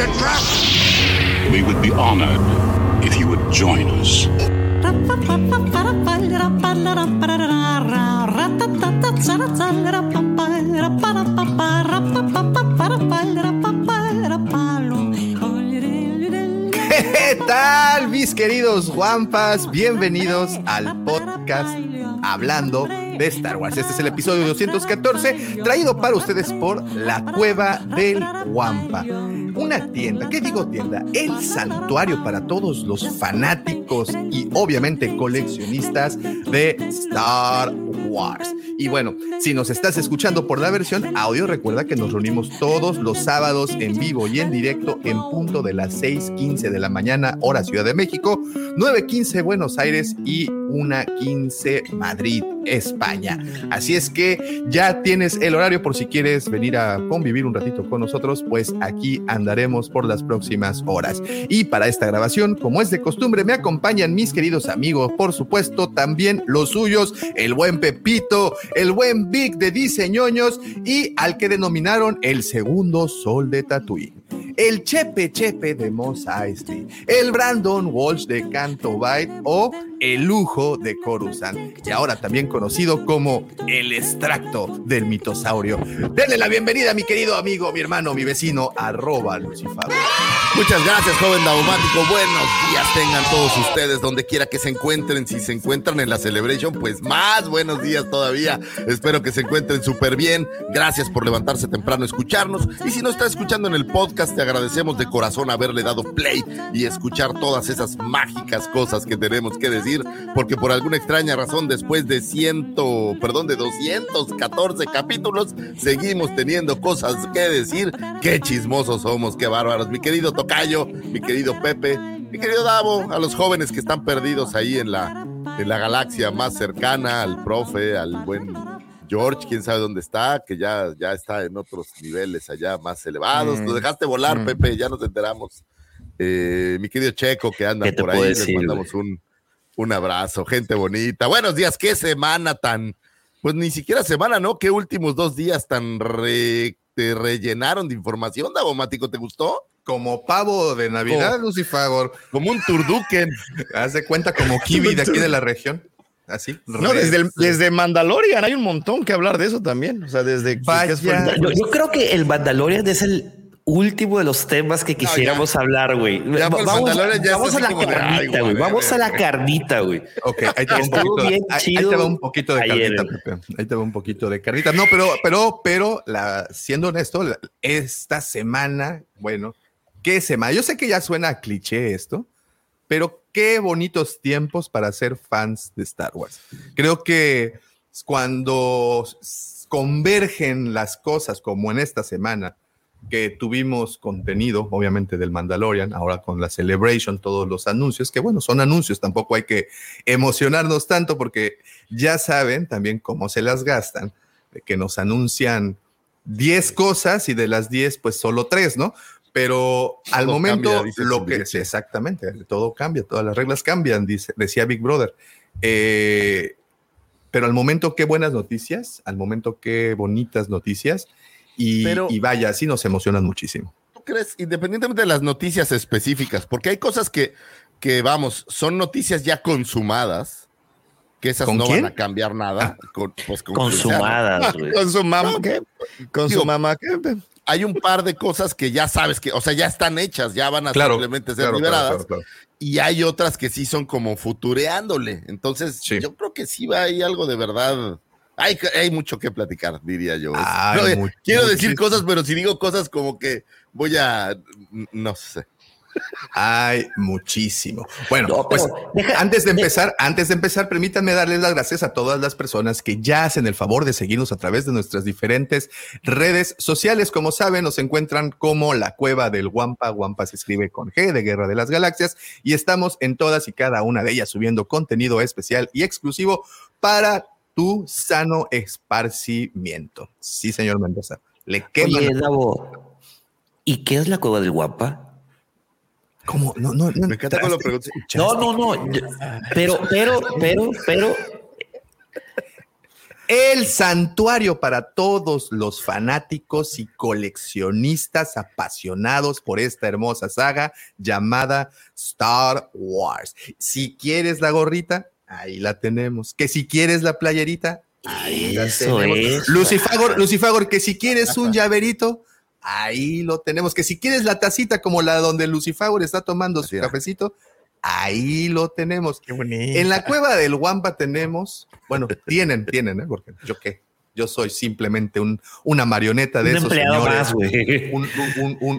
It's a trap! We would be honored if you would join us. ¿Qué tal, mis queridos guampas? Bienvenidos al podcast Hablando de Star Wars. Este es el episodio 214, traído para ustedes por La Cueva del Guampa. Una tienda, ¿qué digo tienda? El santuario para todos los fanáticos y obviamente coleccionistas de Star Wars. Y bueno, si nos estás escuchando por la versión audio, recuerda que nos reunimos todos los sábados en vivo y en directo en punto de las 6:15 de la mañana, hora Ciudad de México, 9:15 Buenos Aires y 1:15 Madrid, España. Así es que ya tienes el horario por si quieres venir a convivir un ratito con nosotros, pues aquí andaremos por las próximas horas. Y para esta grabación, como es de costumbre, me acompañan mis queridos amigos, por supuesto, también los suyos, el buen Pepito, el buen Vic de Diseñoños y al que denominaron el segundo sol de Tatooine. El Chepe Chepe de Mos Eisley, el Brandon Walsh de Canto Bight o el lujo de Coruscant, y ahora también conocido como el extracto del mitosaurio. Denle la bienvenida, mi querido amigo, mi hermano, mi vecino, arroba Lucifer. Muchas gracias, joven daumático. Buenos días tengan todos ustedes, donde quiera que se encuentren. Si se encuentran en la Celebration, pues más buenos días todavía. Espero que se encuentren súper bien. Gracias por levantarse temprano a escucharnos. Y si no está escuchando en el podcast, te agradecemos de corazón haberle dado play y escuchar todas esas mágicas cosas que tenemos que decir, porque por alguna extraña razón, después de ciento, perdón, de 214 capítulos, seguimos teniendo cosas que decir. Qué chismosos somos, qué bárbaros. Mi querido Tocayo, mi querido Pepe, mi querido Davo, a los jóvenes que están perdidos ahí en la, en la galaxia más cercana, al profe, al buen George, quién sabe dónde está, que ya, ya está en otros niveles allá más elevados. Lo dejaste volar, Pepe, ya nos enteramos. Eh, mi querido Checo, que anda por ahí, les mandamos un, un abrazo, gente bonita. Buenos días, qué semana tan, pues ni siquiera semana, ¿no? Qué últimos dos días tan re, te rellenaron de información, Davomático, ¿te gustó? Como pavo de Navidad, Lucifer. Como un turduken. Haz de cuenta como kiwi de aquí de la región. Así. No, desde, el, desde Mandalorian hay un montón que hablar de eso también. O sea, desde. Vaya, yo, yo, creo que el Mandalorian es el último de los temas que quisiéramos no, hablar, güey. Vamos, vamos a la carnita, güey. Vamos a la carnita, güey. Ok, ahí te, va un poquito, ahí, ahí te va un poquito de ayer, carnita, Pepe. Ahí te va un poquito de carnita. No, pero, pero, pero, la, siendo honesto, esta semana, bueno, qué semana. Yo sé que ya suena cliché esto, pero qué bonitos tiempos para ser fans de Star Wars. Creo que cuando convergen las cosas como en esta semana, que tuvimos contenido, obviamente, del Mandalorian, ahora con la Celebration, todos los anuncios, que bueno, son anuncios, tampoco hay que emocionarnos tanto porque ya saben también cómo se las gastan, que nos anuncian 10 cosas y de las 10, pues solo 3, ¿no? Pero al todo momento, cambia, lo que sí, exactamente, todo cambia, todas las reglas cambian, dice, decía Big Brother. Eh, pero al momento, qué buenas noticias, al momento, qué bonitas noticias. Y, pero, y, vaya, sí nos emocionan muchísimo. ¿Tú crees, independientemente de las noticias específicas, porque hay cosas que, que vamos, son noticias ya consumadas, que esas no quién? van a cambiar nada. Ah, con, pues, con consumadas. con su mamá, ¿qué? Con Digo, su mamá, ¿qué? Hay un par de cosas que ya sabes que, o sea, ya están hechas, ya van a claro, simplemente ser claro, liberadas. Claro, y hay otras que sí son como futureándole. Entonces, sí. yo creo que sí va ahí algo de verdad hay, hay, mucho que platicar, diría yo. Ay, no, mucho, quiero mucho. decir cosas, pero si digo cosas como que voy a. No sé. Hay muchísimo. Bueno, pues antes de empezar, antes de empezar, permítanme darles las gracias a todas las personas que ya hacen el favor de seguirnos a través de nuestras diferentes redes sociales. Como saben, nos encuentran como la cueva del Wampa. Wampa se escribe con G de Guerra de las Galaxias y estamos en todas y cada una de ellas subiendo contenido especial y exclusivo para tu sano esparcimiento. Sí, señor Mendoza. Le queman. ¿y qué es la cueva del Wampa? ¿Cómo? No, no, no. Me encanta cuando preguntas. No, no, no. Pero, pero, pero, pero. El santuario para todos los fanáticos y coleccionistas apasionados por esta hermosa saga llamada Star Wars. Si quieres la gorrita, ahí la tenemos. Que si quieres la playerita, ahí la tenemos. Lucifagor, Lucifagor, que si quieres un llaverito, ahí lo tenemos. Que si quieres la tacita como la donde Lucifer está tomando su cafecito, ahí lo tenemos. en la cueva del Wampa tenemos, bueno, tienen, tienen, ¿eh? porque yo qué, yo soy simplemente un, una marioneta de esos señores,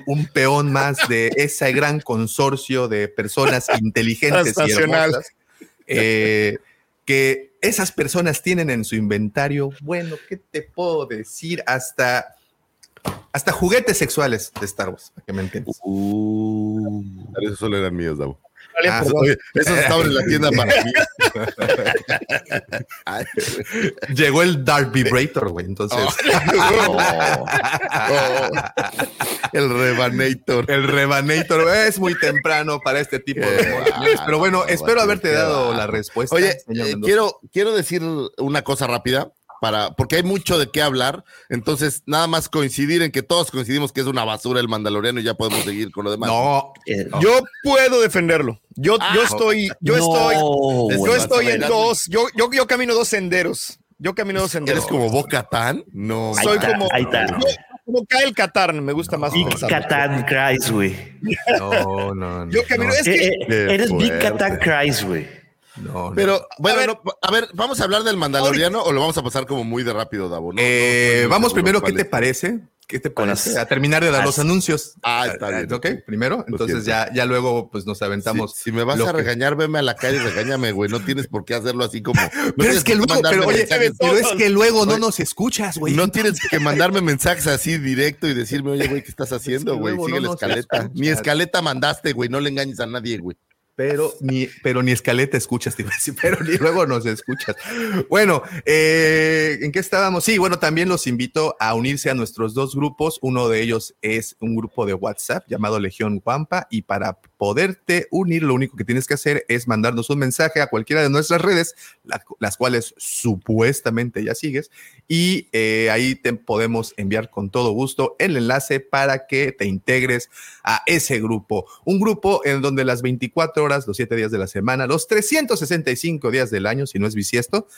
un, peón más de ese gran consorcio de personas inteligentes y hermosas. Eh, que esas personas tienen en su inventario, bueno, ¿qué te puedo decir? Hasta hasta juguetes sexuales de Star Wars, para que me entiendas. Uh, esos solo eran míos, Davo. Ah, esos estaban en la tienda para mí. Llegó el Dark Vibrator, güey. Entonces. Oh. El Rebanator. El Rebanator. Es muy temprano para este tipo de Pero bueno, espero haberte dado la respuesta. Oye, eh, quiero, quiero decir una cosa rápida para, porque hay mucho de qué hablar. Entonces, nada más coincidir en que todos coincidimos que es una basura el Mandaloriano y ya podemos seguir con lo demás. No, eh, yo puedo defenderlo. Yo, yo ah, estoy, yo estoy, yo estoy en dos, yo, yo, yo camino dos senderos. Yo camino dos senderos. ¿Eres como Boca Tan? No. Soy como. Ahí está. como Kyle Katarn, me gusta más. Big Katan Christ, güey. No, no, no. Yo camino, es que. Eh, eh, eres Big Katan Christ, güey. No, Pero, bueno, a ver, ¿vamos a hablar del Mandaloriano o lo vamos a pasar como muy de rápido, Davo? Eh, vamos primero, ¿qué te parece? ¿Qué te parece? A terminar de dar los anuncios. Ah, está bien. Ok, primero. Entonces ya, ya luego pues nos aventamos. Si, me vas a regañar, veme a la calle y regáñame, güey. No tienes por qué hacerlo así como. pero es que luego, pero, es que luego no nos escuchas, güey. No tienes que mandarme mensajes así directo y decirme, oye, güey, ¿qué estás haciendo, güey? Sigue la escaleta. Ni escaleta mandaste, güey. No le engañes a nadie, güey pero ni, pero ni escaleta escuchas, pero ni luego nos escuchas. Bueno, eh, ¿en qué estábamos? Sí, bueno, también los invito a unirse a nuestros dos grupos. Uno de ellos es un grupo de WhatsApp llamado Legión Guampa y para poderte unir, lo único que tienes que hacer es mandarnos un mensaje a cualquiera de nuestras redes, las cuales supuestamente ya sigues, y eh, ahí te podemos enviar con todo gusto el enlace para que te integres a ese grupo. Un grupo en donde las 24 horas, los 7 días de la semana, los 365 días del año, si no es bisiesto,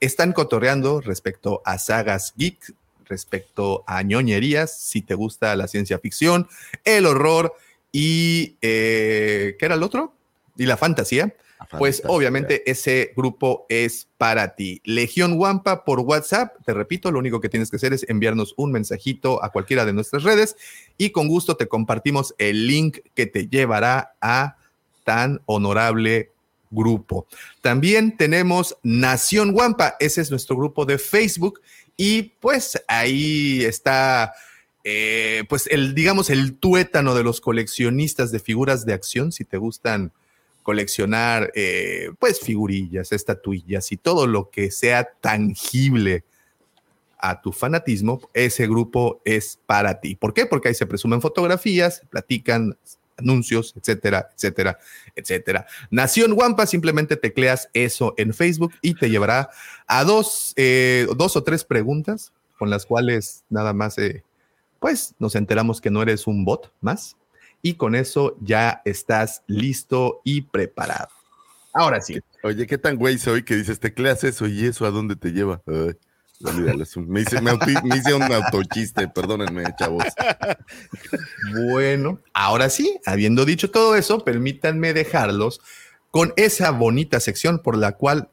están cotorreando respecto a sagas geek, respecto a ñoñerías, si te gusta la ciencia ficción, el horror, y eh, ¿qué era el otro? Y la fantasía. pues obviamente ese grupo es para ti. Legión Wampa por WhatsApp, te repito, lo único que tienes que hacer es enviarnos un mensajito a cualquiera de nuestras redes y con gusto te compartimos el link que te llevará a tan honorable grupo. También tenemos Nación Wampa, ese es nuestro grupo de Facebook y pues ahí está eh, pues el, digamos, el tuétano de los coleccionistas de figuras de acción, si te gustan coleccionar, eh, pues figurillas, estatuillas y todo lo que sea tangible a tu fanatismo, ese grupo es para ti. ¿Por qué? Porque ahí se presumen fotografías, platican anuncios, etcétera, etcétera, etcétera. Nación Wampa, simplemente tecleas eso en Facebook y te llevará a dos, eh, dos o tres preguntas con las cuales nada más pues nos enteramos que no eres un bot más y con eso ya estás listo y preparado. Ahora sí. Oye, ¿qué tan güey soy que dices, tecleas eso y eso a dónde te lleva? me, hice, un autochiste, perdónenme, chavos. Bueno, ahora sí, habiendo dicho todo eso, permítanme dejarlos con esa bonita sección por la cual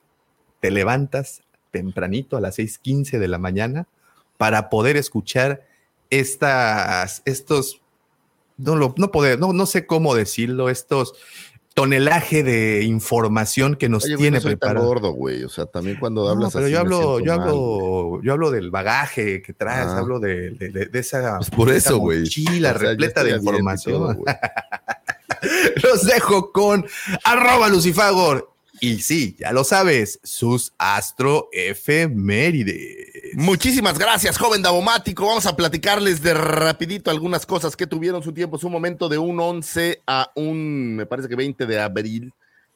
te levantas tempranito a las 6:15 de la mañana para poder escuchar estas, estos no, lo, no, poder, no, no sé cómo decirlo, estos tonelaje de información que nos tiene no soy preparado. gordo, güey. O sea, también cuando hablas pero yo hablo, yo hablo, yo hablo del bagaje que traes, ah. hablo de, de, esa, pues por eso, güey. mochila repleta de información. Los dejo con arroba Lucifagor y sí, ya lo sabes, sus astro efemérides. Muchísimas gracias, joven Davomático. Vamos a platicarles de rapidito algunas cosas que tuvieron su tiempo, su momento de un 11 a un, me parece que 20 de abril.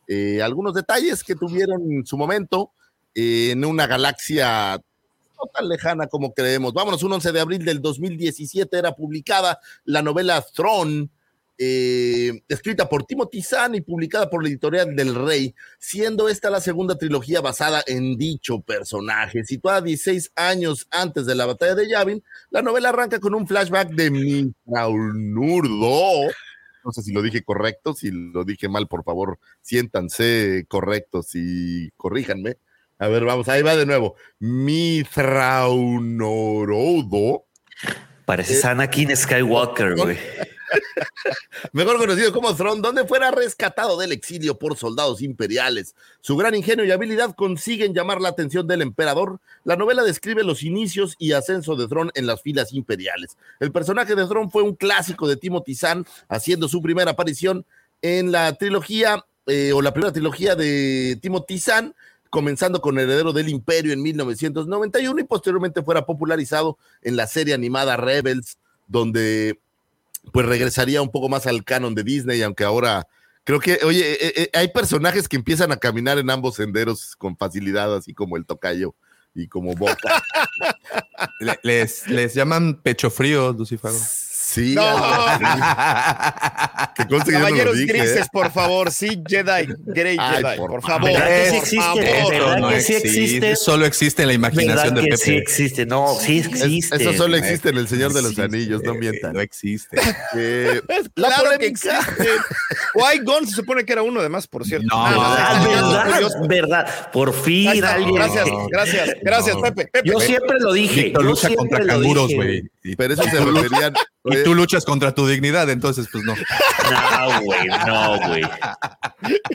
Eh, algunos detalles que tuvieron su momento eh, en una galaxia no tan lejana como creemos. Vámonos, un 11 de abril del 2017 era publicada la novela Throne eh, escrita por Timothy Zahn y publicada por la editorial del Rey, siendo esta la segunda trilogía basada en dicho personaje. Situada 16 años antes de la batalla de Yavin, la novela arranca con un flashback de Mithraunurdo. No sé si lo dije correcto, si lo dije mal, por favor, siéntanse correctos y corríjanme. A ver, vamos, ahí va de nuevo. Mithraunorodo. Parece eh, Anakin Skywalker, güey. mejor conocido como Thrawn, donde fuera rescatado del exilio por soldados imperiales. Su gran ingenio y habilidad consiguen llamar la atención del emperador. La novela describe los inicios y ascenso de Thrawn en las filas imperiales. El personaje de Thrawn fue un clásico de Timothy Zahn, haciendo su primera aparición en la trilogía eh, o la primera trilogía de Timothy Zahn, comenzando con Heredero del Imperio en 1991 y posteriormente fuera popularizado en la serie animada Rebels, donde pues regresaría un poco más al canon de Disney, aunque ahora creo que, oye, eh, eh, hay personajes que empiezan a caminar en ambos senderos con facilidad, así como el tocayo y como Boca. les, les llaman pecho frío, Lucifer. Sí. No. Caballeros grises, por favor. Sí, Jedi. Grey Jedi, por, favor. ¿Verdad que sí existe? ¿Verdad que sí existe? Solo existe en la imaginación de Pepe. sí existe? No, sí existe. eso solo existe en El Señor de los Anillos, no mientan. No existe. Eh, claro que existe. Qui-Gon se supone que era uno, además, por cierto. No, ah, verdad, verdad. Por fin alguien. Gracias, gracias, gracias, Pepe, Yo siempre lo dije. Víctor lucha contra canguros, güey. Pero eso se referían y tú luchas contra tu dignidad, entonces pues no. No, güey, no, güey.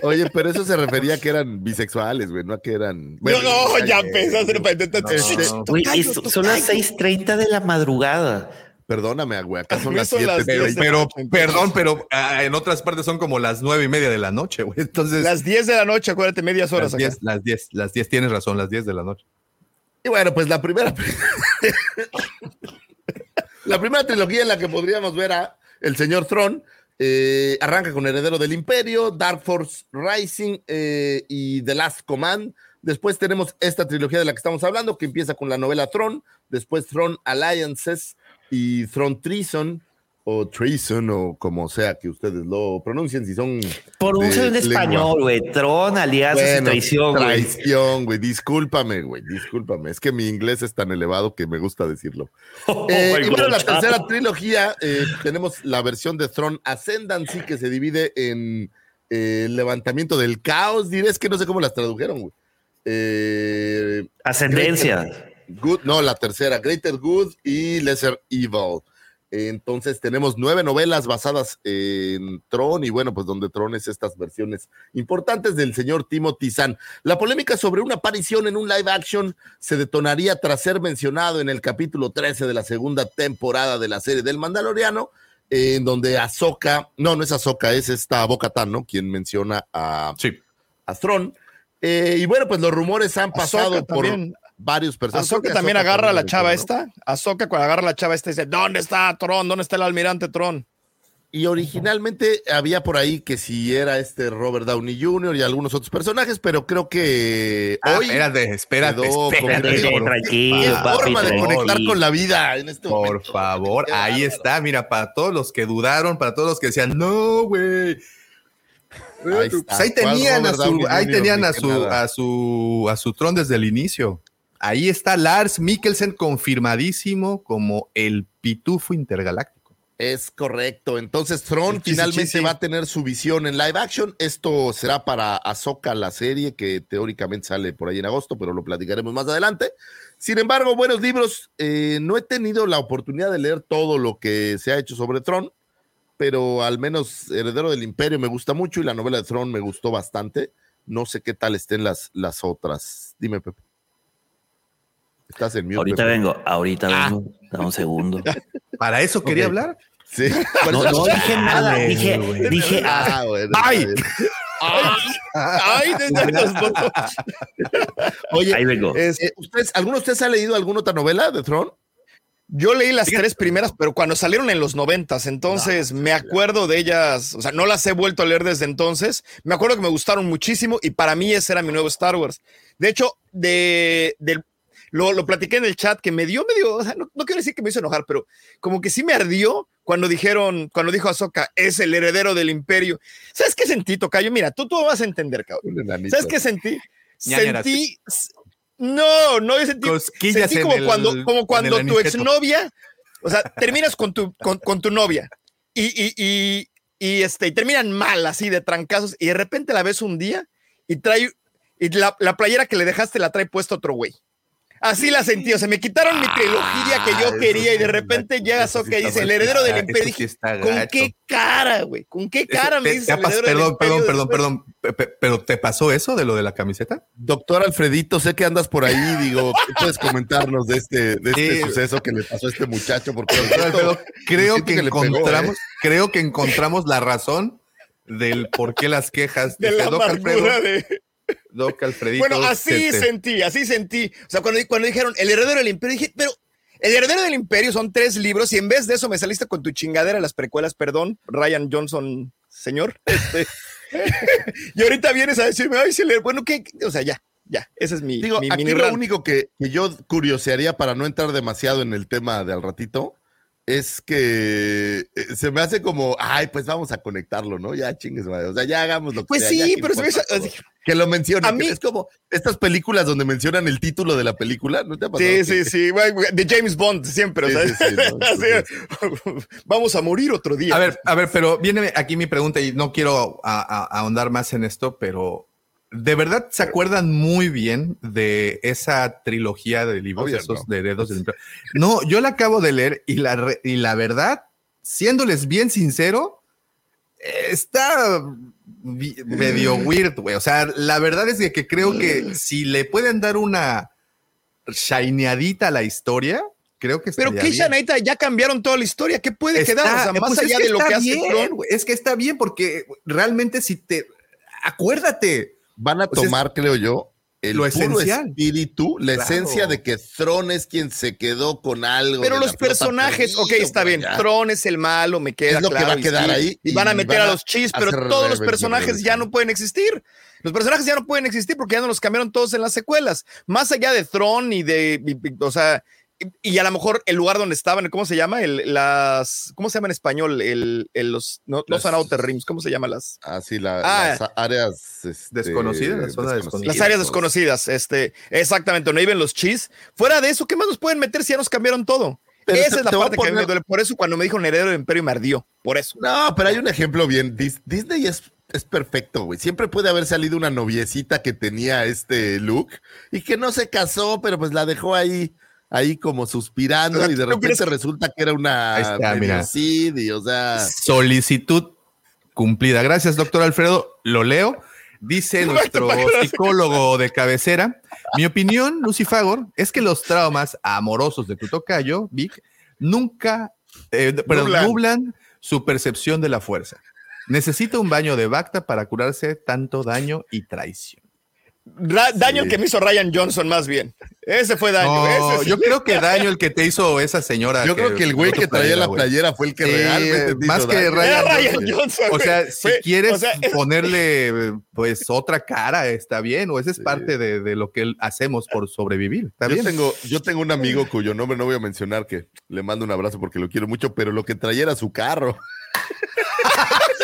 Oye, pero eso se refería a que eran bisexuales, güey, no a que eran. Bueno, no, ya pensaste este, son las 6:30 de la madrugada. Perdóname, güey, acá son las 7. Pero, perdón, pero ah, en otras partes son como las nueve y media de la noche, güey. Entonces. Las 10 de la noche, acuérdate, medias horas. Las 10, las 10, las 10, tienes razón, las 10 de la noche. Y bueno, pues la primera. La primera trilogía en la que podríamos ver a el señor Tron eh, arranca con Heredero del Imperio, Dark Force Rising eh, y The Last Command. Después tenemos esta trilogía de la que estamos hablando, que empieza con la novela Tron, después Tron Alliances y Tron Treason, o treason o como sea que ustedes lo pronuncien, si son... Pronuncian en español, güey. Tron, alianzas y traición, güey. Traición, güey. Discúlpame, güey. Discúlpame. Es que mi inglés es tan elevado que me gusta decirlo. Oh, eh, y bueno, la tercera trilogía, eh, tenemos la versión de Throne Ascendancy que se divide en eh, el levantamiento del caos. Diré, es que no sé cómo las tradujeron, güey. Ascendencia. Good, no, la tercera, Greater Good y Lesser Evil. Entonces tenemos nueve novelas basadas en Tron y bueno, pues donde Tron es estas versiones importantes del señor Timothy Zahn. La polémica sobre una aparición en un live action se detonaría tras ser mencionado en el capítulo 13 de la segunda temporada de la serie del Mandaloriano, en donde Ahsoka, no, no es Ahsoka, es esta Boca ¿no? Quien menciona a, sí. a Tron. Eh, y bueno, pues los rumores han pasado por varios personajes. Azoka también agarra a la chava esta. Azoka cuando agarra a la chava esta dice, ¿dónde está Tron? ¿Dónde está el almirante Tron? Y originalmente había por ahí que si era este Robert Downey Jr. y algunos otros personajes, pero creo que ah, hoy espérate, espérate, espérate, tranquilo, forma de conectar con la vida en este Por favor, ahí está, mira, para todos los que dudaron, para todos los que decían, no, güey. Ahí, pues ahí, tenían a su, ahí tenían a su, a su, a su Tron desde el inicio. Ahí está Lars Mikkelsen confirmadísimo como el pitufo intergaláctico. Es correcto. Entonces, Tron finalmente va a tener su visión en live action. Esto será para Ahsoka, la serie que teóricamente sale por ahí en agosto, pero lo platicaremos más adelante. Sin embargo, buenos libros. Eh, no he tenido la oportunidad de leer todo lo que se ha hecho sobre Tron. pero al menos Heredero del Imperio me gusta mucho y la novela de Throne me gustó bastante. No sé qué tal estén las, las otras. Dime, Pepe. Estás en mute. Ahorita vengo, ahorita ah. vengo. Da un segundo. ¿Para eso quería hablar? Sí. No, no dije nada. Dije, dije, ah, ¡ay! ¡Ay! desde los Oye, Ahí vengo. Eh, ¿ustedes, ¿alguno de ustedes ha leído alguna otra novela de Throne? Yo leí las tres primeras, pero cuando salieron en los noventas, entonces me acuerdo de ellas, o sea, no las he vuelto a leer desde entonces. Me acuerdo que me gustaron muchísimo y para mí ese era mi nuevo Star Wars. De hecho, de, lo, lo, platiqué en el chat que me dio medio, o sea, no, quiero decir que me hizo enojar, pero como que sí me ardió cuando dijeron, cuando dijo Ahsoka, es el heredero del imperio. ¿Sabes qué sentí, Tocayo? Mira, tú, tú vas a entender, cabrón. ¿Sabes qué sentí? Sentí, no, no, yo sentí, sentí como, cuando, como cuando tu exnovia, o sea, terminas con tu, con, tu novia y, y, y, y, este, y terminan mal, así de trancazos, y de repente la ves un día y trae, y la, la playera que le dejaste la trae puesto otro güey. Así la sentí, o sea, me quitaron mi trilogía que yo ah, quería y de repente llega Soka y dice, el heredero del imperio. ¿con qué cara, güey? ¿Con qué cara me dice Perdón, perdón, perdón, perdón, pero ¿te pasó eso de lo de la camiseta? Doctor Alfredito, sé que andas por ahí, digo, puedes comentarnos de este, de este suceso que le pasó a este muchacho? Porque creo que, encontramos, ¿eh? creo que encontramos la razón del por qué las quejas de, la Alfredo. De Doc Alfredito. Bueno, así sentí, así sentí. O sea, cuando, cuando dijeron el heredero del imperio, dije, pero el heredero del imperio son tres libros y en vez de eso me saliste con tu chingadera las precuelas, perdón, Ryan Johnson, señor. Este, y ahorita vienes a decirme, ay, leer. bueno, ¿qué? O sea, ya, ya, ese es mi. Digo, aquí lo único que, que, yo curiosearía para no entrar demasiado en el tema de al ratito es que eh, se me hace como, ay, pues vamos a conectarlo, ¿no? Ya chingues, o sea, ya hagamos lo que pues sí, pero que lo mencionen. A mí es como estas películas donde mencionan el título de la película, ¿no te ha pasado? Sí, sí, sí, de James Bond siempre, o sea, vamos a morir otro día. A ver, a ver, pero viene aquí mi pregunta y no quiero ahondar más en esto, pero ¿De verdad se acuerdan muy bien de esa trilogía de libros, esos de dedos del No, yo la acabo de leer y la, y la verdad, siéndoles bien sincero, está medio weird, güey. O sea, la verdad es que, creo que si le pueden dar una shineadita a la la creo que Pero qué shineadita, ya cambiaron toda la historia, ¿qué puede quedar? O sea, más pues allá de lo que hace Es que está bien porque realmente si te... Acuérdate, van a tomar, creo yo, el lo esencial. espíritu, la esencia de que Tron es quien se quedó con algo. Pero los personajes, ok, está bien, Tron es el malo, me queda es lo que va a quedar ahí. Y, van a meter a, los chis, pero todos los personajes ya no pueden existir. Los personajes ya no pueden existir porque ya no los cambiaron todos en las secuelas. Más allá de Tron y de, o sea, y a lo mejor el lugar donde estaban, ¿cómo se llama? El, las, ¿cómo se llama en español? El, el los, no, son outer rims, ¿cómo se llama las? Ah, sí, ah, las áreas este, desconocidas, las, áreas desconocidas, este, exactamente, donde viven los chis. Fuera de eso, ¿qué más nos pueden meter si ya nos cambiaron todo? Esa es la parte que me duele. Por eso cuando me dijo heredero del imperio me ardió. Por eso. No, pero hay un ejemplo bien. Disney es, es perfecto, güey. Siempre puede haber salido una noviecita que tenía este look y que no se casó, pero pues la dejó ahí ahí como suspirando y de repente resulta que era una o sea. Solicitud cumplida. Gracias, doctor Alfredo. Lo leo. Dice nuestro psicólogo de cabecera. Mi opinión, Lucifagor, es que los traumas amorosos de tu tocayo, Vic, nunca, eh, pero nublan su percepción de la fuerza. Necesita un baño de Bacta para curarse tanto daño y traición daño el que me hizo Ryan Johnson, más bien. Ese fue daño. Yo creo que daño el que te hizo esa señora. Yo creo que el güey que traía la playera fue el que realmente. Más que Ryan, Johnson. O sea, si quieres ponerle pues otra cara, está bien. O esa es parte de, lo que hacemos por sobrevivir. yo, Tengo, yo tengo un amigo cuyo nombre no voy a mencionar, que le mando un abrazo porque lo quiero mucho, pero lo que traía era su carro.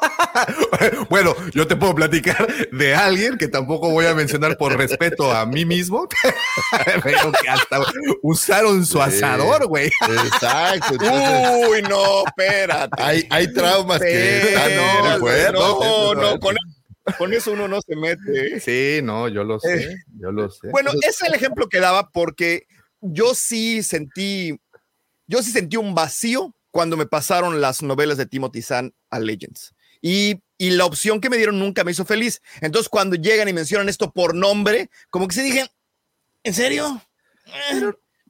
bueno, yo te puedo platicar de alguien que tampoco voy a mencionar por respeto a mí mismo, pero que hasta usaron su asador, güey. Exacto. Uy, no, espérate. Hay, hay traumas que no, no, no, con, eso uno no se mete. Sí, no, yo lo sé, eh, yo lo sé. Bueno, ese es el ejemplo que daba porque yo sí sentí, yo sí sentí un vacío cuando me pasaron las novelas de Timothy Zahn a Legends. Y, y, la opción que me dieron nunca me hizo feliz. Entonces, cuando llegan y mencionan esto por nombre, como que se dije, ¿en serio?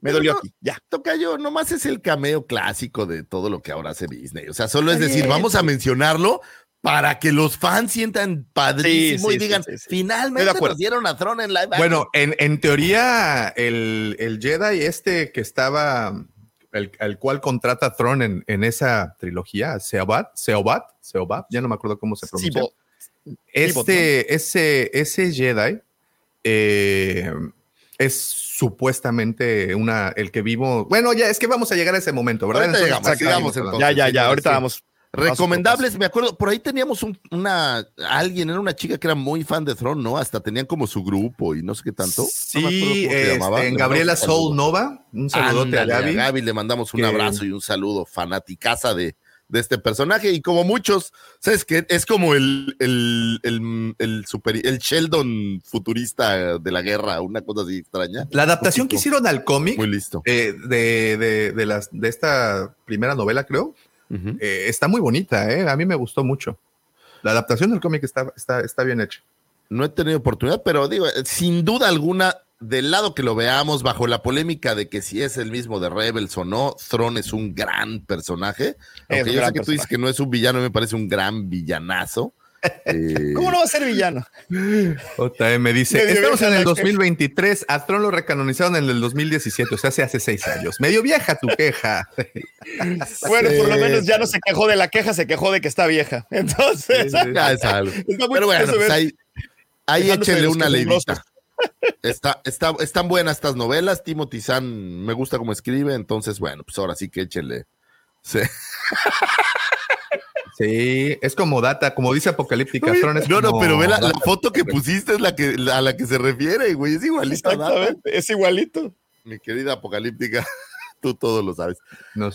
me dolió aquí, ya. Tocayo, nomás es el cameo clásico de todo lo que ahora hace Disney. O sea, solo es decir, vamos a mencionarlo para que los fans sientan padrísimo y digan, finalmente nos dieron a Tron en live Bueno, en, en teoría, el, el, Jedi este que estaba, el, el cual contrata a Tron en, en, esa trilogía, Seobat, Seobat, Seobat, ya no me acuerdo cómo se pronuncia. Este, ese, ese Jedi eh, es supuestamente una, el que vivo. Bueno, ya es que vamos a llegar a ese momento, ¿verdad? ya, ya, ya, ahorita vamos. Recomendables, me acuerdo, por ahí teníamos una, alguien, era una chica que era muy fan de Throne, ¿no? Hasta tenían como su grupo y no sé qué tanto. Sí, este, en Gabriela Soul Nova, un saludote a Gaby. A Gaby le mandamos un abrazo y un saludo, fanaticaza de, de este personaje. Y como muchos, ¿sabes qué? Es como el, el, el, el, super, el Sheldon futurista de la guerra, una cosa así extraña. La adaptación que hicieron al cómic. Muy listo. Eh, de, de, de, las, de esta primera novela, creo eh, está muy bonita, ¿eh? a mí me gustó mucho. La adaptación del cómic está, está, está bien hecha. No he tenido oportunidad, pero digo, eh, sin duda alguna, del lado que lo veamos, bajo la polémica de que si es el mismo de Rebels o no, Thron es un gran personaje. Aunque yo sé que tú dices que no es un villano, me parece un gran villanazo. Eh, ¿Cómo no va a ser villano? JM me dice, estamos en el 2023, a Tron lo recanonizaron en el 2017, o sea, hace, hace seis años. Medio vieja tu queja. bueno, por lo menos ya no se quejó de la queja, se quejó de que está vieja. Entonces, ya es algo. Pero bueno, pues ahí, ahí échele una leidita. Está, está, están buenas estas novelas. Timothy Zahn me gusta cómo escribe, entonces, bueno, pues ahora sí que échele. Sí. Sí, es como data, como dice Apocalíptica. no, no, pero ve la, foto que pusiste es la que a la que se refiere, güey. Es igualito. es igualito. Mi querida Apocalíptica, tú todo lo sabes.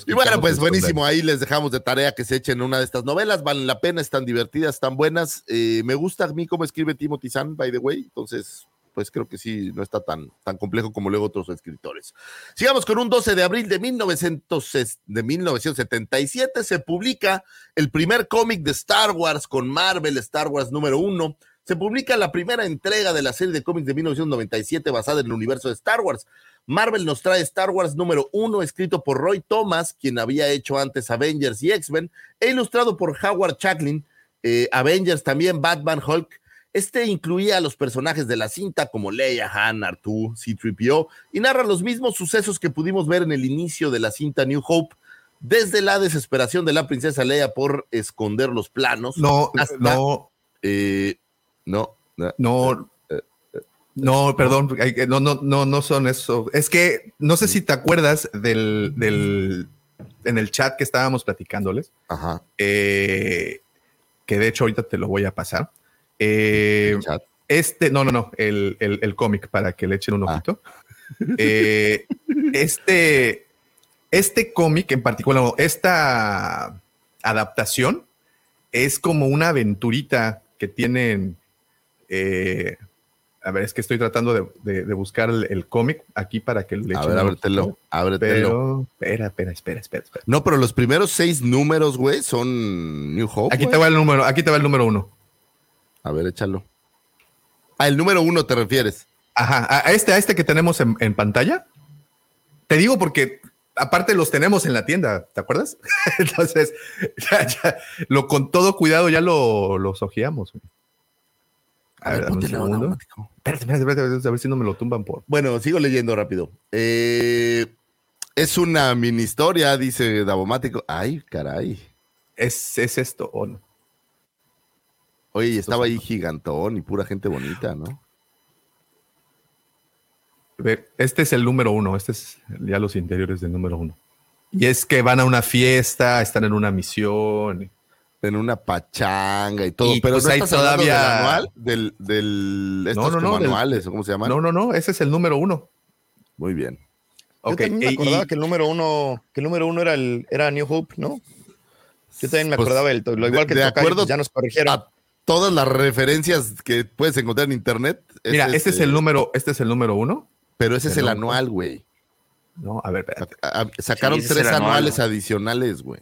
y bueno, pues buenísimo. Ahí les dejamos de tarea que se echen una de estas novelas. Valen la pena, están divertidas, están buenas. Eh, me gusta a mí cómo escribe Timothy Zahn, by the way. Entonces, pues creo que sí, no está tan, tan complejo como luego otros escritores. Sigamos con un 12 de abril de, 1900, de 1977, se publica el primer cómic de Star Wars con Marvel, Star Wars número uno. Se publica la primera entrega de la serie de cómics de 1997 basada en el universo de Star Wars. Marvel nos trae Star Wars número uno, escrito por Roy Thomas, quien había hecho antes Avengers y X-Men, e ilustrado por Howard Chaplin, eh, Avengers también, Batman, Hulk, este incluía a los personajes de la cinta como Leia, Han, Artú, C-3PO y narra los mismos sucesos que pudimos ver en el inicio de la cinta New Hope, desde la desesperación de la princesa Leia por esconder los planos. No, no, eh, no, no, no, perdón, no, no, no, no son eso. Es que no sé si te acuerdas del, del en el chat que estábamos platicándoles. Ajá. Eh, que de hecho ahorita te lo voy a pasar. Eh, este, no, no, no, el, el, cómic para que le echen un ah. ojito. Eh, este, este cómic en particular, esta adaptación es como una aventurita que tienen. Eh, a ver, es que estoy tratando de, buscar el, cómic aquí para que le echen. A ver, ábretelo, ábretelo. espera, espera, espera, espera, espera. No, pero los primeros seis números, güey, son New Hope. Aquí te va el número, aquí te va el número uno. A ver, échalo. A el número uno te refieres. Ajá, a este, a este que tenemos en, pantalla. Te digo porque aparte los tenemos en la tienda, ¿te acuerdas? Entonces, ya, lo con todo cuidado ya lo, los ojeamos. A, ver, un segundo. Espérate, espérate, espérate, a ver si no me lo tumban por. Bueno, sigo leyendo rápido. Eh, es una mini historia, dice Davomático. Ay, caray. ¿Es, es esto o no? Oye, estaba ahí gigantón y pura gente bonita, ¿no? Este es el número uno, este es ya los interiores del número uno. Y es que van a una fiesta, están en una misión. En una pachanga y todo, pero pues no hay todavía del, del, estos no, no, no, manuales, ¿cómo se llaman? No, no, no, ese es el número uno. Muy bien. Yo también me acordaba que el número uno, que el número uno era el era New Hope, ¿no? Yo también me pues, acordaba del lo igual que de acuerdo, ya nos corrigieron todas las referencias que puedes encontrar en internet. Mira, este, es el número, este es el número uno. Pero ese es el anual, güey. No, a ver, sacaron tres anuales adicionales, güey.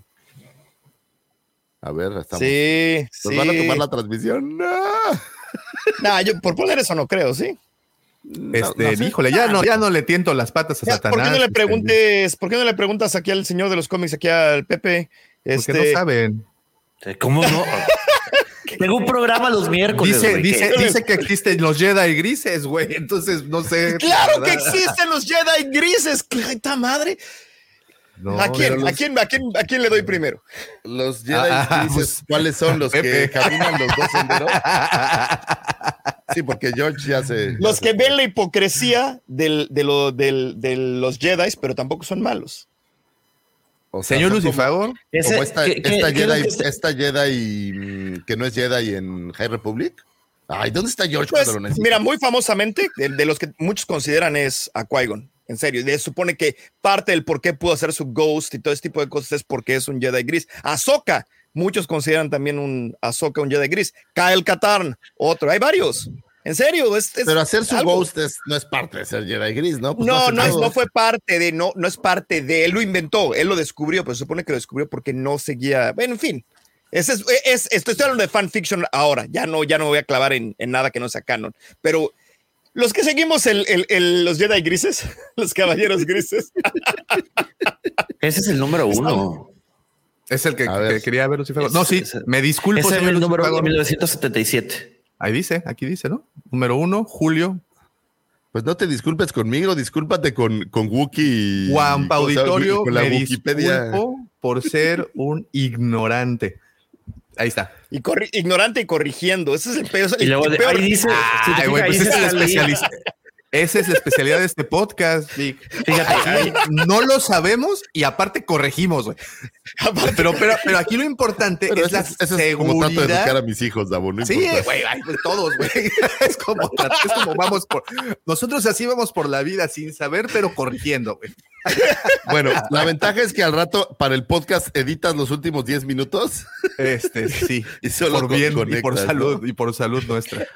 A ver, estamos. Sí, ¿Nos van a tomar la transmisión? No. nah, yo por poner eso no creo, ¿sí. Este, híjole, ya no, ya no le tiento las patas a Satanás. ¿Por qué no le este, preguntes, por qué no le preguntas aquí al señor de los cómics, aquí al Pepe? Este... Porque no saben. ¿Cómo no? Tengo un programa los miércoles. Dice, dice, dice, que existen los Jedi grises, güey. Entonces, no sé. Claro que existen los Jedi grises. ¡Esta madre! ¿A, quién, ¿A, quién, a, quién, ¿A quién le doy primero? Los Jedi ah, grises, pues, ¿cuáles son los que caminan los dos senderos? Sí, porque George ya se. Los que ven la hipocresía del, de, lo, del, de los Jedi, pero tampoco son malos. O Señor Lucifer, como esta, esta, Jedi, esta, Jedi, que no es Jedi en High Republic. Ay, ¿dónde está George pues, Mira, muy famosamente, de, los que muchos consideran es a Qui-Gon. En serio, se supone que parte del por qué pudo hacer su Ghost y todo ese tipo de cosas es porque es un Jedi gris. Ahsoka, muchos consideran también un Ahsoka un Jedi gris. Kyle Katarn, otro. Hay varios. En serio, es, pero hacer su ghost no es parte de ser Jedi Gris, ¿no? Pues no, no, no, fue parte de, no, no es parte de, él lo inventó, él lo descubrió, pero se supone que lo descubrió porque no seguía, bueno, en fin. Es, es, estoy hablando de fanfiction ahora, ya no, ya no me voy a clavar en, en nada que no sea canon, pero los que seguimos el, el, los Jedi grises, los caballeros grises. Ese es el número uno. Es el que, quería ver Lucifer. No, sí, me disculpo. Ese es el número uno de 1977. Ahí dice, aquí dice, ¿no? Número uno, Julio. Pues no te disculpes conmigo, discúlpate con, con Wookie. Juan Auditorio, con la me Wikipedia. por ser un ignorante. Ahí está. Y ignorante y corrigiendo. Ese es el peor. Y luego ahí dice. Ay, güey, pues es el especialista. Esa es la especialidad de este podcast, Fíjate, no lo sabemos y aparte corregimos, güey. Pero, pero, pero aquí lo importante es la seguridad. Es como trato de educar a mis hijos, Davo. sí, güey, pues todos, güey. Es como, es como vamos por. Nosotros así vamos por la vida sin saber, pero corrigiendo, güey. Bueno, la ventaja es que al rato para el podcast editas los últimos 10 minutos. Este, sí. y solo por bien y por salud y por salud nuestra.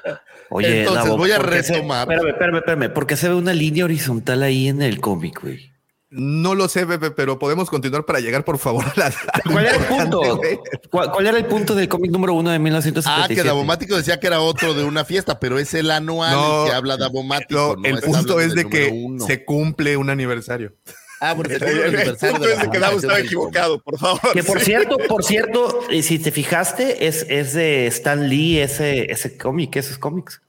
Oye, entonces voy a retomar. espérame, espérame, espérame, porque se ve una línea horizontal ahí en el cómic, güey. No lo sé, Pepe, pero podemos continuar para llegar, por favor, a la. ¿Cuál era el punto? ¿Cuál, era el punto del cómic número uno de 1977? Ah, que Davomático decía que era otro de una fiesta, pero es el anual que habla Davomático. No, el punto es de que se cumple un aniversario. Ah, porque el, punto es de que Davo estaba equivocado, por favor. Que por cierto, por cierto, si te fijaste, es, es de Stan Lee ese, ese cómic, esos cómics.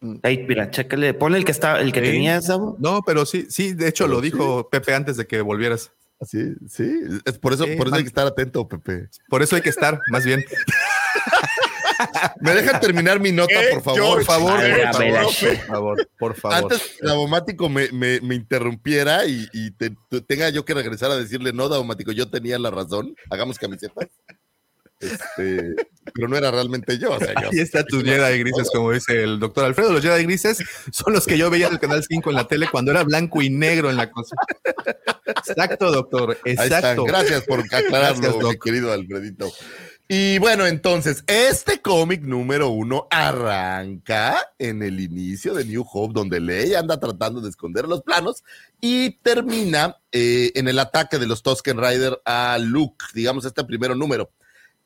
Mm. Ahí, mira, chécale, ponle el que está, el que tenía No, pero sí, sí, de hecho lo dijo Pepe antes de que volvieras. Sí, sí, es por eso, por eso hay que estar atento, Pepe. Por eso hay que estar, más bien. ¿Me dejan terminar mi nota, por favor? Por favor, por favor, por favor. Antes que Daumático me, me, me, interrumpiera y, y tenga yo que regresar a decirle, no, Daumático, yo tenía la razón, hagamos camisetas. Este, pero no era realmente yo. O sea, Ahí está tu Jedi grises, como dice el doctor Alfredo. Los Jedi grises son los que yo veía en el canal 5 en la tele cuando era blanco y negro en la cosa. Exacto, doctor. Exacto. Gracias por aclararlo, mi querido Alfredito. Y bueno, entonces, este cómic número uno arranca en el inicio de New Hope, donde Leia anda tratando de esconder los planos y termina eh, en el ataque de los Tusken Rider a Luke, digamos, este primero número.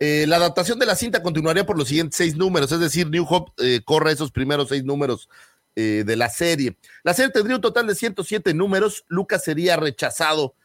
Eh, la adaptación de la cinta continuaría por los siguientes seis números, es decir, New Hope eh, corre esos primeros seis números eh, de la serie. La serie tendría un total de 107 números. Lucas sería rechazado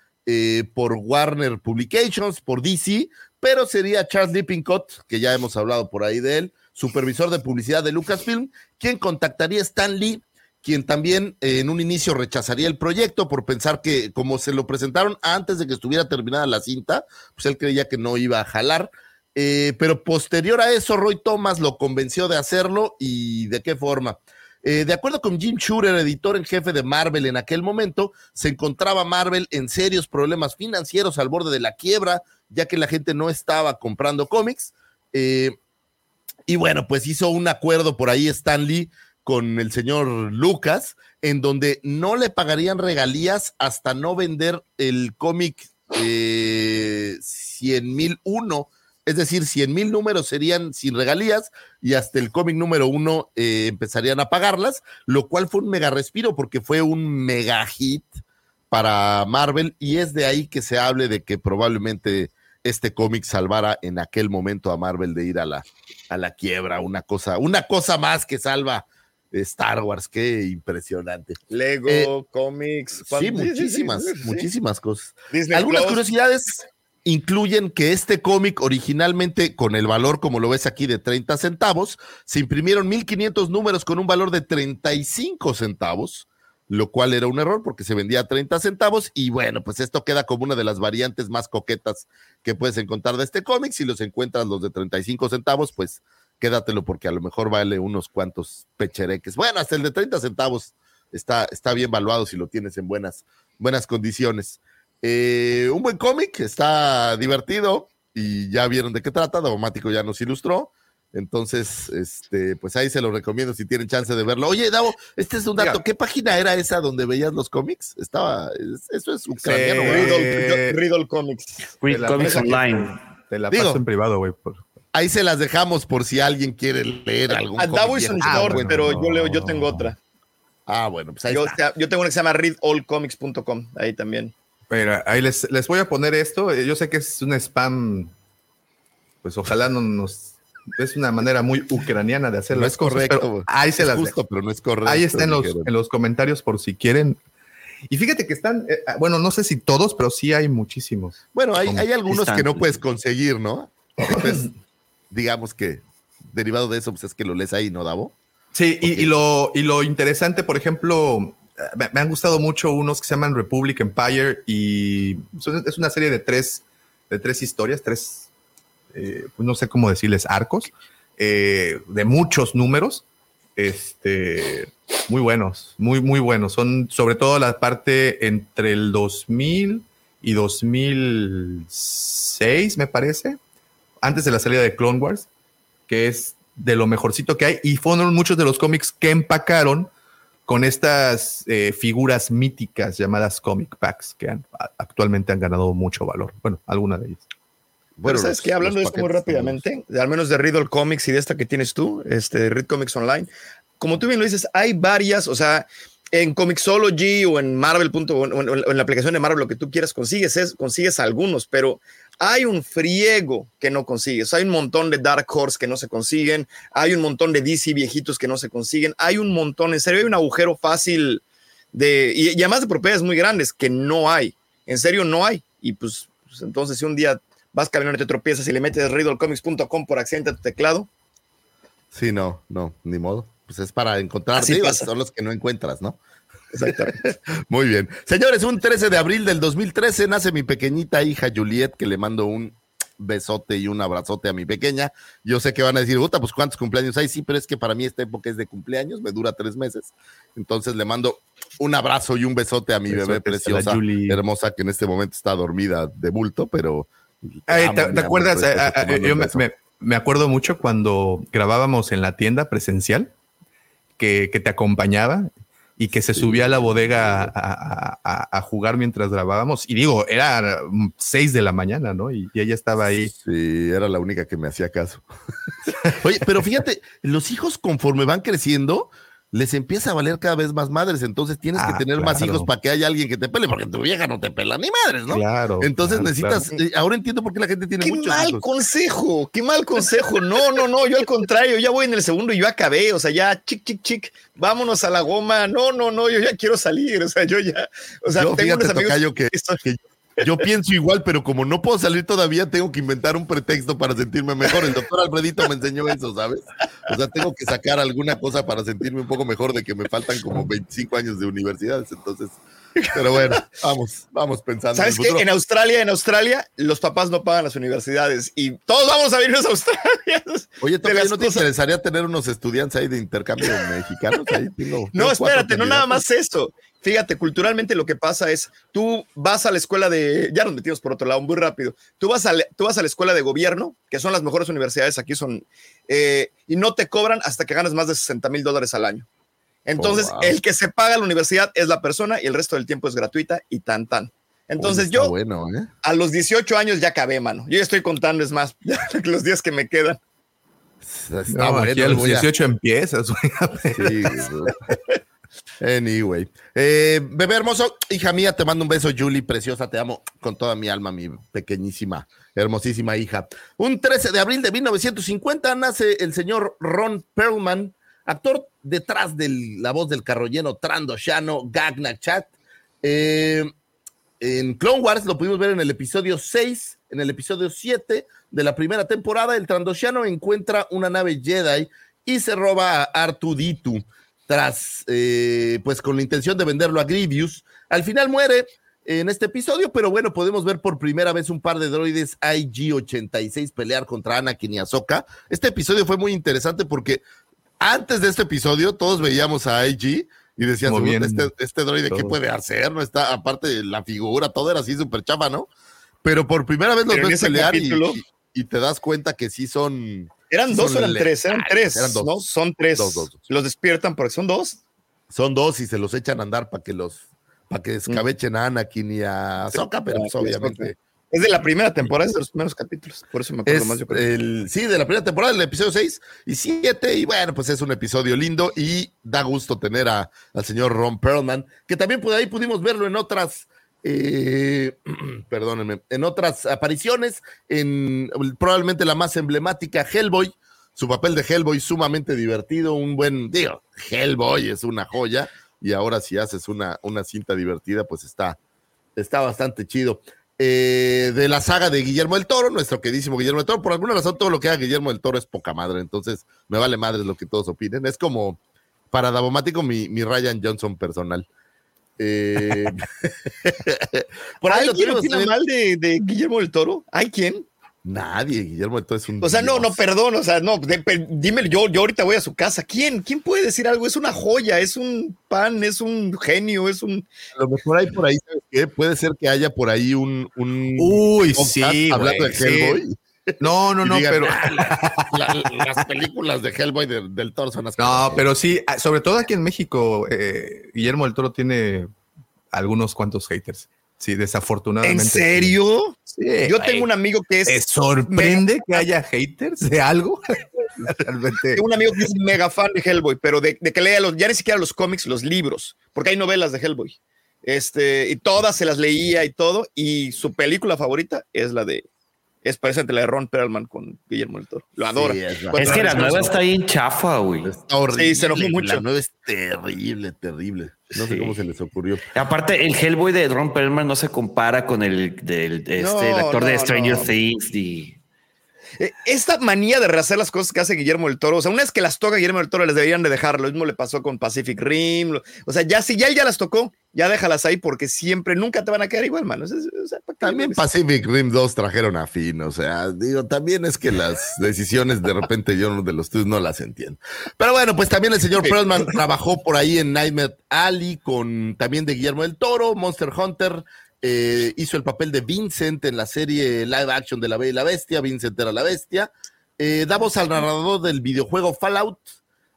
por Warner Publications, por DC, pero sería Charles Lippincott, que ya hemos hablado por ahí de él, supervisor de publicidad de Lucasfilm, quien contactaría a Stan Lee, quien también en un inicio rechazaría el proyecto por pensar que como se lo presentaron antes de que estuviera terminada la cinta, pues él creía que no iba a jalar. Eh, pero posterior a eso, Roy Thomas lo convenció de hacerlo y de qué forma. Eh, de acuerdo con Jim Shooter, editor en jefe de Marvel en aquel momento, se encontraba Marvel en serios problemas financieros al borde de la quiebra, ya que la gente no estaba comprando cómics. Eh, y bueno, pues hizo un acuerdo por ahí Stan Lee con el señor Lucas, en donde no le pagarían regalías hasta no vender el cómic eh, 100 uno es decir, 100 mil números serían sin regalías y hasta el cómic número uno eh, empezarían a pagarlas, lo cual fue un mega respiro porque fue un mega hit para Marvel y es de ahí que se hable de que probablemente este cómic salvara en aquel momento a Marvel de ir a la, a la quiebra, una cosa, una cosa más que salva Star Wars, qué impresionante. Lego, Eh, cómics. Sí, muchísimas, sí, muchísimas cosas. Disney Algunas Plus. curiosidades incluyen que este cómic originalmente con el valor, como lo ves aquí, de 30 centavos, se imprimieron 1500 números con un valor de 35 centavos, lo cual era un error porque se vendía a 30 centavos y bueno, pues esto queda como una de las variantes más coquetas que puedes encontrar de este cómic. Si los encuentras los de 35 centavos, pues quédatelo porque a lo mejor vale unos cuantos pechereques. Bueno, hasta el de 30 centavos está, está bien valuado si lo tienes en buenas, buenas condiciones. Eh, un buen cómic, está divertido y ya vieron de qué trata. Davomático ya nos ilustró. Entonces, este, pues ahí se lo recomiendo si tienen chance de verlo. Oye, Davo, este es un dato. Diga. ¿Qué página era esa donde veías los cómics? Estaba, es- eso es ucraniano. Sí. ¿verdad? Riddle, Riddle Comics. La Comics. Online. Te la Digo, paso en privado, güey. por- Ahí se las dejamos por si alguien quiere leer algún A cómic Davo hizo un bueno. pero yo leo, yo tengo otra. Ah, bueno, pues ahí Yo, está. yo tengo una que se llama readallcomics.com, ahí también. Mira, ahí les, les voy a poner esto. Eh, Yo sé que es un spam, pues ojalá no nos... Es una manera muy ucraniana de hacer No es cosas, correcto. pero ahí se Es las justo, dejo. pero no es correcto. Ahí está en los, en los comentarios por si quieren. Y fíjate que están, eh, bueno, no sé si todos, pero sí hay muchísimos. Bueno, hay, hay algunos que no puedes conseguir, ¿no? Entonces, digamos que derivado de eso, pues es que lo lees ahí, ¿no, Davo? Sí, y, lo, y lo interesante, por ejemplo, me, han gustado mucho unos que se llaman Republic Empire y es una serie de tres, de tres historias, tres, eh, pues no sé cómo decirles, arcos, eh, de muchos números, este, muy buenos, muy, muy buenos. Son sobre todo la parte entre el 2000 y 2006, me parece, antes de la salida de Clone Wars, que es de lo mejorcito que hay. Y fueron muchos de los cómics que empacaron con estas eh, figuras míticas llamadas comic packs que han- a- actualmente han ganado mucho valor. Bueno, alguna de ellas. Bueno, ¿sabes los- qué? Hablando de esto muy rápidamente, de- al menos de Riddle Comics y de esta que tienes tú, este, de Read Comics Online, como tú bien lo dices, hay varias, o sea, en Comixology o en Marvel. punto- o en, o en- o en la aplicación de Marvel, lo que tú quieras, consigues, es, consigues algunos, pero hay un friego que no consigues. Hay un montón de Dark Horse que no se consiguen, hay un montón de DC viejitos que no se consiguen, hay un montón, en serio, hay un agujero fácil de, y, y además de propiedades muy grandes que no hay, en serio no hay. Y pues, pues entonces si un día vas caminando y te tropiezas y le metes riddlecomics.com por accidente a tu teclado, Sí, no, no, ni modo. Pues es para encontrar, digo, son los que no encuentras, ¿no? Exactamente. Muy bien. Señores, un 13 de abril del 2013 nace mi pequeñita hija Juliet, que le mando un besote y un abrazote a mi pequeña. Yo sé que van a decir, puta, pues cuántos cumpleaños hay, sí, pero es que para mí esta época es de cumpleaños, me dura tres meses. Entonces le mando un abrazo y un besote a mi bebé preciosa, hermosa, que en este momento está dormida de bulto, pero... Ay, amo, ¿te, acuerdas? Eh, te eh, mando yo me, beso. me- me acuerdo mucho cuando grabábamos en la tienda presencial, que, que te acompañaba y que se subía a la bodega a, a- a- a jugar mientras grabábamos. Y digo, era mm, seis de la mañana, ¿no? Y, y ella estaba ahí. Sí, era la única que me hacía caso. Oye, pero fíjate, los hijos conforme van creciendo, les empieza a valer cada vez más madres, entonces tienes Ah, que tener más hijos para que haya alguien que te pele, porque tu vieja no te pela ni madres, ¿no? Claro. Entonces claro, necesitas, claro. eh, ahora entiendo por qué la gente tiene qué muchos mal hijos. consejo, qué mal consejo. No, no, no, yo al contrario, ya voy en el segundo y yo acabé, o sea, ya chic, chic, chic, vámonos a la goma. No, no, no, yo ya quiero salir, o sea, yo ya, o sea, Yo, tengo fíjate, unos amigos Tocayo, que- esto- que Yo pienso igual, pero como no puedo salir todavía, tengo que inventar un pretexto para sentirme mejor. El doctor Alfredito me enseñó eso, ¿sabes? O sea, tengo que sacar alguna cosa para sentirme un poco mejor de que me faltan como 25 años de universidades. Entonces, pero bueno, vamos, vamos pensando. ¿Sabes en qué? En Australia, en Australia, los papás no pagan las universidades y todos vamos a venirnos a Australia. Oye, las ¿no te cosas- interesaría tener unos estudiantes ahí de intercambio mexicanos? Ahí tengo, No, espérate, no nada más eso. Fíjate, culturalmente lo que pasa es, tú vas a la escuela de, ya nos metimos por otro lado, muy rápido, tú vas a, la- tú vas a la escuela de gobierno, que son las mejores universidades aquí, son, eh, y no te cobran hasta que ganas más de 60 mil dólares al año. Entonces, Oh, wow. el que se paga la universidad es la persona y el resto del tiempo es gratuita y tan tan. Entonces yo Bueno, ¿eh? a los 18 años ya acabé, mano. Yo ya estoy contando, es más, los días que me quedan. Está No, bueno. aquí a los voy a- 18 empiezas, güey. Sí, güey. Anyway. Eh, bebé hermoso, hija mía, te mando un beso, Julie, preciosa, te amo con toda mi alma, mi pequeñísima, hermosísima hija. Un 13 de abril de 1950 nace el señor Ron Perlman, actor detrás de la voz del carrolleno Trando Shano, Gagna Chat. Eh, en Clone Wars lo pudimos ver en el episodio 6, en el episodio 7 de la primera temporada, el Trandoshiano encuentra una nave Jedi y se roba a Artuditu tras, eh, pues con la intención de venderlo a Grievous. Al final muere en este episodio, pero bueno, podemos ver por primera vez un par de droides IG-86 pelear contra Anakin y Ahsoka. Este episodio fue muy interesante porque antes de este episodio todos veíamos a IG y decían, este, este droide, ¿qué puede hacer? No está, aparte de la figura, todo era así súper chafa, ¿no? Pero por primera vez los ves pelear y, te das cuenta que sí son eran dos o eran tres, eran tres. Eran dos. ¿no? Son tres. Los despiertan porque son dos. Son dos y se los echan a andar para que los, para que descabechen a Anakin y a Soka, pero pues, obviamente. Es de la primera temporada, es de los primeros capítulos, por eso me acuerdo más. Yo El, sí, de la primera temporada, el episodio 6 y 7, y bueno, pues es un episodio lindo y da gusto tener a, al señor Ron Perlman, que también por ahí pudimos verlo en otras eh, perdónenme, en otras apariciones, en probablemente la más emblemática, Hellboy, su papel de Hellboy sumamente divertido, un buen, digo, Hellboy es una joya, y ahora si haces una, una cinta divertida, pues está, está bastante chido. Eh, de la saga de Guillermo del Toro, nuestro queridísimo Guillermo del Toro, por alguna razón todo lo que haga Guillermo del Toro es poca madre, entonces me vale madre lo que todos opinen, es como para Davomático mi, mi Ryan Johnson personal. Eh, ¿Por ahí ¿Alguien opina mal de, Guillermo del Toro? ¿Hay quién? Nadie, Guillermo del Toro es un. O sea, no, no, perdón, o sea, no, dime, yo, yo ahorita voy a su casa. ¿Quién? ¿Quién puede decir algo? Es una joya, es un pan, es un genio, es un. A lo mejor hay por ahí, Puede ser que haya por ahí un. un Uy, sí. Hablando de Hellboy. No, no, no, pero ah, las películas de Hellboy del Toro son las No, pero sí, ah, sobre todo aquí en México, eh, Guillermo del Toro tiene algunos cuantos haters. Sí, desafortunadamente. ¿En serio? Sí, Yo tengo un amigo que es. ¿Te sorprende que haya haters de algo? Realmente. Tengo un amigo que es mega fan de Hellboy, pero de, que lea los, ya ni siquiera los cómics, los libros, porque hay novelas de Hellboy. Este, y todas se las leía y todo, y su película favorita es la de es presente la de Ron Perlman con Guillermo del Toro. Lo adora. es, que la nueva está ahí chafa, güey. Está horrible. Sí, se enojó mucho. La nueva es terrible, terrible. No sé cómo se les ocurrió. Aparte, el Hellboy de Ron Perlman no se compara con el del este, actor de Stranger Things. Y... Eh, esta manía de rehacer las cosas que hace Guillermo del Toro, o sea, una vez que las toca Guillermo del Toro, les deberían de dejar. Lo mismo le pasó con Pacific Rim. o sea, ya si ya él ya las tocó, ya déjalas ahí porque siempre, nunca te van a quedar igual, mano. también Pacific Rim 2 trajeron a fin, o sea, digo, también es que las decisiones de repente yo de los tuyos no las entiendo. Pero bueno, pues también el señor Perlman trabajó por ahí en Nightmare Alley con también de Guillermo del Toro, Monster Hunter, eh, hizo el papel de Vincent en la serie live action de La Bella y la Bestia, Vincent era la bestia. Eh, da voz al narrador del videojuego Fallout,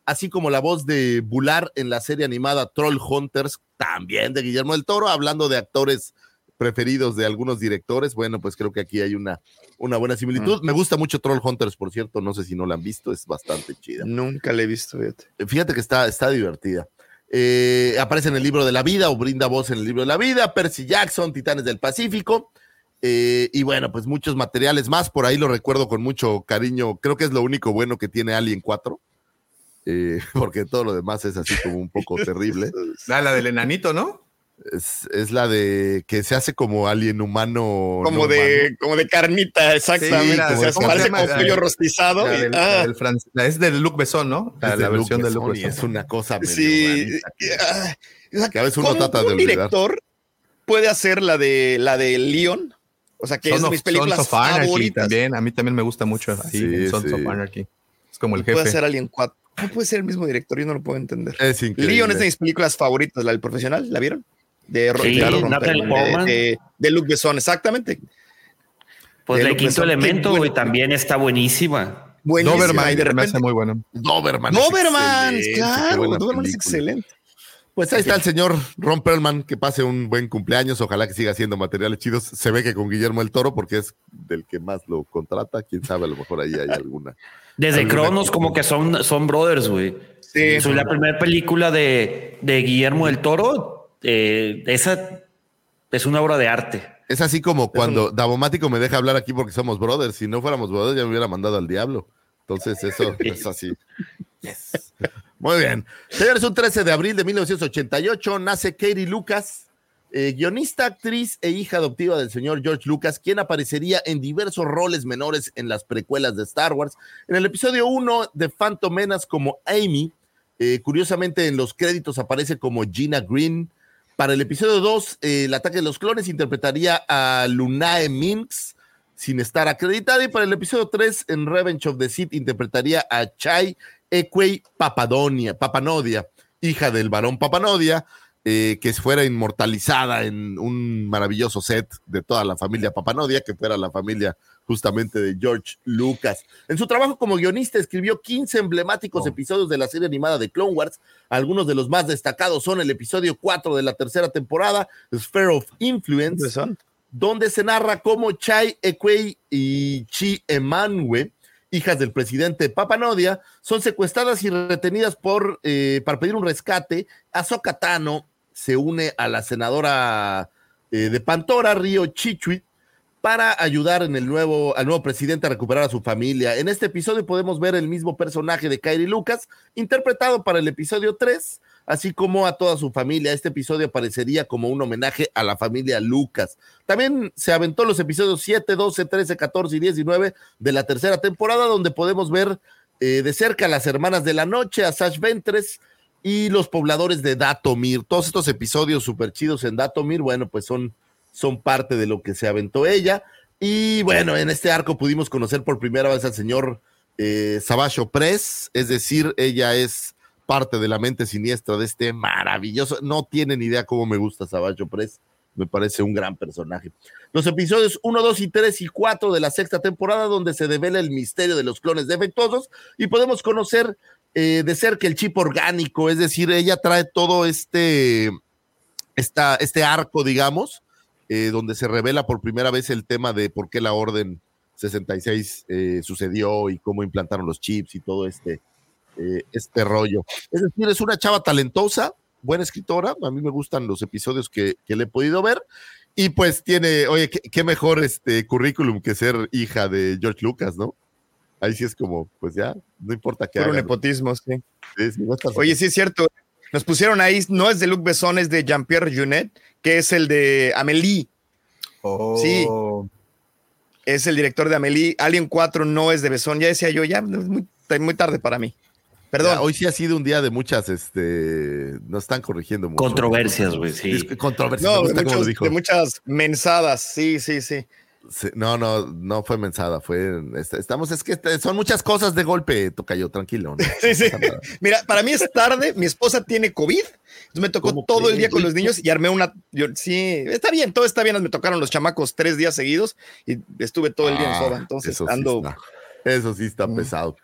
así como la voz de Bular en la serie animada Troll Hunters, también de Guillermo del Toro, hablando de actores preferidos de algunos directores. Bueno, pues creo que aquí hay una, una buena similitud. Me gusta mucho Troll Hunters, por cierto, no sé si no la han visto, es bastante chida. Nunca la he visto, fíjate. Fíjate que está, está divertida. Eh, aparece en el libro de la vida o brinda voz en el libro de la vida, Percy Jackson, Titanes del Pacífico. Eh, y bueno, pues muchos materiales más, por ahí lo recuerdo con mucho cariño. Creo que es lo único bueno que tiene Alien 4, eh, porque todo lo demás es así como un poco terrible. La, la del enanito, ¿no? Es, la de que se hace como alien humano. Como, de, como de carnita, exactamente. se hace, parece como pollo rostizado. La, ah. es de Luc Besson, ¿no? La, versión de Luc Besson. Es una cosa medio sí. que a veces uno trata de un director puede hacer la de la de Leon. O sea, que es de mis películas favoritas. También, a mí también me gusta mucho ahí Sons of Anarchy. Es como el jefe. Puede ser Alien 4. No puede ser el mismo director, yo no lo puedo entender. Es Leon es de mis películas favoritas, la del profesional, ¿la vieron? De, de, de, Luke Besson, exactamente. Pues el quinto elemento, y también está buenísima. Doberman, de repente. muy bueno. Doberman. Doberman, claro, Doberman es excelente. Pues ahí está el señor Ron Perlman, que pase un buen cumpleaños, ojalá que siga haciendo materiales chidos. Se ve que con Guillermo el Toro, porque es del que más lo contrata, quién sabe, a lo mejor ahí hay alguna. Desde Cronos como que son, son brothers, güey. Sí. Es la primera película de, Guillermo del Toro, eh, esa es una obra de arte. Es así como cuando Davomático me deja hablar aquí porque somos brothers. Si no fuéramos brothers, ya me hubiera mandado al diablo. Entonces, eso es así. Yes. Muy bien. Señores, un 13 de abril de 1988 nace Katie Lucas, eh, guionista, actriz e hija adoptiva del señor George Lucas, quien aparecería en diversos roles menores en las precuelas de Star Wars. En el episodio 1 de Phantom Menace como Amy, eh, curiosamente en los créditos aparece como Gina Green. Para el episodio 2, eh, el ataque de los clones, interpretaría a Lunae Minx sin estar acreditada. Y para el episodio 3, en Revenge of the Sith, interpretaría a Chai Equei Papadonia, Papanodia, hija del varón Papanodia, eh, que fuera inmortalizada en un maravilloso set de toda la familia Papanodia, que fuera la familia justamente de George Lucas. En su trabajo como guionista escribió 15 emblemáticos oh. episodios de la serie animada de Clone Wars. Algunos de los más destacados son el episodio 4 de la tercera temporada, Sphere of Influence, donde se narra cómo Chai Equei y Chi Emanwe hijas del presidente Papanodia, son secuestradas y retenidas por, eh, para pedir un rescate. Ahsoka Tano se une a la senadora eh, de Pantora, Río Chichui, para ayudar en el nuevo, al nuevo presidente a recuperar a su familia. En este episodio podemos ver el mismo personaje de Kairi Lucas, interpretado para el episodio 3, así como a toda su familia. Este episodio aparecería como un homenaje a la familia Lucas. También se aventó los episodios 7, 12, 13, 14 y 19 de la tercera temporada, donde podemos ver eh, de cerca a las hermanas de la noche, a Sash Ventres y los pobladores de Datomir. Todos estos episodios súper chidos en Datomir, bueno, pues son, son parte de lo que se aventó ella. Y bueno, en este arco pudimos conocer por primera vez al señor eh, Press, es decir, ella es parte de la mente siniestra de este maravilloso. No tienen idea cómo me gusta Sabacho Press. Me parece un gran personaje. Los episodios 1, 2 y 3 y 4 de la sexta temporada, donde se devela el misterio de los clones defectuosos y podemos conocer eh, de cerca el chip orgánico, es decir, ella trae todo este, esta, este arco, digamos, eh, donde se revela por primera vez el tema de por qué la Orden 66 eh, sucedió y cómo implantaron los chips y todo este, eh, este rollo. Es decir, es una chava talentosa, buena escritora, a mí me gustan los episodios que, le he podido ver, y pues tiene, oye, qué, mejor este currículum que ser hija de George Lucas, ¿no? Ahí sí es como, pues ya, no importa qué un nepotismo, sí. oye, sí es cierto, nos pusieron ahí, no es de Luc Besson, es de Jean-Pierre Junet, que es el de Amélie. Sí. Oh. Es el director de Amélie. Alien 4 no es de Besson. Ya decía yo, ya, es muy, muy tarde para mí. Perdón. hoy sí ha sido un día de muchas, este, nos están corrigiendo mucho. Controversias, güey, sí. Controversias, no, de, muchas mensadas, sí, sí, sí. no, no, no fue mensada, fue, estamos, es que son muchas cosas de golpe, yo tranquilo. sí, sí. Mira, para mí es tarde, mi esposa tiene COVID, entonces me tocó todo el día con los niños y armé una, yo, sí, está bien, todo está bien, me tocaron los chamacos tres días seguidos y estuve todo el día en ah, soda, entonces ando. eso sí está pesado.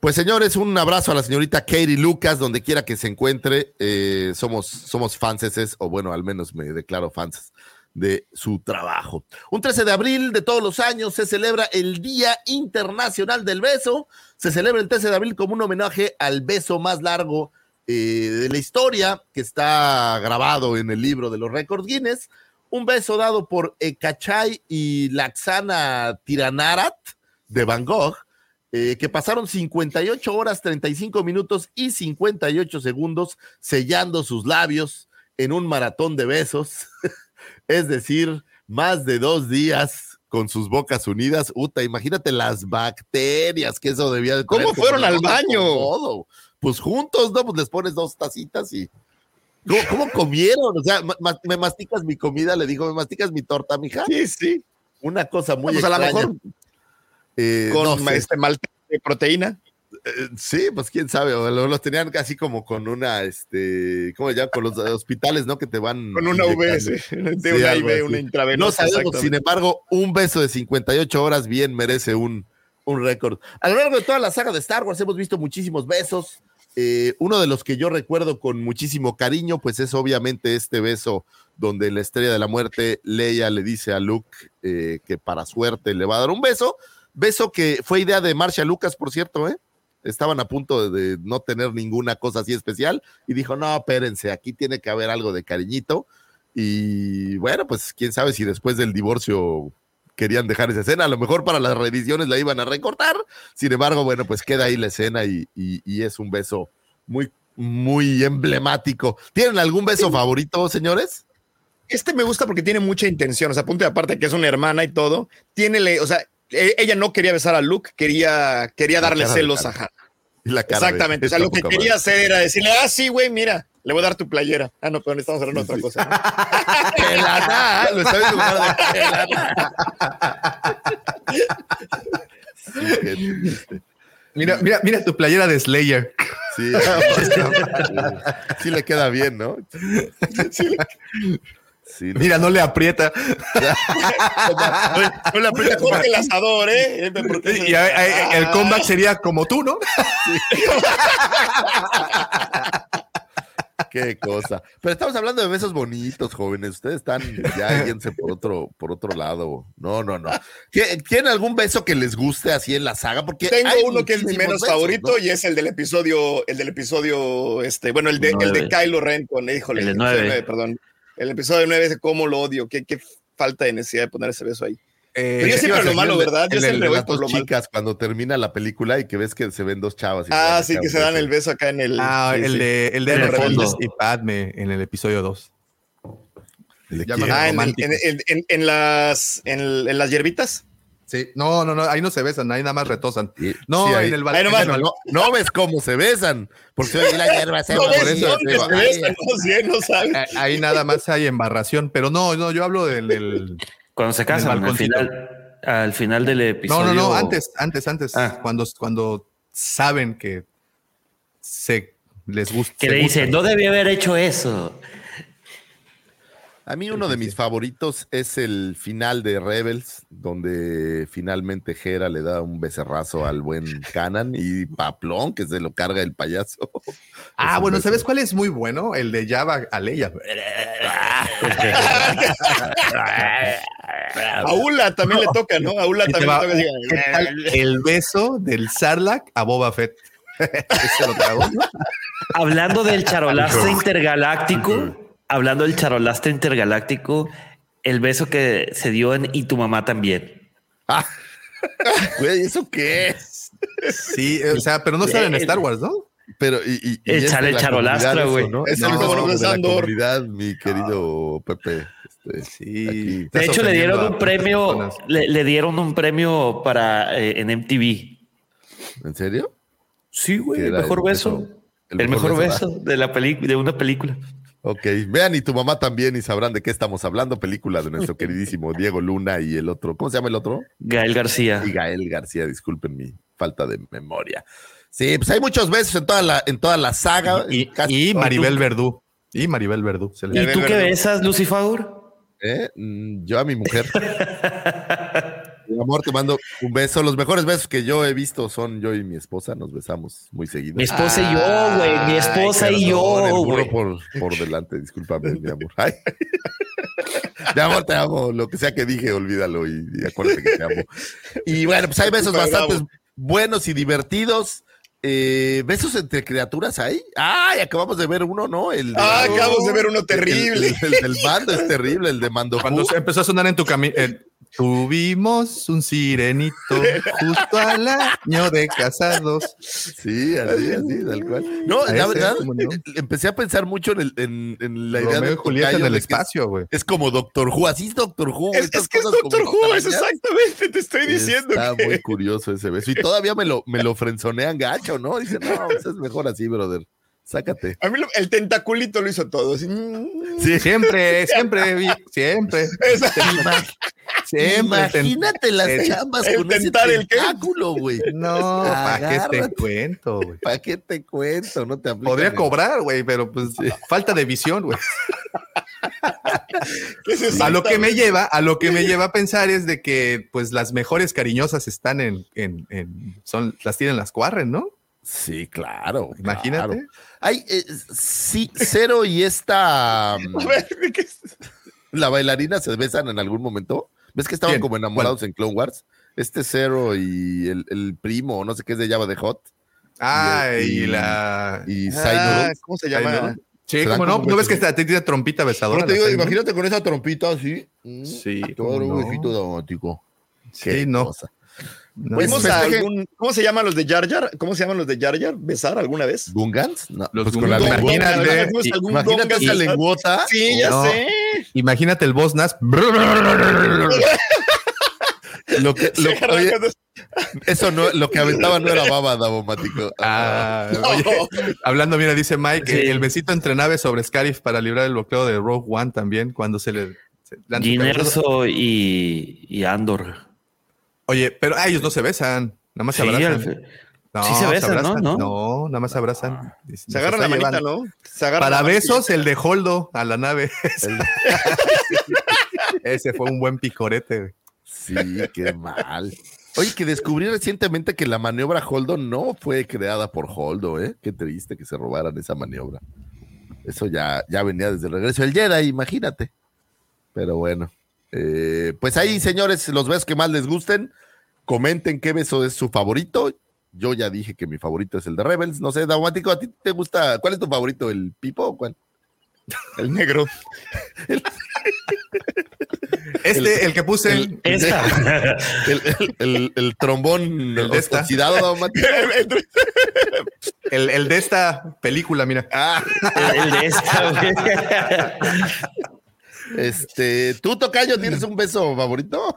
Pues señores, un abrazo a la señorita Katie Lucas, donde quiera que se encuentre. Eh, somos, somos fanses, o bueno, al menos me declaro fans de su trabajo. Un 13 de abril de todos los años se celebra el Día Internacional del Beso. Se celebra el 13 de abril como un homenaje al beso más largo eh, de la historia, que está grabado en el libro de los récords Guinness. Un beso dado por Ekachai y Laxana Tiranarat de Van Gogh eh, que pasaron 58 horas, 35 minutos y 58 segundos sellando sus labios en un maratón de besos, es decir, más de dos días con sus bocas unidas. Uta, imagínate las bacterias que eso debía de tener. ¿Cómo fueron al baño? Pues juntos, ¿no? Pues les pones dos tacitas y. ¿Cómo, comieron? O sea, me masticas mi comida, le digo, ¿me masticas mi torta, mija? Sí, sí. Una cosa muy pues a lo mejor eh, con este malte de proteína. Eh, sí, pues quién sabe, o los tenían casi como con una, este, ¿cómo ya? Con los hospitales, ¿no? Que te van. Con una VS, de una IV, una intravenosa. No sabemos, sin embargo, un beso de 58 horas bien merece un, un récord. A lo largo de toda la saga de Star Wars hemos visto muchísimos besos. Eh, uno de los que yo recuerdo con muchísimo cariño, pues es obviamente este beso donde la estrella de la muerte, Leia, le dice a Luke eh, que para suerte le va a dar un beso. Beso que fue idea de Marcia Lucas, por cierto, ¿eh? Estaban a punto de, de no tener ninguna cosa así especial y dijo, no, espérense, aquí tiene que haber algo de cariñito. Y bueno, pues quién sabe si después del divorcio querían dejar esa escena. A lo mejor para las reediciones la iban a recortar. Sin embargo, bueno, pues queda ahí la escena y, y- y es un beso muy, muy emblemático. ¿Tienen algún beso favorito, señores? Este me gusta porque tiene mucha intención, o sea, punto de aparte que es una hermana y todo, tiene, le- o sea, e- ella no quería besar a Luke, quería, quería darle celos a cara. Han. Y la cara de- Exactamente, o sea, lo que quería madre. hacer era decirle, ah, sí, güey, mira, le voy a dar tu playera. Ah, no, pero estamos hablando de otra cosa. ¿no? Pelana, ¿eh? lo está viendo con cara de pelana. Sí, Mira, mira, mira tu playera de Slayer. Sí, sí le queda bien, ¿no? Sí, no. Mira, no le aprieta. No le aprieta como el asador, ¿eh? Porque- Y el comeback sería como tú, ¿no? Qué cosa. Pero estamos hablando de besos bonitos, jóvenes. Ustedes están ya yéndose por otro, por otro lado. No, no, no. ¿Tie- ¿Tienen algún beso que les guste así en la saga? Porque Tengo hay uno que es mi menos besos, favorito ¿no? y es el del episodio, el del episodio, este, bueno, el de, el de. Kylo Ren con, híjole, El de episodio nueve. perdón. El episodio 9 es cómo lo odio, qué, qué falta de necesidad de poner ese beso ahí. Eh, Pero yo siempre lo malo, ¿verdad? Yo de siempre voy por dos lo malo. chicas cuando termina la película y que ves que se ven dos chavas. y Ah, sí, que se dan el beso acá en el. Ah, sí, el sí. de, el de En el fondo. y Padme en el episodio 2. ¿De Llama- quién? Ah, en, en- en- en- en las, en las hierbitas. Sí, no, no, no, ahí no se besan, ahí nada más retosan. Sí, No, sí, ahí- en el Ahí balcón. No, no ves cómo se besan, porque hoy la hierba se No ves por eso. digo, se besan, no sé, no sabes. Ah, Ahí nada más hay embarración, pero no, no, yo hablo del. del- Cuando se casan, al final, al final del No, episodio. no, no, antes, antes, antes, Ah. cuando, cuando saben que se les gusta. Que le dice, gustan. no debía haber hecho eso. A mí uno de mis favoritos es el final de Rebels, donde finalmente Hera le da un becerrazo al buen Canan y Paplón, que se lo carga el payaso. Ah, Es bueno. ¿sabes cuál es muy bueno? El de Java a Leia. A Ula también le toca, ¿no? A Ula también va- le ¿qué tal toca. así. El beso del Sarlacc a Boba Fett. Ese lo trago. Hablando del charolastre intergaláctico, hablando del charolastre intergaláctico, el beso que se dio en Y tu mamá también. Ah, güey, ¿eso qué es? Sí, o sea, pero no sale en Star Wars, ¿no? Pero, y, y- y chale charolastra, güey. ¿no? Es No, el como de la comunidad, mi querido Pepe. Este, Sí. De hecho, le dieron un premio, le, le dieron un premio para eh, en MTV. ¿En serio? Sí, güey, el mejor el beso. beso- El, mejor beso, de la película, de una película. Ok, vean y tu mamá también y sabrán de qué estamos hablando. Película de nuestro queridísimo Diego Luna y el otro, ¿cómo se llama el otro? Gael García. Y Gael García, disculpen mi falta de memoria. Sí, pues hay muchos besos en toda la, en toda la saga. Y, Casi y. Maribel Verdú. Y Maribel Verdú. se le- ¿Y tú qué besas, Lucifaur? ¿Eh? Mm, Yo a mi mujer. Mi amor, te mando un beso. Los mejores besos que yo he visto son yo y mi esposa. Nos besamos muy seguido. Mi esposa y yo, güey. Mi esposa Ay, y yo, el güey. por, por delante, discúlpame, mi amor. Ay. Mi amor, te amo. Lo que sea que dije, olvídalo y, y acuérdate que te amo. Y bueno, pues hay besos bastante buenos y divertidos. Eh, ¿Besos entre criaturas hay? ¡Ay! Acabamos de ver uno, ¿no? El de- Ah, acabamos de ver uno terrible. El, el del mando es terrible, el de Mando. Cuando se empezó a sonar en tu camino. Tuvimos un sirenito justo al año de casados. Sí, así, así, tal cual. No, la verdad, ¿cómo no? eh, empecé a pensar mucho en, el- en- en la idea Romeo de Julieta en el espacio, güey. Es como Doctor Who, así es Doctor Who. Es, que es Doctor Who, es exactamente, te estoy diciendo. Está que- muy curioso ese beso. Y todavía me lo, me lo frenzonean gacho, ¿no? Dicen, no, pues es mejor así, brother. Sácate. A mí lo- el tentaculito lo hizo todo. así. Sí. Siempre, siempre, siempre. Esa- Siempre. ten- Imagínate las el- chambas el con ese tentáculo, güey. No, ¿para qué te cuento, güey? ¿Para qué te cuento? No te Podría cobrar, güey, pero pues falta de visión, güey. ¿qué es A lo que me lleva, a lo que me lleva a pensar es de que pues las mejores cariñosas están en, en, en- son, las tienen las cuarren, ¿no? Sí, claro. Imagínate. Hay, eh, sí, Cero y esta. Mm, la bailarina se besan en algún momento. ¿Ves que estaban como enamorados en Clone Wars? Este Cero y el, primo, no sé qué es de Java de Hot. Ah, y, la. Y ah, ¿Cómo se llama? Sí, como no, ¿no ves que está, tiene trompita besadora? te digo, imagínate con esa trompita así. Mm, sí. Todo un besito dramático. Sí, no. ¿Cómo se llaman los de Jar Jar? ¿Cómo se llaman los de Jar Jar? ¿Besar alguna vez? ¿Gungans? No, los pues Imagínate, imagínate esa lengüota. Sí, ya sé. Imagínate el boss Nas. lo que, lo, oye, eso no, lo que aventaba no era baba, Davomático. Ah, oye, hablando, mira, dice Mike, el besito entre naves sobre Scarif para librar el bloqueo de Rogue One también, cuando se le. Ginerso y, y Andor. Oye, pero ah, ellos no se besan, nada más se abrazan. No, sí se besan, ¿no? ¿no? nada más se abrazan. Se agarran la manita, ¿no? Se Para besos, el de Holdo a la nave. Ese fue un buen picorete. Sí, qué mal. Oye, que descubrí recientemente que la maniobra Holdo no fue creada por Holdo, ¿eh? Qué triste que se robaran esa maniobra. Eso ya, ya venía desde el regreso del Jedi, imagínate. Pero bueno. Eh, pues ahí, señores, los besos que más les gusten, comenten qué beso es su favorito. Yo ya dije que mi favorito es el de Rebels. No sé, Daumático, ¿a ti te gusta? ¿Cuál es tu favorito? ¿El Pipo o cuál? El negro. este, el, que puse. El, el, el trombón el de esta. el, el, de esta película, mira. Ah. el, de esta. Este, ¿tú, Tocayo, tienes un beso favorito?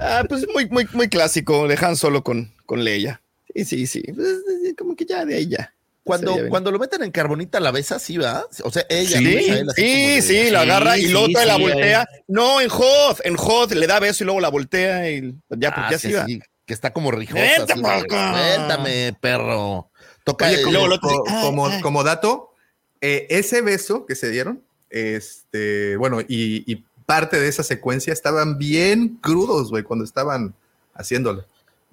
Ah, pues muy, muy, muy clásico, dejan solo con, con Leia. Sí, sí, sí. Pues, como que ya de ahí ya. Cuando, cuando lo meten en carbonita, la besa así, ¿va? O sea, ella. Sí, sí, sí, la agarra y luego la voltea. No, en Hoth, en Hoth le da beso y luego la voltea y ya, pues ya sí, va. que está como rijosa. Cuéntame, perro. Toca como, como, dato, eh, ese beso que se dieron este, bueno, y, parte de esa secuencia estaban bien crudos, güey, cuando estaban haciéndolo.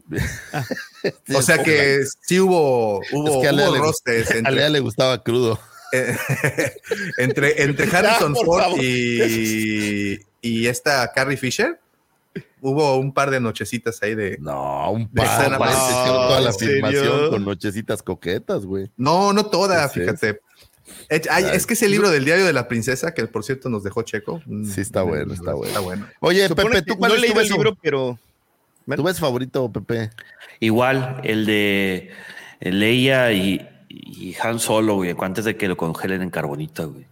o sea que sí hubo, hubo, a Lea le, gustaba crudo. entre, entre Harrison Ford y, y esta Carrie Fisher, hubo un par de nochecitas ahí de. No, un par. De toda la filmación con nochecitas coquetas, güey. No, no toda, fíjate. Es, que ese libro del diario de la princesa, que por cierto nos dejó Checo. Mm, sí, está bueno, está bueno. Está bueno. Oye, Pepe, ¿tú cuál no es tu el libro, pero. ¿Tu ves favorito, Pepe? Igual, el de Leia y, y Han Solo, güey, antes de que lo congelen en carbonita, güey.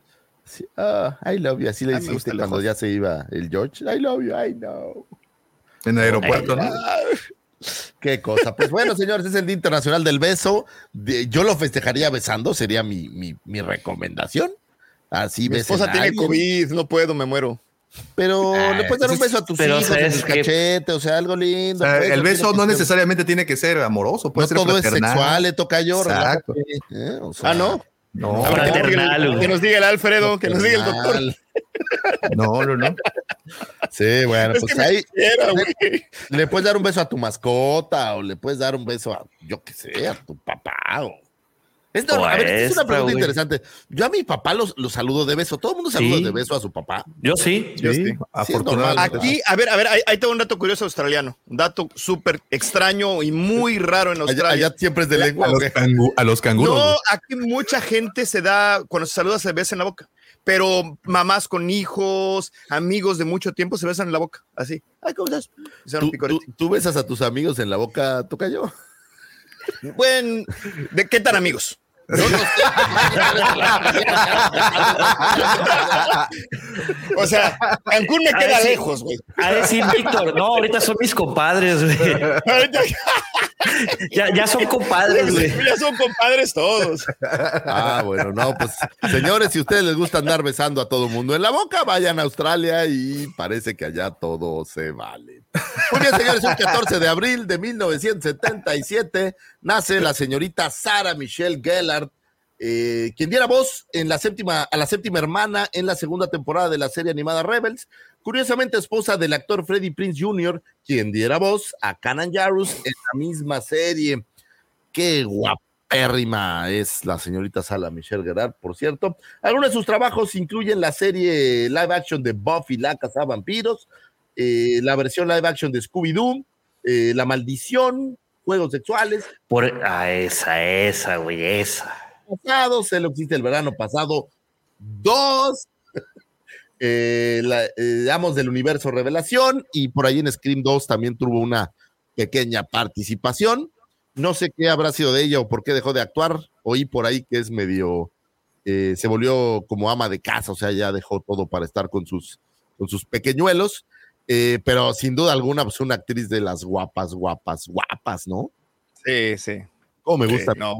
Sí, ah, I love you. Así le hiciste cuando ya se iba el George. I love you, I know. En el aeropuerto, ¿no? Qué cosa. Pues bueno, señores, es el Día Internacional del Beso. yo lo festejaría besando, sería mi, mi, recomendación. Así Mi esposa tiene COVID, no puedo, me muero. Pero le puedes dar un beso a tus hijos en el cachete, o sea, algo lindo. Pues, el beso no necesariamente tiene que ser amoroso, puede ser todo es sexual, le toca llorar. Exacto. ¿eh? ah, no. No, que, nos diga el Alfredo, que nos diga el doctor. No, no, no. Sí, bueno, pues ahí le, puedes dar un beso a tu mascota o le puedes dar un beso a, yo qué sé, a tu papá. Es, es una pregunta interesante. Yo a mi papá lo, saludo de beso. Todo el mundo saluda de beso a su papá. Yo sí. Yo sí. Afortunadamente. Aquí, a ver, a ver, ahí, tengo un dato curioso australiano. Un dato súper extraño y muy raro en Australia. Allá, siempre es de lengua. A los, canguros. No, aquí mucha gente se da, cuando se saluda, se besa en la boca pero mamás con hijos, amigos de mucho tiempo se besan en la boca, así. Ay, ¿cómo estás? ¿Tú, besas a tus amigos en la boca, yo? Bueno, ¿de qué tan amigos? o sea, Cancún me queda lejos, güey. A decir, Víctor, no, ahorita son mis compadres, güey. ya, ya son compadres, güey. Ya son compadres todos. Ah, bueno, no, pues, señores, si a ustedes les gusta andar besando a todo mundo en la boca, vayan a Australia y parece que allá todo se vale. Muy bien, señores, un 14 de abril de 1977 nace la señorita Sara Michelle Gellar, eh, quien diera voz en la séptima, a la séptima hermana en la segunda temporada de la serie animada Rebels. Curiosamente, esposa del actor Freddie Prince Jr., quien diera voz a Canan Jarus en la misma serie. Qué guapérrima es la señorita Sala Michelle Gerard, por cierto. Algunos de sus trabajos incluyen la serie live action de Buffy la Casa Vampiros, eh, la versión live action de Scooby-Doo, eh, La Maldición, Juegos Sexuales. Por, a esa, esa, güey, esa. Pasado, se lo existe el verano pasado. Dos, eh, Amos del Universo Revelación, y por ahí en Scream 2 también tuvo una pequeña participación. No sé qué habrá sido de ella o por qué dejó de actuar. Oí por ahí que es medio, eh, se volvió como ama de casa, o sea, ya dejó todo para estar con sus, con sus pequeñuelos. Eh, pero sin duda alguna, pues una actriz de las guapas, guapas, guapas, ¿no? Sí, sí. Oh, me gusta. no,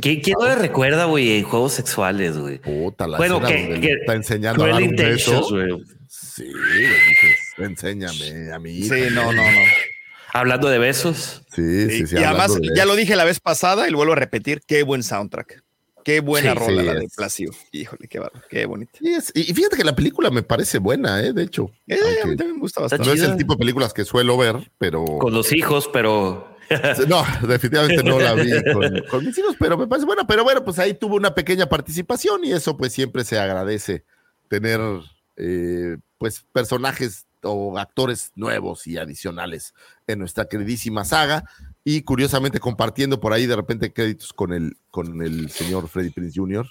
¿Quién, no le recuerda, güey, en juegos sexuales, güey? Puta, la bueno, que, está enseñando a dar un beso. Sí, güey, enséñame a mí. Sí, no, no, no. Hablando de besos. Sí, sí, sí. Y además, ya lo dije la vez pasada y vuelvo a repetir, qué buen soundtrack. Qué buena rola la de Placio. Híjole, qué, qué bonita. Y, fíjate que la película me parece buena, ¿eh? de hecho. Eh, a mí también me gusta bastante. No es el tipo de películas que suelo ver, pero. Con los hijos, pero. No, definitivamente no la vi con, mis hijos, pero me parece buena. Pero bueno, pues ahí tuvo una pequeña participación y eso, pues siempre se agradece tener, eh, pues, personajes o actores nuevos y adicionales en nuestra queridísima saga y curiosamente compartiendo por ahí de repente créditos con el, con el señor Freddy Prince Jr.,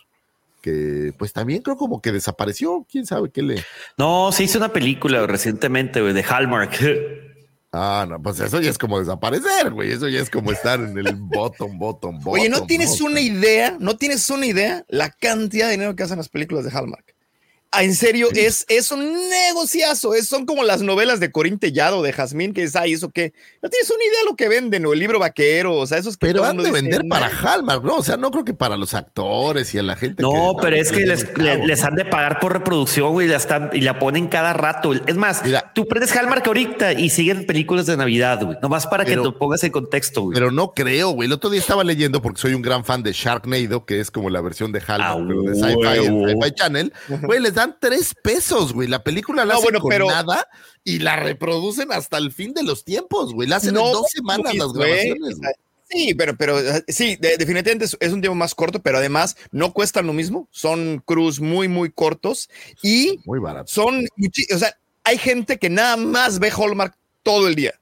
que pues también creo como que desapareció, quién sabe qué le... No, se hizo una película recientemente de Hallmark. Ah, no, pues eso ya es como desaparecer, güey. Eso ya es como estar en el bottom, bottom, bottom. Oye, ¿no tienes una idea? ¿No tienes una idea la cantidad de dinero que hacen las películas de Hallmark? Ah, en serio, es, es un negociazo. Es, son como las novelas de Corín Tellado, de Jazmín, que es, ay, ¿eso qué? No tienes una idea de lo que venden, o el libro vaquero, o sea, esos que Pero han de vender para Hallmark, ¿no? O sea, no creo que para los actores y a la gente. No, pero es que les, les, han de pagar por reproducción, güey, y la, están, y la ponen cada rato. Es más, Mira, tú prendes Hallmark ahorita y siguen películas de Navidad, güey. Nomás para que te pongas en contexto, güey. Pero no creo, güey. El otro día estaba leyendo, porque soy un gran fan de Sharknado, que es como la versión de Hallmark, ah, pero de Sci-Fi, Sci-Fi Channel. Güey, les dan tres pesos güey. La película la hacen con nada y la reproducen hasta el fin de los tiempos, güey. La hacen en dos semanas las grabaciones. Sí, pero, pero sí, definitivamente es, un tiempo más corto, pero además no cuestan lo mismo. Son cruz muy, muy cortos y muy baratos. Son, o sea, hay gente que nada más ve Hallmark todo el día.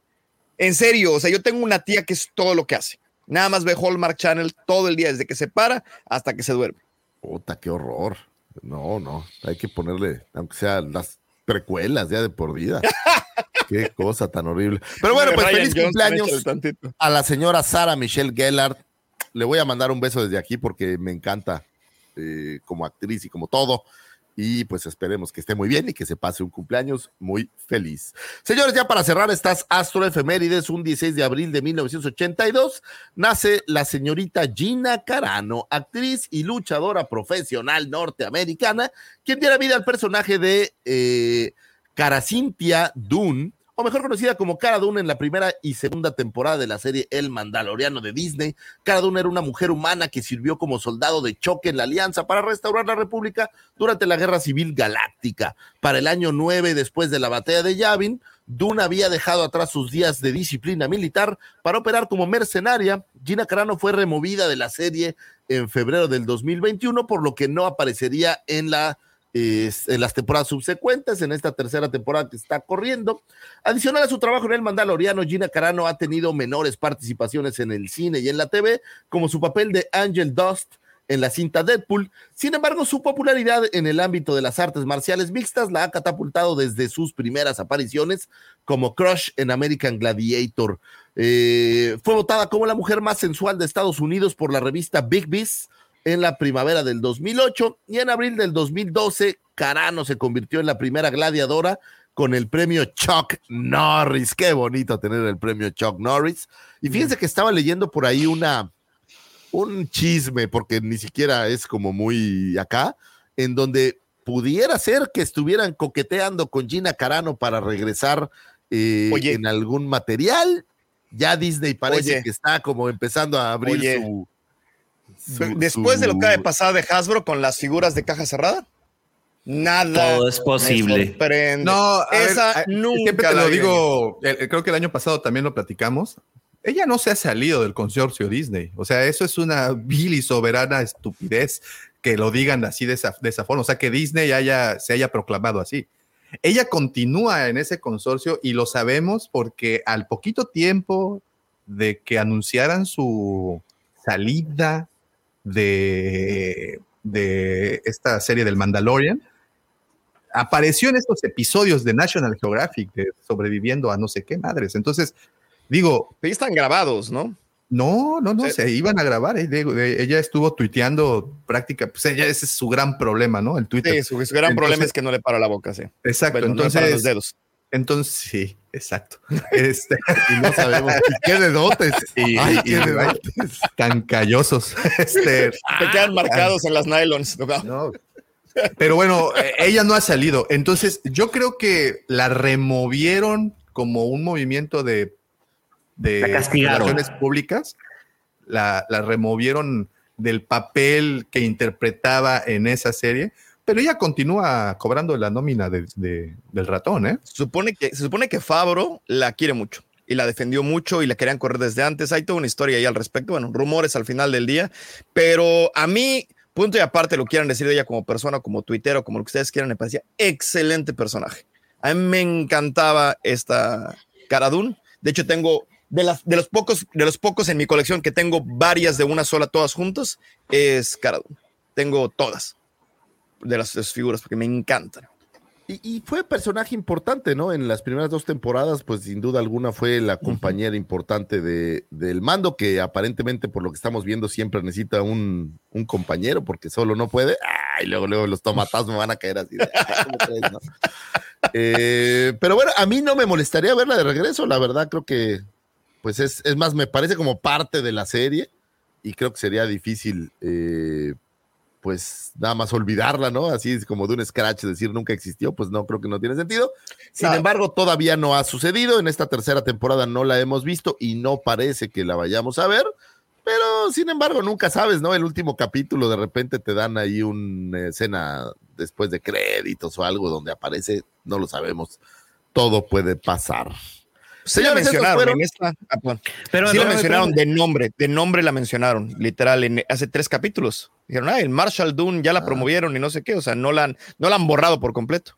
En serio, o sea, yo tengo una tía que es todo lo que hace. Nada más ve Hallmark Channel todo el día, desde que se para hasta que se duerme. Puta, qué horror. No, no, hay que ponerle, aunque sea las precuelas ya de por vida. Qué cosa tan horrible. Pero bueno, pues feliz cumpleaños a la señora Sara Michelle Gellard. Le voy a mandar un beso desde aquí porque me encanta eh, como actriz y como todo y pues esperemos que esté muy bien y que se pase un cumpleaños muy feliz. Señores, ya para cerrar estas astroefemérides, un 16 de abril de 1982, nace la señorita Gina Carano, actriz y luchadora profesional norteamericana, quien diera vida al personaje de eh, Caracintia Dune o mejor conocida como Cara Dune en la primera y segunda temporada de la serie El Mandaloriano de Disney. Cara Dune era una mujer humana que sirvió como soldado de choque en la Alianza para restaurar la República durante la Guerra Civil Galáctica. Para el año 9, después de la batalla de Yavin, Dune había dejado atrás sus días de disciplina militar para operar como mercenaria. Gina Carano fue removida de la serie en febrero del 2021, por lo que no aparecería en la en las temporadas subsecuentes, en esta tercera temporada que está corriendo. Adicional a su trabajo en el Mandaloriano, Gina Carano ha tenido menores participaciones en el cine y en la TV, como su papel de Angel Dust en la cinta Deadpool. Sin embargo, su popularidad en el ámbito de las artes marciales mixtas la ha catapultado desde sus primeras apariciones como Crush en American Gladiator. Eh, fue votada como la mujer más sensual de Estados Unidos por la revista Big Beast en la primavera del 2008 y en abril del 2012 Carano se convirtió en la primera gladiadora con el premio Chuck Norris. Qué bonito tener el premio Chuck Norris. Y fíjense que estaba leyendo por ahí una un chisme porque ni siquiera es como muy acá en donde pudiera ser que estuvieran coqueteando con Gina Carano para regresar eh, en algún material. Ya Disney parece que está como empezando a abrir su Después de lo que ha pasado de Hasbro con las figuras de caja cerrada, nada. Todo es posible. No, esa nunca. Siempre te lo digo, creo que el año pasado también lo platicamos. ella no se ha salido del consorcio Disney. O sea, eso es una vil y soberana estupidez que lo digan así de esa, de esa forma. O sea, que Disney haya, se haya proclamado así. Ella continúa en ese consorcio y lo sabemos porque al poquito tiempo de que anunciaran su salida de, de esta serie del Mandalorian, apareció en estos episodios de National Geographic de sobreviviendo a no sé qué madres. Entonces, digo... Ahí están grabados, ¿no? No, no, no, se iban a grabar. Eh, ella estuvo tuiteando práctica, pues ella, ese es su gran problema, ¿no? El Twitter. Sí, su, gran problema es que no le para la boca, sí. Exacto, entonces. los dedos. Entonces, sí, exacto. Este, y no sabemos qué dedotes. Y, Ay, qué dedotes. Tan callosos. Este, Te quedan marcados en las nylons. No. Pero bueno, eh, ella no ha salido. Entonces, yo creo que la removieron como un movimiento de de relaciones públicas, la, removieron del papel que interpretaba en esa serie, pero ella continúa cobrando la nómina del ratón, ¿eh? Supone que, se supone que Fabro la quiere mucho y la defendió mucho y la querían correr desde antes. Hay toda una historia ahí al respecto, bueno, rumores al final del día, pero a mí, punto y aparte, lo quieran decir de ella como persona, como tuitero, como lo que ustedes quieran, me parecía excelente personaje. A mí me encantaba esta Caradun. De hecho, tengo de, las, de, los pocos, de los pocos en mi colección que tengo varias de una sola, todas juntas, es Cara Tengo todas de las, figuras porque me encantan. Y, fue personaje importante, ¿no? En las primeras dos temporadas, pues sin duda alguna fue la compañera importante de, del mando, que aparentemente por lo que estamos viendo siempre necesita un, un compañero, porque solo no puede. Ay, luego, luego los tomatas me van a caer así. Eh, pero bueno, a mí no me molestaría verla de regreso, la verdad creo que pues es, es más, me parece como parte de la serie y creo que sería difícil, eh, pues nada más olvidarla, ¿no? Así es como de un scratch decir nunca existió, pues no, creo que no tiene sentido. Sin embargo, todavía no ha sucedido, en esta tercera temporada no la hemos visto y no parece que la vayamos a ver, pero sin embargo, nunca sabes, ¿no? El último capítulo de repente te dan ahí una escena después de créditos o algo donde aparece, no lo sabemos, todo puede pasar. Sí la mencionaron en esta. Ah, pero sí la mencionaron de nombre, de nombre la mencionaron, literal, en, hace tres capítulos. Dijeron, ah, el Marshall Dune ya la ah. promovieron y no sé qué, o sea, no la han, no la han borrado por completo.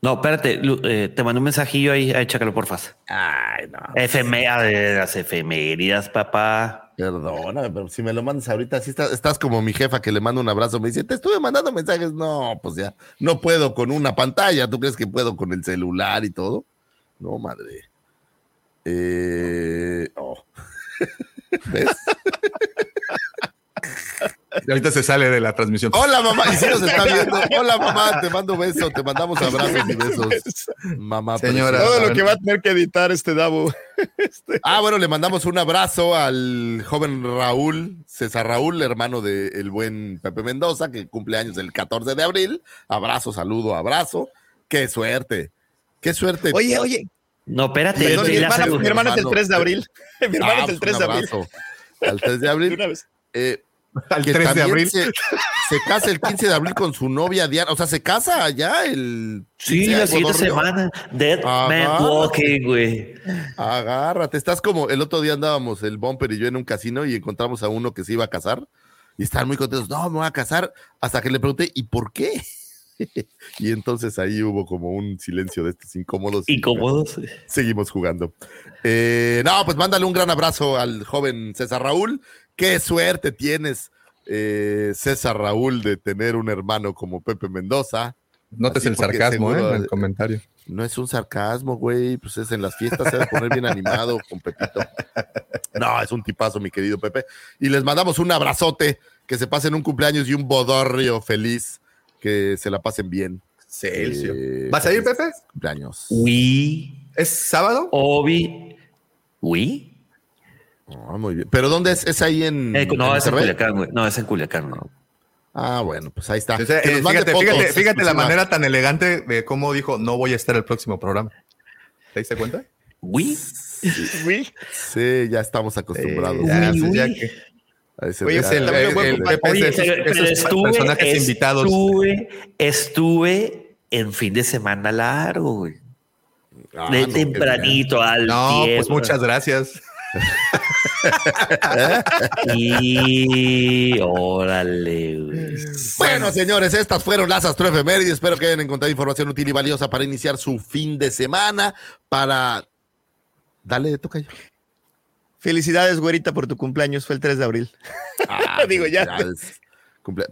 No, espérate, eh, te mando un mensajillo ahí, ahí chécalo, porfa. Ay, no. FMA de las efeméridas, papá. Perdóname, pero si me lo mandas ahorita, si estás, estás, como mi jefa que le mando un abrazo, me dice, te estuve mandando mensajes. No, pues ya, no puedo con una pantalla. ¿Tú crees que puedo con el celular y todo? No, madre. Eh, oh. ¿Ves? Y ahorita se sale de la transmisión. Hola, mamá. Y si nos está viendo. Hola, mamá. Te mando besos. Te mandamos abrazos y besos. Mamá. Señora. Todo lo que va a tener que editar este Davo. Este. Ah, bueno, le mandamos un abrazo al joven Raúl, César Raúl, hermano del buen Pepe Mendoza, que cumple años el 14 de abril. Abrazo, saludo, abrazo. Qué suerte. Qué suerte. Oye, oye. No, espérate. mi, hermana, es el 3 de abril. mi hermana es el 3 de abril. Al 3 de abril. Eh, Al 3 de abril. Se, casa el 15 de abril con su novia Diana. O sea, se casa allá el. Sí, la siguiente semana. Dead Man Walking, güey. Agárrate. Estás como el otro día andábamos el Bumper y yo en un casino y encontramos a uno que se iba a casar y estaban muy contentos. No, me voy a casar. Hasta que le pregunté, ¿y por qué? y entonces ahí hubo como un silencio de estos incómodos. Incómodos. seguimos jugando. Eh, no, pues mándale un gran abrazo al joven César Raúl. Qué suerte tienes, eh, César Raúl, de tener un hermano como Pepe Mendoza. Notes el sarcasmo ¿eh? en el comentario. No es un sarcasmo, güey, pues es en las fiestas se va a poner bien animado con Pepito. No, es un tipazo, mi querido Pepe. Y les mandamos un abrazote, que se pasen un cumpleaños y un bodorrio feliz que se la pasen bien. Celsius. Eh, ¿Vas a ir, Pepe? Cumpleaños. Oui. ¿Es sábado? Obi. Oui. Ah, muy bien. ¿Pero dónde es? ¿Es ahí en.? Eh, no, es en Culiacán, güey. No, es en Culiacán, no. Ah, bueno, pues ahí está. Eh, fíjate, fíjate, fíjate la manera tan elegante de cómo dijo, no voy a estar el próximo programa. ¿Te diste cuenta? Oui. Sí, sí ya estamos acostumbrados. ya, ya que, Oye, es el, estuve, Estuve en fin de semana largo, güey. Ah, de tempranito al No, pues muchas gracias. y órale. Bueno, señores, estas fueron las astroefemérides. Espero que hayan encontrado información útil y valiosa para iniciar su fin de semana. Para. Dale, toca yo. Felicidades, güerita, por tu cumpleaños. Fue el 3 de abril. Ah, Digo, ya.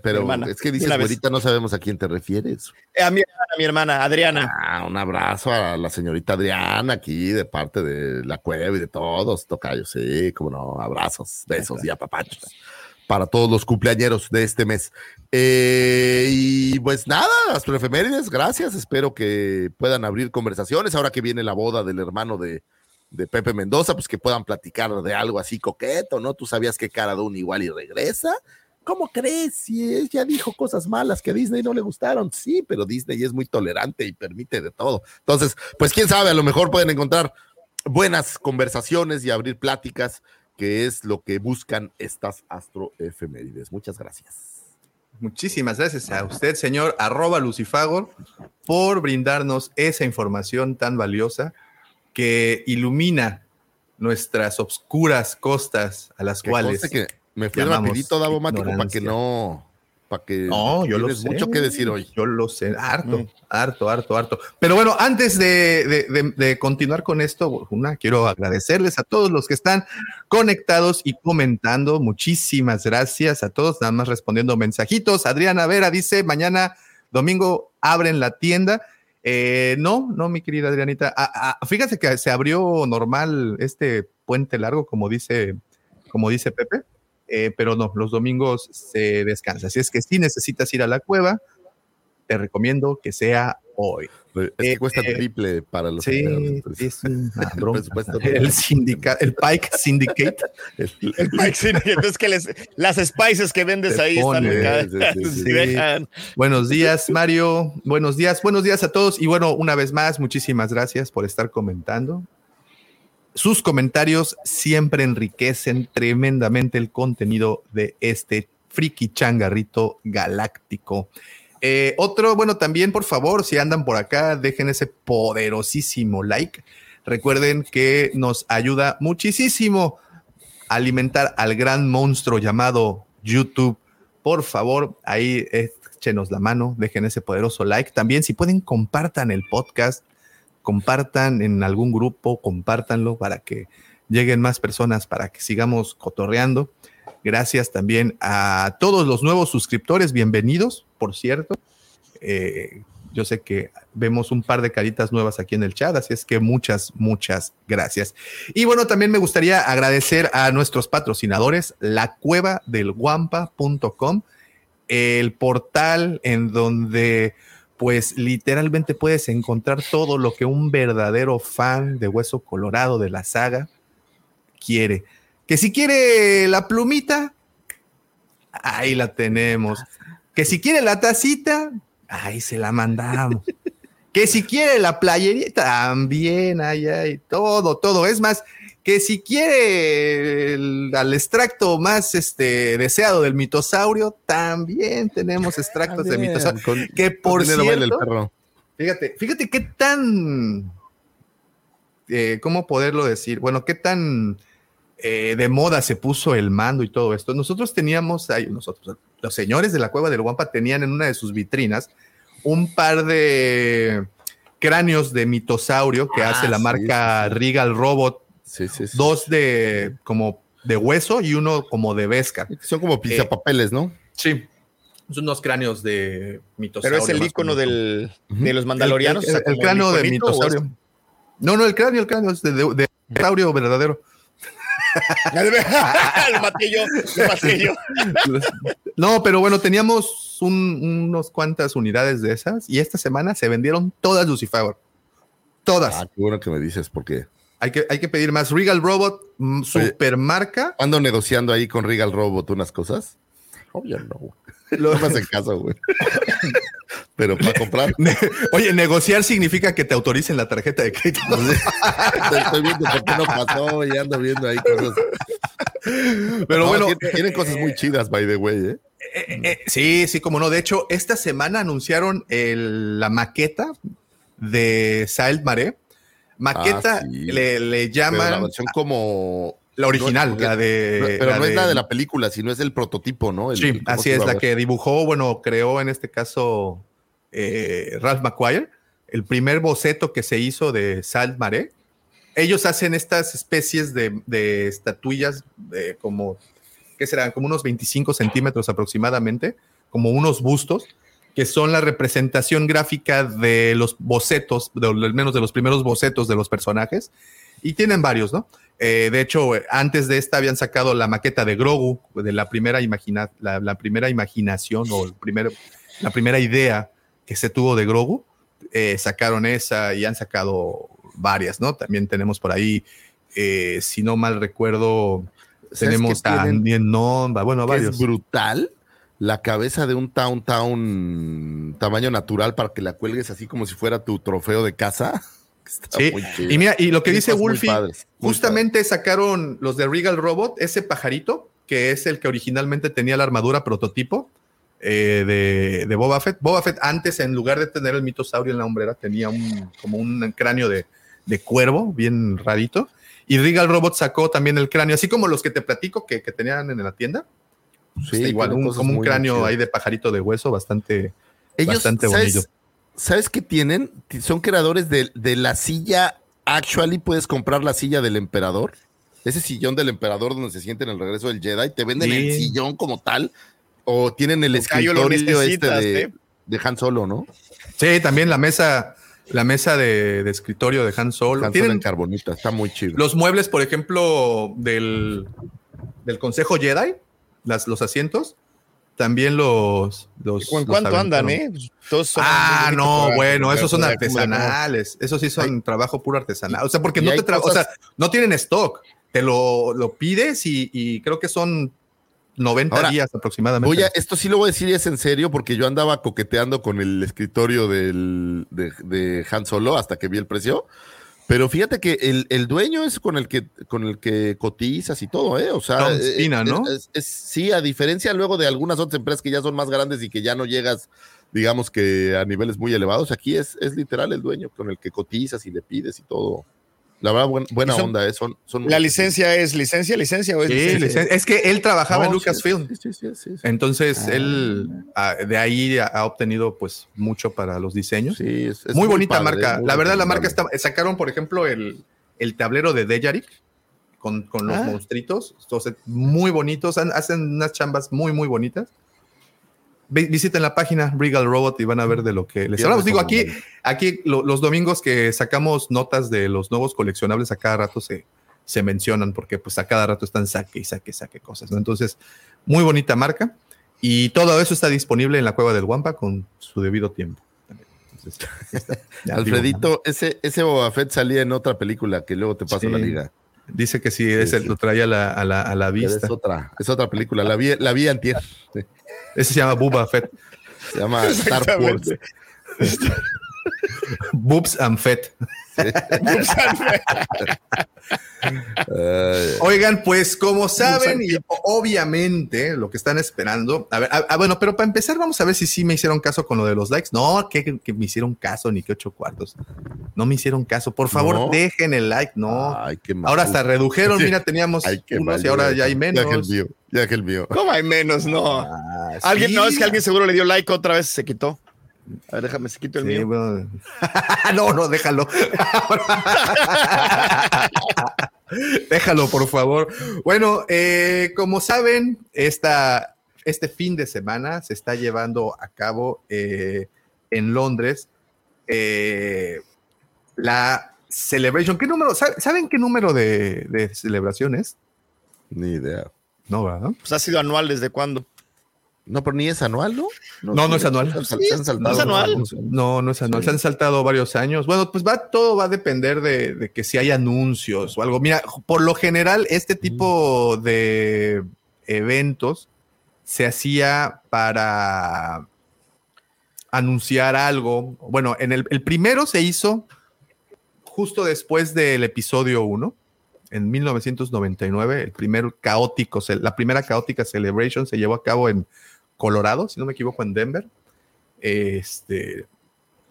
Pero es que dices, güerita, no sabemos a quién te refieres. Eh, a mi hermana, a mi hermana, Adriana. Ah, un abrazo a la señorita Adriana aquí de parte de la cueva y de todos, tocayos. Sí, como no, abrazos, besos y apapachos para todos los cumpleañeros de este mes. Eh, y pues nada, astroefemérides, gracias. Espero que puedan abrir conversaciones ahora que viene la boda del hermano de, de Pepe Mendoza, pues que puedan platicar de algo así coqueto, ¿no? Tú sabías que Cara un igual y regresa. ¿Cómo crees? Si ella dijo cosas malas que Disney no le gustaron, sí, pero Disney es muy tolerante y permite de todo. Entonces, pues quién sabe, a lo mejor pueden encontrar buenas conversaciones y abrir pláticas, que es lo que buscan estas astroefemérides. Muchas gracias. Muchísimas gracias a usted, señor arroba Lucifagor, por brindarnos esa información tan valiosa que ilumina nuestras obscuras costas a las cuales que me fui rapidito, Davo Mático, para que no para que no, yo lo sé. mucho que decir hoy. Yo lo sé, harto, mm. harto, harto, harto. Pero bueno, antes de, continuar con esto, una, quiero agradecerles a todos los que están conectados y comentando. Muchísimas gracias a todos, nada más respondiendo mensajitos. Adriana Vera dice, mañana domingo abren la tienda. Eh, no, no, mi querida Adrianita. Ah, ah, fíjate que se abrió normal este puente largo, como dice, como dice Pepe, eh, pero no, los domingos se descansa. Así es que si necesitas ir a la cueva, te recomiendo que sea hoy. Es que cuesta eh, triple para los Sí, es El, sindicato, el Pike Syndicate. el, Pike Syndicate. Es que las spices que vendes ahí están Buenos días, Mario. Buenos días, buenos días a todos. Y bueno, una vez más, muchísimas gracias por estar comentando. Sus comentarios siempre enriquecen tremendamente el contenido de este friki changarrito galáctico. Eh, otro, bueno, también por favor, si andan por acá, dejen ese poderosísimo like. Recuerden que nos ayuda muchísimo a alimentar al gran monstruo llamado YouTube. Por favor, ahí échenos la mano, dejen ese poderoso like. También, si pueden, compartan el podcast, compartan en algún grupo, compártanlo para que lleguen más personas, para que sigamos cotorreando. Gracias también a todos los nuevos suscriptores, bienvenidos, por cierto. Eh, yo sé que vemos un par de caritas nuevas aquí en el chat, así es que muchas, muchas gracias. Y bueno, también me gustaría agradecer a nuestros patrocinadores, la cueva del guampa.com, el portal en donde pues literalmente puedes encontrar todo lo que un verdadero fan de Hueso Colorado de la saga quiere. Que si quiere la plumita, ahí la tenemos. Que si quiere la tacita, ahí se la mandamos. que si quiere la playerita, también, ahí hay todo, todo. Es más, que si quiere el, al extracto más este, deseado del mitosaurio, también tenemos extractos de mitosaurio. que por cierto, fíjate, fíjate qué tan, eh, ¿cómo poderlo decir? Bueno, qué tan eh, de moda se puso el mando y todo esto. Nosotros teníamos, ahí, nosotros, los señores de la cueva del Guampa tenían en una de sus vitrinas un par de cráneos de mitosaurio que hace la ah, marca Regal Robot. Dos de como de hueso y uno como de vesca. Son como pizapapeles, ¿no? Sí. Son unos cráneos de mitosaurio. Pero es el icono del, de los mandalorianos. El, cráneo de mitosaurio. No, no, el cráneo, el cráneo es de, de, de verdadero. No, pero bueno, teníamos unos cuantas unidades de esas y esta semana se vendieron todas Lucifer. Todas. Ah, qué bueno que me dices, porque hay que, hay que pedir más. Regal Robot, mm, super marca. ¿Ando negociando ahí con Regal Robot unas cosas? Obvio no. Lo más en caso, güey. Pero para comprar. Oye, negociar significa que te autoricen la tarjeta de crédito. Estoy viendo por qué no pasó y ando viendo ahí cosas. Pero bueno. Tienen, cosas muy chidas, by the way, ¿eh? Eh, ¿eh? sí, sí, como no. De hecho, esta semana anunciaron la maqueta de Sael Mare, Maqueta Ah, sí. le, le Pero llaman la versión como. La original, la de. pero no es la de- la película, sino es el prototipo, ¿no? El- Sí, el así es, la que dibujó, bueno, creó en este caso eh, Ralph McQuire, el primer boceto que se hizo de Salt Mare. Ellos hacen estas especies de, de estatuillas de como, ¿qué serán? Como unos 25 centímetros aproximadamente, como unos bustos, que son la representación gráfica de los bocetos, de, al menos de los primeros bocetos de los personajes, y tienen varios, ¿no? Eh, de hecho, eh, antes de esta habían sacado la maqueta de Grogu, de la primera, imagina la, la primera imaginación o el primer, la primera idea que se tuvo de Grogu. Eh, sacaron esa y han sacado varias, ¿no? También tenemos por ahí, eh, si no mal recuerdo, ¿Sabes tenemos también Nomba, bueno, varios. es brutal la cabeza de un Town Town tamaño natural para que la cuelgues así como si fuera tu trofeo de casa. Está Sí, muy chido. y mira, y lo que dice Wolfie, padres, justamente sacaron los de Regal Robot, ese pajarito, que es el que originalmente tenía la armadura prototipo eh, de, de Boba Fett. Boba Fett antes, en lugar de tener el mitosaurio en la hombrera, tenía un, como un cráneo de, de cuervo, bien rarito. Y Regal Robot sacó también el cráneo, así como los que te platico que, que tenían en la tienda. Sí, Está igual, un- como un cráneo ahí de pajarito de hueso, bastante, Ellos, bastante ¿sabes, bonito. ¿Sabes qué tienen? Son creadores de, de la silla. Actually, puedes comprar la silla del emperador. Ese sillón del emperador donde se siente en el regreso del Jedi. Te venden el sillón como tal. O tienen el escritorio este de, ¿eh? de Han Solo, ¿no? Sí, también la mesa, la mesa de, de escritorio de Han Solo. Han Solo Tienen en carbonita. Está muy chido. Los muebles, por ejemplo, del, del Consejo Jedi, las, los asientos, también los. los ¿En los cuánto andan, eh? Todos son Ah, no, bueno, esos son artesanales. Esos sí son trabajo puro artesanal. O sea, porque no te tra- o cosas- sea, no tienen stock. Te lo, lo pides y, y creo que son 90 Ahora, días aproximadamente. Voy a, esto sí lo voy a decir y es en serio porque yo andaba coqueteando con el escritorio del, de, de Han Solo hasta que vi el precio. Pero fíjate que el, el dueño es con el que con el que cotizas y todo, ¿eh? O sea, Tom eh, Spina, es- ¿no? es- es- sí, a diferencia luego de algunas otras empresas que ya son más grandes y que ya no llegas, digamos que a niveles muy elevados, aquí es, es literal el dueño con el que cotizas y le pides y todo. La verdad, buen- buena ¿Y son- onda, ¿eh? Son, son ¿La licencia es licencia, licencia o es Sí, licencia? licen- es que él trabajaba en Lucasfilm. sí, sí, sí, sí, sí. Entonces, Ah. él ah, de ahí ha, ha obtenido pues mucho para los diseños. Sí, es- es muy bonita padre, marca. muy la verdad, la marca está. Sacaron, por ejemplo, el, el tablero de Dejarik con, con los Ah. monstruitos. Entonces, muy bonitos. han- hacen unas chambas muy, muy bonitas. Vi- Visiten la página Regal Robot y van a ver de lo que les hablamos. Digo, aquí, aquí lo- los domingos que sacamos notas de los nuevos coleccionables, a cada rato se, se mencionan porque pues a cada rato están saque y saque, saque cosas. ¿no? Entonces, muy bonita marca. Y todo eso está disponible en la cueva del Wampa con su debido tiempo. Entonces, ya está. Ya digo, Alfredito, ese, ese Boba Fett salía en otra película que luego te paso Sí. la liga. Dice que sí, ese sí. lo traía a la, a la, a la vista. Es otra, es otra película. La vi, la vi antier. Sí. Ese se llama Booba Fett. Se llama Star Wars. Boobs and Fett. Eh, Oigan, pues como saben, y obviamente lo que están esperando, a ver, a- a- bueno, pero para empezar vamos a ver si sí me hicieron caso con lo de los likes. No, que, que me hicieron caso, ni que ocho cuartos. No me hicieron caso. Por favor, No. dejen el like. No. Ay, qué mal. ahora hasta redujeron, Sí. mira, teníamos Ay, qué unos mal, y ahora ya, hay Ya que el menos. mío, ya que el mío. ¿Cómo hay menos? No. Ah, Alguien, sí. no, es que alguien seguro le dio like otra vez se quitó. A ver, déjame, se quito el Sí, mío. bueno. no, no, déjalo. déjalo, por favor. Bueno, eh, como saben, esta, este fin de semana se está llevando a cabo eh, en Londres eh, la Celebration. ¿Qué número? sa- ¿Saben qué número de, de celebración es? Ni idea. No, ¿verdad? Pues ha sido anual desde cuándo. No, pero ni es anual, ¿no? No, no es anual. Se han sal- Sí, se han saltado. no es anual. No, no es anual. Sí. Se han saltado varios años. Bueno, pues va, todo va a depender de, de que si hay anuncios o algo. Mira, por lo general, este tipo de eventos se hacía para anunciar algo. Bueno, en el, el primero se hizo justo después del episodio 1, en 1999. El primer caótico, la primera caótica celebration se llevó a cabo en Colorado, si no me equivoco, en Denver. Este,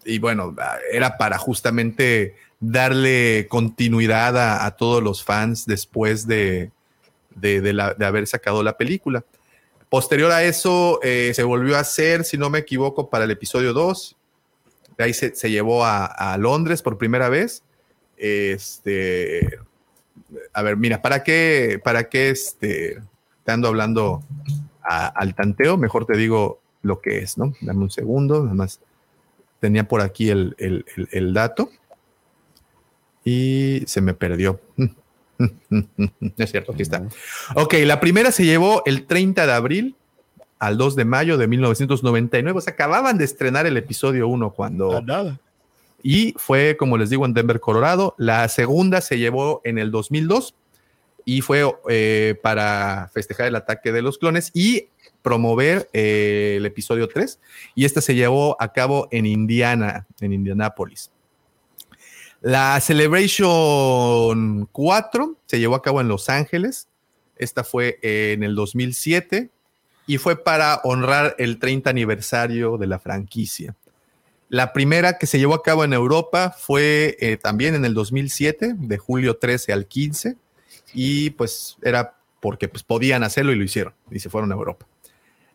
y bueno, era para justamente darle continuidad a, todos los fans después de, de, haber sacado la película. Posterior a eso, eh, se volvió a hacer, si no me equivoco, para el episodio 2. De ahí se, llevó a, Londres por primera vez. Este, a ver, mira, ¿para qué, para qué este, te ando hablando al tanteo? Mejor te digo lo que es, ¿no? Dame un segundo, nada más. Tenía por aquí el, el dato y se me perdió. es cierto, aquí está. Ok, la primera se llevó el 30 de abril al 2 de mayo de 1999. O sea, acababan de estrenar el episodio 1 cuando... Nada. Y fue, como les digo, en Denver, Colorado. La segunda se llevó en el 2002 y fue eh, para festejar el ataque de los clones y promover eh, el episodio 3. Y esta se llevó a cabo en Indiana, en Indianápolis. La Celebration 4 se llevó a cabo en Los Ángeles. Esta fue en el 2007 y fue para honrar el 30 aniversario de la franquicia. La primera que se llevó a cabo en Europa fue eh, también en el 2007, de julio 13 al 15, y pues era porque pues, podían hacerlo y lo hicieron, y se fueron a Europa.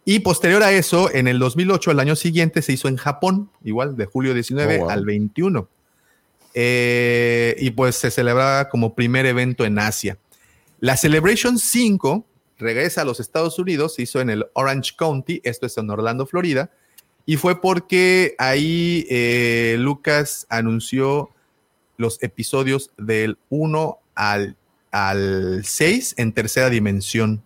Y posterior a eso, en el 2008, el año siguiente, se hizo en Japón, igual de julio 19 al 21. Eh, y pues se celebraba como primer evento en Asia. La Celebration 5 regresa a los Estados Unidos, se hizo en el Orange County, esto es en Orlando, Florida, y fue porque ahí eh, Lucas anunció los episodios del 1 al, al 6 en tercera dimensión.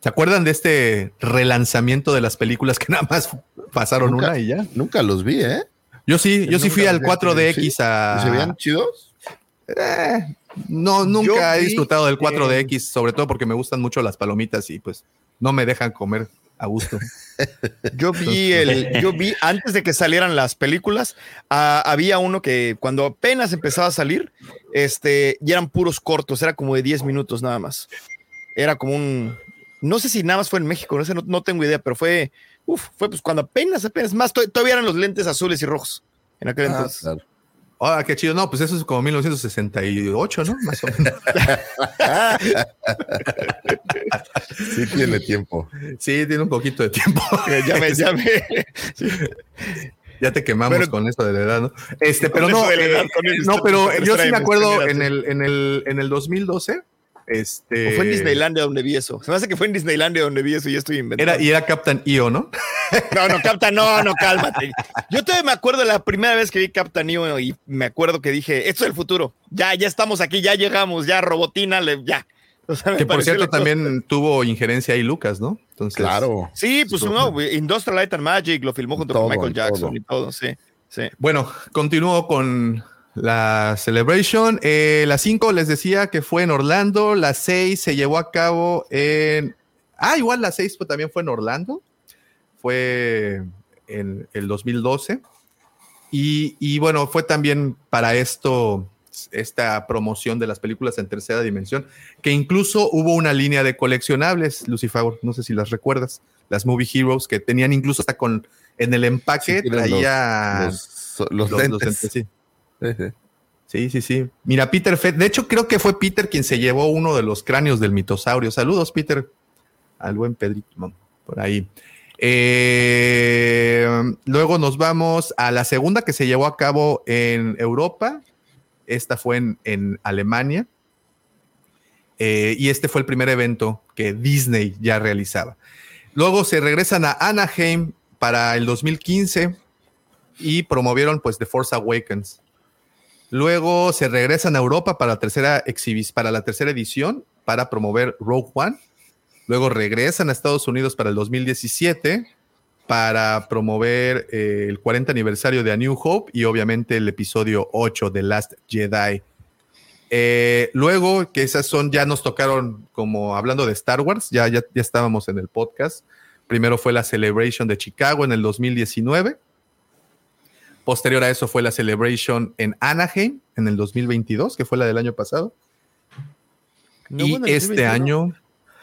¿Se acuerdan de este relanzamiento de las películas que nada más pasaron una y ya? Nunca los vi, ¿eh? Yo sí, yo sí fui al 4DX a. ¿Se veían chidos? Eh, no, nunca he disfrutado del 4DX, sobre todo porque me gustan mucho las palomitas y pues no me dejan comer a gusto. yo vi el, yo vi antes de que salieran las películas, ah, había uno que cuando apenas empezaba a salir, este, y eran puros cortos, era como de 10 minutos nada más. Era como un, no sé si nada más fue en México, no, no tengo idea, pero fue Uf, fue pues cuando apenas, apenas, más, todavía eran los lentes azules y rojos en aquel ah, entonces. Ah, qué chido. No, pues eso es como 1968, ¿no? Más o menos. sí tiene tiempo. Sí, tiene un poquito de tiempo. ya me, ya me. Ya te quemamos con esto de la edad, ¿no? Este, pero no, eh, no, pero yo sí me acuerdo en el, en el, en el 2012 este... fue en Disneylandia donde vi eso. Se me hace que fue en Disneylandia donde vi eso y ya estoy inventando. Era, y era Captain EO, ¿no? no, no, Captain, no, no, cálmate. Yo todavía me acuerdo de la primera vez que vi Captain EO y me acuerdo que dije, esto es el futuro. Ya, ya estamos aquí, ya llegamos, ya Robotina, ya. que por cierto también tuvo injerencia ahí Lucas, ¿no? Entonces, claro. Sí, pues no, Industrial Light and Magic lo filmó junto con Michael Jackson y todo, sí, sí. Bueno, continúo con la Celebration. Eh, la 5 les decía que fue en Orlando. La 6 se llevó a cabo en. Ah, igual la 6 también fue en Orlando. Fue en el 2012. Y, y, bueno, fue también para esto, esta promoción de las películas en tercera dimensión, que incluso hubo una línea de coleccionables, Lucifer, no sé si las recuerdas, las Movie Heroes, que tenían incluso hasta con, en el empaque, traía los, lentes. sí. Sí, sí, sí. Mira, Peter Fett, de hecho creo que fue Peter quien se llevó uno de los cráneos del mitosaurio. Saludos, Peter, al buen Pedrito, por ahí. Eh, luego nos vamos a la segunda que se llevó a cabo en Europa. Esta fue en, Alemania. Eh, y este fue el primer evento que Disney ya realizaba. Luego se regresan a Anaheim para el 2015 y promovieron pues The Force Awakens. Luego se regresan a Europa para la tercera, para la tercera edición para promover Rogue One. Luego regresan a Estados Unidos para el 2017 para promover eh, el 40 aniversario de A New Hope y obviamente el episodio 8 de Last Jedi. Eh, luego, que esas son, ya nos tocaron como hablando de Star Wars, ya, ya, ya estábamos en el podcast. Primero fue la Celebration de Chicago en el 2019 Posterior a eso fue la Celebration en Anaheim en el 2022, que fue la del año pasado. y este año,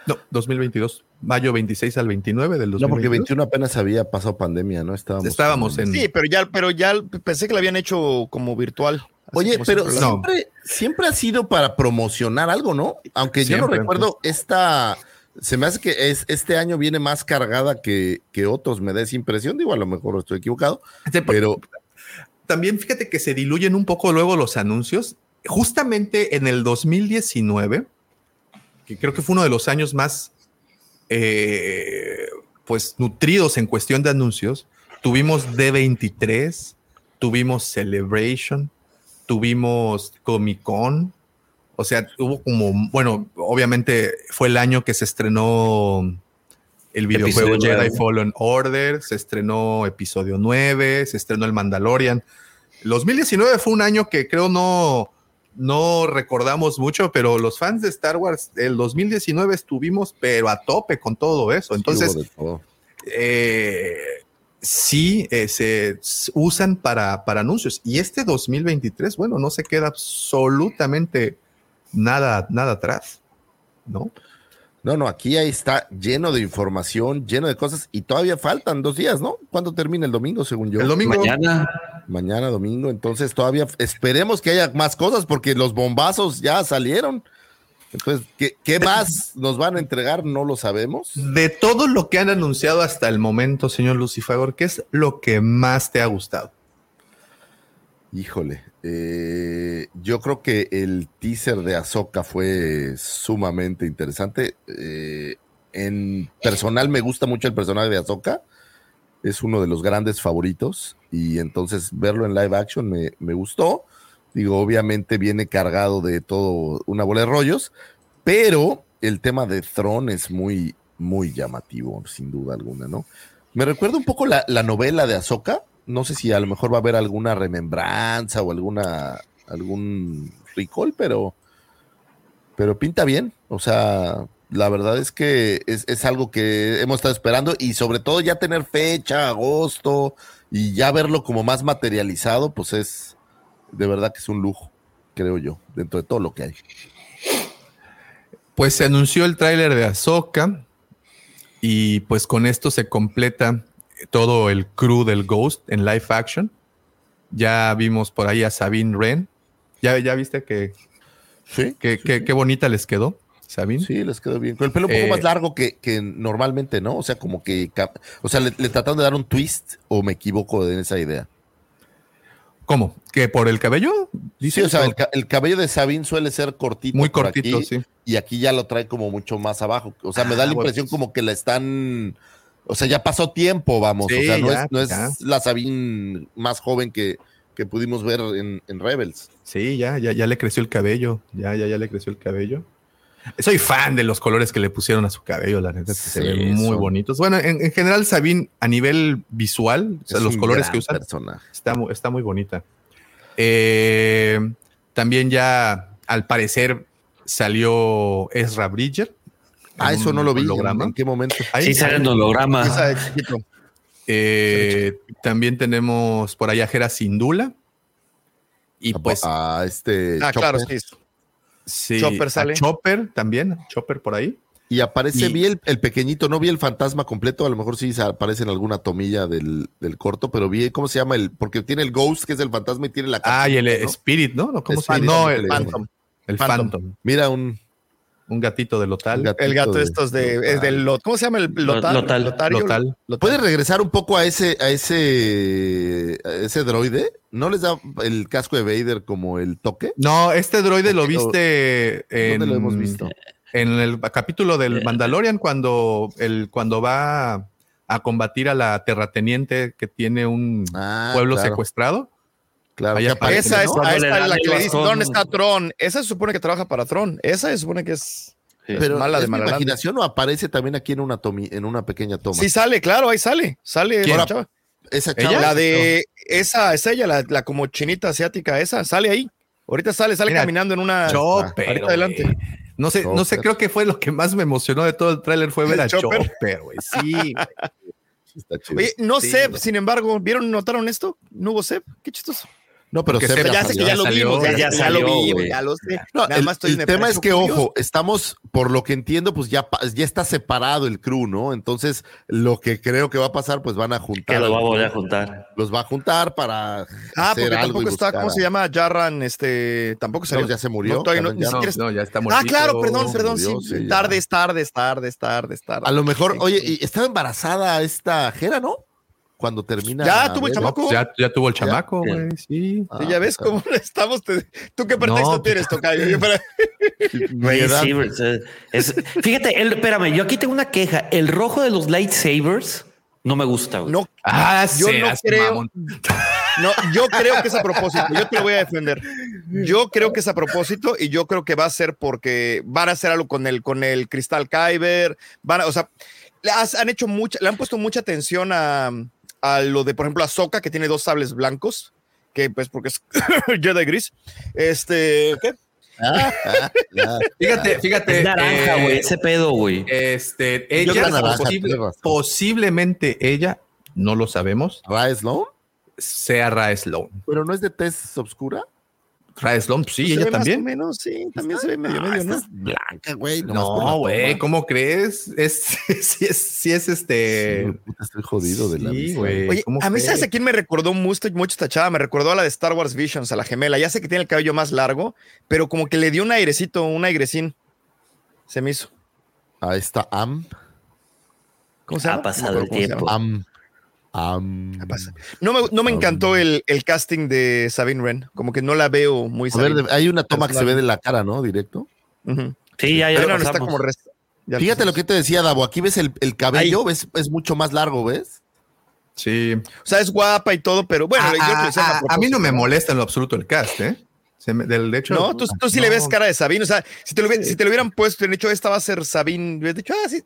No, 2022. Mayo 26 al 29 del 2022. No, porque 21 apenas había pasado pandemia, ¿no? Estábamos, Estábamos en... Sí, pero ya, pero ya pensé que lo habían hecho como virtual. Oye, pero siempre, siempre ha sido para promocionar algo, ¿no? Aunque yo no recuerdo esta se me hace que es, este año viene más cargada que, que, otros, me da esa impresión, digo, a lo mejor estoy equivocado, pero... También fíjate que se diluyen un poco luego los anuncios. Justamente en el 2019, que creo que fue uno de los años más, eh, pues, nutridos en cuestión de anuncios, tuvimos D23, tuvimos Celebration, tuvimos Comic Con, o sea, hubo como, bueno, obviamente fue el año que se estrenó el videojuego Jedi Fallen Order, se estrenó episodio 9, se estrenó el Mandalorian. El 2019 fue un año que creo no, no recordamos mucho, pero los fans de Star Wars, el 2019 estuvimos, pero a tope con todo eso. Entonces, eh, sí eh, se usan para, para anuncios. Y este 2023, bueno, no se queda absolutamente nada, nada atrás, ¿no? No, no, aquí ahí está lleno de información, lleno de cosas y todavía faltan dos días, ¿no? ¿Cuándo termina el domingo, según yo? El domingo. Mañana. Mañana, domingo. Entonces todavía esperemos que haya más cosas porque los bombazos ya salieron. Entonces, ¿qué, qué más nos van a entregar? No lo sabemos. De todo lo que han anunciado hasta el momento, señor Lucifagor, ¿qué es lo que más te ha gustado? Híjole, eh, yo creo que el teaser de Ahsoka fue sumamente interesante. Eh, en personal me gusta mucho el personaje de Ahsoka. Es uno de los grandes favoritos. Y entonces verlo en live action me, gustó. Digo, obviamente viene cargado de todo una bola de rollos. Pero el tema de Throne es muy, muy llamativo, sin duda alguna, ¿no? Me recuerda un poco la, la novela de Ahsoka no sé si a lo mejor va a haber alguna remembranza o alguna algún recall, pero pero pinta bien. O sea, la verdad es que es, algo que hemos estado esperando y sobre todo ya tener fecha, agosto y ya verlo como más materializado, pues es de verdad que es un lujo, creo yo, dentro de todo lo que hay. Pues se anunció el tráiler de Ahsoka y pues con esto se completa todo el crew del Ghost en live action. Ya vimos por ahí a Sabine Wren. ¿Ya, ya viste que, sí, qué bonita les quedó? Sabine. Sí, les quedó bien. Con el pelo un poco más eh, largo que, normalmente, ¿no? O sea, como que. O sea, le, trataron de dar un twist o me equivoco en esa idea. ¿Cómo? ¿Que por el cabello? Sí, o sea, el, cabello de Sabine suele ser cortito. Muy cortito, sí. Y aquí ya lo trae como mucho más abajo. O sea, me da la ah, impresión como que la están o sea, ya pasó tiempo, vamos. o sea, no, es, la Sabine más joven que, pudimos ver en, Rebels. Sí, ya, ya, ya le creció el cabello. Ya, ya, ya le creció el cabello. Soy fan de los colores que le pusieron a su cabello, la neta, que se ven muy bonitos. Bueno, en, general, Sabine, a nivel visual, o sea, los colores que usa, está, está muy bonita. Eh, también ya, al parecer, salió Ezra Bridger, Ah, eso no lo vi. ¿En qué momento? sí, sale en holograma. Eh, también tenemos por allá a Jera Sindula. Y pues. A este. Ah, claro, sí. Chopper sale. Chopper también. Chopper por ahí. Y aparece, vi el, pequeñito, no vi el fantasma completo, a lo mejor sí aparece en alguna tomilla del, corto, pero vi, ¿cómo se llama? el Porque tiene el Ghost, que es el fantasma, y tiene la Ah, y el Spirit, ¿no? ¿Cómo se llama? No, el, Phantom. El Phantom. Mira, un, un gatito de lotal. el gato de, estos de, del lot, ¿cómo se llama el lotal? Lotal. Lotario, ¿Puedes regresar un poco a ese, a ese, ese droide? ¿No les da el casco de Vader como el toque? No, este droide lo viste en. ¿Dónde lo hemos visto? En el capítulo del eh. Mandalorian, cuando, el, cuando va a combatir a la terrateniente que tiene un ah, pueblo secuestrado. Claro, esa es, la que le dice, ¿dónde está Tron? Esa se supone que trabaja para Tron. Esa se supone que es, pero mala de mala imaginación o aparece también aquí en una, en una pequeña toma? Sí, sale, claro, ahí sale. Sale esa chava. Esa chava. La de, esa es ella, la, como chinita asiática, esa, sale ahí. Ahorita sale, sale caminando en una. Chopper. adelante. No sé, no sé, creo que fue lo que más me emocionó de todo el tráiler fue ver a Chopper, güey. Sí. Oye, no sé, sin embargo, ¿vieron, notaron esto? ¿No hubo Seb? Qué chistoso. No, pero ya sé que ya, lo vimos, ya, ya ya salió, lo vimos, güey. ya lo sé. No, Nada el, más estoy el tema es que, curioso. ojo, estamos, por lo que entiendo, pues ya, ya está separado el crew, ¿no? Entonces, lo que creo que va a pasar, pues van a juntar. Que lo va a volver a juntar. Los va a juntar para. Ah, hacer porque algo tampoco está, ¿cómo a- se llama? Jarran, este, tampoco No, salió. ya se murió. No, todavía no, Jarran ni Jarran. siquiera No, ya está Ah, muertito. claro, perdón, perdón, murió, sí. tarde, es tarde, es tarde, es tarde, es tarde. A lo mejor, oye, y estaba embarazada esta Jera, ¿no? Cuando termina. Ya tuvo el pues ya, ya tuvo el chamaco, güey. Sí. Ah, Sí, ya ves pues, cómo estamos. te- ¿Tú qué pretexto No, tienes, Tocayo? Yo para- es- fíjate, el- espérame, yo aquí tengo una queja. El rojo de los lightsabers no me gusta. güey. No, Ah, Yo no creo- mamón. no, yo creo que es a propósito. Yo te lo voy a defender. Yo creo que es a propósito y yo creo que va a ser porque van a hacer algo con el, con el cristal Kyber. Van a, o sea, le has- han hecho mucha, le han puesto mucha atención a, a lo de, por ejemplo, Ahsoka, que tiene dos sables blancos, que pues porque es Jedi gris. Este, ¿qué? Ah, ah, ah. Fíjate, fíjate. Es naranja, eh, güey, ese pedo, güey. Este, ella, naranja, posible- posiblemente ella, no lo sabemos, Ra Sloan, sea Ra Sloan. pero no es de tez obscura. Ra Sloan, sí, Se ella ve más también. o menos, sí, también se ve medio, medio, esta ¿no? es blanca, güey. No, güey, ¿cómo crees? Es, sí es, sí es Sí, este. puta, estoy jodido de la Sí, güey. Oye, ¿cómo a mí? ¿sabes a quién me recordó mucho, mucho esta chava? Me recordó a la de Star Wars Visions, a la gemela. Ya sé que tiene el cabello más largo, pero como que le dio un airecito, un airecín. Se me hizo. A esta Am. ¿Cómo se llama? Ha pasado No el tiempo. Am. No me, no me encantó el, el casting de Sabine Wren. Como que no la veo muy A ver, hay una toma que se ve de la cara, ¿no? Directo. Sí, ya, ya Pero lo está como res- ya Fíjate lo que te decía, Davo. Aquí ves el, el cabello, Ahí. ves, es mucho más largo, ¿ves? Sí. O sea, es guapa y todo, pero bueno, a, yo que a- hicieron a- a mí no me molesta en lo absoluto el cast, ¿eh? Se me- del, de hecho, No, tú, tú sí le ves cara de Sabine. O sea, si te lo, si te lo hubieran puesto y hubieran dicho, esta va a ser Sabine, hubieras dicho, ah, sí.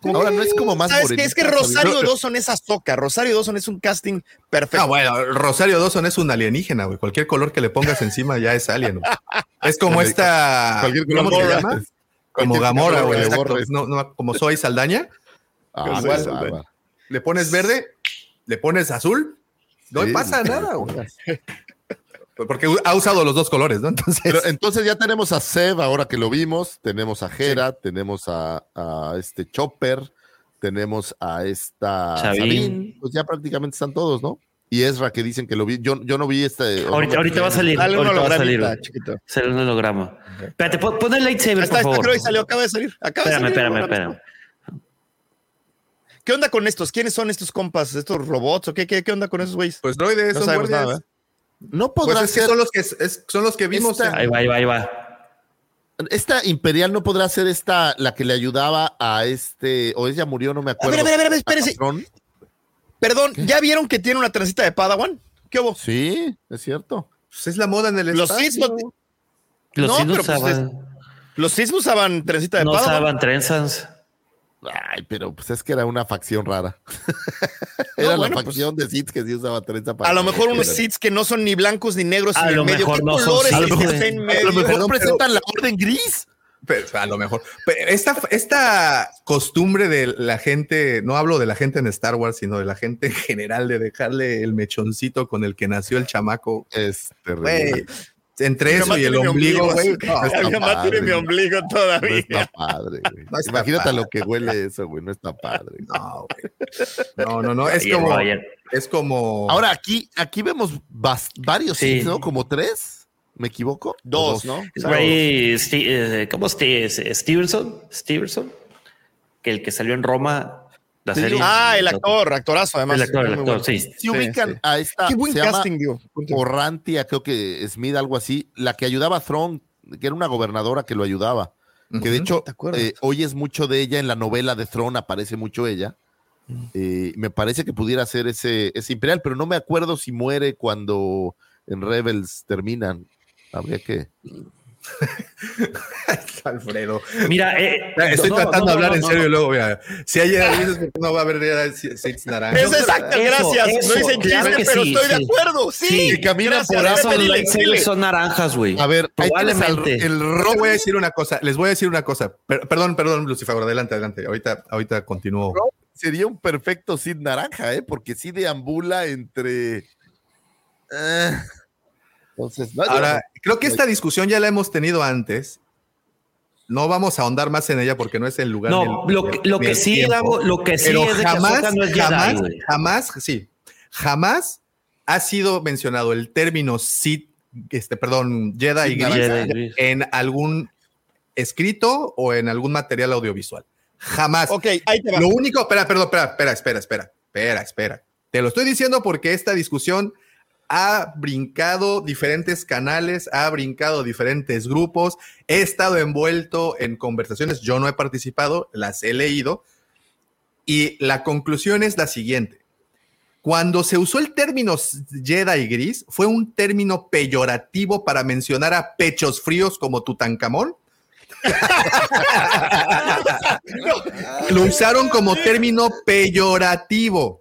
Como Ahora que- no es como más ¿Sabes qué? Es que Rosario Sabine. Dawson es Azoka. Rosario Dawson es un casting perfecto. No, bueno, Rosario Dawson es un alienígena, güey. Cualquier color que le pongas encima ya es alien. güey. Es como esta. Cualquier color ¿Cómo que se le llama? borres. Como Gamora, güey. que. No, no, como soy Saldaña, Ah, va. le pones verde, le pones azul, no Sí, pasa nada, güey. Porque ha usado los dos colores, ¿no? Entonces, Pero entonces ya tenemos a Seb, ahora que lo vimos, tenemos a Jera, tenemos a, a este Chopper, tenemos a esta Sabine. Pues ya prácticamente están todos, ¿no? Y Ezra que dicen que lo vi, yo, yo no vi este. no Ahorita, va a salir. Dale un ahorita va a salir. Sale un holograma. Espérate, pon el lightsaber, está, por está, favor. creo que salió, acaba de salir. Acaba de Espérame, salir, espérame, espérame. mismo. ¿Qué onda con estos? ¿Quiénes son estos compas? ¿Estos robots? ¿O qué, qué, qué onda con esos güeyes? pues droides No son sabemos guardias. nada, ¿verdad? No Pues podrá que ser. son los que es- son los que vimos. Esta- en- Ahí va, ahí va, ahí va. Esta Imperial no podrá ser esta la que le ayudaba a este. O ella murió, no me acuerdo. a ver, a ver, a ver, espérese. Perdón, ¿ya vieron que tiene una transita de Padawan? ¿Qué hubo? Sí, es cierto. Pues es la moda en el Los espacio. No- Los No, no pues Los no usaban trencita de no Padawan. usaban trenzas. Ay, pero pues es que era una facción rara. era bueno, la pues- facción de Sith que sí usaba trenza para A lo mejor unos Sith que no son ni blancos ni negros A ni lo en medio. mejor ¿Qué no son colores que güey. esté en A lo medio? mejor Perdón, presentan la orden gris. Pero, a lo mejor. Pero esta, esta costumbre de la gente, no hablo de la gente en Star Wars, sino de la gente en general, de dejarle el mechoncito con el que nació el chamaco. Es terrible. Güey, entre eso y el ombligo, güey. no, está Mi mamá tiene mi ombligo No todavía. está padre, güey. No está Imagínate padre. lo que huele eso, güey. No está padre. no, güey. no, no, no, Es Ayer, como, ayer. es como. Ahora aquí, aquí vemos varios Sí. ¿no? Como tres. ¿Me equivoco? ¿O Dos, ¿no? Ray eh, ¿Cómo es- Stevenson? Stevenson. Que el que salió en Roma, la serie. Ah, el actor, actorazo además. El actor, el actor, bueno. sí. Si ubican sí. a esta. Qué buen se llama casting, digo. Punto. Orrantia, creo que Smith, algo así, la que ayudaba a Throne, que era una gobernadora que lo ayudaba. Que de hecho, eh, oyes mucho de ella en la novela de Throne, aparece mucho ella. Eh, me parece que pudiera ser ese, ese imperial, pero no me acuerdo si muere cuando en Rebels terminan. Habría que. Alfredo. Mira, eh, Estoy no, tratando no, de hablar no, en serio luego, mira, si hay dices porque no va a haber seis naranjas. Es exacto, Eso, gracias. eso, no dicen claro chiste, pero sí, estoy de acuerdo. Sí, Sí, que gracias, por ahí. Esos dile, lightsabers son naranjas, güey. A ver, Probablemente. el Les rojo. voy a decir una cosa, les voy a decir una cosa. Per- perdón, perdón, Lucifer, adelante, adelante. Ahorita, ahorita continúo. Sería un perfecto Sid naranja, ¿eh? Porque sí deambula entre. eh, Entonces, no, Ahora, creo que esta discusión ya la hemos tenido antes. No vamos a ahondar más en ella porque no es el lugar. No, ni el- lo que- lo que sí. Davo, lo que sí Pero es de que jamás, Ahsoka no es jamás, jamás, sí, jamás ha sido mencionado el término Sith, este, perdón, Jedi, Jedi gris. en algún escrito o en algún material audiovisual. Jamás. Ok, ahí te va. Lo único, espera, perdón, espera, espera, espera, espera, espera, espera. Te lo estoy diciendo porque esta discusión ha brincado diferentes canales, ha brincado diferentes grupos, he estado envuelto en conversaciones, yo no he participado, las he leído, y la conclusión es la siguiente. Cuando se usó el término Jedi gris, fue un término peyorativo para mencionar a pechos fríos como Tutankamón. Lo usaron como término peyorativo.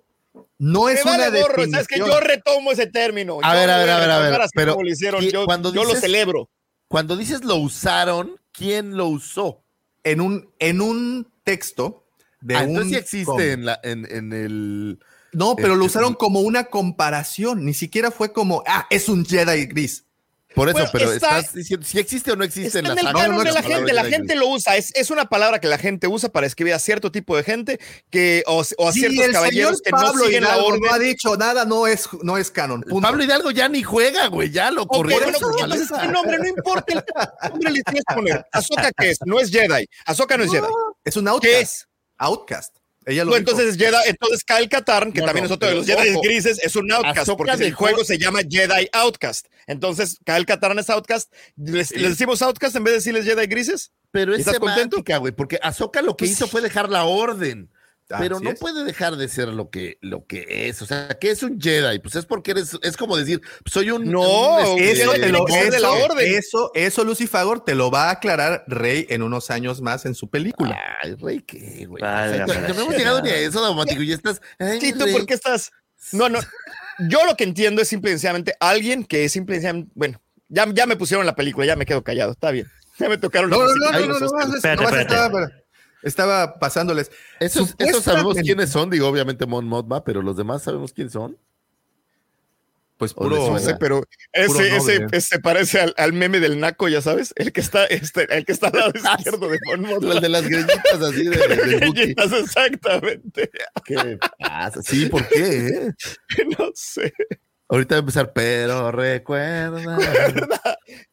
No es Me una vale gorro, sabes que definición. yo retomo ese término. A Yo ver, a ver, a ver, a ver, pero como lo hicieron. ¿qué- Yo, cuando yo lo celebro. Cuando dices lo usaron, ¿quién lo usó? en un, en un texto de Ah, un entonces sí existe en, la, en, en el. No, pero lo eh, usaron como una comparación, ni siquiera fue como, ah, es un Jedi gris. Por eso, Bueno, pero está- estás diciendo si existe o no existe Está en en la el saga. canon no, de la palabra gente, la gente lo usa, es, es una palabra que la gente usa para escribir a cierto tipo de gente que, o, o a ciertos el caballeros señor que no Pablo siguen la Hidalgo orden. no ha dicho nada, no es, no es canon. punto. Pablo Hidalgo ya ni juega, güey, ya lo Ok, corrieron. bueno, entonces el nombre no importa, el nombre le tienes que poner. Ahsoka qué es, no es Jedi. Ahsoka no es Jedi. Es un outcast. ¿Qué es? Outcast. Ella lo entonces Jedi, entonces Kyle Katarn, que No, también no, es otro de los Jedi ojo, grises, es un outcast, porque el juego se llama Jedi Outcast. Entonces, Kyle Katarn es outcast. ¿Les, les decimos outcast en vez de decirles Jedi grises? Pero es ¿Estás contento? semántica, güey, porque Ahsoka lo que Pues hizo fue dejar la orden. Pero Así no es. puede dejar de ser lo que, lo que es. O sea, ¿qué es un Jedi? Pues es porque eres, es como decir, soy un. No, un, este, Eso, te lo- ser de la eso- orden. eso, eso, Lucifagor, te lo va a aclarar Rey en unos años más en su película. Ay, rey, ¿qué, güey? O sea, no hemos llegado ni a eso, Daumático, y estás. ay, Sí, ¿tú rey. por qué estás? No, no. Yo lo que entiendo es simple y sencillamente alguien que es simple y sencillamente, bueno, ya, ya me pusieron la película, ya me quedo callado, está bien. Ya me tocaron No, no, los no, no, no, no, no, estaba pasándoles. Esos, esos sabemos quiénes son, digo, obviamente Mon Mothma, pero los demás sabemos quiénes son. Pues ¿O les puro. No sé, pero Puro ese, ese, noble. ese parece al, al meme del naco, ya sabes, el que está, este, el que está al lado izquierdo de Mon Mothma. Los de las greñitas así de, de. Galletas, Exactamente. ¿Qué pasa? Sí, ¿por qué? eh? No sé. Ahorita va a empezar, pero recuerda,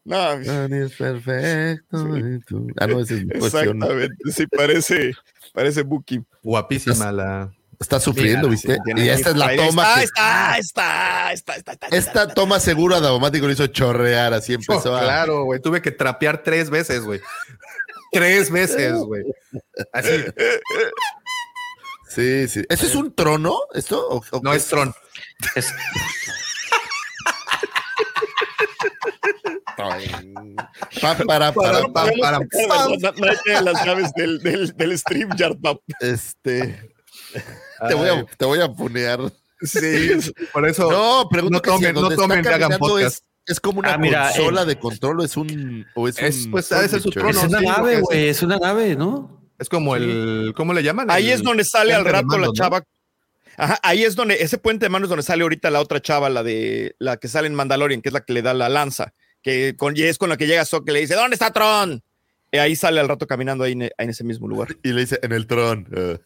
No, Tony es perfecto. tú- Ah, no, es exactamente. Sí, parece, parece Buki. Guapísima la. Está sufriendo, Mira, ¿viste? y esta es la ahí toma. Está, que- está, está, está, está, está. esta toma segura de Daumático lo hizo chorrear, así empezó Oh, a. claro, güey. Tuve que trapear tres veces, güey. tres veces, güey. Así. Sí, sí. ¿Eso es un trono? ¿Esto? ¿O- o No qué es Tron. Es- Pa, para, para, Para, para, las llaves del, del, del stream. Este. Te voy, a, te voy a punear. Sí, por eso. No, pregunto no tomen, no tomen, está que hagan caminando podcast. Es, es como una Ah, mira, consola eh. de control o es un. O es, Es, un pues, su trono. es una sí, nave, güey, es una nave, ¿no? Es como el. ¿Cómo le llaman? Ahí El es donde sale al rato la chava. Ajá, ahí es donde, ese puente de manos es donde sale ahorita la otra chava, la de la que sale en Mandalorian, que es la que le da la lanza, que con, y es con la que llega Sok y le dice, ¿dónde está Tron? Y ahí sale al rato caminando ahí en, ahí en ese mismo lugar. Y le dice en el tron. eh.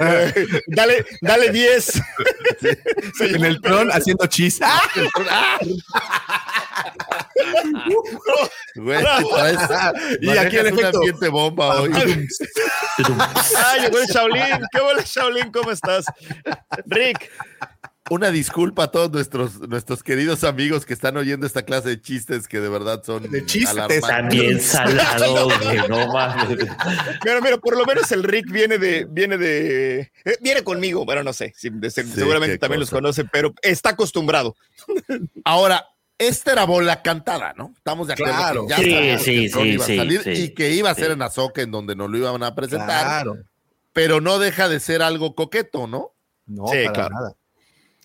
dale, dale 10. En el Tron haciendo chis. ¡Ah! Güey, Y aquí el efecto. ambiente bomba hoy. Ay, llegó el Shaolin. ¿Qué hola, Shaolin? ¿Cómo estás? Rick, Una disculpa a todos nuestros, nuestros queridos amigos que están oyendo esta clase de chistes que de verdad son De chistes. También salado, güey, no mames. mira, mira, por lo menos el Rick viene de, viene de, eh, viene conmigo. Bueno, no sé, si- de- seguramente también los conoce, pero está acostumbrado. Ahora, esta era bola cantada, ¿no? Estamos de acuerdo. Claro. que ya Sí, sabíamos sí, que sí, iba a sí, salir sí. y que iba a ser en Azoka en donde nos lo iban a presentar, Claro. pero no deja de ser algo coqueto, ¿no? No, Sí, para claro. nada.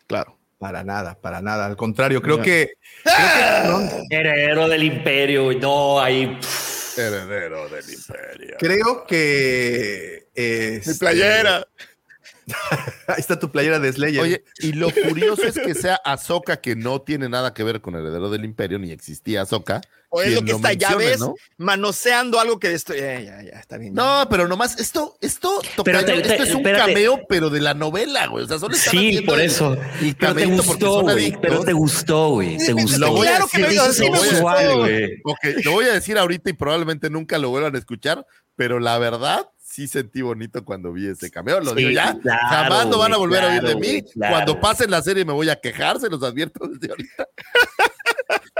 Claro. Para nada, para nada. Al contrario, creo que. creo que Tron- Heredero del imperio, no, ahí. pff, Heredero del imperio. Creo que. Mi este, playera. Ahí está tu playera de Slayer. Oye, y lo curioso es que sea Ahsoka, que no tiene nada que ver con Heredero del Imperio, ni existía Ahsoka. O es lo que está, ya ves, ¿no? manoseando algo que destruye. Eh, ya, ya, está bien. ya. No, pero nomás, esto, esto, Pero tocayo, te- te- esto es un espérate. cameo, pero de la novela, güey. O sea, solo Sí, por eso. El Pero te gustó, adictos. Pero te gustó, güey. Te gustó. Lo voy a Claro que decir, me- lo sí me a- gustó. Sexual, güey. Ok, lo voy a decir ahorita y probablemente nunca lo vuelvan a escuchar, pero la verdad sí sentí bonito cuando vi ese cameo. Lo Sí, digo ya, claro, jamás lo van a volver a oír de mí. claro. Cuando pase la serie me voy a quejar, se los advierto desde ahorita.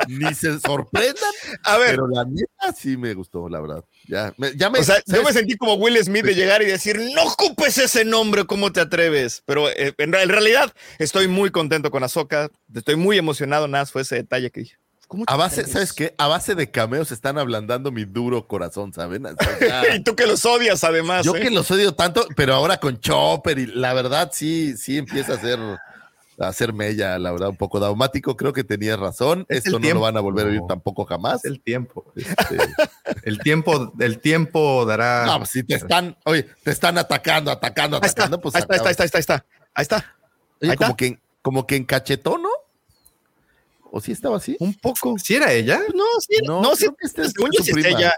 Ni se sorprendan, A ver, pero la neta sí me gustó, la verdad. Ya me, ya me, o sea, yo me sentí como Will Smith de llegar y decir, no ocupes ese nombre, ¿cómo te atreves? Pero eh, en, re- en realidad estoy muy contento con Ahsoka, estoy muy emocionado, nada, fue ese detalle que dije. ¿Cómo te A base, atreves? ¿sabes qué? A base de cameos están ablandando mi duro corazón, ¿saben? O sea, y tú que los odias además. Yo ¿eh? que los odio tanto, pero ahora con Chopper y la verdad sí, sí empieza a ser hacer mella, la verdad, un poco daumático. Creo que tenías razón. Es Esto no tiempo. lo van a volver a oír tampoco jamás. Es el tiempo. Este, El tiempo, el tiempo dará. no, pues si te están, oye, te están atacando, atacando, Ahí está, atacando, pues ahí está, ahí está, ahí está, ahí está, ahí está. Oye, ahí como está. que, como que encachetó, ¿no? ¿O sí estaba así? Un poco. ¿Sí era ella? No, sí, No, no, sí, que esta es según yo su sí es prima. ella.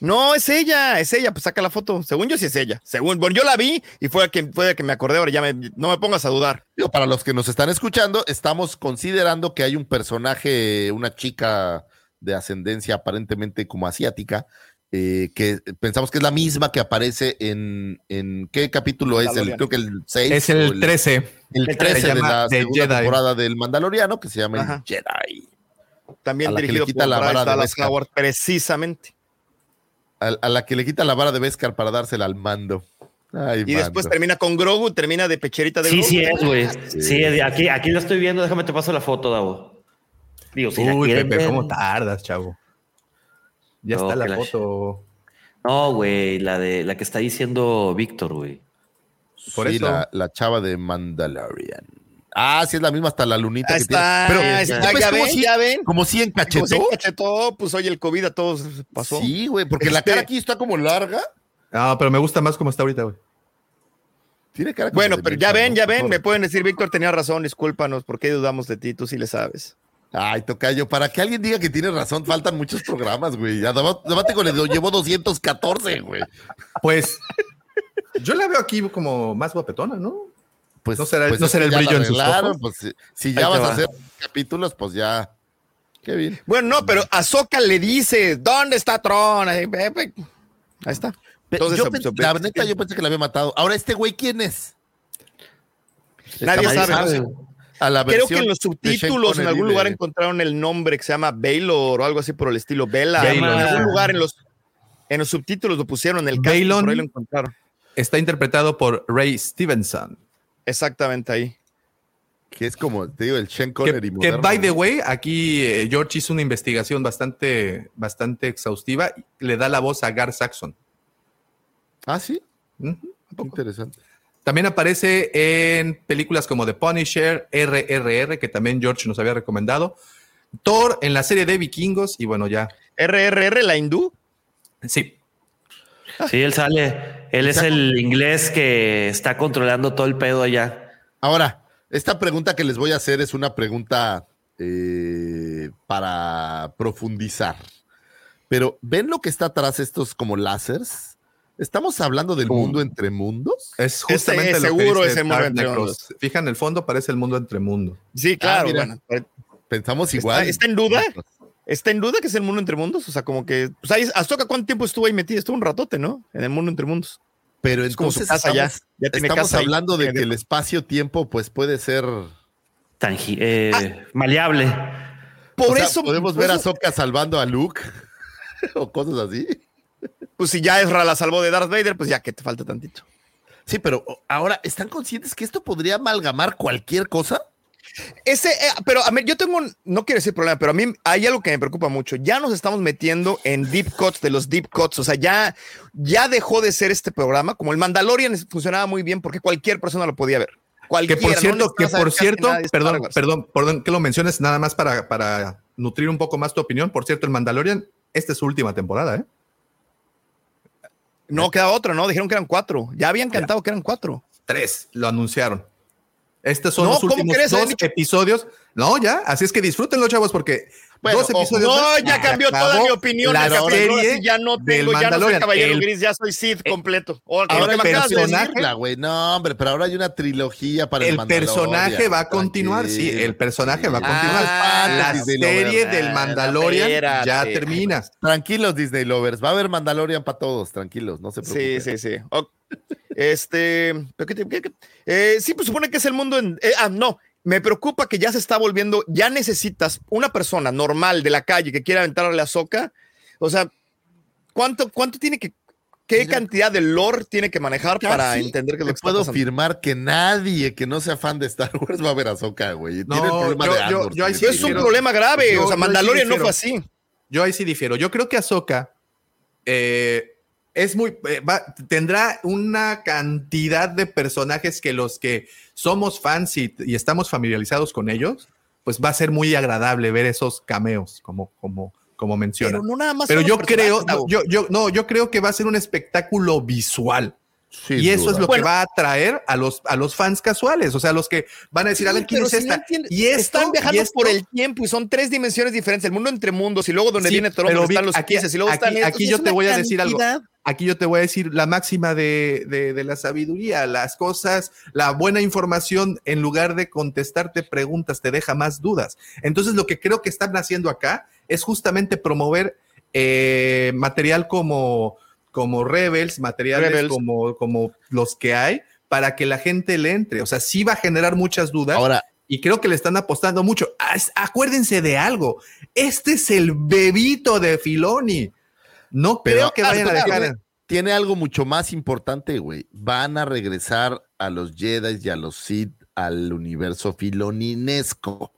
No, es ella, es ella, pues saca la foto. Según yo sí es ella. Según, bueno, yo la vi y fue a que, fue a que me acordé, ahora ya me, no me pongas a dudar. Digo, para los que nos están escuchando, estamos considerando que hay un personaje, una chica de ascendencia aparentemente como asiática, eh, que pensamos que es la misma que aparece en, en ¿qué capítulo es? El, creo que el 6. Es el 13. El el 13 se de la segunda Jedi. temporada del Mandaloriano, que se llama el Jedi. También dirigido le quita por la Bryce Dallas. Howard, precisamente. A, a la que le quita la vara de Beskar para dársela al mando. Ay, Y después termina con Grogu, termina de pecherita de Sí, Grogu. sí es, güey. Sí, aquí, aquí lo estoy viendo. Déjame te paso la foto, Davo. Digo, si la Uy, quieren Pepe, ver. ¿cómo tardas, chavo? Ya No, está la la- foto. No, güey, la de la que está diciendo Víctor, güey. Por Sí, eso. La, la chava de Mandalorian. Ah, sí, es la misma hasta la lunita Ahí que está, tiene. Pero está, ¿ves ya cómo ven, sí- ya ven. Como si Como encachetó. se cachetó, pues oye, el COVID a todos pasó. Sí, güey, porque la Este- cara aquí está como larga. No, pero me gusta más como está ahorita, güey. Tiene cara como Bueno, pero ya ven, ya ven, me pueden decir, Víctor tenía razón, discúlpanos, ¿por qué dudamos de ti? Tú sí le sabes. Ay, tocayo, para que alguien diga que tiene razón, faltan muchos programas, güey. A Daba- Dabático le llevó 214, güey. Pues yo la veo aquí como más guapetona, ¿no? Pues, ¿No será- pues no será el brillo en sus ojos? Pues, si, si ya vas a hacer capítulos, pues ya. Qué bien. Bueno, no, pero Ahsoka le dice, ¿dónde está Tron? Ahí, está. Entonces, yo se- pen- se- la neta, yo pensé que la había matado. Ahora, ¿este güey quién es? Nadie sabe. A la Creo que en los subtítulos en algún lugar encontraron el nombre que se llama Baylor o algo así por el estilo. Bella. Baylor. En algún lugar en los, en los subtítulos lo pusieron en el Baylon. por ahí lo encontraron. Está interpretado por Ray Stevenson. Exactamente ahí. Que es como, te digo, el Sean Que, Connery que, moderno. by the way, aquí eh, George hizo una investigación bastante, bastante exhaustiva. Le da la voz a Gar Saxon. Ah, sí. Qué interesante. También aparece en películas como The Punisher, RRR, que también George nos había recomendado. Thor en la serie de vikingos y bueno, ya. RRR, la hindú. Sí, Sí, él sale. Él es el inglés que está controlando todo el pedo allá. Ahora, esta pregunta que les voy a hacer es una pregunta eh, para profundizar. Pero, ¿ven lo que está atrás estos como láseres? ¿Estamos hablando del mundo entre mundos? es justamente Ese lo que seguro dice es el mundo entre mundos. Fija en el fondo, parece el mundo entre mundos. Sí, claro. mira. bueno, pero- Pensamos ¿Está- igual. está en duda? ¿Está en duda que es el mundo entre mundos? O sea, como que. Pues ahí, Ahsoka, ¿cuánto tiempo estuvo ahí metido? Estuvo un ratote, ¿no? En el mundo entre mundos. Pero Es como su entonces casa ya. estamos, Ya tiene estamos casa ahí. hablando de que el espacio-tiempo pues puede ser... Tangi- eh, Maleable. Por o sea, eso. podemos por ver a Soka salvando a Luke o cosas así. Pues si ya Ezra la salvó de Darth Vader, pues ya que te falta tantito. Sí, pero ahora, ¿están conscientes que esto podría amalgamar cualquier cosa? Ese, eh, pero a mí, yo tengo, un- no quiero decir problema, pero a mí hay algo que me preocupa mucho. Ya nos estamos metiendo en deep cuts de los deep cuts. O sea, ya, ya dejó de ser este programa. Como el Mandalorian funcionaba muy bien porque cualquier persona lo podía ver. Que por no cierto, que por cierto, perdón, perdón, perdón que lo menciones nada más para, para nutrir un poco más tu opinión. Por cierto, el Mandalorian, esta es su última temporada, ¿eh? No, queda otro, ¿no? Dijeron que eran cuatro. Ya habían cantado que eran cuatro. Tres, lo anunciaron. Estos son los últimos dos episodios. No, ya, así es que disfrútenlo, chavos, porque dos episodios. No, ya cambió toda mi opinión. La serie ya no tengo, ya no soy Caballero Gris, ya soy Sith completo. ahora el personaje, güey, no, hombre, pero ahora hay una trilogía para el, el personaje va a continuar, sí, el personaje va a continuar. Ah, la serie del Mandalorian ya termina. Tranquilos, Disney lovers, va a haber Mandalorian para todos, tranquilos, no se preocupen. Sí, sí, sí. Este, eh, sí, pues supone que es el mundo en. Eh, ah, no, me preocupa que ya se está volviendo, ya necesitas una persona normal de la calle que quiera aventarle a Soca. O sea, ¿cuánto, cuánto tiene que, qué cantidad de lore tiene que manejar para entender que lo que puedo afirmar que nadie que no sea fan de Star Wars va a ver a Soca, güey. No, tiene el problema yo, de yo, es un problema grave. o sea, Mandalorian no fue así. Yo ahí sí difiero. Yo creo que Ahsoka eh, es muy, eh, tendrá una cantidad de personajes que los que somos fans y, estamos familiarizados con ellos, pues va a ser muy agradable ver esos cameos, como, como, como menciona. Pero, no nada más Pero yo creo, yo, yo, no, yo creo que va a ser un espectáculo visual y eso es lo que va a atraer a los, a los fans casuales, o sea, los que van a decir, a ver, ¿quién es esta? y están viajando por el tiempo y son tres dimensiones diferentes, el mundo entre mundos y luego donde viene Toronto están los aquí, y luego están Aquí yo te voy a decir algo. Aquí yo te voy a decir la máxima de, de, la sabiduría, las cosas, la buena información, en lugar de contestarte preguntas, te deja más dudas. Entonces, lo que creo que están haciendo acá es justamente promover eh, material como como Rebels, materiales Como, como los que hay, para que la gente le entre. O sea, sí va a generar muchas dudas. Ahora, y creo que le están apostando mucho. Acuérdense de algo. Este es el bebito de Filoni. No creo que vayan a dejar. Tiene algo mucho más importante, güey. Van a regresar a los Jedi y a los Sith al universo filoninesco.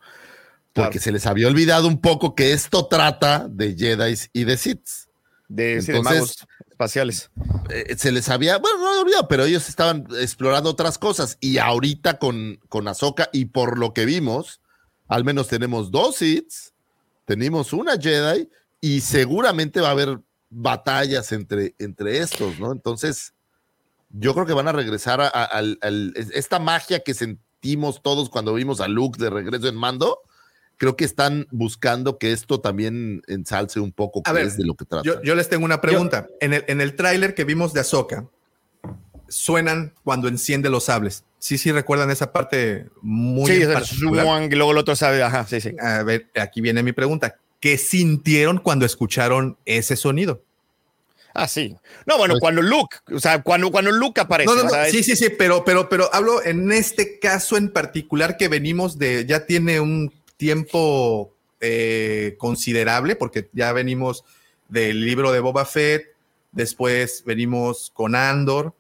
Porque se les había olvidado un poco que esto trata de Jedi y de Sith. De, Entonces, espaciales. Eh, se les había, bueno, no olvidado, pero ellos estaban explorando otras cosas y ahorita con, con y por lo que vimos, al menos tenemos dos hits, tenemos una Jedi y seguramente va a haber batallas entre, entre estos, ¿no? Entonces, yo creo que van a regresar a, esta magia que sentimos todos cuando vimos a Luke de regreso en mando creo que están buscando que esto también ensalce un poco a es de lo que trata. Yo, les tengo una pregunta. en el, en el tráiler que vimos de Ahsoka, suenan cuando enciende los sables. Sí, sí, recuerdan esa parte muy Sí, y luego el otro sabe, ajá, sí, sí. A ver, aquí viene mi pregunta. ¿Qué sintieron cuando escucharon ese sonido? Ah, sí. No, bueno, pues cuando Luke, o sea, cuando, cuando Luke aparece. No, no, sí, sí, sí, pero, pero, pero hablo en este caso en particular que venimos de, ya tiene un tiempo eh, considerable, porque ya venimos del libro de Boba Fett, después venimos con Andor,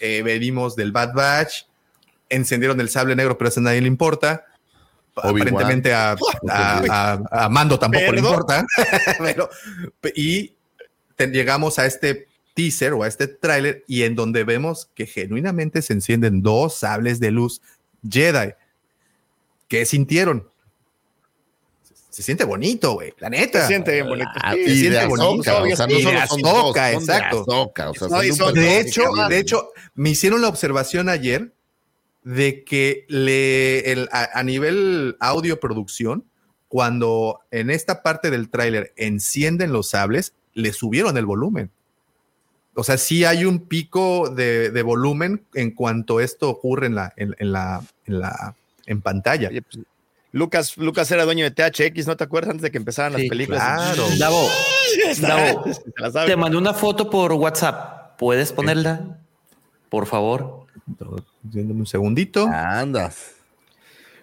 eh, venimos del Bad Batch, encendieron el sable negro, pero a nadie le importa. Aparentemente a, a, Mando tampoco le importa. y llegamos a este teaser o a este tráiler y en donde vemos que genuinamente se encienden dos sables de luz Jedi. ¿Qué sintieron? Se siente bonito, güey. La neta. Se siente bien bonito. Ah, se siente bonito. o sea, no exacto. De, hecho, de hecho, me hicieron la observación ayer de que le, a, nivel audio producción, cuando en esta parte del tráiler encienden los sables, le subieron el volumen. O sea, sí hay un pico de, de volumen en cuanto esto ocurre en la, en, la, en la en pantalla. Pues, Lucas, Lucas era dueño de THX, ¿no te acuerdas antes de que empezaran las películas? Claro. Davo, te mandé una foto por WhatsApp. ¿Puedes ponerla? Por favor. Dándome un segundito. Andas.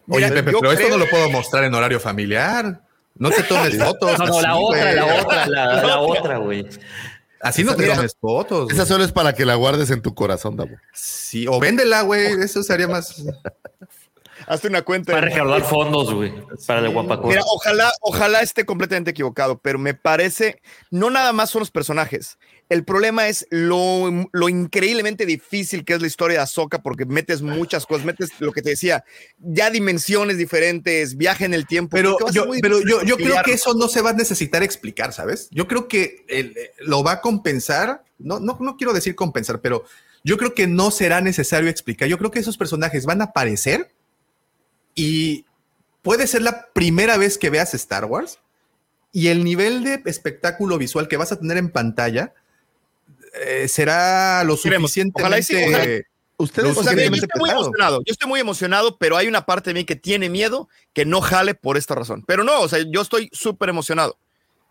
Oye, Pepe, pero esto no lo puedo mostrar en horario familiar. No te tomes fotos. No, no, la otra, la otra, la, otra, güey. Así no te tomes fotos. Esa solo es para que la guardes en tu corazón, Davo. Sí, o véndela, güey. Eso sería más. Hazte una cuenta. Para recaudar fondos, güey. Para el Guapacor. Mira, ojalá, ojalá esté completamente equivocado, pero me parece, no nada más son los personajes. El problema es lo, lo increíblemente difícil que es la historia de Ahsoka, porque metes muchas cosas, metes lo que te decía, ya dimensiones diferentes, viaje en el tiempo. Pero yo, pero yo, yo creo que eso no se va a necesitar explicar, ¿sabes? Yo creo que lo va a compensar, no, no, no quiero decir compensar, pero yo creo que no será necesario explicar. Yo creo que esos personajes van a aparecer y puede ser la primera vez que veas Star Wars y el nivel de espectáculo visual que vas a tener en pantalla eh, será lo suficientemente. Ustedes, o sea, yo, estoy muy emocionado, yo estoy muy emocionado, pero hay una parte de mí que tiene miedo que no jale por esta razón. Pero no, o sea, yo estoy súper emocionado.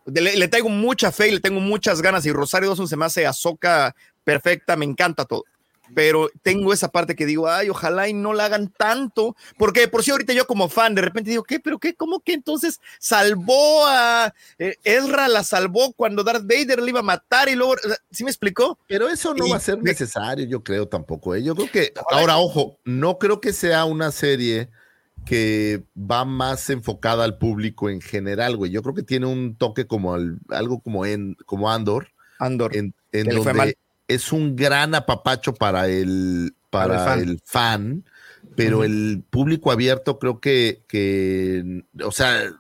Le, le, tengo mucha fe y le tengo muchas ganas. Y Rosario Dawson se me hace azoka perfecta, me encanta todo pero tengo esa parte que digo, ay, ojalá y no la hagan tanto, porque por si ahorita yo como fan de repente digo, ¿qué? ¿Pero qué? ¿Cómo que entonces salvó a eh, Ezra, la salvó cuando Darth Vader le iba a matar y luego, ¿sí me explicó? Pero eso no va a ser necesario, yo creo tampoco. ¿eh? Yo creo que, ahora, ojo, no creo que sea una serie que va más enfocada al público en general, güey. Yo creo que tiene un toque como algo como en como Andor. Andor. En, en donde, es un gran apapacho para el, para, el, fan. pero el público abierto creo que, que, o sea,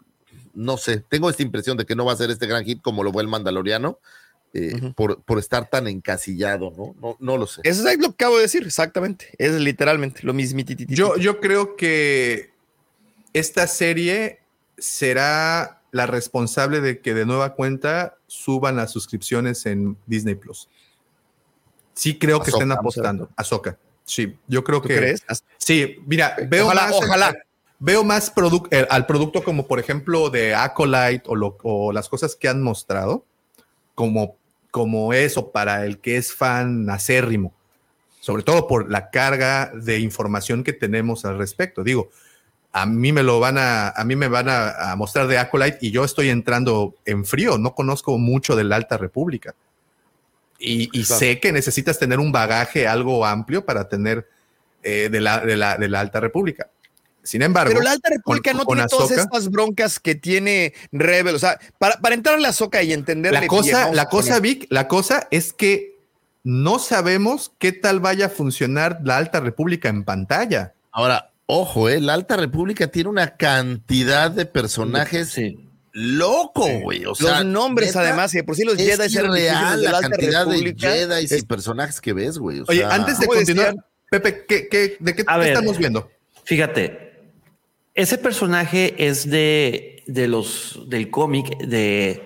no sé, tengo esta impresión de que no va a ser este gran hit como lo fue el Mandaloriano. Eh, por, por, estar tan encasillado, ¿no? ¿no? No lo sé. Eso es lo que acabo de decir, exactamente. Es literalmente lo mismo. Yo, yo creo que esta serie será la responsable de que de nueva cuenta suban las suscripciones en Disney Plus. Sí, creo que estén apostando. a Soca. Sí, yo creo que. crees? Sí, mira, veo ojalá, más. Ojalá. Veo más eh, al producto como, por ejemplo, de Acolyte o, o, las cosas que han mostrado, como, como eso para el que es fan acérrimo, sobre todo por la carga de información que tenemos al respecto. Digo, a mí me lo van a, a mí me van a, a mostrar de Acolyte y yo estoy entrando en frío, no conozco mucho de la Alta República. Y, sé que necesitas tener un bagaje algo amplio para tener eh, de, la, de, la, de, la, Alta República. Sin embargo. Pero la Alta República no tiene todas estas broncas que tiene Rebel. O sea, para, para entrar a la Soca y entender la cosa, la cosa, Vic, la cosa es que no sabemos qué tal vaya a funcionar la Alta República en pantalla. Ahora, ojo, eh, la Alta República tiene una cantidad de personajes. Sí loco, güey. O sea, los nombres, además, y por sí los Jedi es real la, cantidad de Jedi y personajes que ves, güey. Oye, antes de continuar, Pepe, ¿qué, qué, ¿de qué, estamos viendo? Fíjate, ese personaje es de, de los del cómic de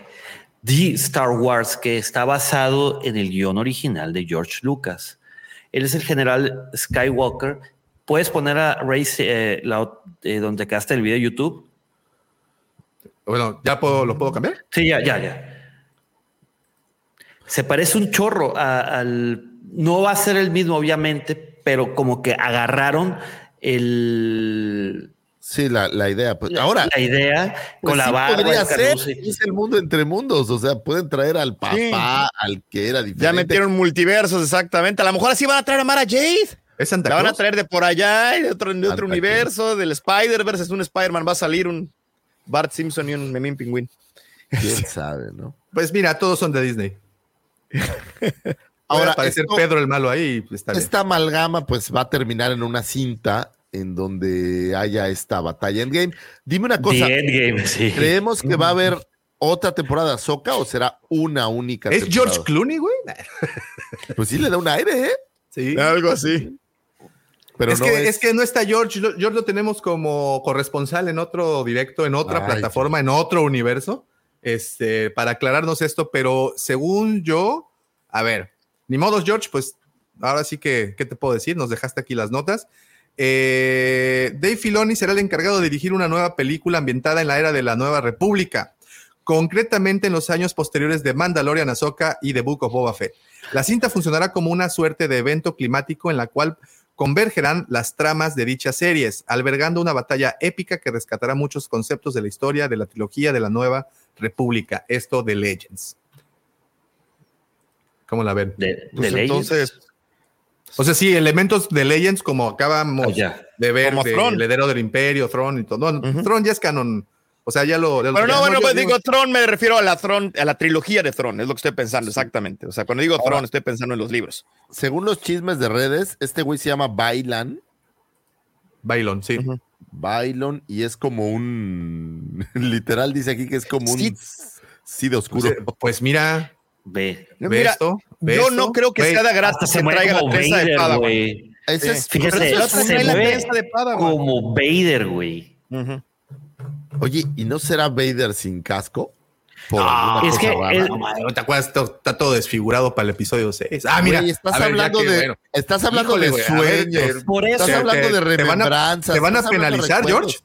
The Star Wars, que está basado en el guion original de George Lucas. Él es el general Skywalker. Puedes poner a Race eh, eh, donde quedaste el video de YouTube bueno, ¿ya puedo, lo puedo cambiar? Sí, ya, ya, ya. Se parece un chorro al. No va a ser el mismo, obviamente, pero como que agarraron el. Sí, la, la idea. Pues, ahora. La idea con pues la barba. Podría ser. Es el mundo entre mundos. O sea, pueden traer al papá, al que era diferente. Ya metieron multiversos, exactamente. A lo mejor así van a traer a Mara Jade. ¿Es Santa La van a traer de por allá y de otro, de otro universo, del Spider-Verse. Es un Spider-Man. Va a salir un Bart Simpson y un Memín Pingüín. ¿Quién sabe, no? Pues mira, todos son de Disney. Ahora, aparecer Pedro el malo ahí. Pues, esta amalgama pues va a terminar en una cinta en donde haya esta batalla Endgame. Dime una cosa. Endgame, sí. ¿Creemos que va a haber otra temporada Soca o será una única ¿Es George Clooney, güey? Pues sí le da un aire, ¿eh? Sí. Algo así es, que, es... que no está George. George lo tenemos como corresponsal en otro directo, en otra plataforma, en otro universo. Este, para aclararnos esto, pero según yo, a ver, ni modos, George, pues ahora sí que, ¿qué te puedo decir? Nos dejaste aquí las notas. Eh, Dave Filoni será el encargado de dirigir una nueva película ambientada en la era de la Nueva República, concretamente en los años posteriores de Mandalorian, Ahsoka y The Book of Boba Fett. La cinta funcionará como una suerte de evento climático en la cual convergerán las tramas de dichas series, albergando una batalla épica que rescatará muchos conceptos de la historia de la trilogía de la Nueva República, esto de Legends. ¿Cómo la ven? De, pues entonces, o sea, sí, elementos de Legends como acabamos ah, de ver, de el heredero del Imperio, Throne y todo. No, Throne ya es canon o sea, ya lo. pero no, bueno, pues digo Tron, me refiero a la Tron, a la trilogía de Tron, es lo que estoy pensando, exactamente. O sea, cuando digo Tron, estoy pensando en los libros. Según los chismes de redes, este güey se llama Bailan. Bailon, sí. Bailon, y es como un. Literal dice aquí que es como un. Sí, de oscuro. Pues, pues, mira. Ve. ¿Ve Mira, esto? ¿Ve yo esto? no creo que Güey, sea de gratis se traiga la trenza de Vader, Padawan. güey. Ese es- eso se la mueve trenza de Padawan. como Vader, güey. Ujú. Oye, ¿y no será Vader sin casco? Por Ah, es cosa que el- No, madre, ¿te acuerdas? Está todo desfigurado para el episodio 6. Ah, mira. Güey, estás a ver, hablando que, de, bueno, estás hablando Híjole, de a ver, sueños. Por eso. Estás te- hablando te- de te van a- remembranzas. ¿Te van a hablando de penalizar. George?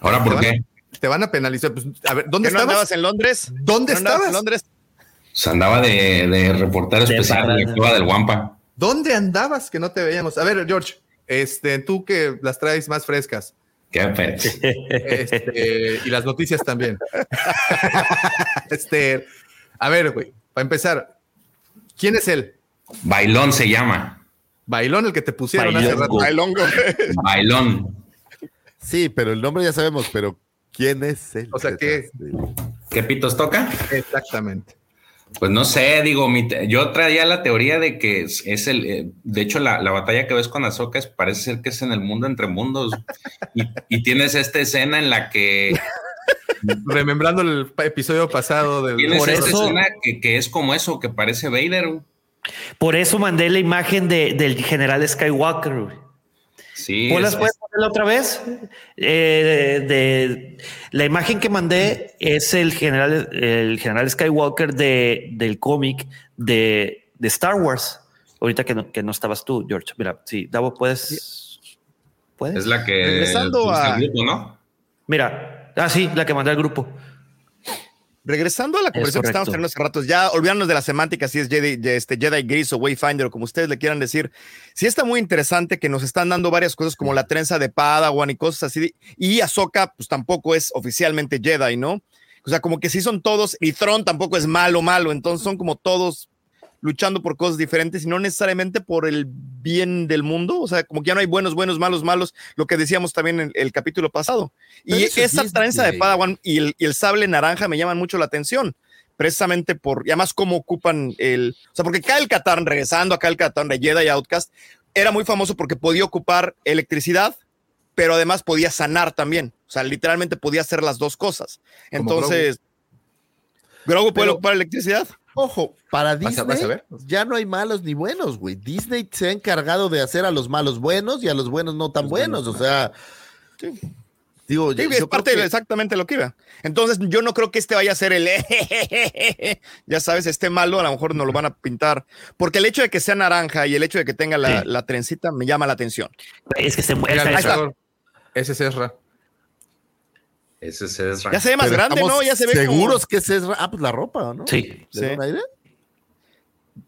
¿Ahora por ¿Te van qué? Te van a penalizar. Pues, a ver, ¿dónde ¿Que no estabas? andabas en Londres? ¿Dónde ¿No estabas? en Londres? Se andaba de, de reportero De especial de la cueva del Guampa. ¿Dónde andabas que no te veíamos? A ver, George, este, tú que las traes más frescas. Qué este, y las noticias también. este, a ver, güey, para empezar, ¿quién es él? Bailón se llama. Bailón, el que te pusieron hace Bailongo. rato. Ay, Longo. Bailón. Sí, pero el nombre ya sabemos, pero ¿quién es él? O sea, ¿qué? ¿Qué pitos toca? Exactamente. Pues no sé, digo, mi te- yo traía la teoría de que es, es el, eh, de hecho la, la batalla que ves con Ahsoka es, parece ser que es en el mundo entre mundos y, y tienes esta escena en la que Remembrando el episodio pasado del. tienes Por esta eso- escena que, que es como eso, que parece Vader. Por eso mandé la imagen de, del general Skywalker. Sí, ¿Vos es- las puedes poner otra vez? Eh, de, la imagen que mandé es el general, el general Skywalker de, del cómic de, de Star Wars. Ahorita que no, que no estabas tú, George. Mira, sí, Davo, puedes. ¿Puedes? es la que Regresando a- grupo, ¿no? Mira, ah, sí, la que mandé al grupo. Regresando a la conversación que estábamos teniendo hace ratos, ya olvidándonos de la semántica, si es Jedi, este Jedi Gris o Wayfinder o como ustedes le quieran decir, sí está muy interesante que nos están dando varias cosas como la trenza de Padawan y cosas así, y Ahsoka pues tampoco es oficialmente Jedi, ¿no? O sea, como que sí son todos, y Tron tampoco es malo, malo, entonces son como todos luchando por cosas diferentes y no necesariamente por el bien del mundo, o sea, como que ya no hay buenos, buenos, malos, malos, lo que decíamos también en el capítulo pasado. Pero Y es esa trenza de Padawan y el, y el sable naranja me llaman mucho la atención, precisamente por, y además cómo ocupan el, o sea, porque Kyle Katarn, regresando a Kyle Katarn de Jedi Outcast, era muy famoso porque podía ocupar electricidad, pero además podía sanar también, o sea, literalmente podía hacer las dos cosas. Entonces, ¿Grogu puede Pero- ocupar electricidad? Ojo, para Vas a- Disney vas a ver. ya no hay malos ni buenos, güey. Disney se ha encargado de hacer a los malos buenos y a los buenos no tan buenos. O sea, digo, Sí, yo- es yo parte creo de exactamente lo que iba. Entonces, yo no creo que este vaya a ser el, ya sabes, este malo, a lo mejor nos lo van a pintar, porque el hecho de que sea naranja y el hecho de que tenga la, Sí. la trencita me llama la atención. Es que se mueve. Ese es Ezra. Ese es Ezra. Ya se ve más pero grande, ¿no? Ya se ve como- seguros que es Ezra. Ah, pues la ropa, ¿no? Sí. ¿Le Sí. aire?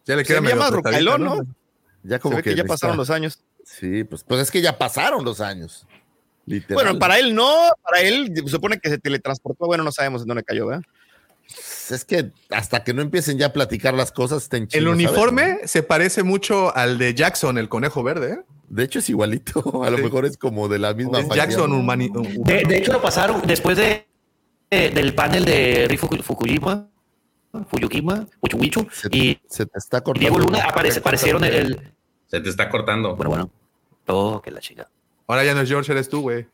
Ya le Se queda ve medio más rocailón, ¿no? Ya Se como ve que ya necesita- pasaron los años. Sí, pues, pues es que ya pasaron los años. Literal. Bueno, para él no, para él se supone que se teletransportó, bueno, no sabemos en dónde cayó, ¿verdad? Es que hasta que no empiecen ya a platicar las cosas, estén El chidos, uniforme ¿sabes? se parece mucho al de Jackson, el conejo verde. ¿eh? De hecho, es igualito. A lo Sí. mejor es como de la misma Es. Jackson humani- De, de hecho, lo pasaron después de, de- del panel de Rifu Fukuyima, Fuyukima, Uchuwichu, Se, y se te está cortando. Diego Luna aparece, aparecieron el, el- Se te está cortando. Bueno, bueno. Oh, que la chica. Ahora ya no es George, eres tú, güey.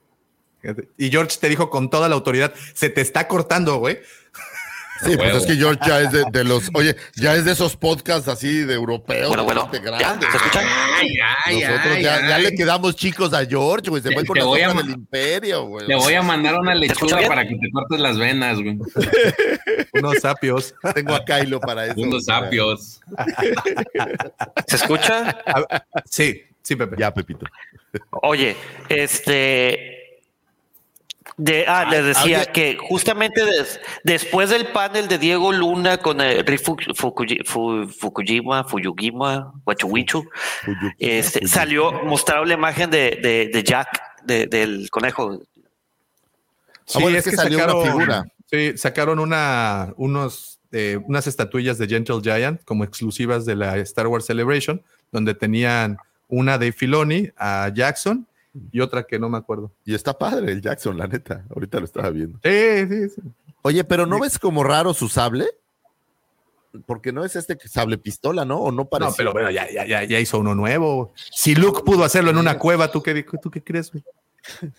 Y George te dijo con toda la autoridad, se te está cortando, güey. Sí, pues es que George ya es de, de los, oye, ya es de esos podcasts así de europeos, Bueno, bueno. de ¿Ya? grandes. ¿Se escucha? Ay, ay, Nosotros ay, ya, ya le quedamos chicos a George, güey. Se Te- fue con te la voy a del imperio, güey. Te voy a mandar una lechuga para que te cortes las venas, güey. Unos sapios. Tengo a Kylo para eso. Unos sapios. ¿Se escucha? Sí, sí, Pepe. Ya, Pepito. Oye, este. De, ah, les decía que justamente des- después del panel de Diego Luna con el Rifu Fukuyi- Fu- Fukuyima, Fuyugima, Huachuwichu, Fuyuki, este, Fuyuki. salió, mostraron la imagen de, de, de Jack, de- del conejo. Ah, bueno, es que salió una figura. Sí, sacaron una, unos, eh, unas estatuillas de Gentle Giant como exclusivas de la Star Wars Celebration, donde tenían una de Filoni a Jackson y otra que no me acuerdo. Y está padre el Jackson, la neta. Ahorita lo estaba viendo. Sí, sí, sí. Oye, pero ¿no ves como raro su sable? Porque no es este que sable pistola, ¿no? O no parece. No, pero bueno, ya, ya, ya, ya hizo uno nuevo. Si Luke pudo hacerlo en una cueva, ¿tú qué, ¿tú qué crees? güey?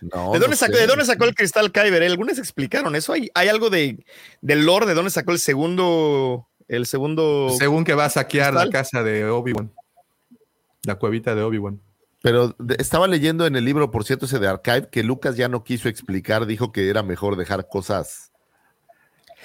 No, ¿De dónde, no sacó. ¿De dónde sacó el cristal Kyber? ¿Algunas explicaron eso? ¿Hay, hay algo de, del lore de dónde sacó el segundo El segundo. Según que va a saquear la casa de Obi-Wan. La cuevita de Obi-Wan. Pero estaba leyendo en el libro, por cierto, ese de Archive, que Lucas ya no quiso explicar, dijo que era mejor dejar cosas.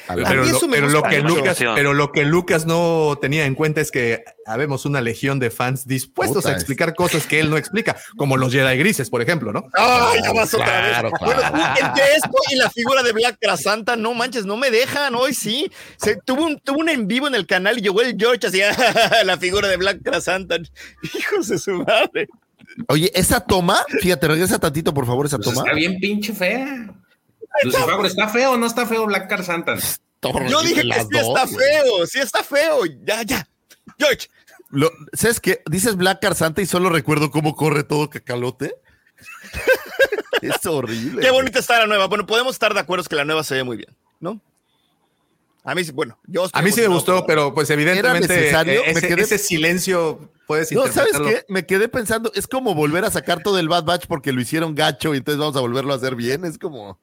a la- A Pero mí lo, eso me pero lo que. Lucas, pero lo que Lucas no tenía en cuenta es que habemos una legión de fans dispuestos Puta, a explicar cosas que él no explica, como los Jedi grises, por ejemplo, ¿no? ¡Ay, ya vas otra Claro, vez! claro. Bueno, entre esto y la figura de Black Santa, no manches, no me dejan. Hoy sí. Se, tuvo, un, tuvo un en vivo en el canal y llegó el George así, la figura de Black Santa. Hijos de su madre. Oye, esa toma, fíjate, regresa tantito, por favor, esa Pues toma. está bien pinche fea. Lucifago, ¿está feo o no está feo Black Car Santa? Yo dije que sí está feo, sí está feo. Ya, ya. George, Lo- ¿Sabes qué? Dices Black Car Santa y solo recuerdo cómo corre todo cacalote. es horrible. qué bonita está la nueva. Bueno, podemos estar de acuerdo que la nueva se ve muy bien, ¿no? A mí sí, bueno, yo A mí sí me gustó, pero pues evidentemente eh, Me ese, quedé- ese silencio puedes No, ¿sabes qué? Me quedé pensando, es como volver a sacar todo el Bad Batch porque lo hicieron gacho y entonces vamos a volverlo a hacer bien. Es como,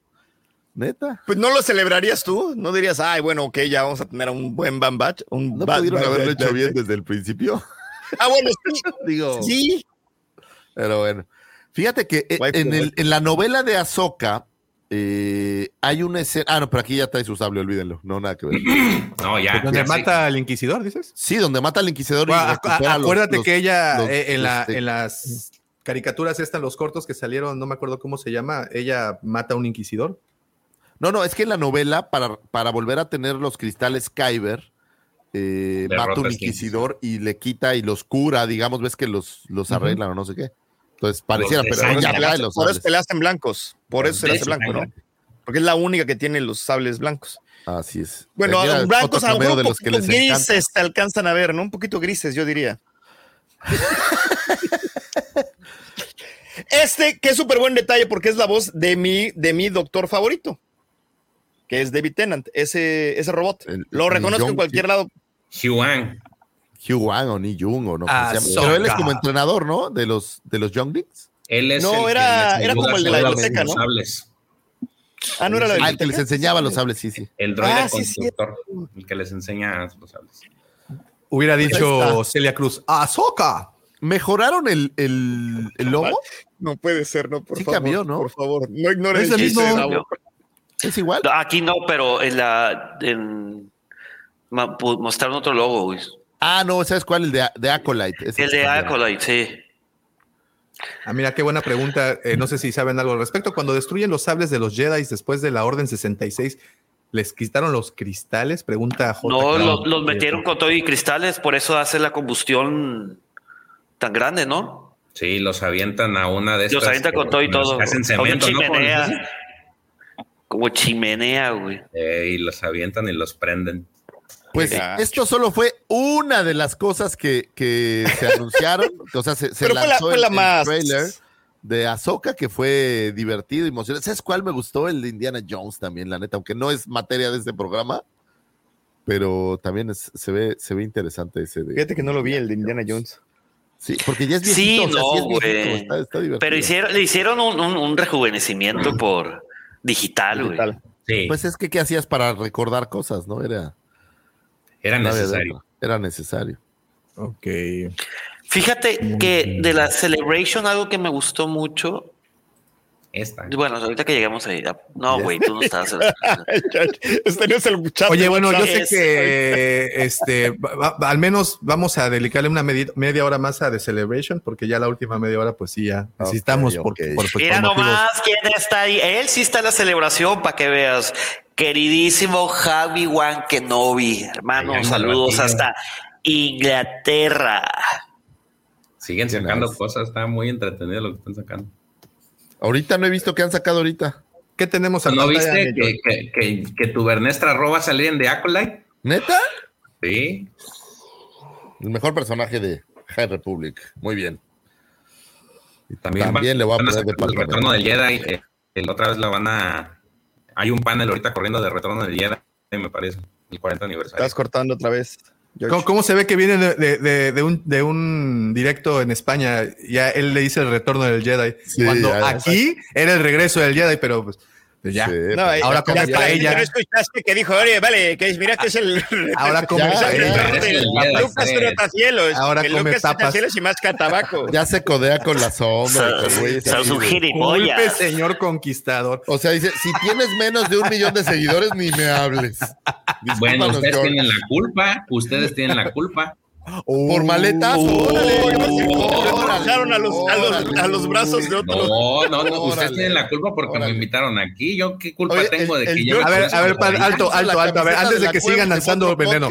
neta. Pues no lo celebrarías tú, no dirías, ay, bueno, ok, ya vamos a tener un buen Bad Batch. Un No Bad- pudieron Bad haberlo Batch. hecho bien desde el principio. Ah, bueno, sí, Digo, sí. pero bueno. Fíjate que eh, en, el- en la novela de Ahsoka eh, hay una escena. Ah, no, pero aquí ya trae su sable, olvídenlo. No, nada que ver. No, ya. Donde ya sí. mata al inquisidor, dices. Sí, donde mata al inquisidor. y Bueno, a- recupera a- los- acuérdate los- que ella los- eh, en, la- este, en las caricaturas estas, los cortos que salieron, no me acuerdo cómo se llama, ella mata a un inquisidor. No, no, es que en la novela, para, para volver a tener los cristales Kyber, eh, mata un a este inquisidor y le quita y los cura, digamos, ves que los, los arreglan o no sé qué. Entonces pareciera, pero Por eso, ya los por eso peleaste en blancos. Por eso le hace blanco, ¿no? Porque es la única que tiene los sables blancos. Así es. Bueno, mira, blancos a lo mejor un de los que poquito les encanta. grises te alcanzan a ver, ¿no? Un poquito grises, yo diría. este, que es súper buen detalle porque es la voz de mi, de mi doctor favorito, que es David Tennant, ese, ese robot. El- Lo reconozco en cualquier lado. Huan. Hugh Wang o Ni Jung o no. Ah, cómo se llama. Pero él es como entrenador, ¿no? De los, de los Younglings. Él es No, el que era- les era como el de la biblioteca, ¿no? sables. Ah, no era la Ah, el que les enseñaba los sables, sí, sí. El droide Ah, sí, sí. constructor. El que les enseña los sables. Hubiera dicho. Celia Cruz, ¡Azoka! ¿Mejoraron el, el, el logo? No puede ser, no, por Sí favor. cambió, ¿no? Por favor, no ignores Es el mismo. ¿Es igual? Aquí no, pero en la en, mostraron otro logo, güey. Ah, no, ¿sabes cuál? El de, de Acolyte. Ese El de. Acolyte, sí. Ah, mira, qué buena pregunta. Eh, no sé si saben algo al respecto. Cuando destruyen los sables de los Jedi después de la Orden 66, ¿les quitaron los cristales? Pregunta J. No, los metieron con todo y cristales, por eso hace la combustión tan grande, ¿no? Sí, los avientan a una de estas. Los avienta con todo y los todo. Hacen Como cemento, Como chimenea, güey. Eh, y los avientan y los prenden. Pues Qué gacho. esto solo fue una de las cosas que, que se anunciaron. O sea, se, se Pero fue la, lanzó fue el- la el más. trailer de Ahsoka que fue divertido, emocionante. ¿Sabes cuál me gustó? El de Indiana Jones también, la neta, aunque no es materia de este programa, pero también es- se, ve, se ve interesante ese de. Fíjate que no lo vi, el de Indiana Jones. Sí, porque ya es Sí, viejito. o sea, no, sí es viejito, güey. está, está divertido. Pero hicieron, le hicieron un, un- un rejuvenecimiento por digital, güey. Digital. Sí, Pues es que, ¿qué hacías para recordar cosas, no? Era, era necesario. Era necesario. Ok. Fíjate que de la Celebration algo que me gustó mucho. Esta. Bueno, ahorita que llegamos ahí. No, güey, tú no estabas. Este no es el chat Oye, bueno, yo sé que este, va- va- al menos vamos a dedicarle una medi- media hora más a The Celebration, porque ya la última media hora, pues sí, ya necesitamos Ok, por, por- pues, Mira por motivos- nomás quién está ahí. Él sí está en la celebración para que veas. Queridísimo Javi Wan Kenobi, hermano, Ay, saludos hasta Inglaterra. Siguen sacando cosas. Está muy entretenido lo que están sacando. Ahorita no he visto qué han sacado ahorita. ¿Qué tenemos en ¿No pantalla, viste que, que, que, que tu Bernestra roba salir en The Acolyte? ¿Neta? Sí. El mejor personaje de High Republic. Muy bien. Y También, También, va- le voy a poner sacar el retorno del Jedi. eh, el otra vez la van a. Hay un panel ahorita corriendo de retorno del Jedi, me parece. El 40 aniversario. Estás cortando otra vez. ¿Cómo, cómo se ve que viene de, de- de- un, de un directo en España? Ya él le dice el retorno del Jedi. Sí, cuando aquí era el regreso del Jedi, pero pues Ya. Sí, No, eh, Ahora ya- como ya está ella. ¿No escuchaste que dijo, oye, vale, que es- mira que es el... Ahora come Ya, está ya, ella. ya. el Ya, Lucas. Trotacielos. Ahora el come Lucas tapas. Y más tabaco. Ya se codea con la sombra. Disculpe, señor conquistador. O sea, dice, si tienes menos de un millón de seguidores, ni me hables. Bueno, ustedes tienen la culpa, ustedes tienen la culpa. Por órale, Lo órale, bajaron a los, a, los, órale. a los brazos de otro. No, no, no, ustedes tienen la culpa porque Órale. me invitaron aquí. Yo qué culpa Oye, tengo el- de que yo A ver, a ver, alto, alto, alto. A ver, antes de que sigan lanzando veneno.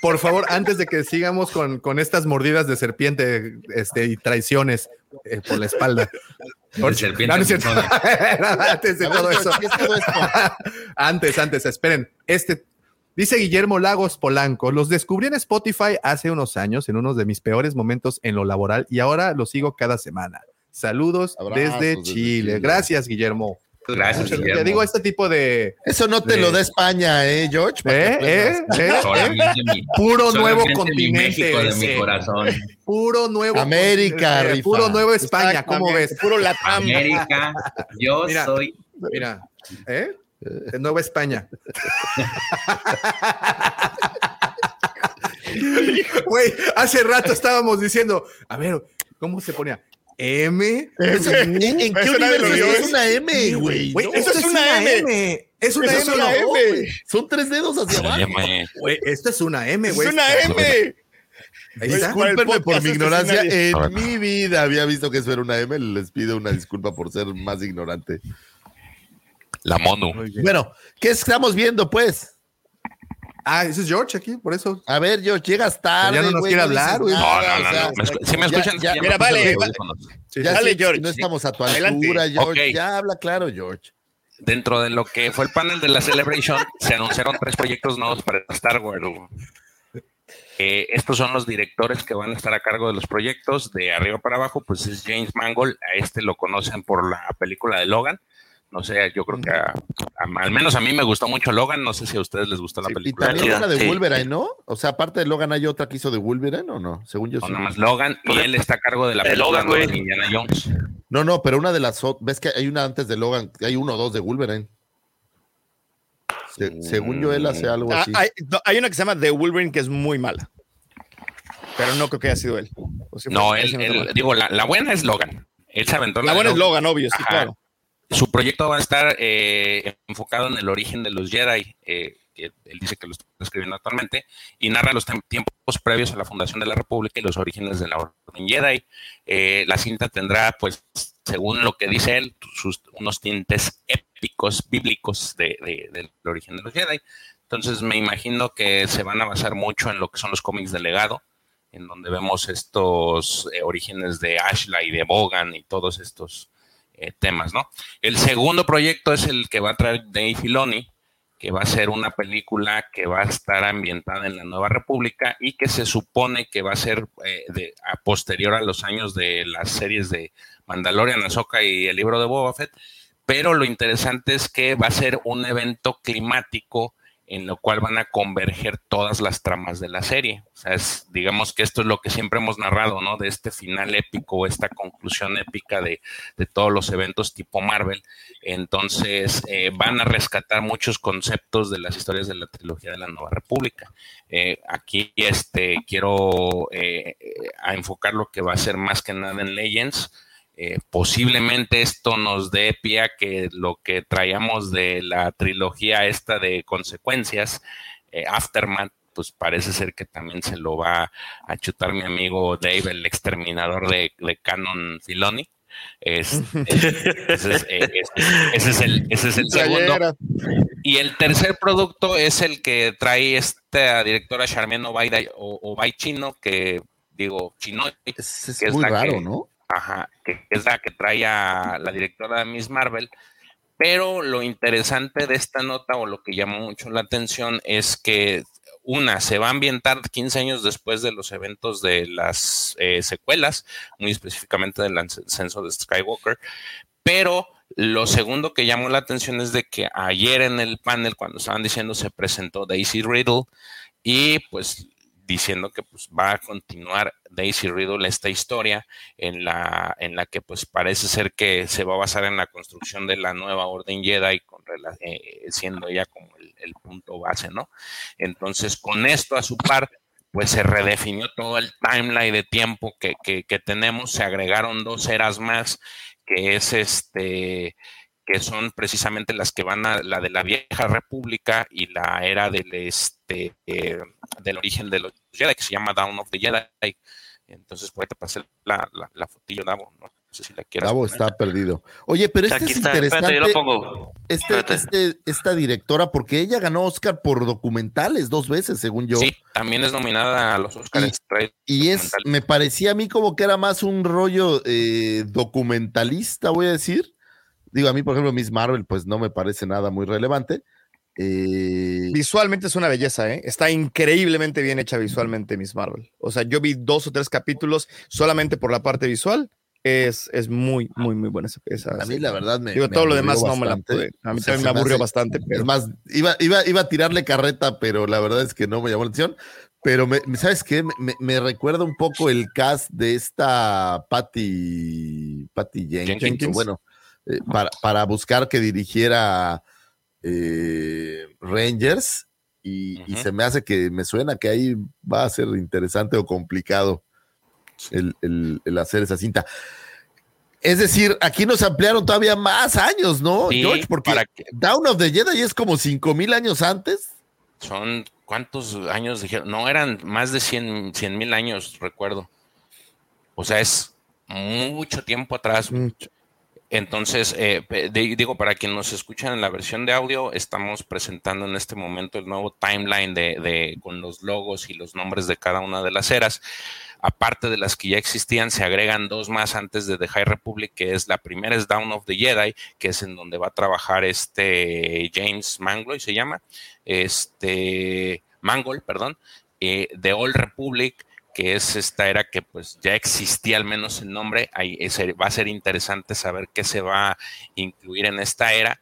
Por favor, antes de que sigamos con, con estas mordidas de serpiente este, y traiciones eh, por la espalda. Serpiente No, no antes de todo eso. antes, antes, esperen. Este dice Guillermo Lagos Polanco. Los descubrí en Spotify hace unos años, en uno de mis peores momentos en lo laboral, y ahora los sigo cada semana. Saludos Abrazos desde desde Chile. Chile. Gracias, Guillermo. Gracias, Muchas- Guillermo. Te digo este tipo de Eso no te De- lo da España, ¿eh, George? ¿Eh? ¿Eh? ¿Eh? Mi- puro nuevo solamente mi continente. México de mi corazón. Puro nuevo América, eh, rifa. puro nuevo España, ¿cómo ves? Puro latam. América, yo Mira. soy. Mira, ¿eh? De Nueva España. Güey, hace rato estábamos diciendo, a ver, ¿cómo se ponía? M. ¿En, en qué universo vio, es ¿eh? una M, güey? No, esto es una M. Es una Eso M. es una ¿no? M. Son tres dedos hacia abajo. Güey, esto es una M, Es güey. una M. Discúlpenme por mi ignorancia. En mi vida había visto que eso era una M. Les pido una disculpa por ser más ignorante. La bien. Bueno, ¿qué estamos viendo, pues? Ah, ese es George aquí, por eso. A ver, George, llegas tarde. Pero ya no nos quiere hablar, güey. No, no, o no, sea, no. ¿Me escu- ¿Sí me ya- escuchan? ya- Ya Mira, vale. Sí, Ya Dale, George. No estamos a tu Adelante. altura, George. Ok. Ya habla claro, George. Dentro de lo que fue el panel de la Celebration, se anunciaron tres proyectos nuevos para Star Wars. Eh, estos son los directores que van a estar a cargo de los proyectos de arriba para abajo, pues es James Mangold, a este lo conocen por la película de Logan. No sé, yo creo que a- a- al menos a mí me gustó mucho Logan, no sé si a ustedes les gustó la Sí, y película. también una de Sí. Wolverine, ¿no? O sea, aparte de Logan, ¿hay otra que hizo de Wolverine o no? Según yo No, nada más Logan y él está a cargo de la película Logan, güey. de Indiana Jones. No, no, pero una de las. ¿Ves que hay una antes de Logan? Hay uno o dos de Wolverine. Se- según yo, él hace algo Ah, así. hay, no, hay una que se llama The Wolverine que es muy mala. Pero no creo que haya sido él. O No, él, digo, la, la buena es Logan. Él se aventó La de buena es Logan, obvio, sí, Ajá. claro. Su proyecto va a estar eh, enfocado en el origen de los Jedi, eh, que él dice que lo está escribiendo actualmente, y narra los tiempos previos a la fundación de la República y los orígenes de la Orden Jedi. Eh, la cinta tendrá, pues, según lo que dice él, sus, unos tintes épicos, bíblicos de, de- del origen de los Jedi. Entonces me imagino que se van a basar mucho en lo que son los cómics de legado, en donde vemos estos eh, orígenes de Ashla y de Bogan y todos estos eh, temas, ¿no? El segundo proyecto es el que va a traer Dave Filoni, que va a ser una película que va a estar ambientada en la Nueva República y que se supone que va a ser eh, a posterior a los años de las series de Mandalorian, Ahsoka y el libro de Boba Fett. Pero lo interesante es que va a ser un evento climático en lo cual van a converger todas las tramas de la serie. O sea, es, digamos que esto es lo que siempre hemos narrado, ¿no? De este final épico, esta conclusión épica de, de todos los eventos tipo Marvel. Entonces, eh, van a rescatar muchos conceptos de las historias de la trilogía de la Nueva República. Eh, aquí este, quiero eh, a enfocar lo que va a ser más que nada en Legends. Eh, posiblemente esto nos dé pie a que lo que traíamos de la trilogía esta de consecuencias, eh, Aftermath, pues parece ser que también se lo va a chutar mi amigo Dave, el exterminador de, de Canon Filoni. Este, ese, es, eh, ese- es el, ese es el segundo. Y el tercer producto es el que trae esta directora Charmian Obaida o Obay Chino, que digo, chino, es es que es muy la raro, que- ¿no? Ajá, que es la que trae a la directora de Miss Marvel. Pero lo interesante de esta nota o lo que llamó mucho la atención es que una, se va a ambientar 15 años después de los eventos de las eh, secuelas, muy específicamente del ascenso de Skywalker, pero lo segundo que llamó la atención es de que ayer en el panel, cuando estaban diciendo, se presentó Daisy Riddle y pues diciendo que pues va a continuar Daisy Riddle esta historia en la, en la que pues parece ser que se va a basar en la construcción de la nueva Orden Jedi, con, eh, siendo ella como el, punto base, ¿no? Entonces, con esto a su par, pues se redefinió todo el timeline de tiempo que, que, tenemos, se agregaron dos eras más, que es este que son precisamente las que van a la de la vieja república y la era del este eh, del origen de los Jedi que se llama Down of the Jedi. Entonces puede pasar la, la, la fotillo Davo no sé si la quieras Davo está perdido. Oye pero este es interesante Este, este, esta directora porque ella ganó Oscar por documentales dos veces según yo. Sí también es nominada a los Oscars y, y es me parecía a mí como que era más un rollo eh, documentalista voy a decir Digo, a mí, por ejemplo, Miss Marvel, pues no me parece nada muy relevante. Eh, visualmente es una belleza, ¿eh? Está increíblemente bien hecha visualmente Miss Marvel. O sea, yo vi dos o tres capítulos solamente por la parte visual. Es, es muy, muy, muy buena esa. a mí, la verdad, me. Digo, todo lo demás no me la pude. A mí también me aburrió bastante. Pero... Es más, iba, iba, iba a tirarle carreta, pero la verdad es que no me llamó la atención. Pero, me, ¿sabes qué? Me, me, recuerda un poco el cast de esta Patty, Patty Jenkins. Jenkins. Bueno, eh, para, buscar que dirigiera eh, Rangers y, se me hace que me suena que ahí va a ser interesante o complicado el, hacer esa cinta. Es decir, aquí nos ampliaron todavía más años, ¿no, George? Porque Down of the Jedi es como cinco mil años antes. Son, ¿cuántos años dijeron? No, eran más de 100 mil años, recuerdo. O sea, es mucho tiempo atrás. Entonces, eh, digo, para quien nos escuchan en la versión de audio, estamos presentando en este momento el nuevo timeline de, con los logos y los nombres de cada una de las eras. Aparte de las que ya existían, se agregan dos más antes de The High Republic, que es la primera es Down of the Jedi, que es en donde va a trabajar este James Mangloy, se llama, este Mangold, perdón, eh, The Old Republic, que es esta era que pues ya existía al menos el nombre, ahí va a ser interesante saber qué se va a incluir en esta era.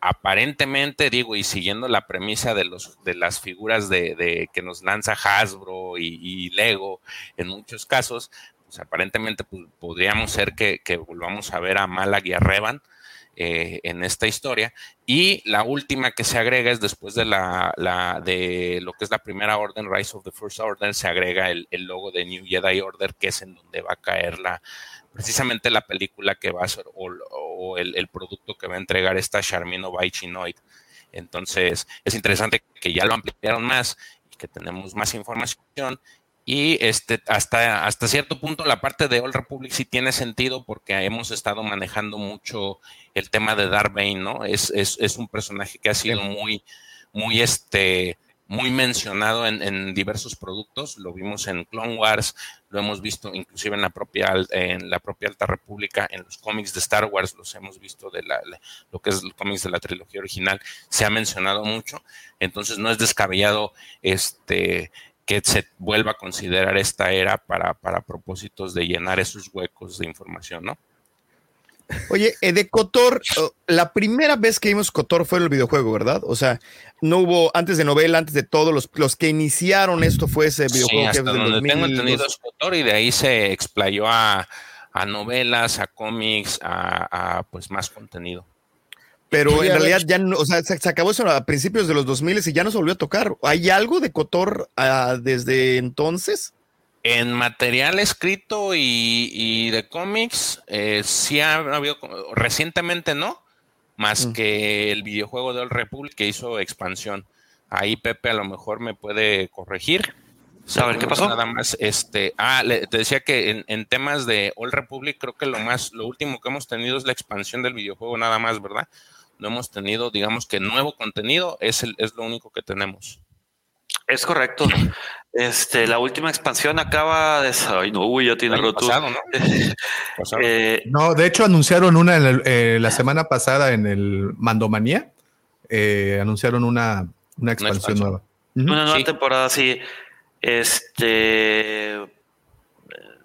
Aparentemente, digo, y siguiendo la premisa de, los, de las figuras de, que nos lanza Hasbro y, Lego en muchos casos, pues aparentemente pues, podríamos ser que, que, volvamos a ver a Malag y a Revan, eh, en esta historia. Y la última que se agrega es después de la, de lo que es la primera orden, Rise of the First Order, se agrega el, logo de New Jedi Order, que es en donde va a caer la precisamente la película que va a ser o, el, producto que va a entregar esta Charmino Chinoid. Entonces, es interesante que ya lo ampliaron más y que tenemos más información y este, hasta, hasta cierto punto la parte de Old Republic sí tiene sentido porque hemos estado manejando mucho el tema de Darth Bane, ¿no? Es, es, es un personaje que ha sido muy, muy, este, muy mencionado en, en, diversos productos. Lo vimos en Clone Wars, lo hemos visto inclusive en la propia, en la propia Alta República, en los cómics de Star Wars, los hemos visto de la, lo que es los cómics de la trilogía original, se ha mencionado mucho. Entonces no es descabellado este que se vuelva a considerar esta era para, para propósitos de llenar esos huecos de información, ¿no? Oye, eh, de Cotor, oh, la primera vez que vimos Cotor fue en el videojuego, ¿verdad? O sea, no hubo, antes de novela, antes de todo, los, los que iniciaron esto fue ese videojuego. Sí, hasta donde tengo entendido es Cotor y de ahí se explayó a, a novelas, a cómics, a, a, pues más contenido pero en realidad ya no, o sea, se, acabó eso a principios de los 2000 y ya no se volvió a tocar. ¿Hay algo de Cotor uh, desde entonces? En material escrito y, y de cómics, eh, sí ha habido, recientemente no, más mm. que el videojuego de Old Republic que hizo expansión. Ahí Pepe a lo mejor me puede corregir. ¿Saber qué pasó? Nada más, este, ah, te decía que en, en, temas de Old Republic, creo que lo más, lo último que hemos tenido es la expansión del videojuego, nada más, ¿verdad? No hemos tenido, digamos que nuevo contenido, es, el, es lo único que tenemos. Es correcto. Este, la última expansión acaba de. Ay, no, ya tiene roto. ¿no? eh, no, de hecho, anunciaron una eh, la semana pasada en el Mandomanía. Eh, anunciaron una, una expansión, nueva. Una nueva temporada, sí. Este.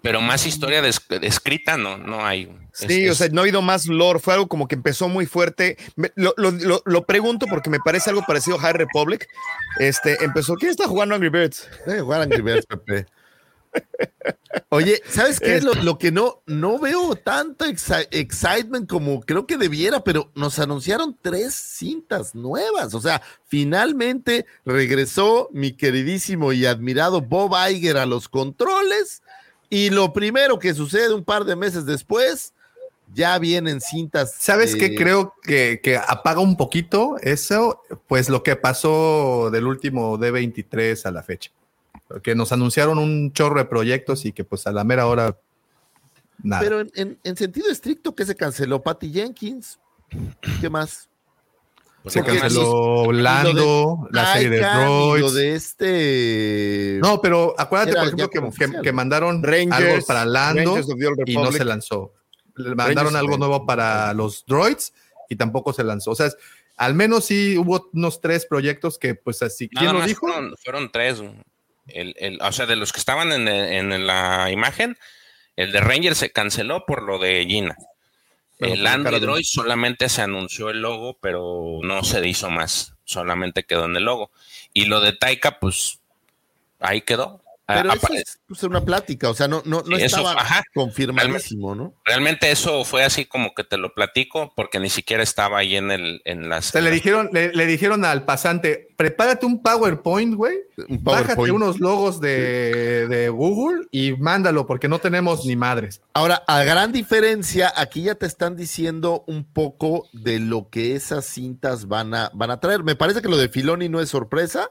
Pero más historia escrita no, no hay. Sí, Es- o sea, no ha habido más lore, fue algo como que empezó muy fuerte. Me- lo, lo- lo- lo pregunto porque me parece algo parecido a High Republic. Este, empezó, ¿quién está jugando Angry Birds? Eh, jugar Angry Birds, Pepe. Oye, ¿sabes qué es lo, lo que no, no veo tanto exci- excitement como creo que debiera, pero nos anunciaron tres cintas nuevas. O sea, finalmente regresó mi queridísimo y admirado Bob Iger a los controles. Y lo primero que sucede un par de meses después, ya vienen cintas. ¿Sabes eh, qué? Creo que, que apaga un poquito eso, pues lo que pasó del último D23 a la fecha. Que nos anunciaron un chorro de proyectos y que pues a la mera hora nada. Pero en, en- en sentido estricto, que se canceló Patty Jenkins? ¿Qué más? Se canceló Lando, la serie de Taika, y lo Droids. de este. No, pero acuérdate, Era por ejemplo, que, que- mandaron Rangers, algo para Lando y no se lanzó. Le mandaron Rangers algo nuevo para los droids y tampoco se lanzó. O sea, es- al menos sí hubo unos tres proyectos que, pues así. ¿Quién Nada lo dijo? Fueron, fueron tres. El, el- o sea, de los que estaban en, en la imagen, el de Ranger se canceló por lo de Gina. El cara Android de- solamente se anunció el logo, pero no se hizo más. Solamente quedó en el logo. Y lo de Taika, pues ahí quedó. Pero eso es pues, una plática, o sea, no, no, no eso, estaba ajá. confirmadísimo, ¿no? Realmente eso fue así como que te lo platico, porque ni siquiera estaba ahí en el en las. Se le dijeron, le, le dijeron al pasante, prepárate un PowerPoint, güey. Un Bájate unos logos de, de Google y mándalo, porque no tenemos ni madres. Ahora, a gran diferencia, aquí ya te están diciendo un poco de lo que esas cintas van a, van a traer. Me parece que lo de Filoni no es sorpresa.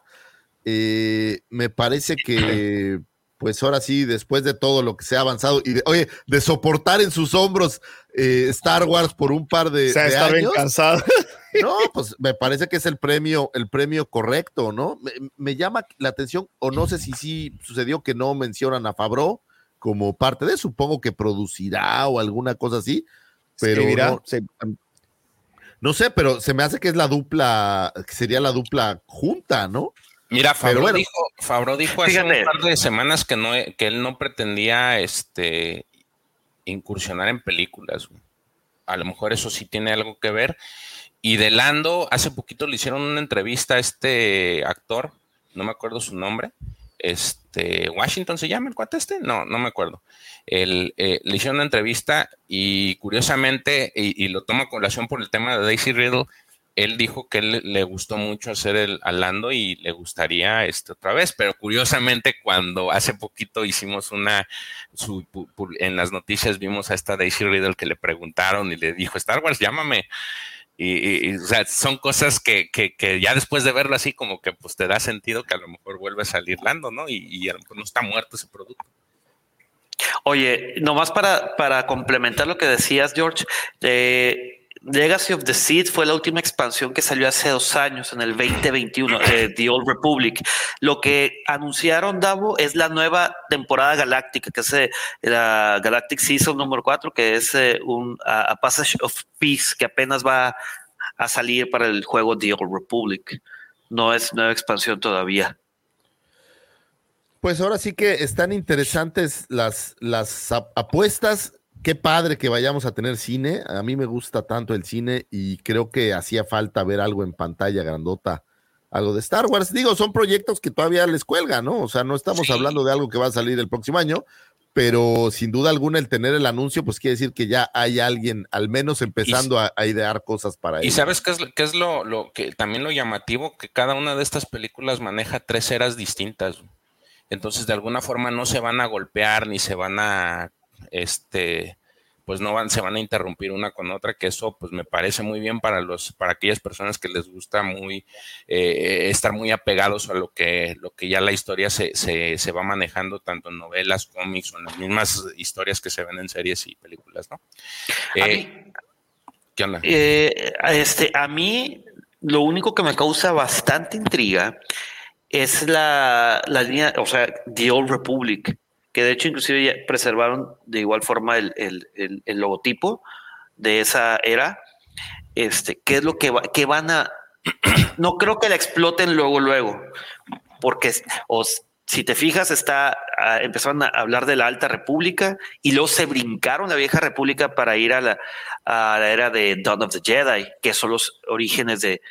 Eh, me parece que, pues ahora sí, después de todo lo que se ha avanzado y de, oye, de soportar en sus hombros eh, Star Wars por un par de, O sea, de está bien años, cansado. no, pues me parece que es el premio, el premio correcto, ¿no? Me, me llama la atención, o no sé si sí sucedió que no mencionan a Fabro como parte de, supongo que producirá o alguna cosa así, pero no, no sé, pero se me hace que es la dupla, que sería la dupla junta, ¿no? Mira, Fabro bueno. dijo, Favreau dijo hace Fíjate. un par de semanas que no, que él no pretendía este incursionar en películas. A lo mejor eso sí tiene algo que ver. Y de Lando, hace poquito le hicieron una entrevista a este actor, no me acuerdo su nombre. Este, Washington se llama el cuate este, no, no me acuerdo. El, eh, le hicieron una entrevista y curiosamente, y, y lo toma a colación por el tema de Daisy Riddle, él dijo que él le gustó mucho hacer el a Lando y le gustaría este otra vez, pero curiosamente cuando hace poquito hicimos una su- en las noticias vimos a esta Daisy Riddle que le preguntaron y le dijo Star Wars llámame y, son cosas que, que, ya después de verlo así como que pues te da sentido que a lo mejor vuelve a salir Lando, ¿no? Y, y a lo mejor no está muerto ese producto. Oye, nomás para, para complementar lo que decías, George, eh, Legacy of the Seed fue la última expansión que salió hace dos años, en el 2021, eh, The Old Republic. Lo que anunciaron, Davo, es la nueva temporada galáctica, que es eh, la Galactic Season número 4, que es eh, un Passage of Peace, que apenas va a salir para el juego The Old Republic. No es nueva expansión todavía. Pues ahora sí que están interesantes las, las ap- apuestas. Qué padre que vayamos a tener cine. A mí me gusta tanto el cine y creo que hacía falta ver algo en pantalla grandota, algo de Star Wars. Digo, son proyectos que todavía les cuelga, ¿no? O sea, no estamos Sí. hablando de algo que va a salir el próximo año, pero sin duda alguna el tener el anuncio, pues quiere decir que ya hay alguien al menos empezando a, a idear cosas para Y ello. sabes qué es, qué es lo, lo que también lo llamativo, que cada una de estas películas maneja tres eras distintas. Entonces, de alguna forma no se van a golpear ni se van a, este, pues no van, se van a interrumpir una con otra, que eso pues me parece muy bien para los, para aquellas personas que les gusta muy eh, estar muy apegados a lo que, lo que ya la historia se, se, se va manejando tanto en novelas, cómics o en las mismas historias que se ven en series y películas, ¿no? Eh, mí- ¿Qué onda? Eh, este, a mí lo único que me causa bastante intriga es la, la línea, o sea, The Old Republic, que de hecho inclusive ya preservaron de igual forma el, el- el- logotipo de esa era. Este, ¿qué es lo que, va- que van a... No creo que la exploten luego, luego, porque es- o s- si te fijas, está ah, empezaron a hablar de la Alta República y luego se brincaron la Vieja República para ir a la, a la era de Dawn of the Jedi, que son los orígenes de,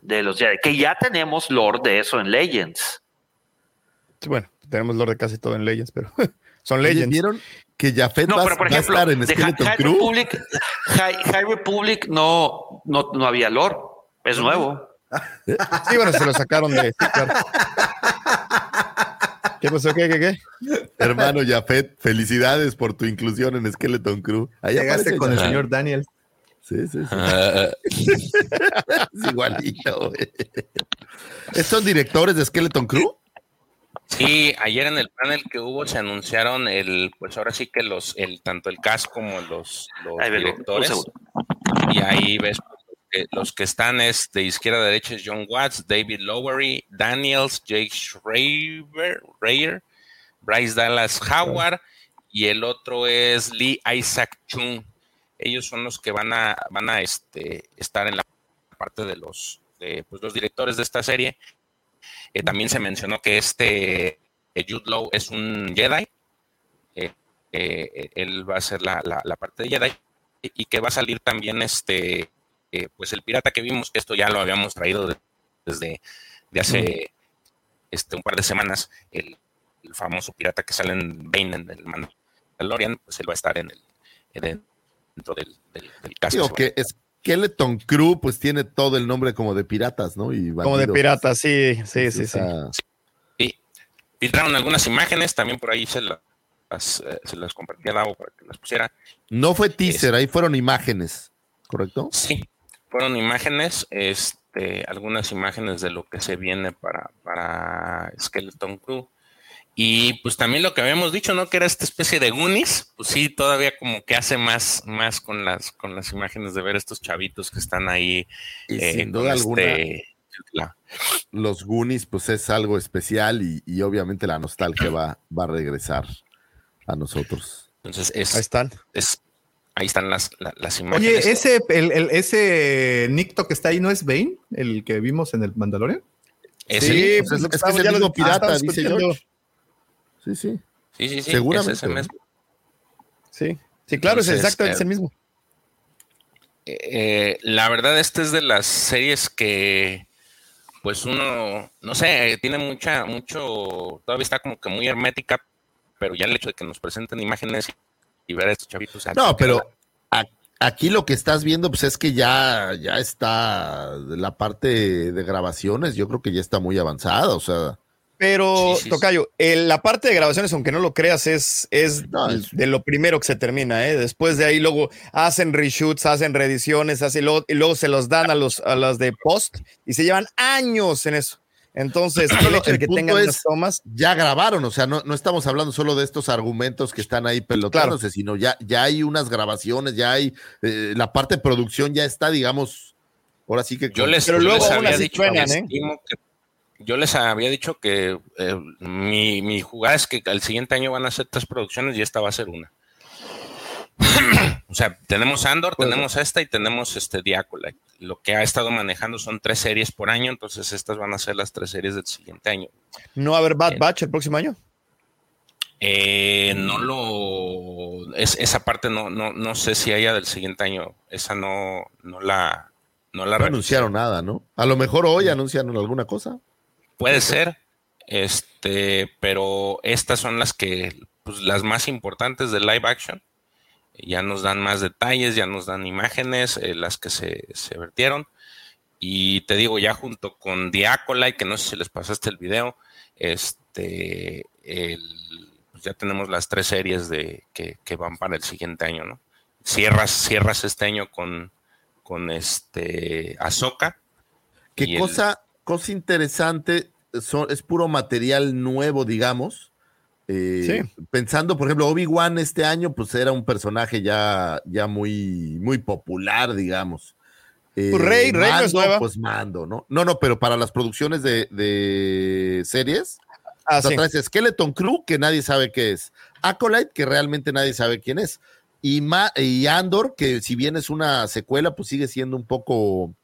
de los Jedi, que ya tenemos lore de eso en Legends. Bueno, tenemos lore de casi todo en Legends, pero son ¿Ustedes Legends. ¿Vieron que Jafet No, va, pero por va a ejemplo, estar en Skeleton High, Crew? Republic, High, High Republic no, no, no había lore, es nuevo. Sí, bueno, se lo sacaron de. sí, claro. ¿Qué pasó? ¿Qué, qué, qué? Hermano Jafet, felicidades por tu inclusión en Skeleton Crew. Ahí Llegaste con el señor Daniel. Sí, sí, sí. Ah, Es igualito, güey. ¿Estos directores de Skeleton Crew? Sí, ayer en el panel que hubo se anunciaron el, pues ahora sí que los, el, tanto el cast como los, los Ahí directores. Y ahí ves los que están es de izquierda a derecha es John Watts, David Lowery, Daniels, Jake Schreiber, Schreier, Bryce Dallas Howard y el otro es Lee Isaac Chung. Ellos son los que van a, van a este, estar en la parte de los, de, pues, los directores de esta serie. Eh, también se mencionó que este eh, Jude Law es un Jedi. Eh, eh, él va a ser la, la- la parte de Jedi. Y, que va a salir también este, pues el pirata que vimos, que esto ya lo habíamos traído de- desde de hace este, un par de semanas, el, el famoso pirata que sale en Bane en el Mandalorian, pues él va a estar en el, en el- dentro del, del. Digo que Skeleton Crew, pues tiene todo el nombre como de piratas, ¿no? Y Como de piratas, sí, sí, sí, sí. Esa- Sí. Filtraron algunas imágenes, también por ahí se las, eh, se las compartí a Davo para que las pusiera. No fue teaser, ahí fueron imágenes, ¿correcto? Sí, fueron imágenes, este, algunas imágenes de lo que se viene para, para Skeleton Crew. Y pues también lo que habíamos dicho, ¿no? Que era esta especie de Goonies, pues sí, todavía como que hace más, más con las, con las imágenes de ver estos chavitos que están ahí. Y eh, sin duda alguna, este- la- los Goonies, pues es algo especial y, y obviamente la nostalgia va, va a regresar a nosotros. entonces es, Ahí están. es- ahí están las, la- las imágenes. Oye, ese, el, el- ese Nicto que está ahí, ¿no es Bane? El que vimos en el Mandalorian. Sí, pues es- lo que es que es el mismo pirata, dice. George. Sí, sí. sí, sí, sí, seguramente, es ese mismo. Sí, sí, claro, es exactamente eh, el mismo. Eh, la verdad, esta es de las series que, pues uno, no sé, tiene mucha, mucho, todavía está como que muy hermética, pero ya el hecho de que nos presenten imágenes y ver a estos chavitos. No, pero a- aquí lo que estás viendo, pues es que ya, ya está la parte de grabaciones, yo creo que ya está muy avanzada, o sea. Pero, Sí, sí, Tocayo, el- la parte de grabaciones, aunque no lo creas, es, es No, es- de lo primero que se termina, ¿eh? Después de ahí luego hacen reshoots, hacen reediciones, hacen luego, y luego se los dan a los a las de post y se llevan años en eso. Entonces, el hecho de que tengan es- unas tomas, ya grabaron, o sea, no, no estamos hablando solo de estos argumentos que están ahí pelotándose, sino ya, ya hay unas grabaciones, ya hay eh, la parte de producción ya está, digamos, ahora sí que yo les, Pero yo luego les aún había dicho, ¿eh? estimo que- yo les había dicho que eh, mi, mi jugada es que al siguiente año van a hacer tres producciones y esta va a ser una. o sea, tenemos Andor, Pues, tenemos esta y tenemos este Diacola. Lo que ha estado manejando son tres series por año, entonces estas van a ser las tres series del siguiente año. no va a haber Bad Bien. Batch el próximo año. Eh, no lo es, esa parte no, no, no sé si haya del siguiente año. Esa no, no la no la no anunciaron nada, ¿no? A lo mejor hoy anuncian alguna cosa. Puede ser, este, pero estas son las que, pues, las más importantes de live action. Ya nos dan más detalles, ya nos dan imágenes, eh, las que se, se vertieron. Y te digo, ya junto con Diacolite, que no sé si les pasaste el video, este, el- pues ya tenemos las tres series de que, que van para el siguiente año, ¿no? Cierras, cierras este año con, con este Ahsoka. Qué cosa, cosa interesante, son, es puro material nuevo, digamos. Eh, Pensando, por ejemplo, Obi-Wan este año, pues era un personaje ya, ya muy, muy popular, digamos. Eh, Pues Rey, Rey no es nueva. Pues mando, ¿no? No, no, pero para las producciones de, de series, Ah, o sea, sí. traes Skeleton Crew, que nadie sabe qué es. Acolyte, que realmente nadie sabe quién es. Y, Ma- y Andor, que si bien es una secuela, pues sigue siendo un poco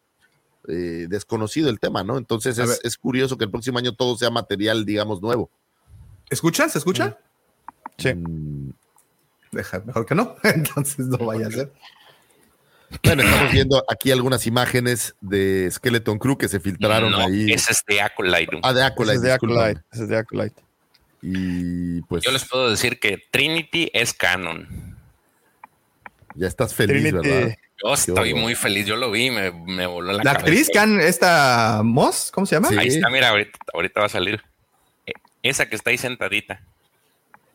eh, desconocido el tema, ¿no? Entonces es, curioso que el próximo año todo sea material, digamos, nuevo. ¿Escuchan? ¿Se escucha? Sí. Mm, Deja, mejor que no. Entonces no vaya a ser. Bueno, estamos viendo aquí algunas imágenes de Skeleton Crew que se filtraron No, ahí. ese es de Acolyte. Ah, de Ese Acolyte, es de. Acolyte. ese es de Acolyte. Y pues Yo les puedo decir que Trinity es canon. ya estás feliz, Trinity. ¿verdad? Yo estoy muy feliz, yo lo vi, me, me voló la, La cabeza. actriz Can, esta Moss, ¿cómo se llama? Sí. Ahí está, mira, ahorita, ahorita va a salir. Eh, Esa que está ahí sentadita.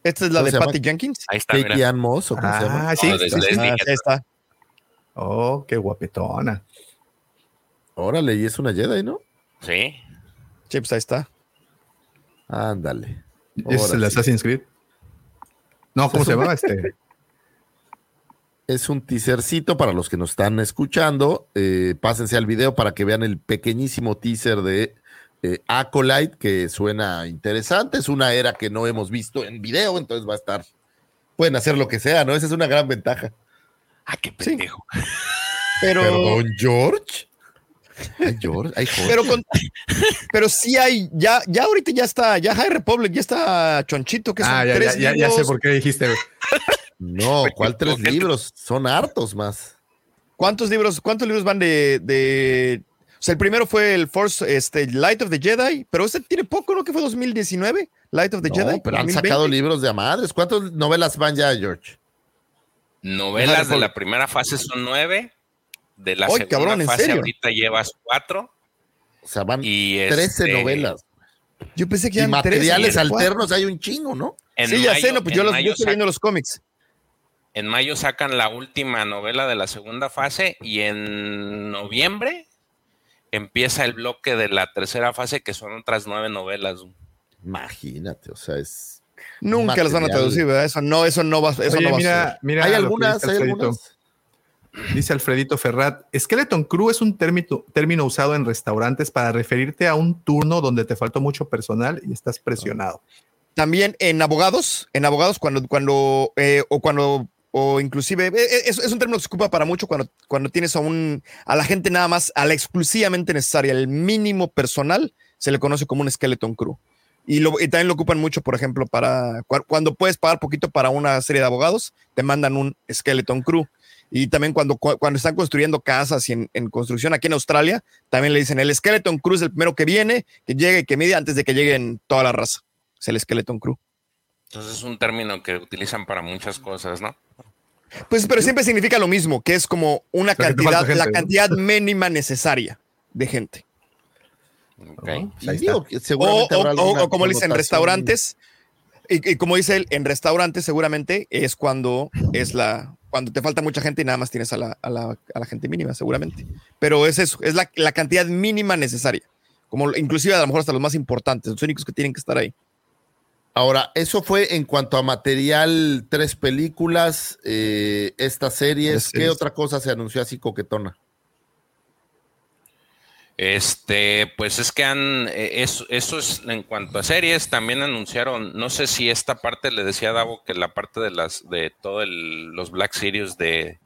Esta es la ¿Cómo de? Patty Jenkins. Ahí está, mira. Ann Moss, ¿o cómo se llama? Ah, sí. No, de sí, sí. Ah, está. Oh, qué guapetona. Órale, y es una Jedi, ¿no? Sí. Sí, pues ahí está. Ándale. Es el sí. Assassin's Creed. No, ¿cómo se llama? Este. Es un teasercito para los que nos están escuchando. Eh, pásense al video para que vean el pequeñísimo teaser de eh, Acolyte, que suena interesante. Es una era que no hemos visto en video, entonces va a estar. Pueden hacer lo que sea, ¿no? Esa es una gran ventaja. Ah, qué pendejo. Pero, Perdón, George. Ay, George. Ay, Jorge. pero, con, pero sí hay, ya, ya ahorita ya está, ya High Republic, ya está Chonchito, que son Ah, ya, ya, tres ya, ya sé libros. por qué dijiste. No, ¿cuál tres ¿Por qué? libros? Son hartos más. ¿Cuántos libros, cuántos libros van de, de- o sea, el primero fue el Force, este, Light of the Jedi, pero este tiene poco, ¿no? Que fue 2019, Light of the No, Jedi. pero han 2020. sacado libros de a madres. ¿Cuántas novelas van ya, George? Novelas de la primera fase son nueve. De la segunda cabrón, ¿en fase serio? ahorita llevas cuatro. O sea, van Y 13 este, novelas. Yo pensé que Y eran tres, materiales alternos hay un chingo, ¿no? En Sí, ya sé, no, pues yo, los, yo estoy viendo los cómics. En mayo sacan la última novela de la segunda fase y en noviembre empieza el bloque de la tercera fase que son otras nueve novelas. Imagínate, o sea, es. Nunca las van a traducir, ¿verdad? Eso no, eso no va, eso Oye, no va a mira, suceder. mira. hay algunas, dice hay Alfredito. algunas. Dice Alfredito Ferrat, Skeleton Crew es un término, término usado en restaurantes para referirte a un turno donde te faltó mucho personal y estás presionado. También en abogados, en abogados cuando, cuando, eh, o cuando, o inclusive, eh, eh, es, un término que se ocupa para mucho cuando, cuando tienes a un, a la gente nada más, a la exclusivamente necesaria, el mínimo personal, se le conoce como un skeleton crew. Y, lo, también lo ocupan mucho, por ejemplo, para cu- cuando puedes pagar poquito para una serie de abogados, te mandan un skeleton crew. Y también cuando, cu- cuando están construyendo casas y en, en construcción aquí en Australia, también le dicen el skeleton crew es el primero que viene, que llegue y que mide antes de que lleguen toda la raza. Es el skeleton crew. Entonces es un término que utilizan para muchas cosas, ¿no? Pues, pero siempre significa lo mismo, que es como una cantidad, gente, la ¿no? cantidad mínima necesaria de gente. Ahí digo O, seguramente o- habrá o- como le dicen, restaurantes. Y, y como dice él, en restaurantes seguramente es cuando es la cuando te falta mucha gente y nada más tienes a la, a la- a la gente mínima, seguramente. Pero es eso, es la, la cantidad mínima necesaria. Como inclusive a lo mejor hasta los más importantes, los únicos que tienen que estar ahí. Ahora, eso fue en cuanto a material, tres películas, eh, estas series. ¿Qué otra cosa se anunció así coquetona? Este, pues es que han, eh, eso, eso es en cuanto a series, también anunciaron, no sé si esta parte le decía a Davo que la parte de las, de todos los Black Series de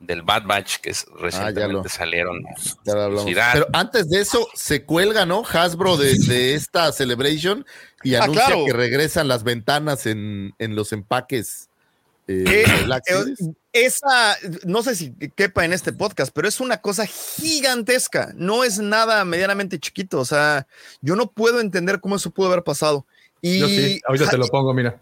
del Bad Batch que es- recientemente lo- salieron. Ya lo hablamos. publicidad. Pero antes de eso, se cuelga, ¿no? Hasbro de, de esta celebration y Ah, anuncia claro. que regresan las ventanas en, en los empaques eh, Eh, eh, esa, no sé si quepa en este podcast, pero es una cosa gigantesca. No es nada medianamente chiquito. O sea, yo no puedo entender cómo eso pudo haber pasado. Y Yo sí, ahorita te lo pongo, mira.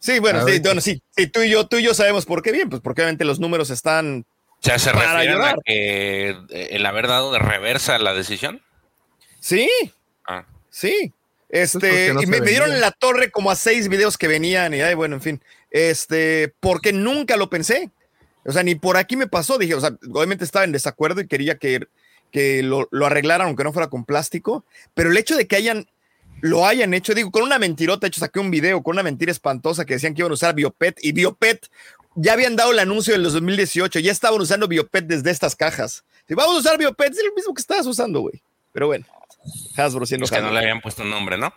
Sí, bueno, sí, bueno, sí, sí, tú y yo, tú y yo sabemos por qué bien, pues porque obviamente los números están. O sea, se Para a que eh, el haber dado de reversa la decisión. Sí, Ah, sí. Este, no y me, me dieron en la torre como a seis videos que venían, y ay, bueno, en fin. Este, porque nunca lo pensé. O sea, ni por aquí me pasó. Dije, o sea, obviamente estaba en desacuerdo y quería que, que lo, lo arreglaran, aunque no fuera con plástico. Pero el hecho de que hayan, lo hayan hecho, digo, con una mentirota, de hecho, saqué un video con una mentira espantosa que decían que iban a usar Biopet y Biopet ya habían dado el anuncio en los 2018, ya estaban usando Biopet desde estas cajas. Si vamos a usar Biopet, es el mismo que estabas usando, güey. Pero bueno, Hasbro siendo es que no le habían puesto un nombre, ¿no?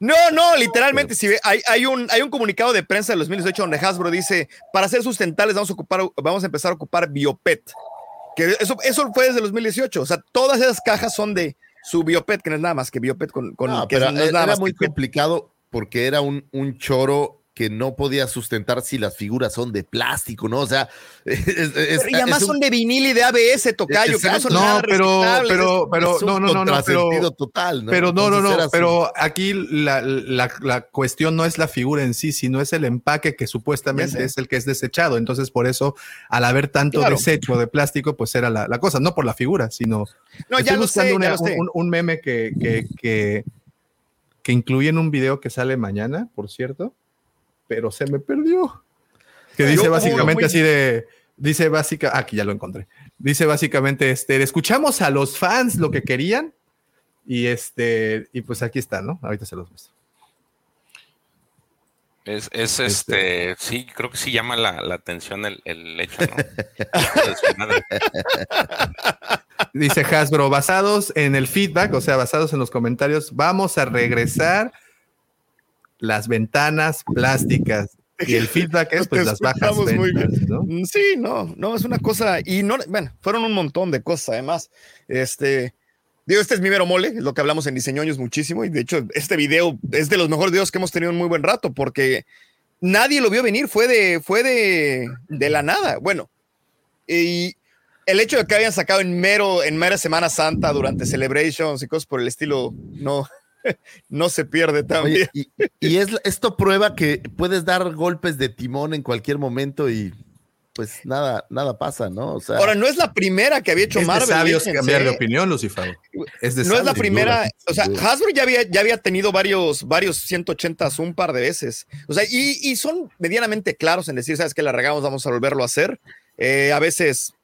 No, no, literalmente, si ve- hay, hay, un, hay un comunicado de prensa del 2018 donde Hasbro dice, para ser sustentables vamos a, ocupar, vamos a empezar a ocupar Biopet. Que eso, eso fue desde el 2018, o sea, todas esas cajas son de su Biopet, que no es nada más que Biopet con... con No, que pero no es nada era más muy complicado porque era un, un choro que no podía sustentar si las figuras son de plástico, ¿no? O sea, es, es- y además es un- son de vinil y de ABS, tocayo, que no son No, nada pero, pero, pero, es un no, no, no, no, pero, total, ¿no? pero no, no, Entonces no, pero aquí la, la, la cuestión no es la figura en sí, sino es el empaque que supuestamente es el que es desechado. Entonces, por eso, al haber tanto Claro. desecho de plástico, pues era la, la cosa, no por la figura, sino No, Estoy ya lo buscando sé, una- ya lo sé. Un, un meme que, que, que, que incluye en un video que sale mañana, por cierto, pero se me perdió. Que dice básicamente así de. Dice básica. ah, Aquí ya lo encontré. Dice básicamente: este, escuchamos a los fans lo que querían. Y este, y pues aquí está, ¿no? Ahorita se los muestro. Es, es este, sí, creo que sí llama la, la atención el, el hecho, ¿no? Dice Hasbro, basados en el feedback, o sea, basados en los comentarios, vamos a regresar las ventanas plásticas. Y el feedback es pues las bajas escuchamos muy ventas, ¿no? Mm, Sí, no, no, es una cosa, y no, bueno, fueron un montón de cosas además. Este, digo, este es mi mero mole, es lo que hablamos en Diseñoños muchísimo, y de hecho, este video es de los mejores videos que hemos tenido en muy buen rato, porque nadie lo vio venir, fue de, fue de, de la nada. Bueno, y el hecho de que hayan sacado en mero, en mera Semana Santa durante celebrations y cosas por el estilo, no, no se pierde también. Oye, y, y es, esto prueba que puedes dar golpes de timón en cualquier momento y pues nada, nada pasa, ¿no? O sea, Ahora, no es la primera que había hecho Es de Marvel. sabios fíjense, cambiar de opinión, Lucifer. Es de no es la sabios, primera, duda. o sea. Hasbro ya había, ya había tenido varios, varios 180 un par de veces. O sea, y, y son medianamente claros en decir, sabes que la regamos, vamos a volverlo a hacer. Eh, a veces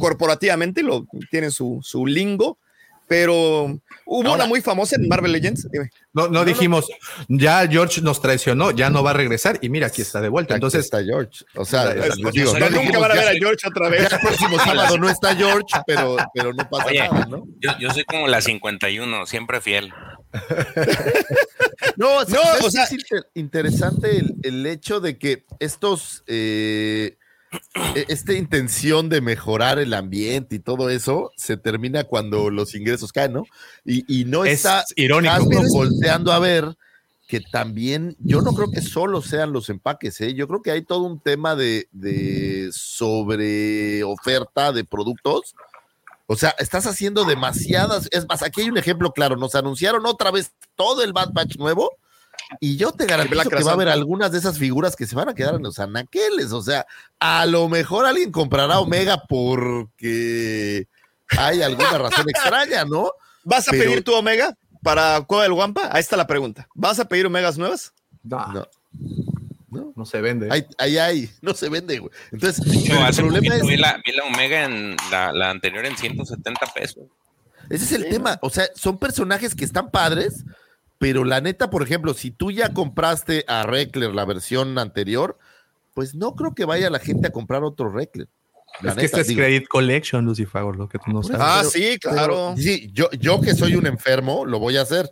corporativamente lo tienen su, su lingo, pero hubo Ahora- una muy famosa en Marvel Legends. dime. No, no dijimos, ya George nos traicionó, ya no va a regresar. Y mira, aquí está de vuelta. aquí Entonces, está George. O sea, Es- digo, yo no Nunca dijimos, van a ver a George otra vez. ya el próximo sábado no está George, pero, pero no pasa Oye. nada, ¿no? Yo, yo soy como la 51, siempre fiel. No, No, ¿sabes o sea- es inter- interesante el, el hecho de que estos, eh, esta intención de mejorar el ambiente y todo eso se termina cuando los ingresos caen, ¿no? Y, y no es está irónico. Hasbro volteando a ver que también, yo no creo que solo sean los empaques, ¿eh? yo creo que hay todo un tema de, de sobre oferta de productos. O sea, estás haciendo demasiadas. Es más, aquí hay un ejemplo claro. Nos anunciaron otra vez todo el Bad Batch nuevo. Y yo te garantizo que va a haber algunas de esas figuras que se van a quedar en los anaqueles. O sea, a lo mejor alguien comprará Omega porque hay alguna razón extraña, ¿no? ¿Vas a Pero- pedir tu Omega para Cueva del Guampa? Ahí está la pregunta. ¿Vas a pedir Omegas nuevas? no, No. no, no se vende. Ahí, ahí hay, no se vende, güey. Entonces, Yo el hace problema es, vi, la, vi la Omega en la, la anterior en 170 pesos. ese es el tema. O sea, son personajes que están padres, pero la neta, por ejemplo, si tú ya compraste a Reckler la versión anterior, pues no creo que vaya la gente a comprar otro Reckler. La es que este es digo. Credit Collection, Lucifer, lo que tú no sabes. Ah, pero- sí, Pero, claro. sí, yo, yo que soy un enfermo, lo voy a hacer.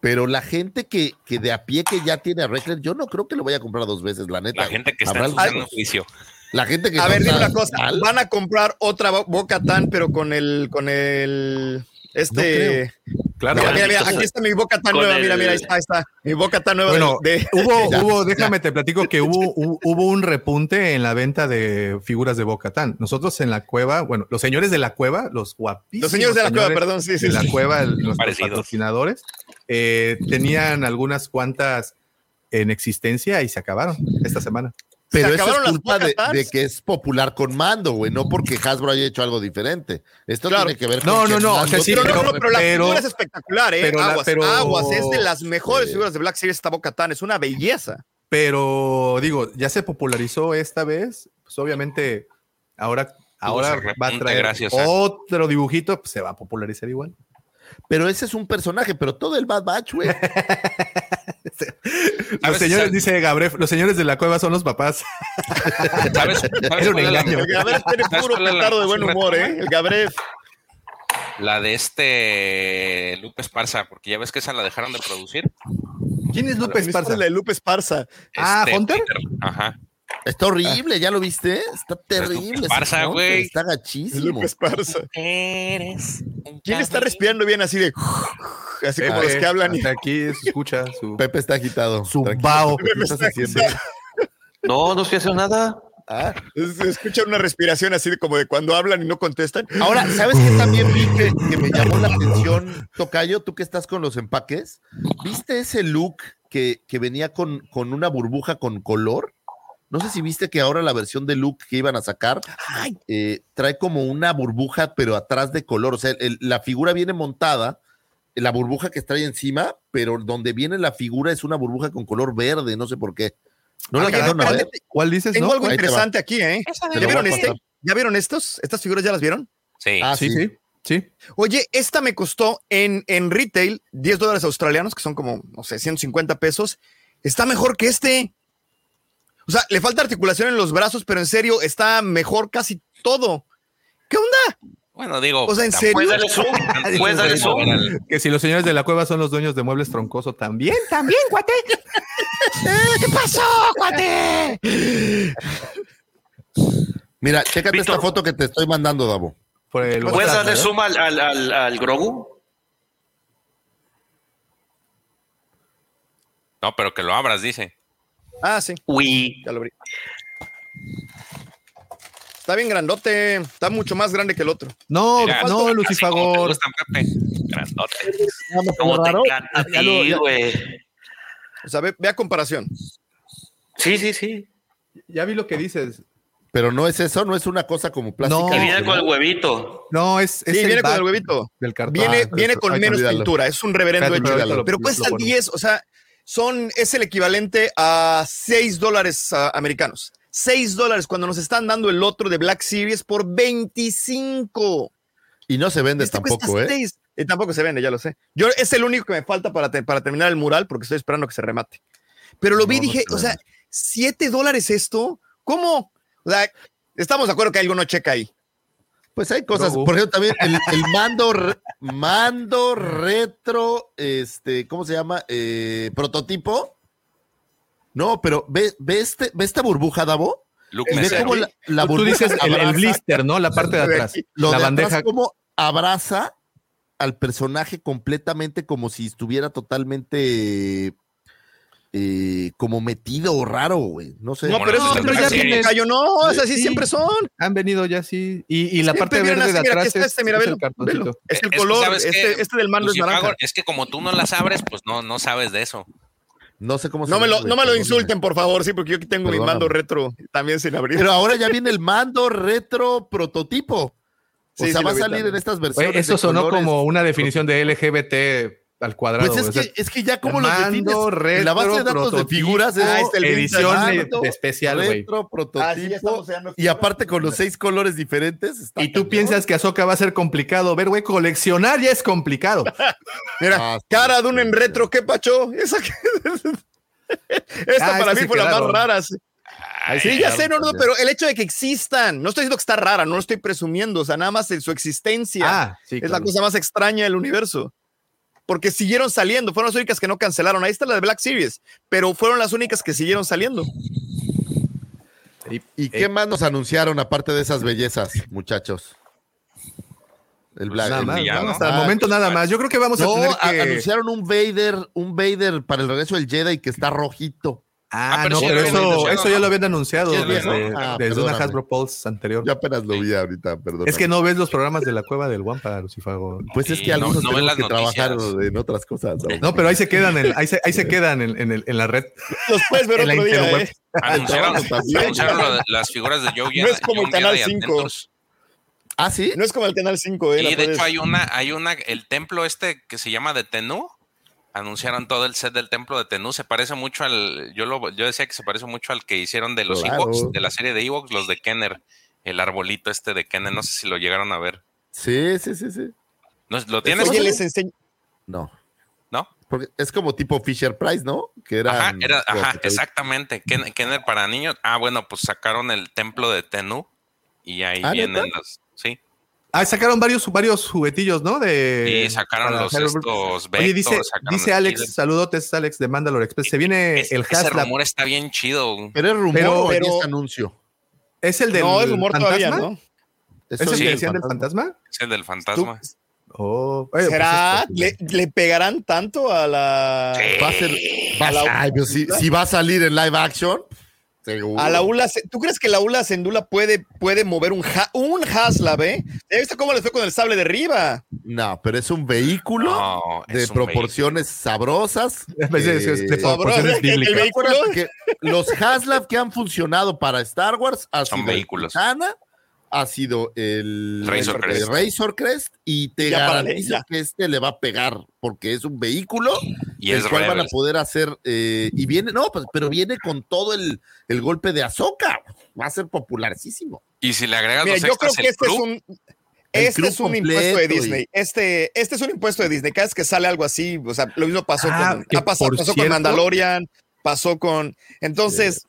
Pero la gente que, que de a pie que ya tiene a Reckler, yo no creo que lo vaya a comprar dos veces, la neta. La gente que está algunos. juicio. La gente que A no ver, dime una cosa. mal, Van a comprar otra Boca Tan, pero con el, con el, este. claro. mira, mira, mira, Entonces, aquí está mi Boca Tan nueva. Mira, el- mira, ahí está, ahí está. Mi Boca Tan nueva. Bueno, de, de- hubo, Ya, hubo, déjame te platico que hubo, hu- hubo un repunte en la venta de figuras de Bocatán. Nosotros en la cueva, bueno, los señores de la cueva, los guapísimos. los señores de la cueva, perdón, sí, sí. de la cueva, Parecidos. patrocinadores, eh, tenían algunas cuantas en existencia y se acabaron esta semana. Pero eso es culpa de, de que es popular con mando, güey, no porque Hasbro haya hecho algo diferente. Esto Claro. tiene que ver No, con no, que no, o sea, sí, Pero, no, no, pero la pero- figura es espectacular, ¿eh? pero la- aguas, pero- aguas. Es de las mejores Sí. figuras de Black Series esta Boca Tan. Es una belleza. Pero digo, ya se popularizó esta vez, pues obviamente ahora, ahora va a traer gracias otro dibujito, pues se va a popularizar igual. Pero ese es un personaje, pero todo el Bad Batch, güey. Los ¿Sabes- señores, dice Gabref, los señores de la cueva son los papás. ¿Sabes, sabes Era un es la- engaño. El Gabref tiene ¿Sabes puro petardo de buen humor? ¿eh? El Gabref. La de este Lupe Esparza, porque ya ves que esa la dejaron de producir. ¿Quién es Lupe Esparza? La de Lupe Esparza. Ah, Este, ¿Hunter? Peter, Ajá. Está horrible, ¿ya lo viste? Está terrible. Esparza, güey. Está gachísimo. Esparza. Eres un ¿Quién está respirando bien así de... así como los que hablan. y- aquí se escucha su, Pepe está agitado. su Tranquilo, bao. Pepe, ¿Qué estás haciendo? No, no estoy haciendo nada. Ah, Se escucha una respiración así de como de cuando hablan y no contestan. Ahora, ¿sabes qué también vi que, que me llamó la atención, Tocayo? Tú que estás con los empaques, ¿viste ese look que, que venía con, con una burbuja con color? No sé si viste que ahora la versión de look que iban a sacar eh, trae como una burbuja, pero atrás de color. O sea, el- la figura viene montada, la burbuja que trae encima, pero donde viene la figura es una burbuja con color verde, no sé por qué. ¿No la Oye, alcanzaron a ver? espérate, ¿Cuál dices? Tengo no? algo Ahí te va. interesante aquí, ¿eh? ¿Ya vieron este? ¿Ya vieron estos? ¿Estas figuras ya las vieron? Sí. Ah, Sí, sí, sí. Oye, esta me costó en, en retail 10 dólares australianos, que son como, no sé, 150 pesos. Está mejor que este. O sea, le falta articulación en los brazos, pero en serio, está mejor casi todo. ¿Qué onda? Bueno, digo. O sea, ¿en serio? Puedes darle zoom. Puedes darle zoom. Que si los señores de la cueva son los dueños de muebles troncoso también, también, cuate. ¿Qué pasó, cuate? Mira, chécate Víctor. esta foto que te estoy mandando, Davo. ¿Puedes WhatsApp, darle ¿verdad? zoom al, al, al, al Grogu? No, pero que lo abras, dice. Ah, sí, Uy. ya lo abrí. Está bien grandote, está mucho más grande que el otro. No, Mira, no, Lucifagor. Grandote. ¿Cómo te encanta ti, güey? O sea, ve, ve a comparación. Sí, sí, sí. Ya vi lo que dices. Pero no es eso, no es una cosa como plástica. No. Viene con el huevito. No, es, es Sí, el viene con el huevito. del cartón. Viene, Ah, viene pero- con menos pintura, es un reverendo hecho. pero lo cuesta ponemos. 10, o sea, son, es el equivalente a 6 dólares ah, americanos. 6 dólares cuando nos están dando el otro de Black Series por 25. Y no se vende Este tampoco, ¿eh? 6. Y tampoco se vende, ya lo sé. Yo es el único que me falta para, te- para terminar el mural porque estoy esperando que se remate. Pero lo vi y no dije, se o sea, vende. 7 dólares esto, ¿cómo? O sea, estamos de acuerdo que algo no checa ahí. Pues hay cosas, No. por ejemplo, también el, el mando, re- mando retro, este, ¿cómo se llama? Eh, prototipo. No, pero ve, ve, este, ve esta burbuja, Davo. Luke Ve cómo la, la Tú burbuja dices el, blister, ¿no? La parte de atrás. lo la de bandeja. atrás, cómo abraza al personaje completamente como si estuviera totalmente eh, como metido o raro, güey. No sé. No, pero los esos ya Series. Cayo, no, o sea, así Sí. siempre son. Han venido ya sí. Y, y la Siempre parte verde de así, mira, atrás aquí está es, este, mira, es velo, el cartoncito. velo. Es el Es color, que, este, este del mando es Lucifagor, naranja. Es que como tú no las abres, pues no, no sabes de eso. No sé cómo se No me lo, no me insulten, por favor, sí, porque yo aquí tengo mi Perdóname. mando retro también sin abrir. Pero ahora ya viene el mando retro prototipo. O Sí, sea, sí, va a salir en estas versiones. Oye, eso sonó colores. como una definición de LGBT al cuadrado. Pues es o sea, que, es que ya como los mando defines en la base de datos de figuras es Ah, el edición vintage. de, especial, güey. retro, Ah, sí, y aparte con los seis colores diferentes. está Y tú cañón. piensas que Azoka va a ser complicado. Ver, güey, coleccionar ya es complicado. Mira, Ah, cara de un en retro, ¿qué pacho? Esa que- Esta Ah, para mí fue la más rara. Sí, Ay, Sí, ya sé, no, no, pero el hecho de que existan, no estoy diciendo que está rara, no lo estoy presumiendo, o sea, nada más en su existencia Ah, sí. es la cosa más extraña del universo. Porque siguieron saliendo, fueron las únicas que no cancelaron. Ahí está la de Black Series, pero fueron las únicas que siguieron saliendo. Y- ¿Y qué más nos anunciaron aparte de esas bellezas, muchachos? El Black. Nada el- más. ¿no? Hasta el Ah, momento nada más. Yo creo que vamos a No, tener que. anunciaron un Vader, un Vader para el regreso del Jedi que está rojito. Ah, Ah, pero no, pero eso, eso ya lo habían anunciado desde, Ah, desde una. Hasbro Pulse anterior. Yo apenas lo vi ahorita, perdón. Es que no ves los programas de la cueva del Wampa, Lucifago. Pues es que no- algunos no tenemos que trabajar en otras cosas. ¿no? No, pero ahí se quedan, en, ahí, se, ahí se quedan en, en el- en la red. Los puedes ver En la otro día. ¿eh? Anunciaron, las figuras de Joe No es como el Canal Jedi 5. Adventures. Ah, sí. No es como el Canal 5, ¿eh? Y de hecho hay una, hay una, el templo este que se llama de Tenú. Anunciaron todo el set del templo de Tenú. Se parece mucho al, yo lo, yo decía que se parece mucho al que hicieron de los Claro. Ewoks, de la serie de Ewoks, los de Kenner, el arbolito este de Kenner. No sé si lo llegaron a ver. Sí, sí, sí, sí. ¿No, ¿Lo tienes? Oye, les enseño. No. ¿No? Porque es como tipo Fisher Price, ¿no? Que era. Ajá, era, ajá, exactamente. Ken- Kenner para niños. Ah, bueno, pues sacaron el templo de Tenú y ahí Ah, vienen ¿neta? los, sí. Ah, sacaron varios, varios juguetillos, ¿no? De, Y sacaron los Hasbro. estos Oye, Vector, dice, dice el Alex, Killer. saludotes Alex de Mandalore Express. Se viene Es- el ese Haslab. rumor está bien chido. Pero es rumor Pero- o pero- es anuncio. ¿Es el del No, es rumor fantasma? todavía, ¿no? ¿Es el sí, que el decían del fantasma? Es el del fantasma. Oh, oye, ¿Será? pues es ¿Le, le pegarán tanto a la. Va a ser. va a- A la- ay, pero si, si va a salir en live action, seguro. A la ULA, Se- ¿tú crees que la ULA Sendula puede, puede mover un, ha- un Haslab, eh? ¿Ya viste cómo le fue con el sable de arriba? No, pero es un vehículo No, de un proporciones sabrosas. Es de- es de- de Eh, proporciones el- bíblicas. vehículo. Acuérdate que los Haslab que han funcionado para Star Wars ha Son vehículos. Ha sido el Razor el Crest. Razor Crest y te Ya, garantizo que este le va a pegar porque es un vehículo Y el es cual van a poder hacer eh, y viene no pues, pero viene con todo el, el golpe de Azoka va a ser popularísimo Y si le agregas Mira, los yo creo que este es un. Este es un impuesto de y- Disney. Este, este es un impuesto de Disney. Cada vez que sale algo así, o sea, lo mismo pasó Ah, con, pasado- pasó con Mandalorian, pasó con. Entonces,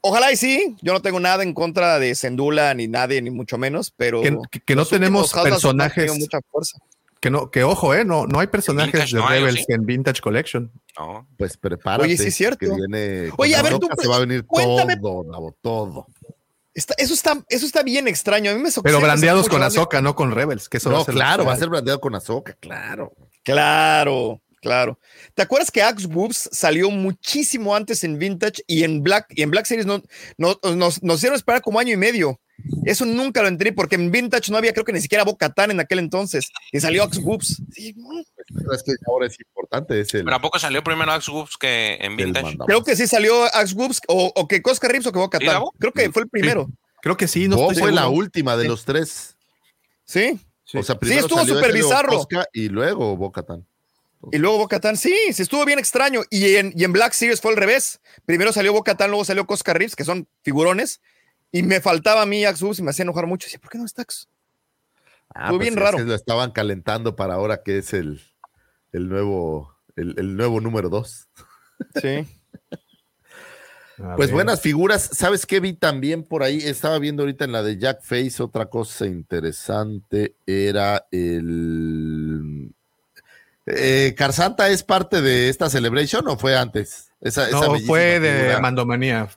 ojalá y sí. Yo no tengo nada en contra de Sendula ni nadie, ni mucho menos, pero. Que- que- que no tenemos personajes- tenido mucha fuerza. Que no, que ojo, eh, no, no hay personajes de no hay, ¿o Rebels sí? en Vintage Collection. no. pues prepárate Oye, sí es cierto. que viene Oye, a ver, tú, se va a venir cuéntame- todo Nabo, todo Está- eso, está, eso está bien extraño. A mí me so- Pero brandeados con. Ahsoka, no con Rebels. Que eso va no a ser claro va a ser brandeado con Azoka claro Claro, claro. ¿Te acuerdas que Axe Whoops salió muchísimo antes en Vintage y en Black y en Black Series no, no- nos, nos hicieron esperar como año y medio? Eso nunca lo entré porque en Vintage no había, creo que ni siquiera Bo-Katan en aquel entonces y salió Axe Whoops. Sí, no, Pero es que ahora es importante es el, Pero ¿a poco salió primero Axe Whoops que en Vintage? creo que sí salió Axe Whoops o, o que Cosca Rips o que ¿Sí. Gabo? Creo que fue el primero. Creo que sí, no fue la última de Sí. los tres Sí. o sea primero estuvo salió súper bizarro. Cosca y luego Bo-Katan. Y luego Bo-Katan, sí, sí estuvo bien extraño. Y en, y en Black Series fue al revés. Primero salió Bo-Katan, luego salió Cosca Rips, que son figurones. Y me faltaba a mí Whoops y me hacía enojar mucho. Decía, ¿por qué no está Axe? Ah, Estuvo bien raro. lo estaban calentando para ahora que es el, el nuevo el, el nuevo número dos. Sí. A Pues buenas figuras. ¿Sabes qué vi también por ahí? Estaba viendo ahorita en la de Jack Face. Otra cosa interesante era el. Eh, ¿Carsanta es parte de esta celebration o fue antes? Esa, No, fue de figura. Mandomanía.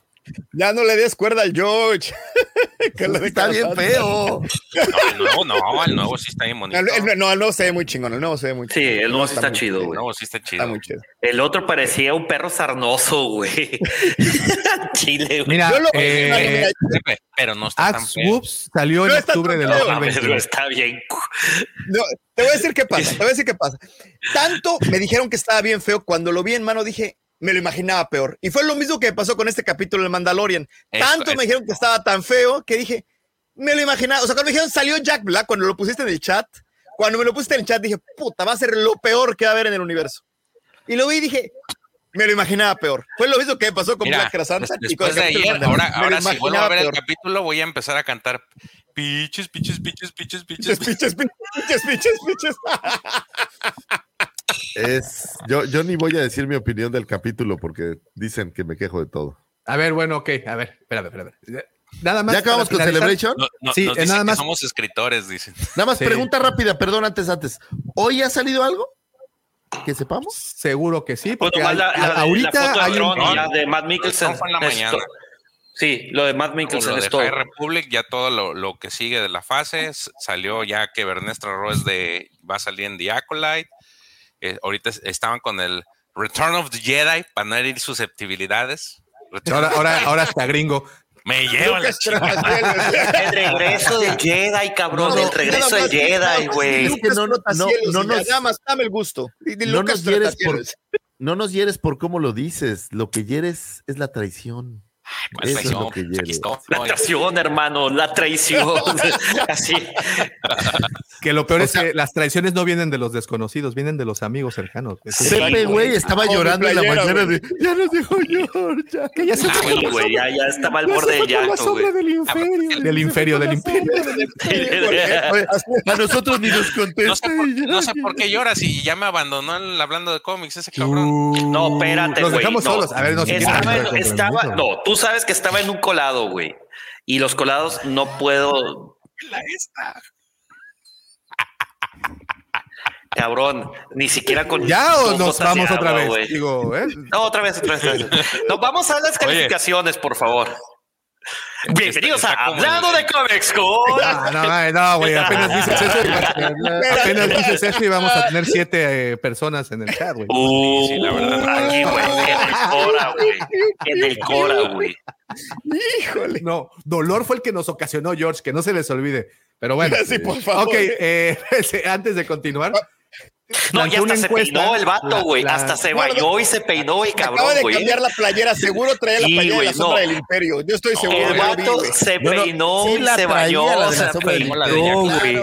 Ya no le des cuerda al George. Que lo Está bien feo. No, el nuevo no, el nuevo sí está bien bonito. El- el- no, el nuevo se ve muy chingón. El nuevo se ve muy Sí, chingón. el nuevo sí está muy- chido, El güey. nuevo sí está chido. Está muy chido. El otro parecía un perro sarnoso, güey. Chile, güey. Mira, Yo lo- eh, Pepe, Pero no está tan Axe. Whoops salió No en está octubre del feo. A ver, 2021. está bien. No, te voy a decir qué pasa. Te voy a decir qué pasa. Tanto me dijeron que estaba bien feo. Cuando lo vi en mano dije, me lo imaginaba peor. Y fue lo mismo que pasó con este capítulo del Mandalorian. Eso, Tanto eso. me dijeron que estaba tan feo que dije, me lo imaginaba. O sea, cuando me dijeron salió Jack Black, cuando lo pusiste en el chat, cuando me lo pusiste en el chat, dije, puta, va a ser lo peor que va a haber en el universo. Y lo vi y dije, me lo imaginaba peor. Fue lo mismo que pasó con Mira, Black Krasanta des- y con después el de ayer, ahora. Me ahora si vuelvo a ver el peor. capítulo, voy a empezar a cantar piches, piches, piches, piches, Piches, piches. piches, piches, piches, piches. Es, yo, yo ni voy a decir mi opinión del capítulo porque dicen que me quejo de todo. A ver, bueno, ok. A ver, espérame, espérame. Nada más. ¿Ya acabamos con. Celebration? No, no, Sí, nos eh, dicen nada que más- somos escritores, dicen. Nada más Sí. pregunta rápida, perdón, antes, antes. ¿Hoy ha salido algo? ¿Que sepamos? Seguro que sí, porque hay- la, la- la ahorita foto de hay un- y ya de Matt Mikkelsen. En la mañana. Sí, lo de Matt Mikkelsen es todo. Republic, ya todo lo, lo que sigue de la fase, salió ya que Bernestra Ross de, va a salir en The Acolyte. Eh, ahorita es- estaban con el Return of the Jedi para no herir susceptibilidades. Ahora, ahora, ahora hasta gringo. Me la. Trotacielos. El regreso del Jedi, cabrón. No, no, el regreso más, Jedi, no, güey. Es que no- no- no nos- Nada más, dame el gusto. No nos, hieres por, no nos hieres por cómo lo dices. Lo que hieres es la traición. ¿Cuál Eso es traición? lo que Pues aquí hieres. estoy. La traición, hermano, la traición. Así. Que lo peor O es sea- que las traiciones no vienen de los desconocidos, vienen de los amigos cercanos. Es- Pepe, güey, estaba llorando en la mañana de ya nos dejó George. ya". Que ya se Ah, fue güey, ya, ya estaba al borde del llanto, del imperio. Del imperio, del imperio. A nosotros ni nos contesta. No sé, por, no sé qué lloras y ya me abandonó hablando de cómics ese cabrón. Uh, No, espérate, güey. dejamos no. solos. A ver, no, si quieren, estaba, estaba- no, tú sabes que estaba en un colado, güey. Y los colados no puedo. Cabrón, ni siquiera con. ¿Ya o nos vamos otra agua, vez? Digo, ¿eh? No, otra vez, otra vez. otra vez. No, vamos a las calificaciones, por favor. Bienvenidos a Hablando de Comics con. No, no, güey, apenas dices eso. y- apenas dices eso y vamos a tener siete eh, personas en el chat, güey. Uh, Sí, la verdad. Aquí, güey, en el Cora, güey. En el Cora, güey. Híjole. No, dolor fue el que nos ocasionó George, que no se les olvide. Pero bueno. Sí, por favor. Ok, eh, antes de continuar. No, ya hasta una se encuesta. peinó el vato, La- güey. la- Hasta se bañó y se peinó y Acaba cabrón, de güey. cambiar la playera, seguro trae la Sí, playera de güey, la sombra no. del imperio. Yo estoy seguro. El vi, vato se peinó, sí la se bañó, la de la se peinó, güey.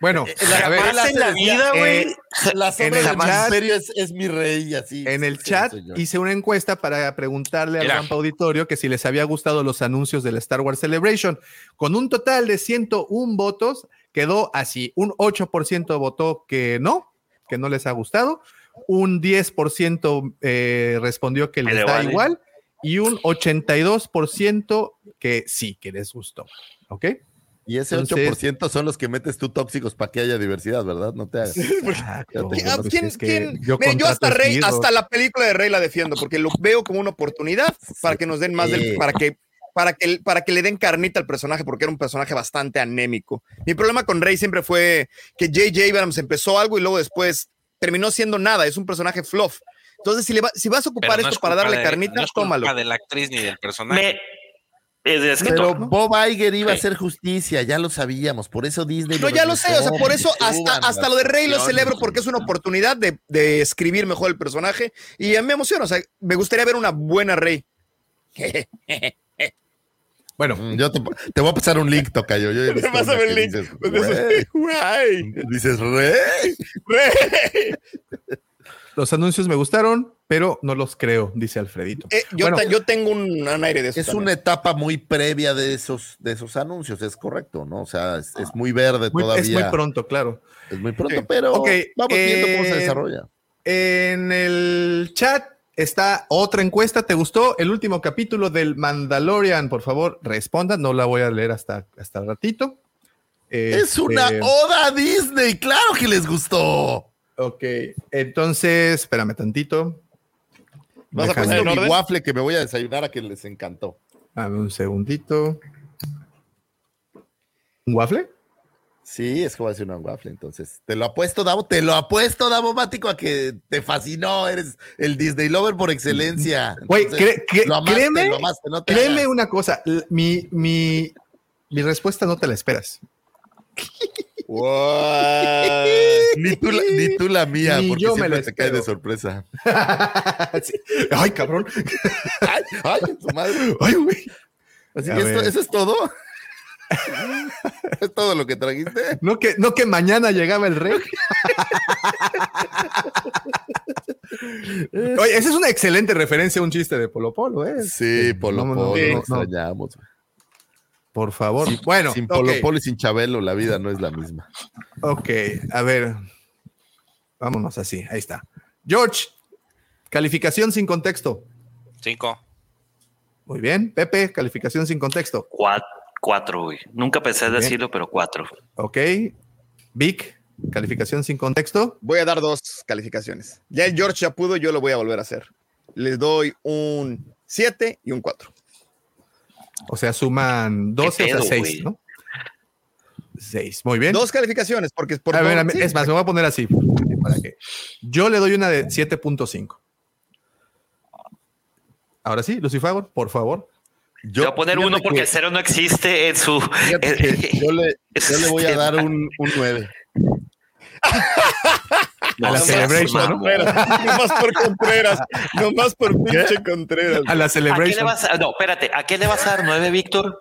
Bueno, la- a ver, en la vida, güey. eh, La sombra el del chat- imperio es, es mi rey, así. En el Sí, chat hice una encuesta para preguntarle al. Rampa Auditorio que si les había gustado los anuncios del Star Wars Celebration. Con un total de 101 votos, quedó así. Un 8% votó que no, que no les ha gustado. Un 10% eh, respondió que les le da vale. igual. Y un 82% que sí, que les gustó. ¿Ok? Y ese Entonces- 8% son los que metes tú tóxicos para que haya diversidad, ¿verdad? No te hagas. Exacto, ¿Quién- ¿Quién, es que quién? yo Mira, yo contrato hasta Rey, hasta la película de Rey la defiendo, porque lo veo como una oportunidad para que nos den más del, para que, para que, para que le den carnita al personaje, porque era un personaje bastante anémico. Mi problema con Rey siempre fue que J.J. Abrams empezó algo y luego después terminó siendo nada, es un personaje fluff. Entonces, si, le va- si vas a ocupar no esto es para darle de- carnita, no es culpa tómalo. de la actriz ni del personaje. Me. Es, Pero no. Bob Iger iba a hacer justicia, ya lo sabíamos, por eso Disney. No, ya lo sé, o sea, por eso hasta, lo de Rey lo celebro porque es una oportunidad de, de escribir mejor el personaje y a mí me emociona, o sea, me gustaría ver una buena Rey. Bueno, Mm, Yo te, te voy a pasar un link, Tocayo. Yo Pásame una el link. Dices, Pues "Güey". Güey, Dices, rey. Rey. los anuncios me gustaron, pero no los creo, dice Alfredito. Eh, yo, Bueno, ta- yo tengo un, un aire de eso. Es también. una etapa muy previa de esos, de esos anuncios, es correcto, ¿no? O sea, es, es muy verde muy- todavía. es muy pronto, claro. Es muy pronto, Sí. pero vamos viendo cómo se eh, desarrolla. En el chat está otra encuesta. ¿Te gustó el último capítulo del Mandalorian? Por favor, responda. No la voy a leer hasta, hasta el ratito. Es una Este, oda a Disney, claro que les gustó. Ok, entonces, espérame tantito. ¿Vas a poner mi orden? waffle que me voy a desayunar a que les encantó. Dame un segundito. ¿Un waffle? Sí, es a decir una waffle, entonces. Te lo apuesto, Davo, te lo apuesto, Davo Mático, a que te fascinó, eres el Disney lover por excelencia. Güey, cre- cre- créeme, no créeme una cosa. Mi, mi, mi respuesta no te la esperas. Ni tú, la, ni tú la mía, Ni porque yo me siempre la te cae de sorpresa. Sí. Ay, cabrón. Ay, ay, tu madre. Ay, güey. Así que esto- eso es todo. ¿Es todo lo que trajiste? No que, no que mañana llegaba el rey. Oye, esa es una excelente referencia a un chiste de Polo Polo, ¿eh? Sí, Polo No, no, Polo, no, lo no. extrañamos. Por favor. bueno, sin. Polo Polo y sin Chabelo, la vida no es la misma. Ok, a ver. Vámonos así, ahí está. George, calificación sin contexto. Cinco. Muy bien. Pepe, calificación sin contexto. Cuatro, cuatro, güey. Nunca pensé Bien. decirlo, pero cuatro. Ok. Vic, calificación sin contexto. Voy a dar dos calificaciones. Ya el George ya pudo, yo lo voy a volver a hacer. Les doy un 7 y un 4. O sea, suman 12 o sea, pedo, 6, güey? ¿no? 6. Muy bien. Dos calificaciones, porque es por A ver, a sí, es más, me voy a poner así. Para que. Yo le doy una de 7.5. Ahora sí, Lucifer, por favor. Yo voy a poner uno porque que- el cero no existe en su. yo, le, yo le voy a dar un, un 9. No a la Celebration, ¿no? Contreras, nomás por Contreras, nomás por pinche Contreras. A la ¿A qué le Celebration. vas a, no, espérate, ¿a qué le vas a dar nueve, Víctor?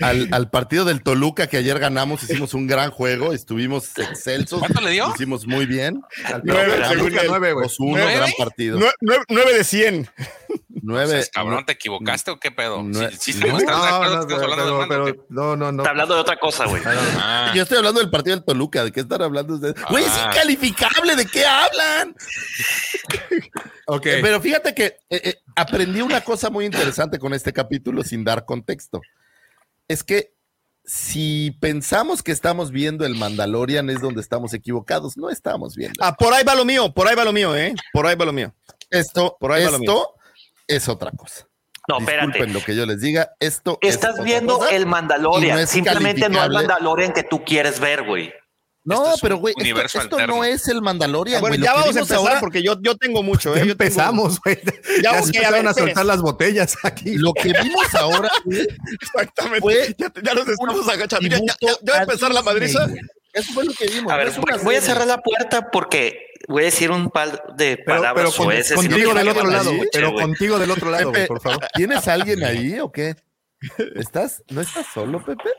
Al, al partido del Toluca que ayer ganamos, hicimos un gran juego, estuvimos excelsos. ¿Cuánto le dio? Hicimos muy bien. Al Nueve, Toluca, según él. nueve, güey. 2-1, ¿Nueve? gran partido. Nue- nue- 9 de 100. 9. Pues, cabrón, ¿te equivocaste o qué pedo? No, Sí, sí, no, No. Está hablando de otra cosa, güey. Ah, Yo estoy hablando del partido del Toluca. ¿De qué están hablando ustedes? Güey, es Ah. incalificable. ¿De qué hablan? Ok. Eh, Pero fíjate que eh, eh, aprendí una cosa muy interesante con este capítulo sin dar contexto. Es que si pensamos que estamos viendo el Mandalorian es donde estamos equivocados. No estamos viendo. Ah, por ahí va lo mío, por ahí va lo mío, ¿eh? Por ahí va lo mío. Esto, por ahí va lo esto es otra cosa. No, espérate. Disculpen lo que yo les diga. Esto es Estás viendo cosa el Mandalorian. no es Simplemente no el. Mandalorian que tú quieres ver, güey. No, Este es pero güey, esto, no es el Mandalorian. Bueno, güey. Ya vamos a empezar ahora- porque yo, yo tengo mucho. ¿eh? Yo empezamos, güey. Ya, Ya, se ok, a empezaron ver, a soltar las botellas aquí. Lo que vimos ahora güey, Exactamente. Fue ya, ya nos estamos agachando. Ya, ya- va a empezar la madriza. Eso fue lo que vimos. A ver, voy, voy a cerrar la puerta porque voy a decir un par de Pero, palabras pero con- no contigo del otro lado, pero contigo del otro lado, Pepe, por favor. ¿Tienes alguien ahí o qué? ¿Estás? ¿No estás solo, Pepe?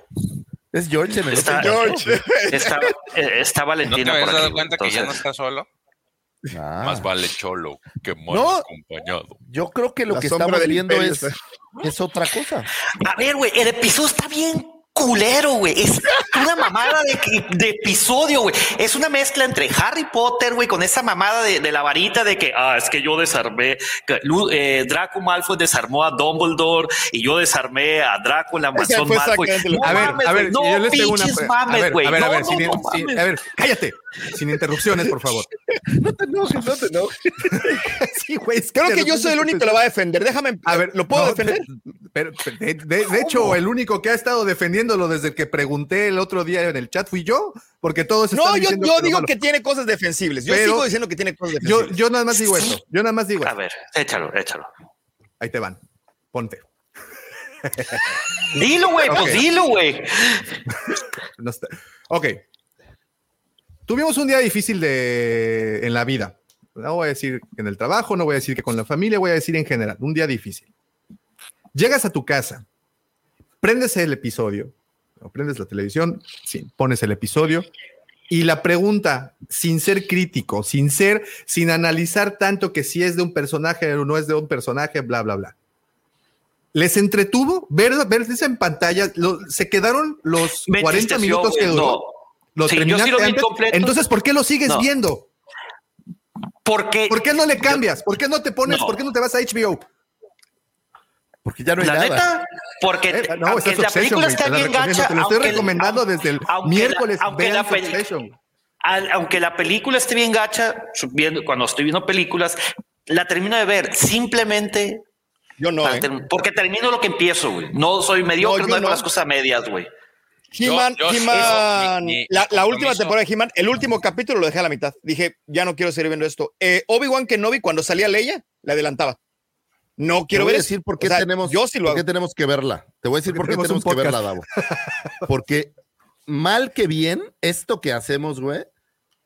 Es George en el Está, otro George. está, eh, está ¿No te Valentina habías dado aquí, cuenta que ya no está solo? Ah, Más vale cholo que mal No. acompañado. yo creo que lo La que estamos viendo es, es otra cosa. A ver, güey, el episodio está bien culero, güey. Es una mamada de, de episodio, güey. Es una mezcla entre Harry Potter, güey, con esa mamada de, de la varita de que, ah, es que yo desarmé, que eh, Draco Malfoy desarmó a Dumbledore y yo desarmé a Draco en la mansión Malfoy. No A ver, mames, a ver, güey, yo no les tengo una mames, a ver, a ver, a No, ver, no, sin, no sin- a ver, cállate, sin interrupciones, por favor. No te enojes, no te enojes. Sí, güey, Creo que yo soy el único que lo va a defender. Déjame. A ver, ¿lo puedo no, defender? Pero, de, de- hecho, el único que ha estado defendiéndolo desde que pregunté el otro día en el chat fui yo, porque todos No, están yo, diciendo yo lo digo que tiene cosas defensibles. Yo Pero- sigo diciendo que tiene cosas defensibles. yo nada más digo esto. Yo nada más digo A esto. ver, échalo, échalo. Ahí te van. Ponte. Dilo, güey, pues dilo, güey. No está- Ok. Tuvimos un día difícil de, en la vida. No voy a decir que en el trabajo, no voy a decir que con la familia, voy a decir en general. Un día difícil. Llegas a tu casa, prendes el episodio, o prendes la televisión, sí, pones el episodio y la pregunta, sin ser crítico, sin ser, sin analizar tanto que si es de un personaje o no es de un personaje, bla, bla, bla. ¿Les entretuvo ver, ver eso en pantalla? Lo- ¿Se quedaron los Me 40 entristeció, minutos que duró? no. ¿Lo Sí, yo sí terminaste lo vi antes? completo. Entonces, ¿por qué lo sigues No. viendo? Porque ¿Por qué no le cambias? ¿Por qué no te pones? No. ¿Por qué no te vas a HBO? Porque ya no hay la nada. neta, porque Eh, no, aunque la película está bien gacha, te lo estoy aunque- recomendando desde el aunque la- miércoles. aunque la al- aunque la película esté bien gacha, cuando estoy viendo películas, la termino de ver simplemente Yo no. ¿eh? porque termino lo que empiezo, güey. No soy mediocre, No, no, las cosas medias, güey. He-Man, mi- la, la última temporada de He-Man, el último capítulo lo dejé a la mitad. Dije, ya no quiero seguir viendo esto. Eh, Obi-Wan Kenobi, cuando salía Leia, le adelantaba. No Te quiero voy ver a decir por qué O sea, tenemos, Yo sí lo por qué tenemos que verla. Te voy a decir Porque por qué tenemos que verla, Davo. Porque mal que bien, esto que hacemos, güey,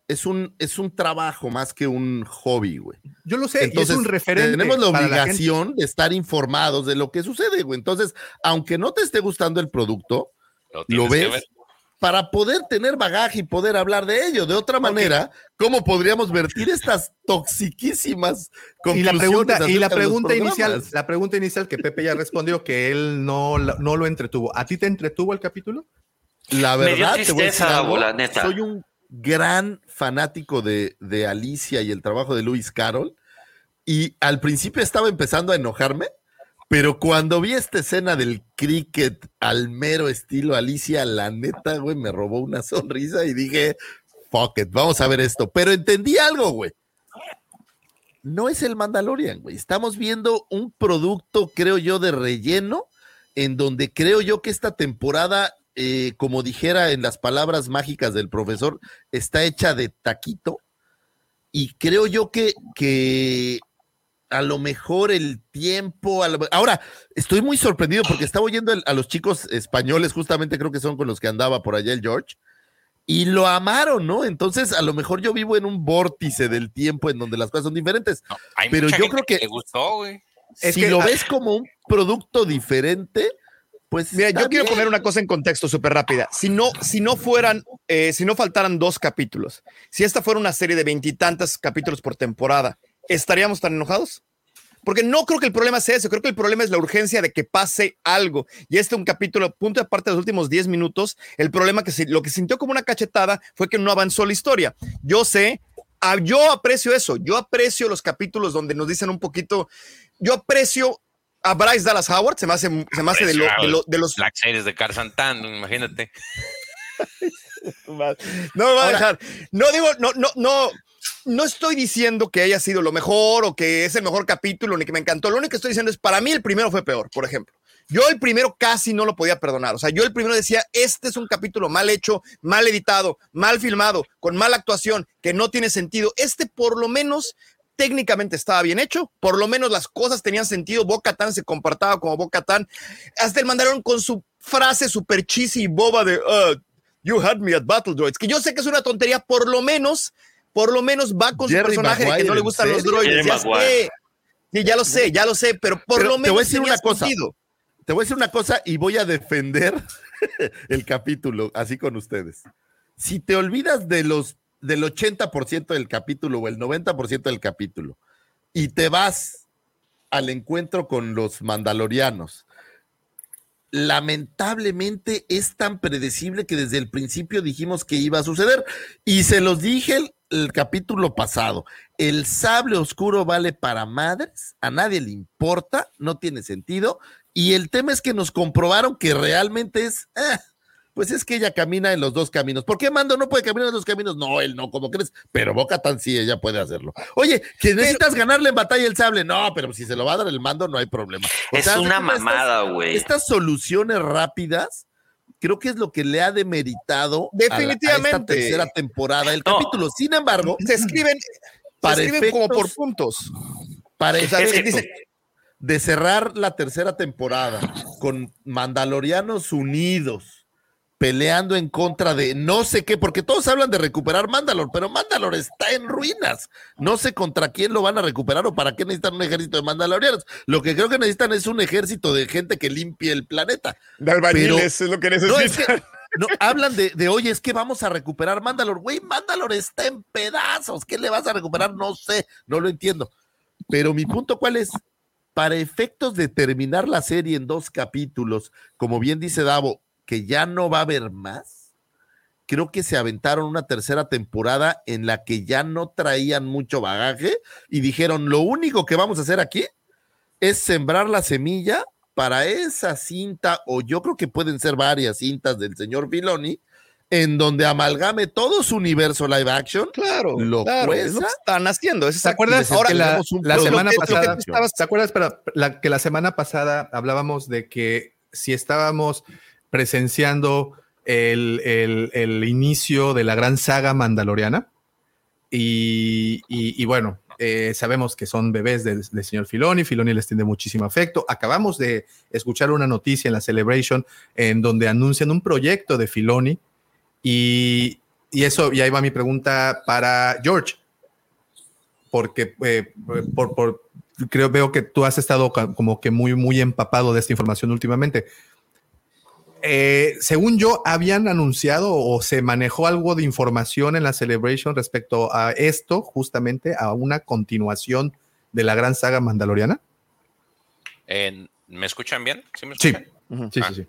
es un, es un trabajo más que un hobby, güey. Yo lo sé, y Entonces, es un referente. tenemos la obligación de estar informados de lo que sucede, güey. Entonces, aunque no te esté gustando el producto, Lo, lo ves ver. Para poder tener bagaje y poder hablar de ello. De otra manera, ¿cómo podríamos vertir estas toxiquísimas Y la conclusiones pregunta, y la pregunta inicial, la pregunta inicial que Pepe ya respondió que él no, no lo entretuvo. ¿A ti te entretuvo el capítulo? La verdad, te voy a decir tristeza, algo, la neta. soy un gran fanático de, de Alicia y el trabajo de Lewis Carroll. Y al principio estaba empezando a enojarme, pero cuando vi esta escena del cricket al mero estilo Alicia, la neta, güey, me robó una sonrisa y dije, fuck it, vamos a ver esto. Pero entendí algo, güey. No es el Mandalorian, güey. Estamos viendo un producto, creo yo, de relleno, en donde creo yo que esta temporada, eh, como dijera en las palabras mágicas del profesor, está hecha de taquito. Y creo yo que, que a lo mejor el tiempo. a lo- Ahora, estoy muy sorprendido porque estaba oyendo el- a los chicos españoles, justamente creo que son con los que andaba por allá el George, y lo amaron, ¿no? Entonces, a lo mejor yo vivo en un vórtice del tiempo en donde las cosas son diferentes. No, hay Pero mucha yo gente creo que- le gustó, güey. Es si que- lo ah, ves como un producto diferente, pues. Mira, yo quiero poner una cosa en contexto súper rápida. Si no, si no fueran, eh, si no faltaran dos capítulos, si esta fuera una serie de veintitantos capítulos por temporada, ¿estaríamos tan enojados? Porque no creo que el problema sea eso, creo que el problema es la urgencia de que pase algo. Y este un capítulo, punto de aparte de los últimos 10 minutos, el problema que se- lo que sintió como una cachetada fue que no avanzó la historia. Yo sé, yo aprecio eso, yo aprecio los capítulos donde nos dicen un poquito, yo aprecio a Bryce Dallas Howard, se me hace, se me hace de, lo- de lo- de los Black Series de Car Santan, imagínate. No me va a dejar. No digo, no, no, no. No estoy diciendo que haya sido lo mejor o que es el mejor capítulo ni que me encantó. Lo único que estoy diciendo es, para mí el primero fue peor, por ejemplo. Yo el primero casi no lo podía perdonar. O sea, yo el primero decía, este es un capítulo mal hecho, mal editado, mal filmado, con mala actuación, que no tiene sentido. Este por lo menos técnicamente estaba bien hecho, por lo menos las cosas tenían sentido, Boca Tan se comportaba como Boca Tan, hasta el mandaron con su frase super cheesy y boba de uh, You had me at Battle Droids, que yo sé que es una tontería, por lo menos, por lo menos va con su Jerry personaje de que no le ¿en gustan los droides. Ya sé, Sí, ya lo sé, ya lo sé, pero por Pero lo te menos voy a decir tenía una cosa. sentido. Te voy a decir una cosa y voy a defender el capítulo, así con ustedes. Si te olvidas de los del 80% del capítulo o el 90% del capítulo y te vas al encuentro con los mandalorianos, lamentablemente es tan predecible que desde el principio dijimos que iba a suceder y se los dije el, capítulo pasado. El sable oscuro vale para madres, a nadie le importa, no tiene sentido y el tema es que nos comprobaron que realmente es, eh, pues es que ella camina en los dos caminos. ¿Por qué Mando no puede caminar en los dos caminos? No, él no, como crees, pero Boca tan sí, ella puede hacerlo. Oye, que necesitas ganarle en batalla el sable, no, pero si se lo va a dar el mando, no hay problema. O Es sea, una mamada, güey. Estas soluciones rápidas, creo que es lo que le ha demeritado a la- a esta Definitivamente. tercera temporada el No. capítulo. Sin embargo, Se escriben, Para se escriben como por puntos. para O sea, efectos dice- de cerrar la tercera temporada con Mandalorianos unidos peleando en contra de no sé qué, porque todos hablan de recuperar Mandalor, pero Mandalor está en ruinas. No sé contra quién lo van a recuperar o para qué necesitan un ejército de Mandalorianos. Lo que creo que necesitan es un ejército de gente que limpie el planeta. De albañiles es lo que No, es necesitan. que no, hablan de, de, oye, es que vamos a recuperar Mandalor. Güey, Mandalor está en pedazos. ¿Qué le vas a recuperar? No sé, no lo entiendo. Pero mi punto, ¿cuál es? Para efectos de terminar la serie en dos capítulos, como bien dice Davo, que ya no va a haber más, creo que se aventaron una tercera temporada en la que ya no traían mucho bagaje y dijeron, lo único que vamos a hacer aquí es sembrar la semilla para esa cinta, o yo creo que pueden ser varias cintas del señor Filoni, en donde amalgame todo su universo live action. Claro, lo claro, es lo que están haciendo. es ¿Te acuerdas Ahora, que la, semana que- lo que pasada, ¿te acuerdas pero la, que la semana pasada hablábamos de que si estábamos presenciando el, el- el inicio de la gran saga mandaloriana y, y- bueno, eh, sabemos que son bebés del, señor Filoni, Filoni les tiene muchísimo afecto. Acabamos de escuchar una noticia en la Celebration en donde anuncian un proyecto de Filoni y, y eso, y ahí va mi pregunta para George porque eh, por, por- creo veo que tú has estado como que muy muy empapado de esta información últimamente. Eh, según yo, habían anunciado o se manejó algo de información en la Celebration respecto a esto, justamente a una continuación de la gran saga mandaloriana. Eh, ¿Me escuchan bien? ¿Sí me Sí, escuchan? sí, Ah. sí, sí.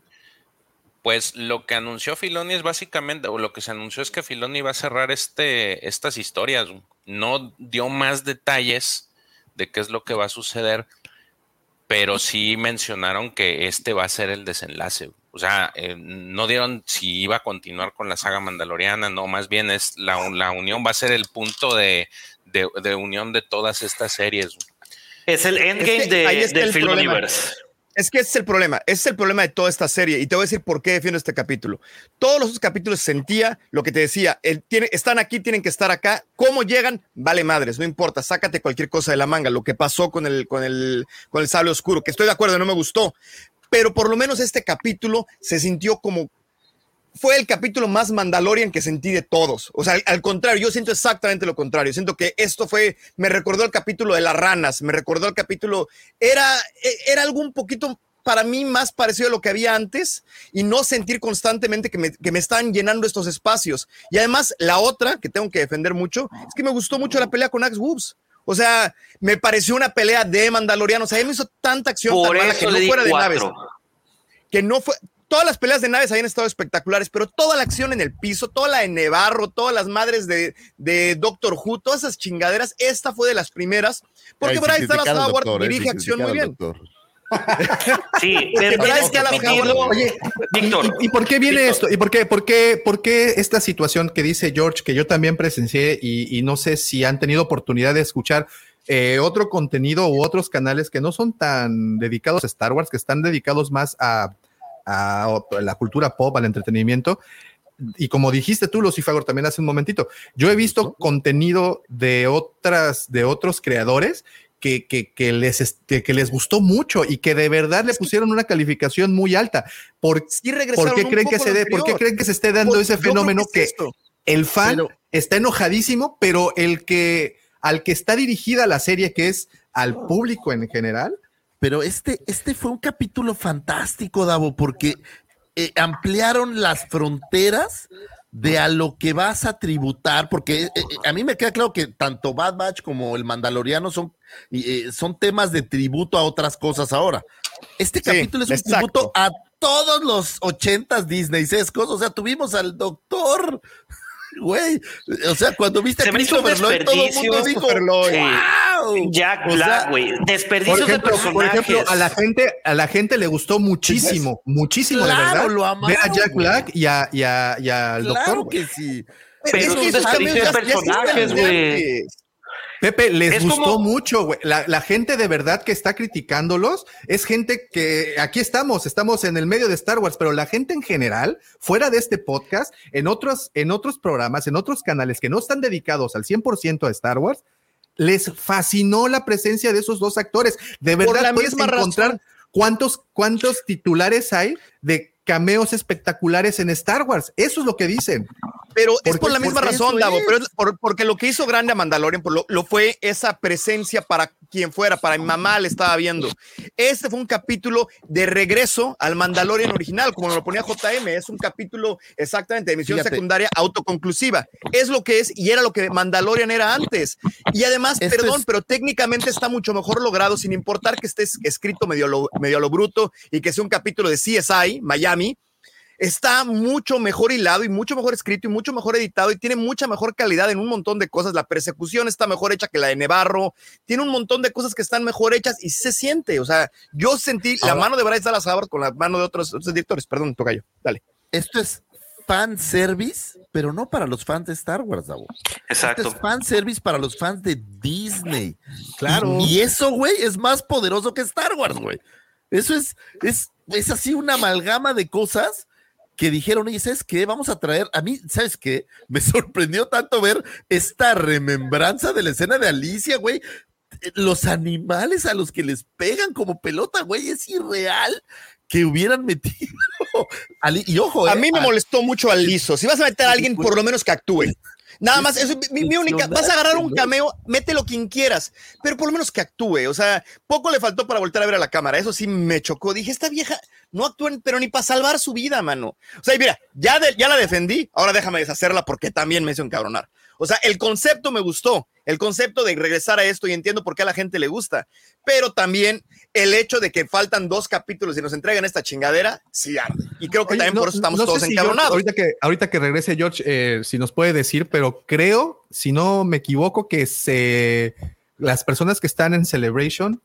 Pues lo que anunció Filoni es básicamente, o lo que se anunció es que Filoni va a cerrar este, estas historias. No dio más detalles de qué es lo que va a suceder, pero sí mencionaron que este va a ser el desenlace. O sea, eh, no dieron si iba a continuar con la saga mandaloriana, no, más bien es la, la unión, va a ser el punto de, de- de unión de todas estas series. Es el endgame Es que ahí de, del el Film problema. Universe. Es que ese es el problema, ese es el problema de toda esta serie y te voy a decir por qué defiendo este capítulo. Todos los capítulos sentía lo que te decía, el- tiene- están aquí, tienen que estar acá, cómo llegan, vale madres, no importa, sácate cualquier cosa de la manga, lo que pasó con el, con el, con el sable oscuro, que estoy de acuerdo, no me gustó, pero por lo menos este capítulo se sintió como fue el capítulo más Mandalorian que sentí de todos. O sea, al, al contrario, yo siento exactamente lo contrario. Siento que esto fue, me recordó el capítulo de las ranas, me recordó el capítulo, era, e- era algo un poquito para mí más parecido a lo que había antes y no sentir constantemente que me, que me están llenando estos espacios. Y además, la otra que tengo que defender mucho es que me gustó mucho la pelea con Axe Woobs. O sea, me pareció una pelea de Mandalorianos. A mí me hizo tanta acción Por tan mala que no fuera de naves que no fue. Todas las peleas de naves habían estado espectaculares, pero toda la acción en el piso, toda la de Nevarro, todas las madres de, de Doctor Who, todas esas chingaderas, esta fue de las primeras, porque Bryce Dallas criticar al Howard doctor, eh, dirige acción muy bien. doctor. Sí, pero tienes que Oye, Víctor. ¿Y, y por qué viene Víctor. esto? ¿Y por qué, por, qué, por qué esta situación que dice George, que yo también presencié y, y no sé si han tenido oportunidad de escuchar eh, otro contenido u otros canales que no son tan dedicados a Star Wars, que están dedicados más a, a la cultura pop, al entretenimiento? Y como dijiste tú, Lucifagor, también hace un momentito, yo he visto contenido de otras, de otros creadores que, que, que les, este, que les gustó mucho y que de verdad le pusieron una calificación muy alta. ¿Por, Sí ¿por qué creen que se dé? ¿Por qué creen que se esté dando Pues, ese fenómeno que es el fan Pero- está enojadísimo, pero el que al que está dirigida la serie, que es al público en general, Pero este, este fue un capítulo fantástico, Davo, porque eh, ampliaron las fronteras de a lo que vas a tributar, porque eh, eh, a mí me queda claro que tanto Bad Batch como el Mandaloriano son, eh, son temas de tributo a otras cosas ahora. Este Sí, capítulo es un exacto. tributo a todos los ochentas Disney sescos, o sea, tuvimos al doctor, güey, o sea, cuando viste Se a me hizo un Christopher Lloyd, todo el mundo dijo. ¡wow! Jack Black, güey. por Desperdicios de personajes. por ejemplo, a la gente, a la gente le gustó muchísimo, muchísimo, Claro, de verdad, lo amaron, ver a Jack güey. Black y, a, y, a- y al doctor. Claro que sí. Pero es es que esos cambios ya- personajes, güey. Pepe, les Es gustó como- mucho, güey. La, la gente de verdad que está criticándolos es gente que aquí estamos, estamos en el medio de Star Wars, pero la gente en general, fuera de este podcast, en otros, en otros programas, en otros canales que no están dedicados al 100% a Star Wars, les fascinó la presencia de esos dos actores. De Por verdad, la puedes misma encontrar razón. cuántos, cuántos titulares hay de cameos espectaculares en Star Wars. Eso es lo que dicen. Pero es por la misma razón, Davo, es. pero es por- porque lo que hizo grande a Mandalorian por lo, lo fue esa presencia para quien fuera, para mi mamá le estaba viendo. Este fue un capítulo de regreso al Mandalorian original, como lo ponía JM, es un capítulo exactamente de Fíjate. secundaria autoconclusiva. Es lo que es y era lo que Mandalorian era antes. Y además, Esto perdón, es- pero técnicamente está mucho mejor logrado, sin importar que esté es- escrito medio lo, medio a lo bruto y que sea un capítulo de CSI, Miami está mucho mejor hilado y mucho mejor escrito y mucho mejor editado y tiene mucha mejor calidad en un montón de cosas. La persecución está mejor hecha que la de Nevarro, tiene un montón de cosas que están mejor hechas y se siente. O sea, yo sentí la mano de Bryce Dallas Howard con la mano de otros, otros directores. Perdón, Tocayo, dale. Esto es fan service, pero no para los fans de Star Wars, Davo. Exacto. Esto es fan service para los fans de Disney. Claro. Y, y eso, güey, es más poderoso que Star Wars, güey. Eso es, es, es así una amalgama de cosas que dijeron, oye, ¿sabes qué? Vamos a traer, a mí, ¿sabes qué? Me sorprendió tanto ver esta remembranza de la escena de Alicia, güey. Los animales a los que les pegan como pelota, güey, es irreal que hubieran metido. Y ojo, A eh, mí me a- molestó mucho al liso. Si vas a meter a alguien, por lo menos que actúe. Nada más, eso es mi, mi única. Vas a agarrar un cameo, mételo quien quieras, pero por lo menos que actúe. O sea, poco le faltó para volver a ver a la cámara. Eso sí me chocó. Dije, esta vieja no actúa, pero ni para salvar su vida, mano. O sea, y mira, ya, de- ya la defendí, ahora déjame deshacerla porque también me hizo encabronar. O sea, el concepto me gustó, el concepto de regresar a esto y entiendo por qué a la gente le gusta, pero también el hecho de que faltan dos capítulos y nos entregan esta chingadera, sí arde. Y creo que Oye, también no- por eso estamos no todos si. George, ahorita, que, ahorita que regrese George, eh, si nos puede decir, pero creo, si no me equivoco, que se, las personas que están en Celebration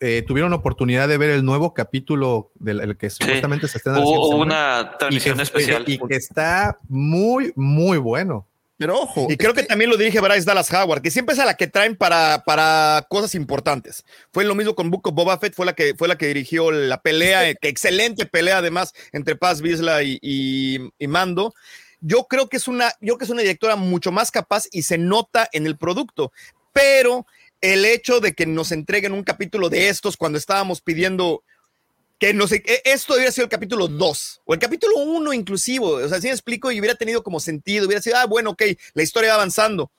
eh, tuvieron oportunidad de ver el nuevo capítulo del el que supuestamente se está hubo una transmisión especial. y que está muy, muy bueno. Pero ojo. Y creo que también lo dirige Bryce Dallas Howard, que siempre es a la que traen para, para cosas importantes. Fue lo mismo con Book of Boba Fett, fue la que, fue la que dirigió la pelea, que excelente pelea además entre Paz Vizla y, y- y Mando. Yo creo que es una, yo creo que es una directora mucho más capaz y se nota en el producto, pero el hecho de que nos entreguen un capítulo de estos cuando estábamos pidiendo que no sé, e- esto hubiera sido el capítulo 2 o el capítulo 1 inclusive, o sea, si me explico y hubiera tenido como sentido, hubiera sido, ah, bueno, ok, la historia va avanzando,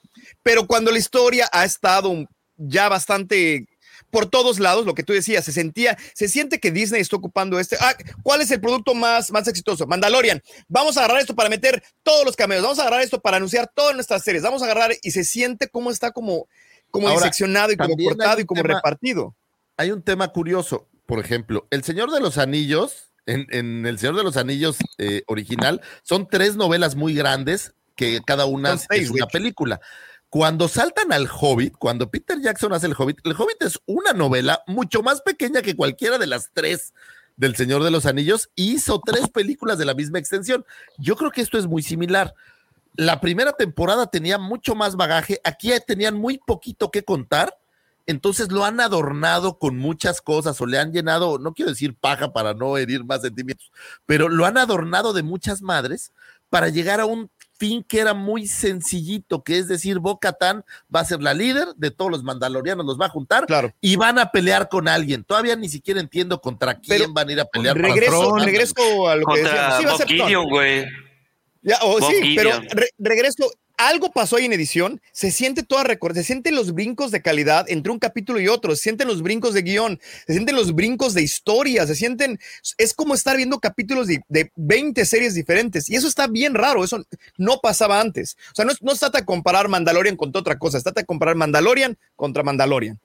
pero cuando la historia ha estado ya bastante por todos lados, lo que tú decías, se sentía, se siente que Disney está ocupando este, ah, ¿cuál es el producto más, más exitoso? Mandalorian, vamos a agarrar esto para meter todos los cameos, vamos a agarrar esto para anunciar todas nuestras series, vamos a agarrar y se siente como está como, como Ahora, diseccionado y como cortado y como tema- repartido. hay un tema curioso. Por ejemplo, El Señor de los Anillos, en, en El Señor de los Anillos eh, original, son tres novelas muy grandes que cada una seis, es una película. cuando saltan al Hobbit, cuando Peter Jackson hace el Hobbit, el Hobbit es una novela mucho más pequeña que cualquiera de las tres del Señor de los Anillos y hizo tres películas de la misma extensión. Yo creo que esto es muy similar. La primera temporada tenía mucho más bagaje, aquí tenían muy poquito que contar, entonces lo han adornado con muchas cosas o le han llenado, no quiero decir paja para no herir más sentimientos, pero lo han adornado de muchas madres para llegar a un fin que era muy sencillito, que es decir, Bo Katan va a ser la líder de todos los mandalorianos, los va a juntar y van a pelear con alguien. Todavía ni siquiera entiendo contra quién van a ir a pelear. Regreso, regreso a lo que decíamos. Sí, va a ser. Ya, sí, pero re- regreso. Algo pasó ahí en edición, se siente toda recor- se sienten los brincos de calidad entre un capítulo y otro, se sienten los brincos de guion, se sienten los brincos de historia, se sienten, es como estar viendo capítulos de, de 20 series diferentes y eso está bien raro, eso no pasaba antes. O sea, no, no se trata de comparar Mandalorian contra otra cosa, se trata de comparar Mandalorian contra Mandalorian.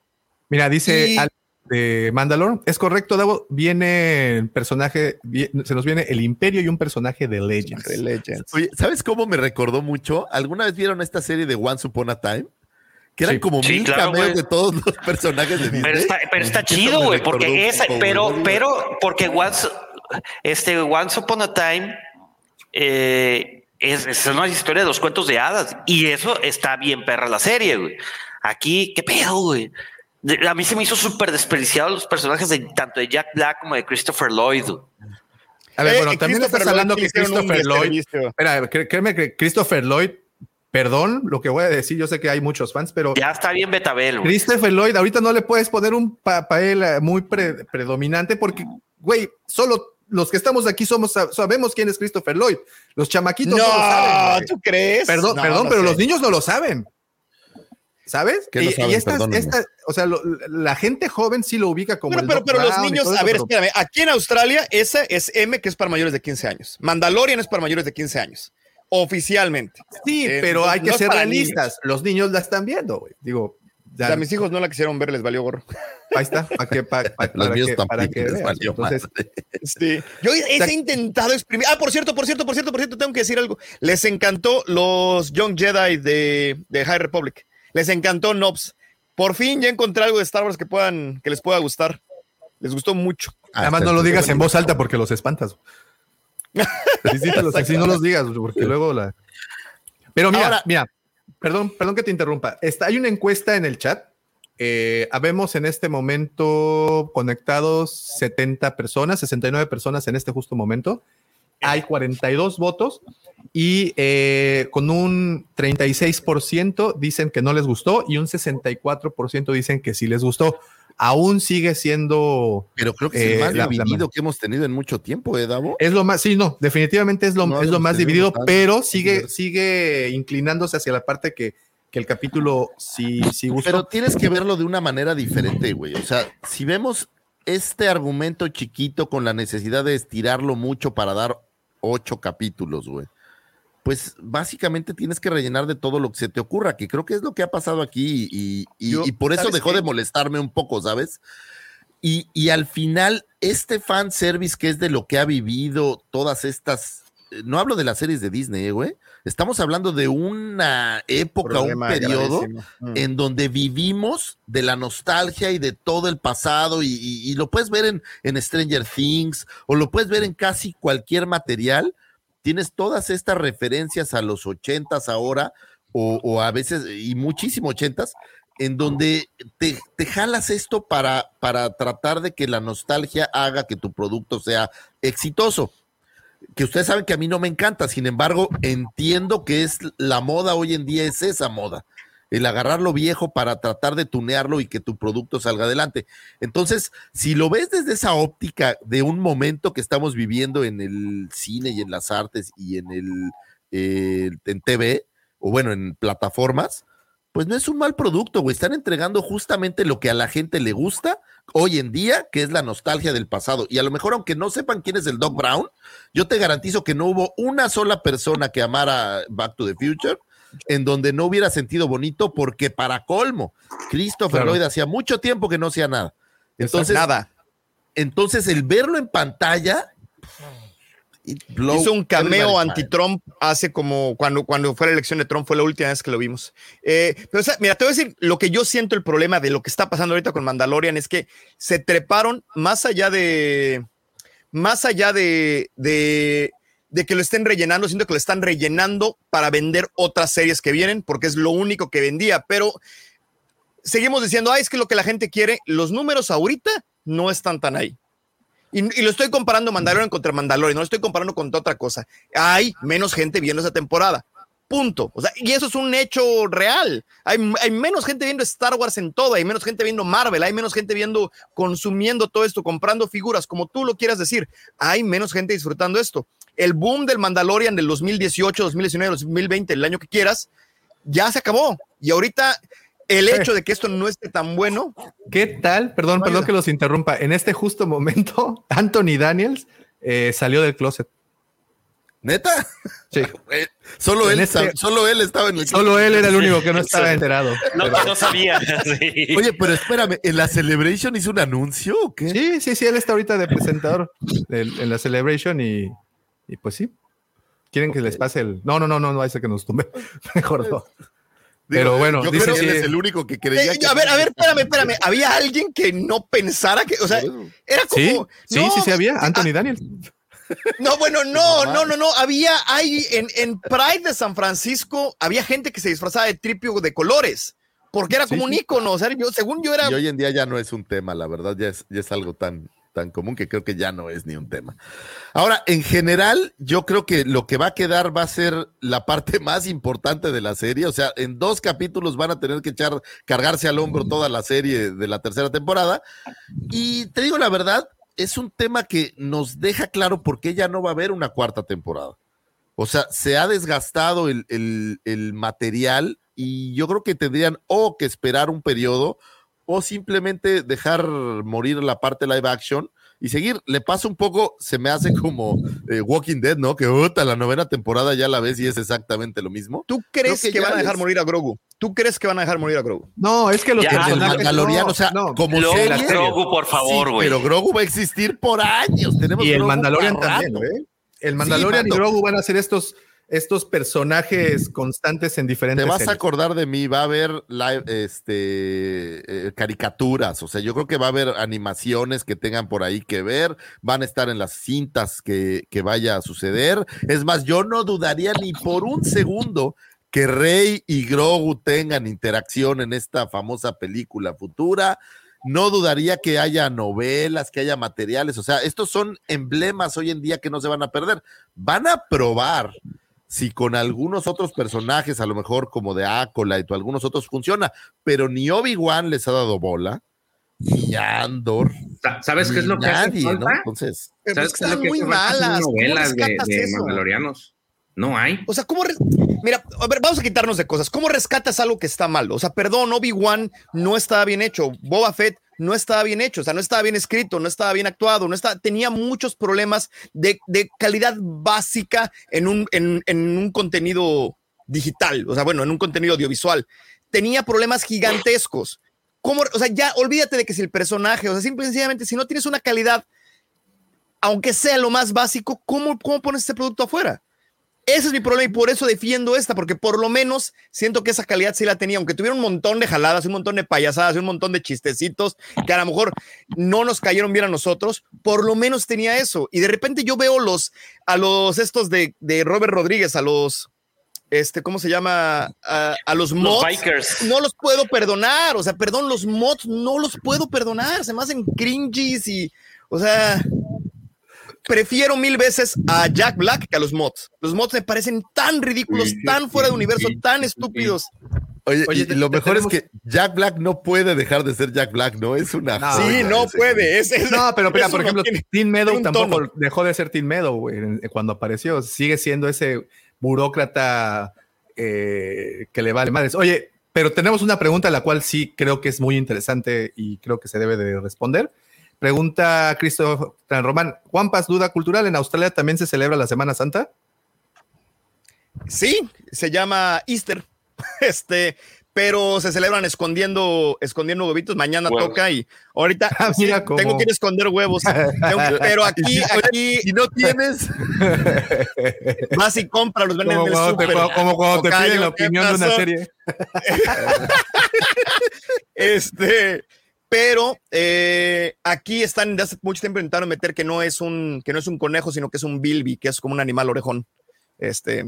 Mira, dice Y- Al- de Mandalore, es correcto, Davo, viene el personaje, se nos viene el Imperio y un personaje de Legends. De Legends. Oye, ¿sabes cómo me recordó mucho? ¿Alguna vez vieron esta serie de Once Upon a Time? Que eran Sí. como Sí, mil claro, cameos de todos los personajes de Disney. Pero está, pero está chido, güey, porque esa, pero, pero, porque once, este, Once Upon a Time eh, es, es una historia de los cuentos de hadas y eso está bien perra la serie, güey. Aquí, qué pedo, güey. De- A mí se me hizo súper desperdiciado los personajes de tanto de Jack Black como de Christopher Lloyd. A ver, Eh, bueno, también estás hablando Lloyd que Christopher Lloyd, espera, créeme que Christopher Lloyd, perdón lo que voy a decir, yo sé que hay muchos fans, pero Ya está bien Betabel, güey. Christopher Lloyd, ahorita no le puedes poner un papel eh, muy pre- predominante porque, güey, solo los que estamos aquí somos sabemos quién es Christopher Lloyd. Los chamaquitos no, lo saben. No. ¿tú crees? Perdón, No, perdón, no pero sé. los niños no lo saben. ¿Sabes? ¿Qué no y, saben? y estas- Perdónenme. esta- o sea, lo- la gente joven sí lo ubica como Pero, el pero, los niños, a eso, ver, pero- espérame, aquí en Australia esa es M que es para mayores de 15 años. Mandalorian es para mayores de 15 años, oficialmente. Sí, Eh, pero no- hay que no ser realistas. Los niños la están viendo, güey. Digo, O ya- sea, mis hijos no la quisieron ver, les valió gorro. ahí está. ¿para qué- pa- pa- Los para míos que- para que les valió Entonces. Sí. Yo he, he intentado exprimir. Ah, por cierto, por cierto, por cierto, por cierto, tengo que decir algo. Les encantó los Young Jedi de, de High Republic. Les encantó Nobs. Por fin ya encontré algo de Star Wars que puedan, que les pueda gustar. Les gustó mucho. Nada más no lo digas en voz alta porque los espantas. Sí, sí, los- sí, no los digas, porque luego la. Pero mira, Ahora- mira, perdón, perdón que te interrumpa. Está, hay una encuesta en el chat. Eh, habemos en este momento conectados 70 personas, 69 personas en este justo momento. Hay 42 votos y eh, con un 36% dicen que no les gustó y un 64% dicen que sí les gustó. Aún sigue siendo Pero creo que es Eh, el más la- la- dividido que hemos tenido en mucho tiempo, ¿eh, Davo? es lo más, sí, no, definitivamente es lo, No es lo más dividido, tanto. pero sigue, sigue inclinándose hacia la parte que, que el capítulo sí, sí gustó. Pero tienes que verlo de una manera diferente, güey. O sea, si vemos este argumento chiquito con la necesidad de estirarlo mucho para dar ocho capítulos, güey, pues básicamente tienes que rellenar de todo lo que se te ocurra, que creo que es lo que ha pasado aquí y, y- Yo- y por eso ¿sabes dejó qué? de molestarme un poco, ¿sabes? Y, y al final, este fan service que es de lo que ha vivido todas estas, no hablo de las series de Disney, eh, güey, estamos hablando de una época, un periodo. Mm. en donde vivimos de la nostalgia y de todo el pasado y, y- y lo puedes ver en, en Stranger Things o lo puedes ver en casi cualquier material. Tienes todas estas referencias a los ochentas ahora o, o a veces y muchísimo ochentas en donde te, te jalas esto para, para tratar de que la nostalgia haga que tu producto sea exitoso que ustedes saben que a mí no me encanta, sin embargo, entiendo que es la moda hoy en día, es esa moda, el agarrar lo viejo para tratar de tunearlo y que tu producto salga adelante. Entonces, si lo ves desde esa óptica de un momento que estamos viviendo en el cine y en las artes y en el eh, en TV, o bueno, en plataformas, pues no es un mal producto, güey. Están entregando justamente lo que a la gente le gusta hoy en día, que es la nostalgia del pasado. Y a lo mejor, aunque no sepan quién es el Doc Brown, yo te garantizo que no hubo una sola persona que amara Back to the Future en donde no hubiera sentido bonito, porque para colmo, Christopher Claro. Lloyd hacía mucho tiempo que no hacía nada. Entonces, nada. entonces el verlo en pantalla Hizo un cameo anti-Trump hace como cuando, cuando fue la elección de Trump, fue la última vez que lo vimos. Eh, pero, o sea, mira, te voy a decir lo que yo siento el problema de lo que está pasando ahorita con Mandalorian es que se treparon más allá de, más allá de, de, de que lo estén rellenando, siento que lo están rellenando para vender otras series que vienen, porque es lo único que vendía, pero seguimos diciendo, ay, es que lo que la gente quiere, los números ahorita no están tan ahí. Y, lo estoy comparando Mandalorian contra Mandalorian, no lo estoy comparando con otra cosa. Hay menos gente viendo esa temporada. Punto. O sea, y eso es un hecho real. Hay, hay, menos gente viendo Star Wars en todo, hay menos gente viendo Marvel, hay menos gente viendo, consumiendo todo esto, comprando figuras, como tú lo quieras decir. Hay menos gente disfrutando esto. El boom del Mandalorian del 2018, 2019, 2020, el año que quieras, ya se acabó. Y ahorita el hecho de que esto no esté tan bueno. ¿Qué tal? Perdón, no perdón que los interrumpa. En este justo momento, Anthony Daniels eh, salió del closet. ¿Neta? Sí. solo, él, este, solo él estaba en el Solo él era el único que no estaba enterado. No, pero... no sabía. Sí. Oye, pero espérame, ¿en la Celebration hizo un anuncio o qué? Sí, sí, sí, él está ahorita de presentador en la Celebration y, y pues sí. Quieren que les pase el. No, no, no, no, no, ese que nos tumbe. Mejor no. Pero bueno, yo dice creo que él es el único que creía Eh, que a ver, a ver, espérame, espérame. Había alguien que no pensara que, o sea, era como. sí, no, sí, sí había. Anthony Daniels. No, bueno, no, no, no, no. Había ahí en, en Pride de San Francisco, había gente que se disfrazaba de tripio de colores, porque era Sí, como un sí. ícono. O sea, yo, según yo era. Y hoy en día ya no es un tema, la verdad, ya es, ya es algo tan, tan común que creo que ya no es ni un tema. Ahora, en general, yo creo que lo que va a quedar va a ser la parte más importante de la serie. O sea, en dos capítulos van a tener que echar, cargarse al hombro toda la serie de la tercera temporada. Y te digo la verdad, es un tema que nos deja claro por qué ya no va a haber una cuarta temporada. O sea, se ha desgastado el, el- material y yo creo que tendrían o que esperar un periodo o simplemente dejar morir la parte live action y seguir. Le pasa un poco, se me hace como eh, Walking Dead, ¿no? Que puta, la novena temporada ya la ves y es exactamente lo mismo. ¿Tú crees que, que van ya a dejar morir a Grogu? ¿Tú crees que van a dejar morir a Grogu? No, es que los En el personajes- Mandaloriano, no, o sea, no. como Grogu, serie. Grogu, por favor, Sí, güey. pero Grogu va a existir por años. Tenemos Y el Grogu Mandalorian también. ¿eh? El Mandalorian y. Grogu van a ser estos, estos personajes constantes en diferentes Te vas a acordar de mí, va a haber live, este, eh, caricaturas, o sea, yo creo que va a haber animaciones que tengan por ahí que ver, van a estar en las cintas que, que vaya a suceder. Es más, yo no dudaría ni por un segundo que Rey y Grogu tengan interacción en esta famosa película futura. No dudaría que haya novelas, que haya materiales, o sea, estos son emblemas hoy en día que no se van a perder. Van a probar si con algunos otros personajes, a lo mejor como de Acolyte o algunos otros funciona, pero ni Obi-Wan les ha dado bola, ni Andor. Sa- ¿Sabes qué es lo que hace nadie, ¿no? falta? Entonces, Pero ¿Sabes pues qué es lo están que muy hace malas. ¿Cómo novelas de, rescatas de eso? mandalorianos. No hay. O sea, ¿cómo? Mira, a ver, vamos a quitarnos de cosas. ¿Cómo rescatas algo que está mal? O sea, perdón, Obi-Wan no estaba bien hecho. Boba Fett no estaba bien hecho. O sea, no estaba bien escrito, no estaba bien actuado, no estaba, tenía muchos problemas de, de calidad básica en un, en, un contenido digital. O sea, bueno, en un contenido audiovisual. Tenía problemas gigantescos. ¿Cómo? O sea, ya olvídate de que si el personaje, o sea, simple y si no tienes una calidad, aunque sea lo más básico, ¿cómo, cómo pones este producto afuera? Ese es mi problema y por eso defiendo esta, porque por lo menos siento que esa calidad sí la tenía, aunque tuviera un montón de jaladas, un montón de payasadas, un montón de chistecitos que a lo mejor no nos cayeron bien a nosotros, por lo menos tenía eso. Y de repente yo veo los, a los estos de, de Robert Rodríguez, a los, este, ¿cómo se llama? A, a los Los mods. bikers. No los puedo perdonar, o sea, perdón, los mods no los puedo perdonar, se me hacen cringies y, o sea, prefiero mil veces a Jack Black que a los mods. Los mods me parecen tan ridículos, Sí, tan fuera de universo, sí, tan sí, estúpidos. oye, Oye, y te- lo te mejor tenemos- es que Jack Black no puede dejar de ser Jack Black, ¿no? Es una. No, sí, no ese puede. Es, es- No, pero mira, por ejemplo, tiene- Tim Meadow tampoco tono. dejó de ser Tim Meadow güey, cuando apareció. Sigue siendo ese burócrata eh, que le vale madres. Oye, pero tenemos una pregunta la cual sí creo que es muy interesante y creo que se debe de responder. Pregunta Cristo Román, Juan Paz, duda cultural, ¿en Australia también se celebra la Semana Santa? Sí, se llama Easter. Este, pero se celebran escondiendo, escondiendo huevitos. Mañana Huevos. toca y ahorita Ah, sí, mira cómo. tengo que ir a esconder huevos. Pero aquí, aquí Si no tienes, vas y compra, los venden Como en el cuando te, súper. como cuando te piden la ¿qué opinión de una serie. Este, pero eh, aquí están, de hace mucho tiempo intentaron meter que no es un, que no es un conejo, sino que es un bilby, que es como un animal orejón. Este,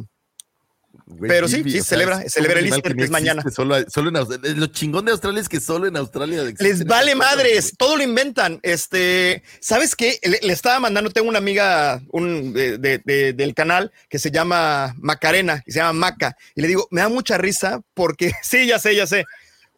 Güey, Pero sí, sí, o sea, celebra- celebra el Easter, que es mañana. Solo, solo en Australia. Lo chingón de Australia es que solo en Australia Les vale madres, todo lo inventan. Este, ¿sabes qué? Le, le estaba mandando, tengo una amiga un, de- de- de- del canal que se llama Macarena, que se llama Maca, y le digo, me da mucha risa porque, sí, ya sé, ya sé,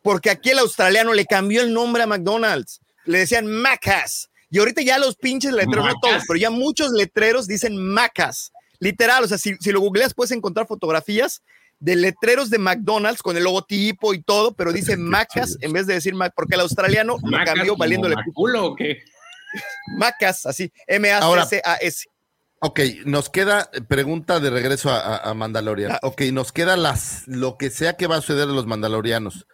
porque aquí el australiano le cambió el nombre a McDonald's, le decían Macas, y ahorita ya los pinches letreros, no Macas. todos, pero ya muchos letreros dicen Macas, literal, o sea, si, si lo googleas puedes encontrar fotografías de letreros de McDonald's con el logotipo y todo, pero dice Macas en vez de decir Mac, porque el australiano lo Macas cambió valiéndole Maculo o qué? Macas, así, M-A-C-C-A-S. Ok, nos queda eh, pregunta de regreso a, a- a Mandalorian. Ah. Ok, nos queda las lo que sea que va a suceder a los Mandalorianos.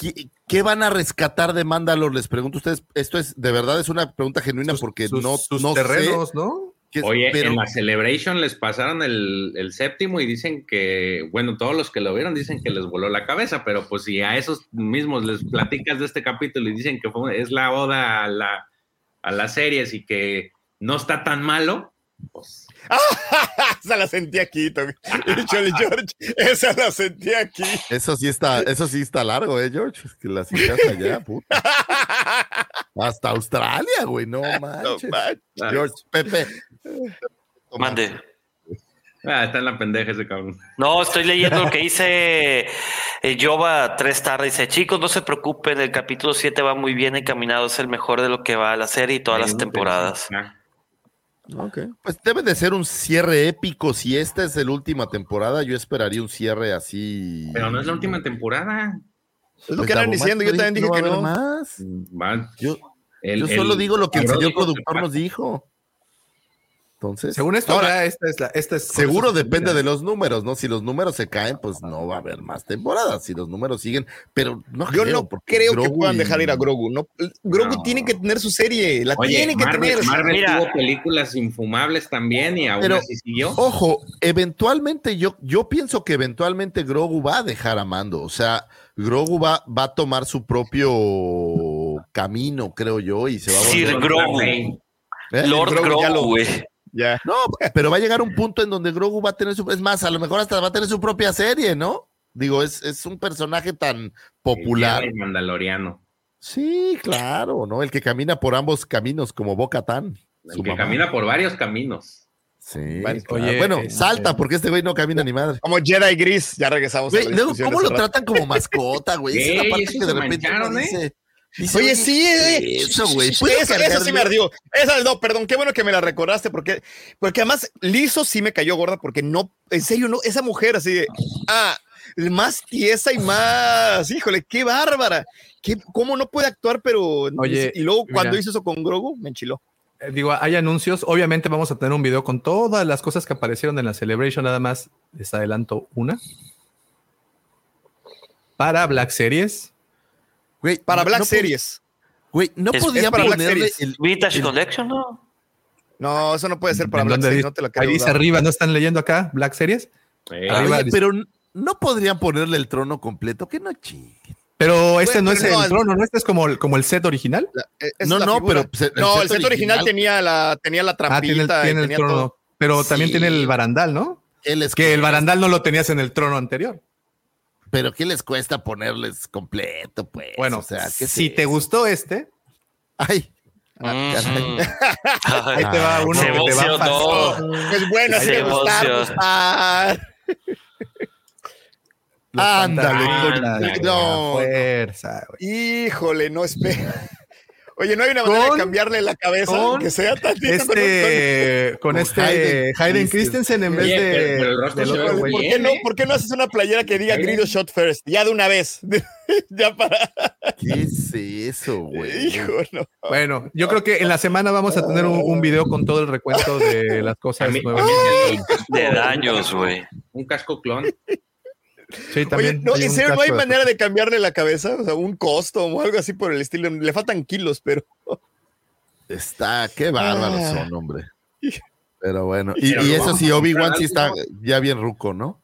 ¿Qué, qué van a rescatar de Mandalor? Les pregunto a ustedes. Esto es de verdad es una pregunta genuina Sus- porque sus- no, sus no terrenos, sé. ¿no? es, Oye, pero- en la Celebration les pasaron el, el séptimo y dicen que, bueno, todos los que lo vieron dicen que les voló la cabeza, pero pues si a esos mismos les platicas de este capítulo y dicen que fue, es la oda a, la, a las series y que no está tan malo, pues esa la sentí aquí, Tommy. Híjole, George, esa la sentí aquí. Eso sí está, eso sí está largo, ¿eh, George? Es que las hijas allá, puta. Hasta Australia, güey, no No manches. George, Pepe. Mande. ah, está en la pendeja ese cabrón. No, estoy leyendo lo que dice eh, Jova tres tarde. Dice, chicos, no se preocupen, el capítulo 7 va muy bien encaminado, es el mejor de lo que va a la serie y todas las temporadas. Ah, Pues debe de ser un cierre épico. Si esta es la última temporada, yo esperaría un cierre así. Pero no es la última temporada. Es lo Pues que andan Davomático diciendo, yo también dije que no. más. Va- Yo, el- yo solo el digo lo que el señor que productor nos dijo. Entonces, Según esto, ahora, ahora esta es la. Esta es, seguro depende de los números, ¿no? Si los números se caen, pues no va a haber más temporadas. Si los números siguen, pero no Yo creo, no creo que puedan y- dejar ir a Grogu. No, Grogu No. tiene que tener su serie, la Oye, tiene que Marvel, tener. Marvel Mira. tuvo películas infumables también y aún Pero- así siguió. Ojo, eventualmente yo, yo pienso que eventualmente Grogu va a dejar a Mando. O sea, Grogu va, va a tomar su propio camino, creo yo, y se va a Sir volver- Grogu. ¿Eh? Lord Grogu ya lo-. Ya. No, pero va a llegar un punto en donde Grogu va a tener su. Es más, a lo mejor hasta va a tener su propia serie, ¿no? Digo, es, es un personaje tan popular. El Mandaloriano. Sí, claro, ¿no? El que camina por ambos caminos, como Boca Tan. El que camina por varios caminos. Sí, Vale, claro. oye, bueno, este- salta, porque este güey no camina ni madre. Como Jedi Gris, ya regresamos. a la luego, ¿cómo lo rato. tratan como mascota, güey? Esa es la parte que de repente uno ¿eh? Dice, Oye, sí, eh. Eso, güey. ¿puedo Eso, eso sí me güey? ardió. Esa, no, perdón, qué bueno que me la recordaste, porque, porque además Lizo sí me cayó gorda, porque no, en serio, no, esa mujer así de, ah, más tiesa y más, híjole, qué bárbara. Qué, ¿Cómo no puede actuar? Pero, Oye, y luego cuando mira. hizo eso con Grogu, me enchiló. Eh, Digo, hay anuncios. Obviamente vamos a tener un video con todas las cosas que aparecieron en la Celebration. Nada más les adelanto una. Para Black Series. Güey, Para Black no Series. Güey, no Es- podían es para Black ponerle Series. el, Vintage el- Collection, ¿no? No, eso no puede ser para ¿En Black Series, dice? no te la Ahí dice arriba, ¿no están leyendo acá? Black Series. Eh, Arriba pero no podrían ponerle el trono completo, que no chinguen. Pero este Bueno, no es no, el trono, ¿no? Este es como el, como el set original. La- esa No, no, figura. pero, pues, el- no, set el set original original- tenía la, tenía la trampita. Ah, tiene el, y tiene el tenía trono. todo. Pero también Sí. tiene el barandal, ¿no? ¿Qué les Que el barandal no lo tenías en el trono anterior. Pero ¿qué les cuesta ponerles completo, pues? Bueno, o sea, ¿qué es si te gustó este, Ay, Mm. ahí te va uno Se que te va a. Pues bueno, así Se me gusta. emociona. Ah, Los Ándale, no. la fuerza, güey. híjole, no espera. Oye, no hay una manera Con- de cambiarle la cabeza, con que sea tantito. Este, con Con este Hayden Hayden, Christensen. En vez Oye, de. pero- pero del otro. ¿Por qué, no. ¿Por qué no haces una playera que diga. Grido Shot First? Ya de una vez. ya para. ¿Qué es eso, güey? Hijo, no. Bueno, yo creo que en la semana vamos a tener un, un video con todo el recuento de las cosas mí- nuevas. De daños, güey. Un casco clon. Sí, también. Oye, no, hay en serio, no hay de- manera de cambiarle la cabeza, o sea, un costo o algo así por el estilo. Le faltan kilos, pero. Está, qué bárbaros Ah. son, hombre. Pero bueno, y, eso sí, Obi-Wan sí está ya bien ruco, ¿no?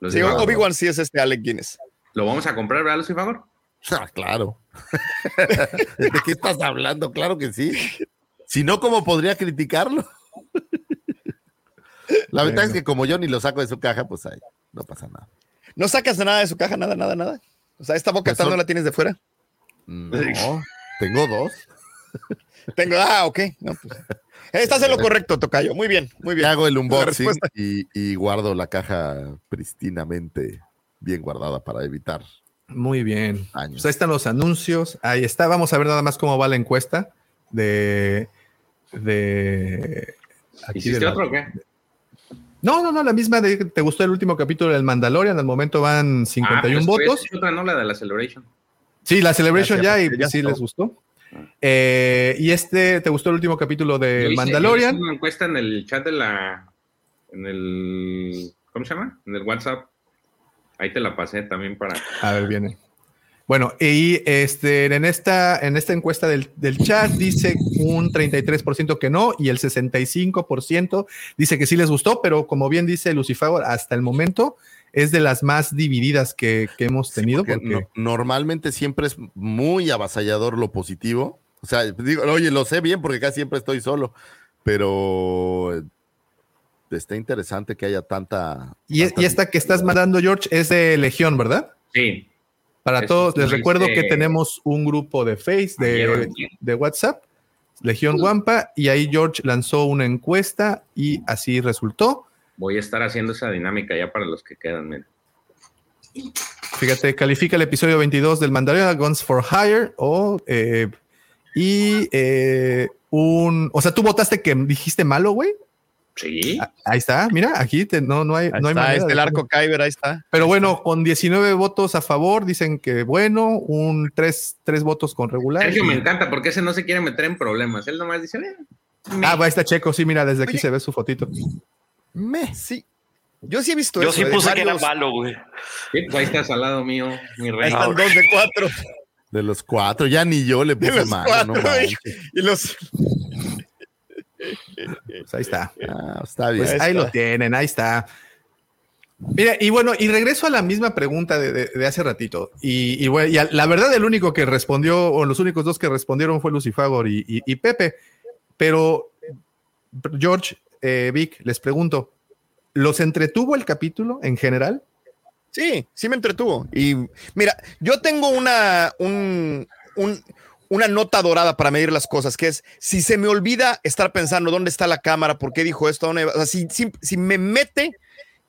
Los Sí. Obi-Wan sí es este Alec Guinness. ¿Lo vamos a comprar, verdad, Lucifagor? Ah, claro. ¿De qué estás hablando? Claro que sí. Si no, ¿cómo podría criticarlo? La ventaja es que como yo ni lo saco de su caja, pues ahí no pasa nada. No sacas nada de su caja, nada, nada, nada. O sea, esta boca Pues son- no la tienes de fuera. No, tengo dos. Tengo, ah, ok. No, pues. Estás en lo correcto, Tocayo. Muy bien, muy Y bien. hago el unboxing y, y guardo la caja pristinamente bien guardada para evitar Muy bien. años. Pues ahí están los anuncios. Ahí está. Vamos a ver nada más cómo va la encuesta de. de aquí ¿Hiciste de la- otro o qué? No, no, no, la misma de ¿te gustó el último capítulo del Mandalorian? Al momento van 51 Ah, votos. otra, no la de la Celebration. Sí, la Celebration Gracias, ya, y ya sí está. les gustó. Eh, y este, ¿te gustó el último capítulo de hice- Mandalorian? hice una encuesta en el chat de la. En el. ¿Cómo se llama? En el WhatsApp. Ahí te la pasé también para. A ver, viene. Bueno, y este, en, esta, en esta encuesta del, del chat dice un 33% que no y el 65% dice que sí les gustó, pero como bien dice Lucifer, hasta el momento es de las más divididas que, que hemos tenido. Porque porque- no- normalmente siempre es muy avasallador lo positivo. O sea, digo, oye, lo sé bien porque casi siempre estoy solo, pero eh, está interesante que haya tanta. y, tanta- y esta que estás mandando, George, es de Legión, ¿verdad? Sí. Para todos, les recuerdo que tenemos un grupo de Face, de, de WhatsApp, Legión Wampa, y ahí George lanzó una encuesta y así resultó. Voy a estar haciendo esa dinámica ya para los que quedan. miren. Fíjate, califica el episodio 22 del Mandalorian Guns for Hire o eh, y eh, un, o sea, tú votaste que dijiste malo, güey. Sí. Ah, Ahí está, mira, aquí te- no, no hay, Ahí no hay está, manera de- el arco Kyber, ahí está. Pero bueno, con 19 votos a favor, dicen que bueno, un 3, votos con regular. Sergio y- me encanta porque ese no se quiere meter en problemas. Él nomás dice, "Eh, me". Ah, va, ahí está Checo, sí, mira, desde aquí Oye. se ve su fotito. Me. Sí. Yo sí he visto Yo eso. sí de puse que era malo, güey. Sí, pues ahí estás al lado mío, mi Ahí rey. están dos de cuatro. De los cuatro, ya ni yo le puse mano, cuatro. no y los. Pues ahí está. Ah, está bien. Pues Ahí está. lo tienen, ahí está. Mira, y bueno, y regreso a la misma pregunta de, de- de hace ratito. Y, y bueno, y a- la verdad, el único que respondió, o los únicos dos que respondieron fue Lucifagor y, y- y Pepe. Pero, George, eh, Vic, les pregunto, ¿los entretuvo el capítulo en general? Sí, sí me entretuvo. Y mira, yo tengo una, un, un- una nota dorada para medir las cosas, que es si se me olvida estar pensando dónde está la cámara, por qué dijo esto, dónde- si, me mete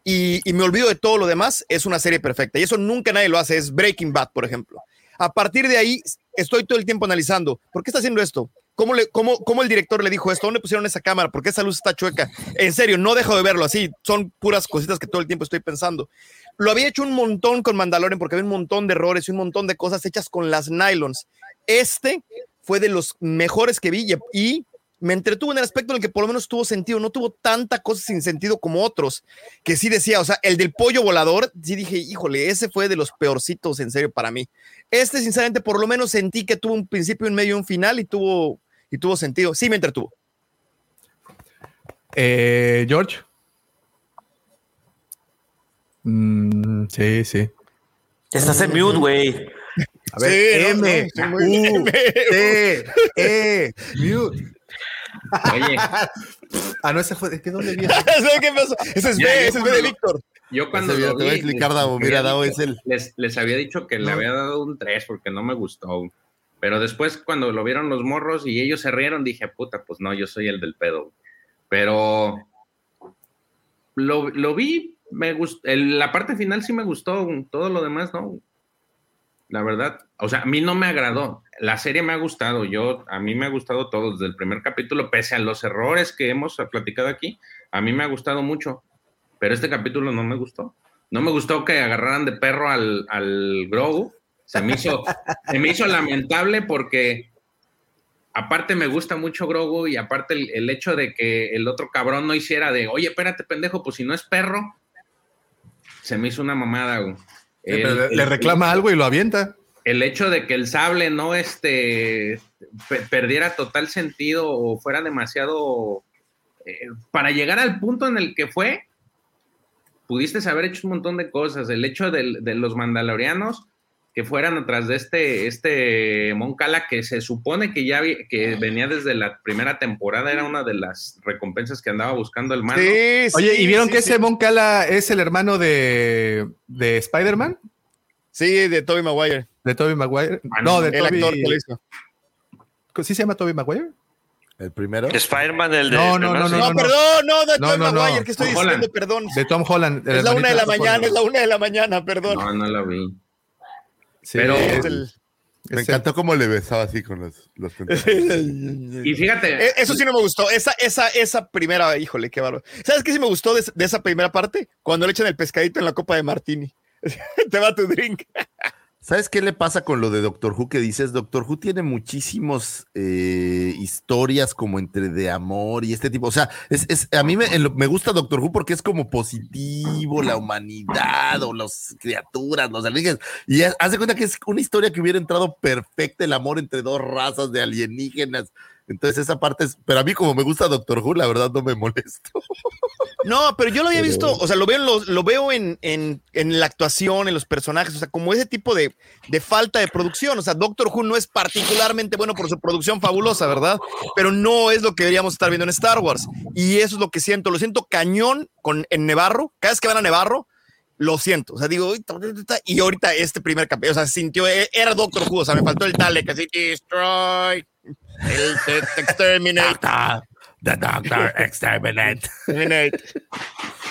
y, y me olvido de todo lo demás, es una serie perfecta. Y eso nunca nadie lo hace, es Breaking Bad, por ejemplo. A partir de ahí, estoy todo el tiempo analizando, ¿por qué está haciendo esto? ¿Cómo, le, cómo, cómo el director le dijo esto? ¿Dónde pusieron esa cámara? ¿Por qué esa luz está chueca? En serio, no dejo de verlo así. Son puras cositas que todo el tiempo estoy pensando. Lo había hecho un montón con Mandalorian porque había un montón de errores y un montón de cosas hechas con las nylons. Este fue de los mejores que vi y, y me entretuvo en el aspecto en el que por lo menos tuvo sentido. No tuvo tanta cosa sin sentido como otros que sí decía, o sea, el del pollo volador, sí dije, híjole, ese fue de los peorcitos en serio para mí. Este, sinceramente, por lo menos sentí que tuvo un principio, un medio y un final y tuvo, y tuvo sentido. Sí me entretuvo. Eh, George. Mm, sí, sí. Estás en mute, güey. A ver, Sí, M, no. U, T, E, mute. Oye, Ah, no, ese fue. ¿qué dónde viene? ¿Sabes qué pasó? Ese es B, ese es B de Víctor. yo cuando lo te voy a vi, explicar, Davo. Mira, Davo es el. Les, les había dicho que le No. había dado un 3 porque no me gustó. Pero después, cuando lo vieron los morros y ellos se rieron, dije, puta, pues no, yo soy el del pedo. Pero lo, lo vi, me gustó. La parte final sí me gustó, todo lo demás, ¿no? La verdad, o sea, a mí no me agradó. La serie me ha gustado, yo, a mí me ha gustado todo desde el primer capítulo, pese a los errores que hemos platicado aquí, a mí me ha gustado mucho. Pero este capítulo no me gustó. No me gustó que agarraran de perro al, al Grogu. Se me hizo, se me hizo lamentable porque aparte me gusta mucho Grogu y aparte el, el hecho de que el otro cabrón no hiciera de, oye, espérate, pendejo, pues si no es perro. se me hizo una mamada, güey. Pero le, reclama algo y lo avienta. el hecho de que el sable no este pe- perdiera total sentido o fuera demasiado eh, para llegar al punto en el que fue pudiste haber hecho un montón de cosas el hecho del- de, los mandalorianos que fueran atrás de este este Mon Cala que se supone que ya vi- que venía desde la primera temporada era una de las recompensas que andaba buscando el mando Sí, sí, Oye, ¿y vieron sí, que sí. ese Mon Cala es el hermano de, de Spider-Man? Sí, de Tobey Maguire. ¿De Tobey Maguire? Ah, No, de El Tobey... actor que lo hizo. ¿Sí se llama Tobey Maguire? El primero. Spider-Man, el de. No, no, no, No, no, no. perdón, no, de No, Tobey no, no. Maguire, que estoy Tom diciendo, Holland. perdón. De Tom Holland. Es la una de la Tom mañana, Holland. es la una de la mañana, perdón. no no la vi Sí, Pero- es Es el- Me es el- encantó cómo le besaba así con los, los y fíjate Eh, Eso sí no me gustó. Esa, esa, esa primera, híjole, qué bárbaro. ¿Sabes qué sí me gustó de, de esa primera parte? Cuando le echan el pescadito en la copa de Martini. Te va tu drink. ¿Sabes qué le pasa con lo de Doctor Who que dices? Doctor Who tiene muchísimos eh, historias como entre de amor y este tipo. O sea, es, es- a mí me, me gusta Doctor Who porque es como positivo, la humanidad o las criaturas, los alienígenas. Y ha- haz de cuenta que es una historia que hubiera entrado perfecta el amor entre dos razas de alienígenas. Entonces esa parte es, pero a mí como me gusta Doctor Who, la verdad no me molesto. No, pero yo lo había Pero- visto, o sea, lo veo, en los- lo veo en, en- en la actuación, en los personajes, o sea, como ese tipo de, de falta de producción. O sea, Doctor Who no es particularmente bueno por su producción fabulosa, ¿verdad? Pero no es lo que deberíamos estar viendo en Star Wars. Y eso es lo que siento. Lo siento cañón con, en Nevarro. Cada vez que van a Nevarro, lo siento. O sea, digo, y ahorita este primer capítulo, o sea, sintió, e- era Doctor Who, o sea, me faltó el Dalek, así, destroy, el te- te exterminate. The Doctor Exterminate.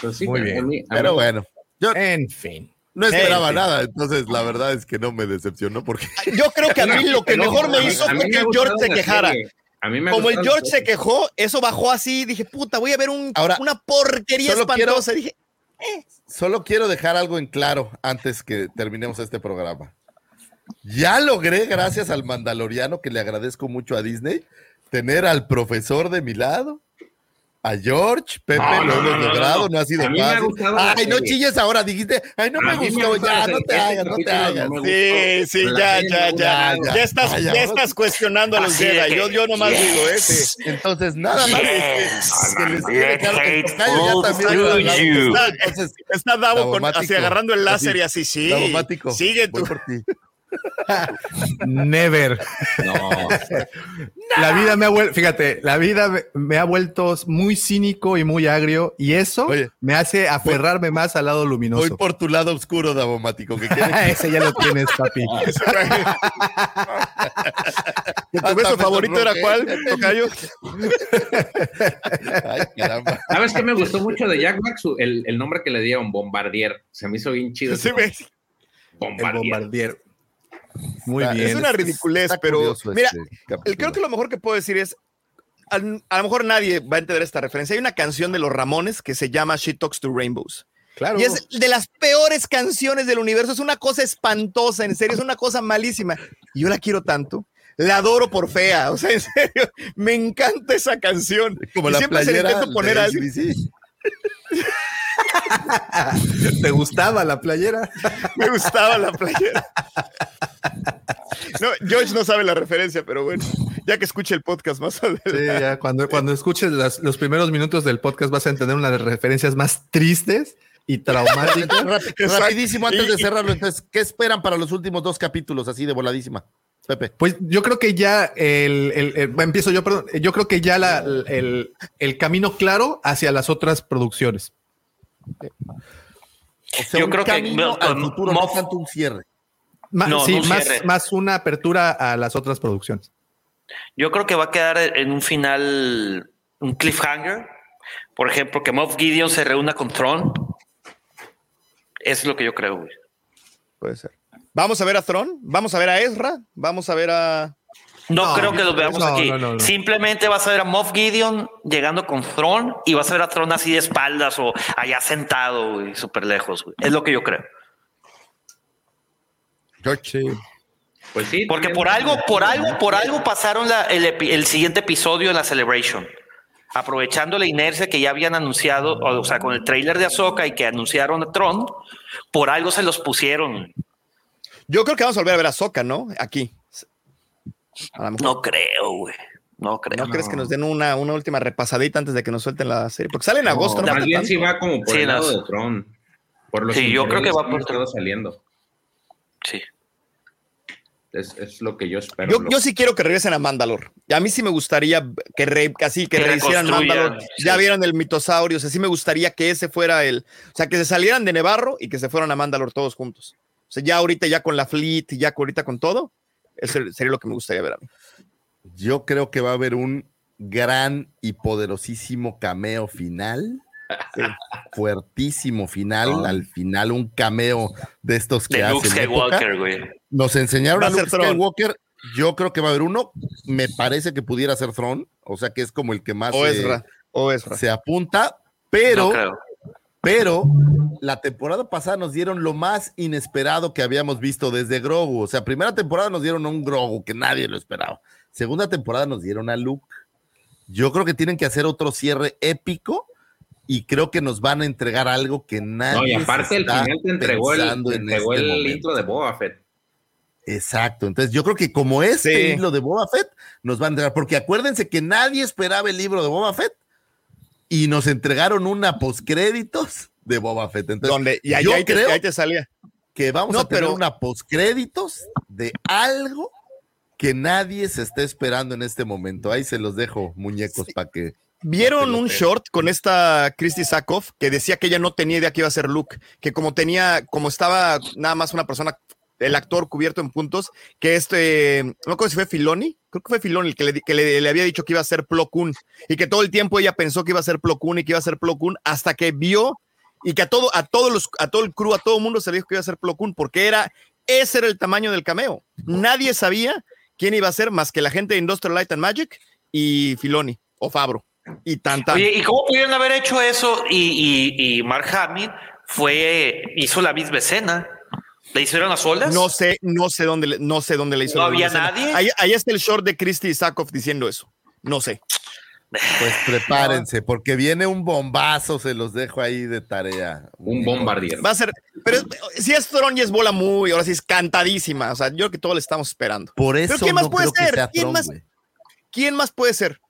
pues Muy bien. mí- Pero mí- bueno, yo En fin. no esperaba nada, entonces la verdad es que no me decepcionó porque Yo creo que a mí lo que mejor me hizo fue que el George se quejara. serie. A mí me Como el George se quejó, eso bajó así. Dije, puta, voy a ver un, Ahora, una porquería quiero- espantosa. Dije, Solo quiero dejar algo en claro antes que terminemos este programa. Ya logré, gracias al Mandaloriano, que le agradezco mucho a Disney, tener al profesor de mi lado, a George, Pepe, No, lo no, hemos no, no, logrado, no. no ha sido fácil. Ay, no chilles ahora, dijiste, ay, no me gustó, ya, no te hagas, no te hagas. sí, sí, ya, ya, ya. Ya, ya, ya, estás, ya, estás cuestionando a los Jedi. que- Yo, yo nomás digo, ese. Entonces, nada más. Yes. que les tocayo ya también lo Está Davo así agarrando el láser Así, y así, sí. Sigue voy tú. Never. No, La vida me ha vuelto, fíjate, la vida me, ha vuelto muy cínico y muy agrio y eso Oye. me hace aferrarme más al lado Voy luminoso. por tu lado oscuro, Davomático, que Ese ya lo tienes, papi. ¿Tu me favorito era cuál, Tocayo? Ay, caramba. ¿Sabes qué me gustó mucho de Jack Black? El, el nombre que le dieron, Bombardier. Se me hizo bien chido. Sí. El Bombardier. Muy Está- bien. Es una ridiculez, Está pero mira, este creo que lo mejor que puedo decir es, al- a, lo mejor nadie va a entender esta referencia. Hay una canción de los Ramones que se llama She Talks to Rainbows. Claro. Y es de las peores canciones del universo. Es una cosa espantosa, en serio, es una cosa malísima. Y yo la quiero tanto. La adoro por fea. O sea, en serio, me encanta esa canción. Como Y la siempre se intento poner de a alguien. AC/DC. ¿Te gustaba la playera? Me gustaba la playera. No, George no sabe la referencia, pero bueno, ya que escuche el podcast más adelante. Sí, ya cuando, cuando escuches las- los primeros minutos del podcast vas a entender una de las referencias más tristes y traumáticas. Rapidísimo antes de cerrarlo, entonces, ¿qué esperan para los últimos dos capítulos así de voladísima? Pepe. Pues yo creo que ya el, el- empiezo yo, perdón, yo creo que ya la- el, el camino claro hacia las otras producciones. O sea, Yo un creo que- camino no, al no, futuro, no tanto un cierre. Ma- No, sí, no más, cierre. más una apertura a las otras producciones. Yo creo que va a quedar en un final, un cliffhanger. Por ejemplo, que Moff Gideon se reúna con Tron. Eso es lo que yo creo, güey. Puede ser. Vamos a ver a Tron, vamos a ver a Ezra, vamos a ver a. No, No, creo que los veamos no, aquí. no, no, no. Simplemente vas a ver a Moff Gideon llegando con Tron y vas a ver a Tron así de espaldas o allá sentado, güey, súper lejos. güey. Es lo que yo creo. George. Pues sí. Porque por algo, por algo, por algo pasaron la- el, epi- el siguiente episodio en la Celebration. aprovechando la inercia que ya habían anunciado, o, o sea, con el trailer de Ahsoka y que anunciaron a Tron, por algo se los pusieron. Yo creo que vamos a volver a ver a Soca, ¿no? Aquí. A lo mejor. No creo, güey. No creo. ¿No crees que nos den una, una última repasadita antes de que nos suelten la serie? Porque sale en No, agosto, ¿no? más bien sí va como por Sí, el lado las- de Tron. Por los Sí, yo creo que va por estado saliendo. Sí. Es, es lo que yo espero. Yo, Lo- yo sí quiero que regresen a Mandalor. Y a mí sí me gustaría que re, así que, Que rehicieran Mandalor. sí. Ya vieron el mitosaurio. O sea, sí me gustaría que ese fuera el. O sea, que se salieran de Nevarro y que se fueran a Mandalor todos juntos. O sea, ya ahorita, ya con la Fleet, ya ahorita con todo. Eso sería lo que me gustaría ver a mí. Yo creo que va a haber un gran y poderosísimo cameo final. Fuertísimo final. Al final, un cameo de estos que De Luke hacen. Skywalker, güey. Nos enseñaron Va a Luke. Skywalker. Yo creo que va a haber uno. Me parece que pudiera ser Throne. O sea que es como el que más O Ezra. O Ezra. se apunta. Pero, No creo. Pero la temporada pasada nos dieron lo más inesperado que habíamos visto desde Grogu. O sea, primera temporada nos dieron a un Grogu que nadie lo esperaba. Segunda temporada nos dieron a Luke. Yo creo que tienen que hacer otro cierre épico y creo que nos van a entregar algo que nadie. No, y aparte el final te entregó el, te en entregó este el intro de Boba Fett. Exacto. Entonces, yo creo que como este Sí. hilo de Boba Fett nos va a entregar, porque acuérdense que nadie esperaba el libro de Boba Fett y nos entregaron una postcréditos de Boba Fett. Entonces, Donde, y ahí, yo ahí te, creo ahí te salía. que vamos No, a tener pero- una postcréditos de algo que nadie se está esperando en este momento. Ahí se los dejo, muñecos, para que. ¿Vieron un short con esta Christy Sackhoff que decía que ella no tenía idea que iba a ser Luke? Que como tenía, como estaba nada más una persona, el actor cubierto en puntos, que este, no me acuerdo si fue Filoni, creo que fue Filoni el que, le, había dicho que iba a ser Plo Koon y que todo el tiempo ella pensó que iba a ser Plo Koon y que iba a ser Plo Koon hasta que vio y que a todo, a todos los, a todo el crew, a todo el mundo se le dijo que iba a ser Plo Koon porque era, ese era el tamaño del cameo. Nadie sabía quién iba a ser más que la gente de Industrial Light and Magic y Filoni o Fabro. Y tan, tan. Oye, ¿y cómo pudieron haber hecho eso? Y, y, y Mark Hamill fue, hizo la misma escena. ¿Le hicieron a solas? No sé, no sé dónde, le- no sé dónde le hizo. ¿No había escena. nadie? Ahí, ahí está el short de Christy Sackhoff diciendo eso. No sé. Pues prepárense, porque viene un bombazo, se los dejo ahí de tarea. Un bombardier. Va a ser, pero si es Tron y es bola muy, ahora sí es cantadísima. O sea, yo creo que todos le estamos esperando. Por Pero eso ¿quién más no puede ser? ¿Quién más? ¿Quién más puede ser?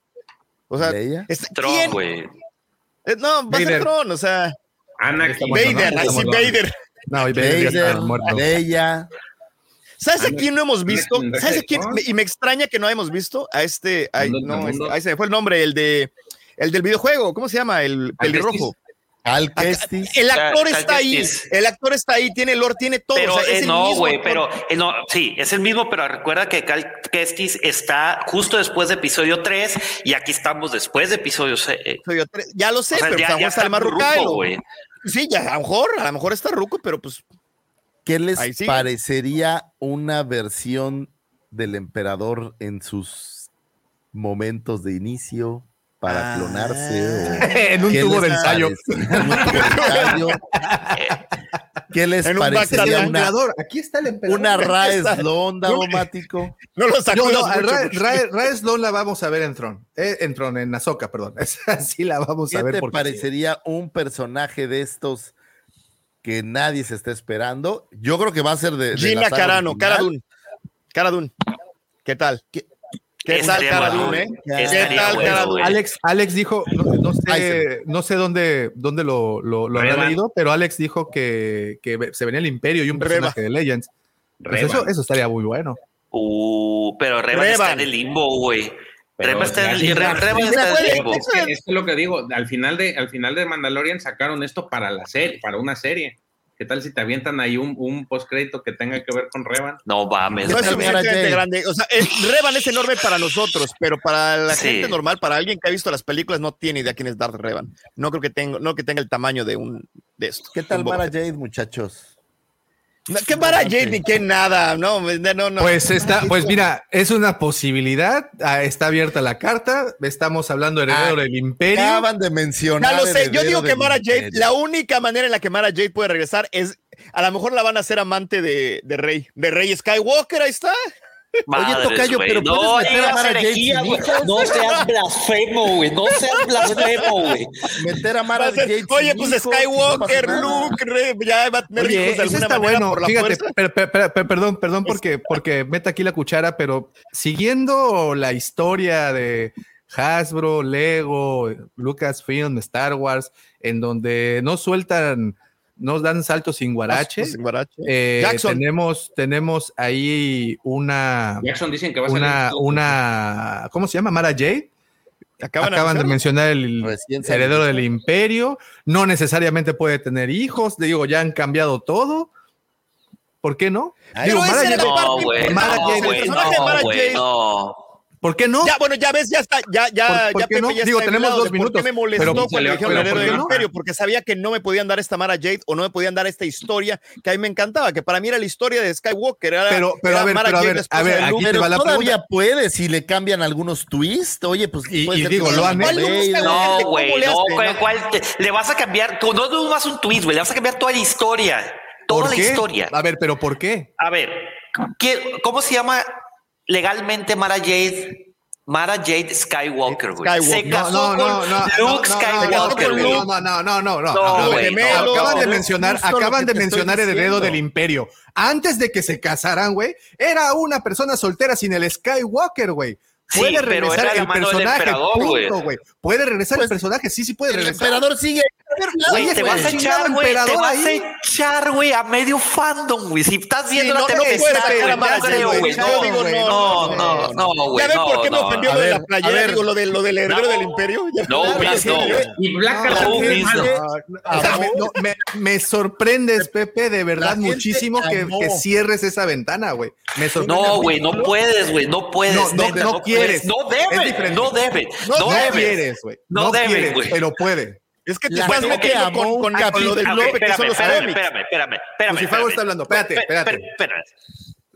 O sea, ¿Leia? es- Tron, güey. Eh, No, va a ser. Tron, o sea, Anakin. Vader, así Vader. No, y muerto. Leia. ¿Sabes a quién no hemos visto? ¿Sabes a quién? Y me extraña que no hayamos visto a este. ay, no, este- ahí se me fue el nombre, el de. El del videojuego, ¿cómo se llama? El pelirrojo. Al Kestis. El actor está ahí, el actor está ahí, tiene lore, tiene todo. Pero o sea, es eh, el no, güey, pero eh, no, sí, es el mismo, pero recuerda que Cal Kestis está justo después de episodio 3 y aquí estamos después de episodio 6. Soy yo tres- Ya lo sé, O sea, pero ya- está más ruco, Rucaelo. güey. Sí, ya, a lo mejor, a lo mejor está ruco, pero pues ¿Qué les parecería una versión del emperador en sus momentos de inicio para Ah. clonarse? En un ¿Qué tubo les de ensayo. parece? En un tubo de ensayo. ¿Qué les En un parecería backtrack. una, Emperador, aquí está el emperador. una Rae está. Sloan, Davomático? no lo No, sacudas no, Ra- Ra- Sloan la vamos a ver en Tron. Eh, en Tron, en Azoka, perdón. Esa sí la vamos ¿Qué a ver. te porque parecería un personaje de estos que nadie se está esperando? Yo creo que va a ser de, de Gina Carano, original. Cara Dune. Cara Dune. ¿Qué tal? ¿Qué, qué tal eh? güey. ¿Qué Estaría tal bueno? Alex, Alex dijo, no, sé, no sé dónde, dónde lo, lo, lo había leído, pero Alex dijo que, que se venía el Imperio y un Reba. personaje de Legends. Pues eso, eso estaría muy bueno. Uh, pero Revan está en el limbo, güey. Revan está en el, está en limbo. Es que, es que lo que digo, al final de, al final de Mandalorian sacaron esto para la serie, para una serie. ¿Qué tal si te avientan ahí un, un postcrédito que tenga que ver con Revan? No mames. No es suficientemente grande. O sea, el Revan es enorme para nosotros, pero para la Sí. gente normal, para alguien que ha visto las películas, no tiene idea quién es Darth Revan. No creo que tenga, no que tenga el tamaño de un de esto. ¿Qué tal Fett. Jade, muchachos? ¿Qué para Jade ni qué nada? No, no, no. Pues está, pues mira, es una posibilidad. ah, Está abierta la carta. Estamos hablando de heredero Ah, del Imperio. Acaban de mencionar. Ya lo sé, yo digo que Mara Jade, imperio. la única manera en la que Mara Jade puede regresar es, a lo mejor la van a hacer amante de, de Rey, de Rey Skywalker, ahí está. Madres, tocayo, güey. pero no puedes meter a Mara herejía, hijos. No seas blasfemo, güey. No seas blasfemo, güey. Meter a Mara ser, Jade. Oye, pues Skywalker. Luke, Rey, ya va a tener Oye, hijos de alguna está manera bueno. por la Fíjate, pero- pero- pero- perdón, perdón porque, porque meta aquí la cuchara, pero siguiendo la historia de Hasbro, Lego, Lucasfilm, Star Wars, en donde no sueltan, no dan saltos sin guarache. Sin guarache. eh, Jackson. tenemos, tenemos ahí una, Jackson dicen que va a una, salir. una, ¿cómo se llama? Mara Jade. Acaban, Acaban de mencionar el Recién salido. heredero del imperio. No necesariamente puede tener hijos. Digo, ya han cambiado todo. ¿Por qué no? Ay, Digo, pero Mara Jade- No. Mara No, Jade- ¿Por qué no? Ya, bueno, ya ves, ya está, ya, ya, ¿Por- por ya qué Pepe no? ya Digo, está tenemos dos de ¿Por minutos, qué me molestó pero- cuando dijeron heredero del imperio? Porque sabía que no me podían dar esta Mara Jade o no me podían dar esta historia que a mí me encantaba, que para mí era la historia de Skywalker. Era, Pero- pero era a ver, Mara pero a Jade, ver, la esposa a ver, de aquí Luke. te Pero va la todavía puede si le cambian algunos twists. Oye, pues Y- puede y ser digo, lo han- Vader, ¿Cuál No, ¿Cómo güey, le no? ¿cuál- le vas a cambiar, tú no más un twist, güey, le vas a cambiar toda la historia, toda ¿Por la historia. A ver, pero ¿por qué? A ver, ¿qué- ¿cómo se llama legalmente Mara Jade? Mara Jade Skywalker, güey. Skywalker. Se No, casó no, no, con no, Luke no, no, Skywalker, no, no, no, no, no, no, no. No, A ver, güey, no, acaban de no, mencionar, acaban de mencionar heredero diciendo. del imperio. Antes de que se casaran, güey, era una persona soltera sin el Skywalker, güey. Sí, Puede pero regresar el personaje, güey. punto, güey. Puede regresar Pues, el personaje, sí, sí puede El regresar. emperador sigue. Güey, te vas a echar, güey, te vas a echar, güey, a medio fandom, güey. Si estás viendo no, sacar a güey, no No, no, no, no, no, no, güey. ¿Ya ven no, por qué me no. ofendió A lo de ver, la playera? a ver. Digo, lo, de, lo del heredero No. del imperio. No, no. Y Black me, no, me- me sorprendes, Pepe, de verdad muchísimo que, cierres esa ventana, güey. Me sorprende. No, güey, no puedes, güey, no puedes. No, quieres. puedes. No Es debe, diferente. no debe, No, no, no debe. quieres, güey. No No, debe, quieres, güey. pero puede. Es que te La estás gente metiendo amó con, un con, con lo del que son los espérame, espérame, espérame, espérame. Lucifago espérame. está hablando. Espérate, espérate.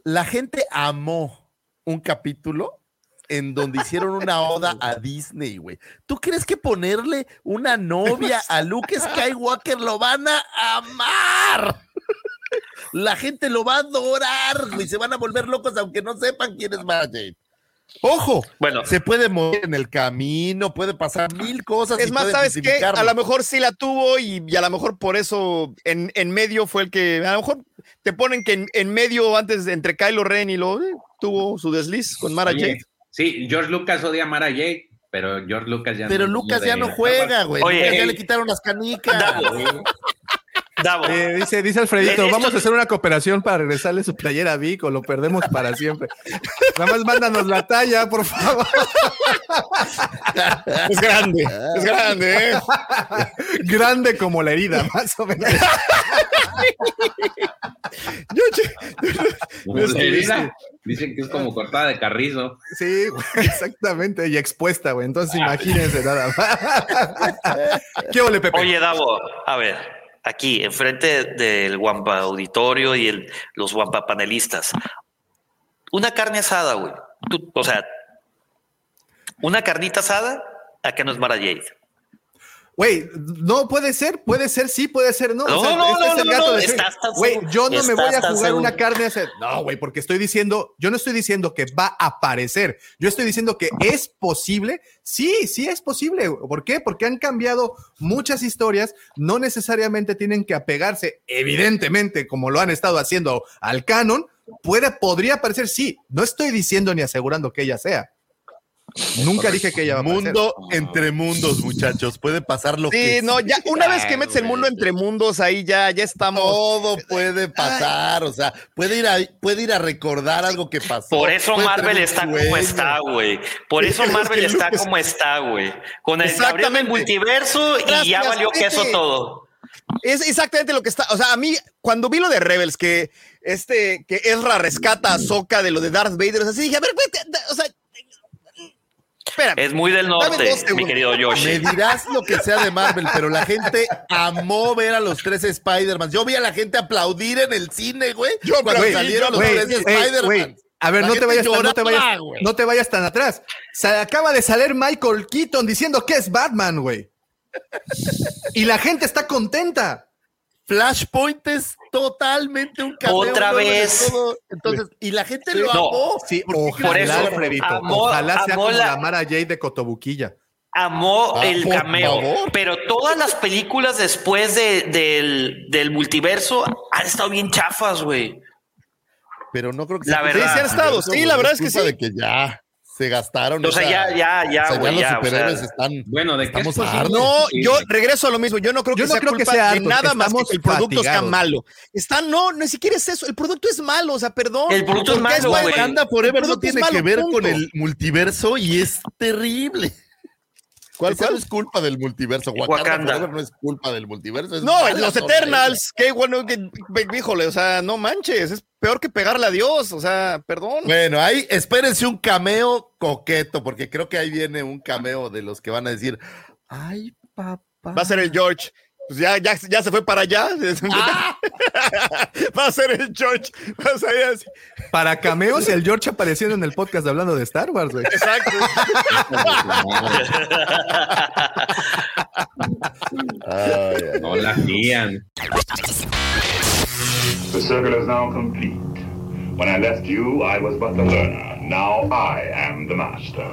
La gente amó un capítulo en donde hicieron una oda a Disney, güey. ¿Tú crees que ponerle una novia a Luke Skywalker lo van a amar? La gente lo va a adorar, güey. Se van a volver locos aunque no sepan quién es Jade. Ojo, Bueno, se puede morir en el camino, puede pasar mil cosas. Es y más, ¿sabes qué? A lo mejor sí la tuvo y, y a lo mejor por eso en, en medio fue el que. A lo mejor te ponen que en, en medio, antes de entre Kylo Ren y lo. eh, tuvo su desliz con Mara Oye, Jade. Sí, George Lucas odia a Mara Jade, pero George Lucas ya Pero no. Lucas ya no juega, güey. Lucas ya ey. le quitaron las canicas. Davo. Eh, dice, dice Alfredito, Esto- vamos a hacer una cooperación para regresarle su playera a Vico, lo perdemos para siempre. Nada más mándanos la talla, por favor. Es grande, es grande, ¿eh? Grande como la herida, más o menos. Yo, che- Como Es la que herida. dice- Dicen que es como cortada de carrizo. Sí, exactamente, y expuesta, güey. Entonces imagínense nada más. ¿Qué ole, Pepe? Oye, Davo, a ver, aquí, enfrente del Wampa Auditorio y los Wampa panelistas. Una carne asada, güey. O sea, una carnita asada, acá no es Mara Jade. Güey, no puede ser, puede ser, sí, puede ser, no. No, O sea, no, este no, es el no, gato no, de estás tan Güey, yo no me voy a jugar una carne a hacer. No, güey, porque estoy diciendo, yo no estoy diciendo que va a aparecer. Yo estoy diciendo que es posible. Sí, sí es posible. ¿Por qué? Porque han cambiado muchas historias. No necesariamente tienen que apegarse, evidentemente, como lo han estado haciendo al canon. Puede, podría aparecer, sí. No estoy diciendo ni asegurando que ella sea. Nunca dije que ella va a aparecer. Mundo entre mundos, muchachos. Puede pasar lo que Sí, no, ya una vez que metes el mundo entre mundos, ahí ya, ya estamos. Todo puede pasar, o sea, puede ir a, puede ir a recordar algo que pasó. Por eso puede Marvel está como está, güey. Por eso Es Marvel que está Lucas- como está, güey. Con el Exactamente. multiverso y ya valió Pepe. queso todo. Es exactamente lo que está. O sea, a mí, cuando vi lo de Rebels, que este, que Ezra rescata a Soka de lo de Darth Vader, o sea, sí dije, a ver, güey, o sea, espérame. Es muy del norte, mi querido Me Yoshi. dirás lo que sea de Marvel, pero la gente amó ver a los tres Spider-Man. Yo vi a la gente aplaudir en el cine, güey, Yo cuando salieron yo los tres Spider-Man. A ver, no te, vayas tan, no, te vayas, güey. no te vayas tan atrás. Se acaba de salir Michael Keaton diciendo que es Batman, güey. Y la gente está contenta. Flashpoint es totalmente un cameo. Otra ¿no? Vez. Entonces, y la gente lo No, amó. Sí, ¿Por qué ojalá, Por eso, amó- ojalá sea amó como la- la Mara Jade de Cotobuquilla. Amó Ah, el por cameo, favor. pero todas las películas después de- del, del multiverso han estado bien chafas, güey. Pero no creo que La sea verdad. Sí, sí han estado. Sí, la verdad es que sí. de que ya se gastaron. O sea, esa- ya, ya, ya, o sea, güey, los ya, o sea, superhéroes están. Bueno, ¿de qué Estamos hartos. No, Sí. yo regreso a lo mismo. Yo no creo que Yo no sea creo que culpa sea de nada más que que el producto sea fatigados. malo. Está, no, ni siquiera es eso. El producto es malo, o sea, perdón. El producto es ¿Por qué malo. Wakanda Forever no tiene que malo, ver punto. con el multiverso y es terrible. ¿Cuál, no es culpa del multiverso. Wakanda, Wakanda. Forever no es culpa del multiverso. es No, los Eternals, qué bueno que, híjole, o sea, no manches, es peor que pegarle a Dios, o sea, perdón. Bueno, ahí espérense un cameo coqueto, porque creo que ahí viene un cameo de los que van a decir, ay, papá. Va a ser el George. Pues ya, ya, ya se fue para allá. Ah. Va a ser el George. Va a salir así. Para cameos, el George apareciendo en el podcast hablando de Star Wars, güey. Exacto. Ay, No la hacían. The circle is now complete. When I left you, I was but the learner. Now I am the master.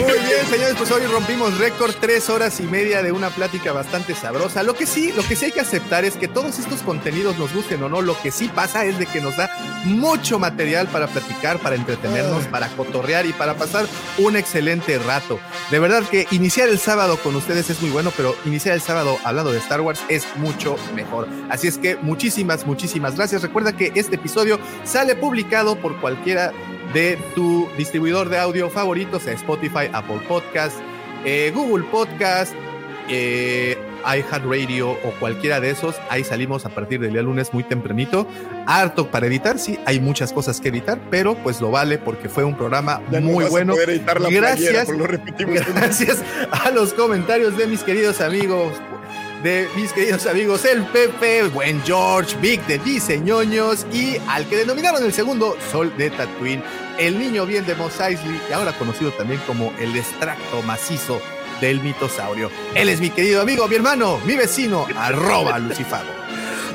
Muy bien, señores, pues hoy rompimos récord, tres horas y media de una plática bastante sabrosa. Lo que sí, lo que sí hay que aceptar es que todos estos contenidos nos gusten o no, lo que sí pasa es de que nos da mucho material para platicar, para entretenernos, para cotorrear y para pasar un excelente rato. De verdad que iniciar el sábado con ustedes es muy bueno, pero iniciar el sábado hablando de Star Wars es mucho mejor. Así es que muchísimas, muchísimas gracias. Recuerda que este episodio sale publicado por cualquiera de tu distribuidor de audio favorito, sea Spotify, Apple Podcast, eh, Google Podcast, eh, iHeartRadio o cualquiera de esos. Ahí salimos a partir del día lunes muy tempranito. Harto para editar, sí, hay muchas cosas que editar, pero pues lo vale porque fue un programa Ya muy bueno. playera, Gracias, lo repetimos. gracias a los comentarios de mis queridos amigos de mis queridos amigos el Pepe, buen George, Vic de Diseñoños y al que denominaron el segundo Sol de Tatooine, el niño bien de Mos Eisley y ahora conocido también como el extracto macizo del mitosaurio. Él es mi querido amigo, mi hermano, mi vecino, arroba Lucifago.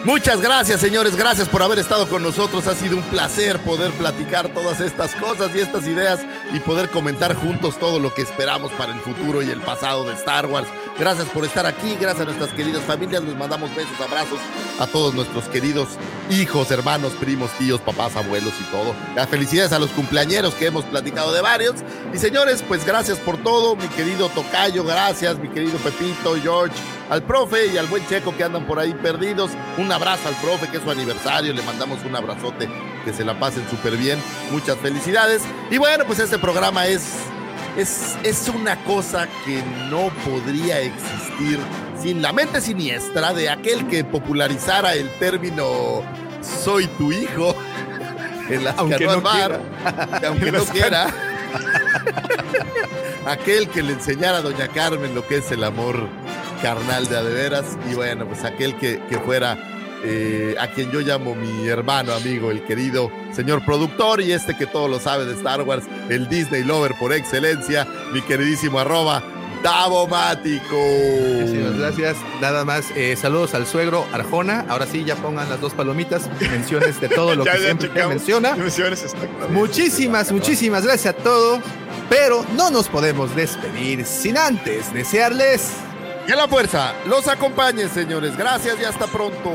Muchas gracias, señores. Gracias por haber estado con nosotros. Ha sido un placer poder platicar todas estas cosas y estas ideas y poder comentar juntos todo lo que esperamos para el futuro y el pasado de Star Wars. Gracias por estar aquí. Gracias a nuestras queridas familias. Les mandamos besos, abrazos a todos nuestros queridos hijos, hermanos, primos, tíos, papás, abuelos y todo. Las felicidades a los cumpleañeros que hemos platicado de varios. Y señores, pues gracias por todo. Mi querido Tocayo, gracias. Mi querido Pepito, George al profe y al buen Checo que andan por ahí perdidos. Un abrazo al profe, que es su aniversario. Le mandamos un abrazote, que se la pasen súper bien. Muchas felicidades. Y bueno, pues este programa es, es, es una cosa que no podría existir sin la mente siniestra de aquel que popularizara el término soy tu hijo en la Aunque no bar, aunque no Las quiera. aquel que le enseñara a doña Carmen lo que es el amor carnal de a de veras y bueno, pues aquel que, que fuera eh, a quien yo llamo mi hermano, amigo, el querido señor productor y este que todo lo sabe de Star Wars, el Disney Lover por excelencia, mi queridísimo arroba Davomático. Muchísimas gracias. Nada más, eh, saludos al suegro Arjona. Ahora sí, ya pongan las dos palomitas, menciones de todo lo Ya, que ya siempre te menciona. Muchísimas, muchísimas gracias a todos. Pero no nos podemos despedir sin antes desearles Que la fuerza los acompañe, señores. Gracias y hasta pronto.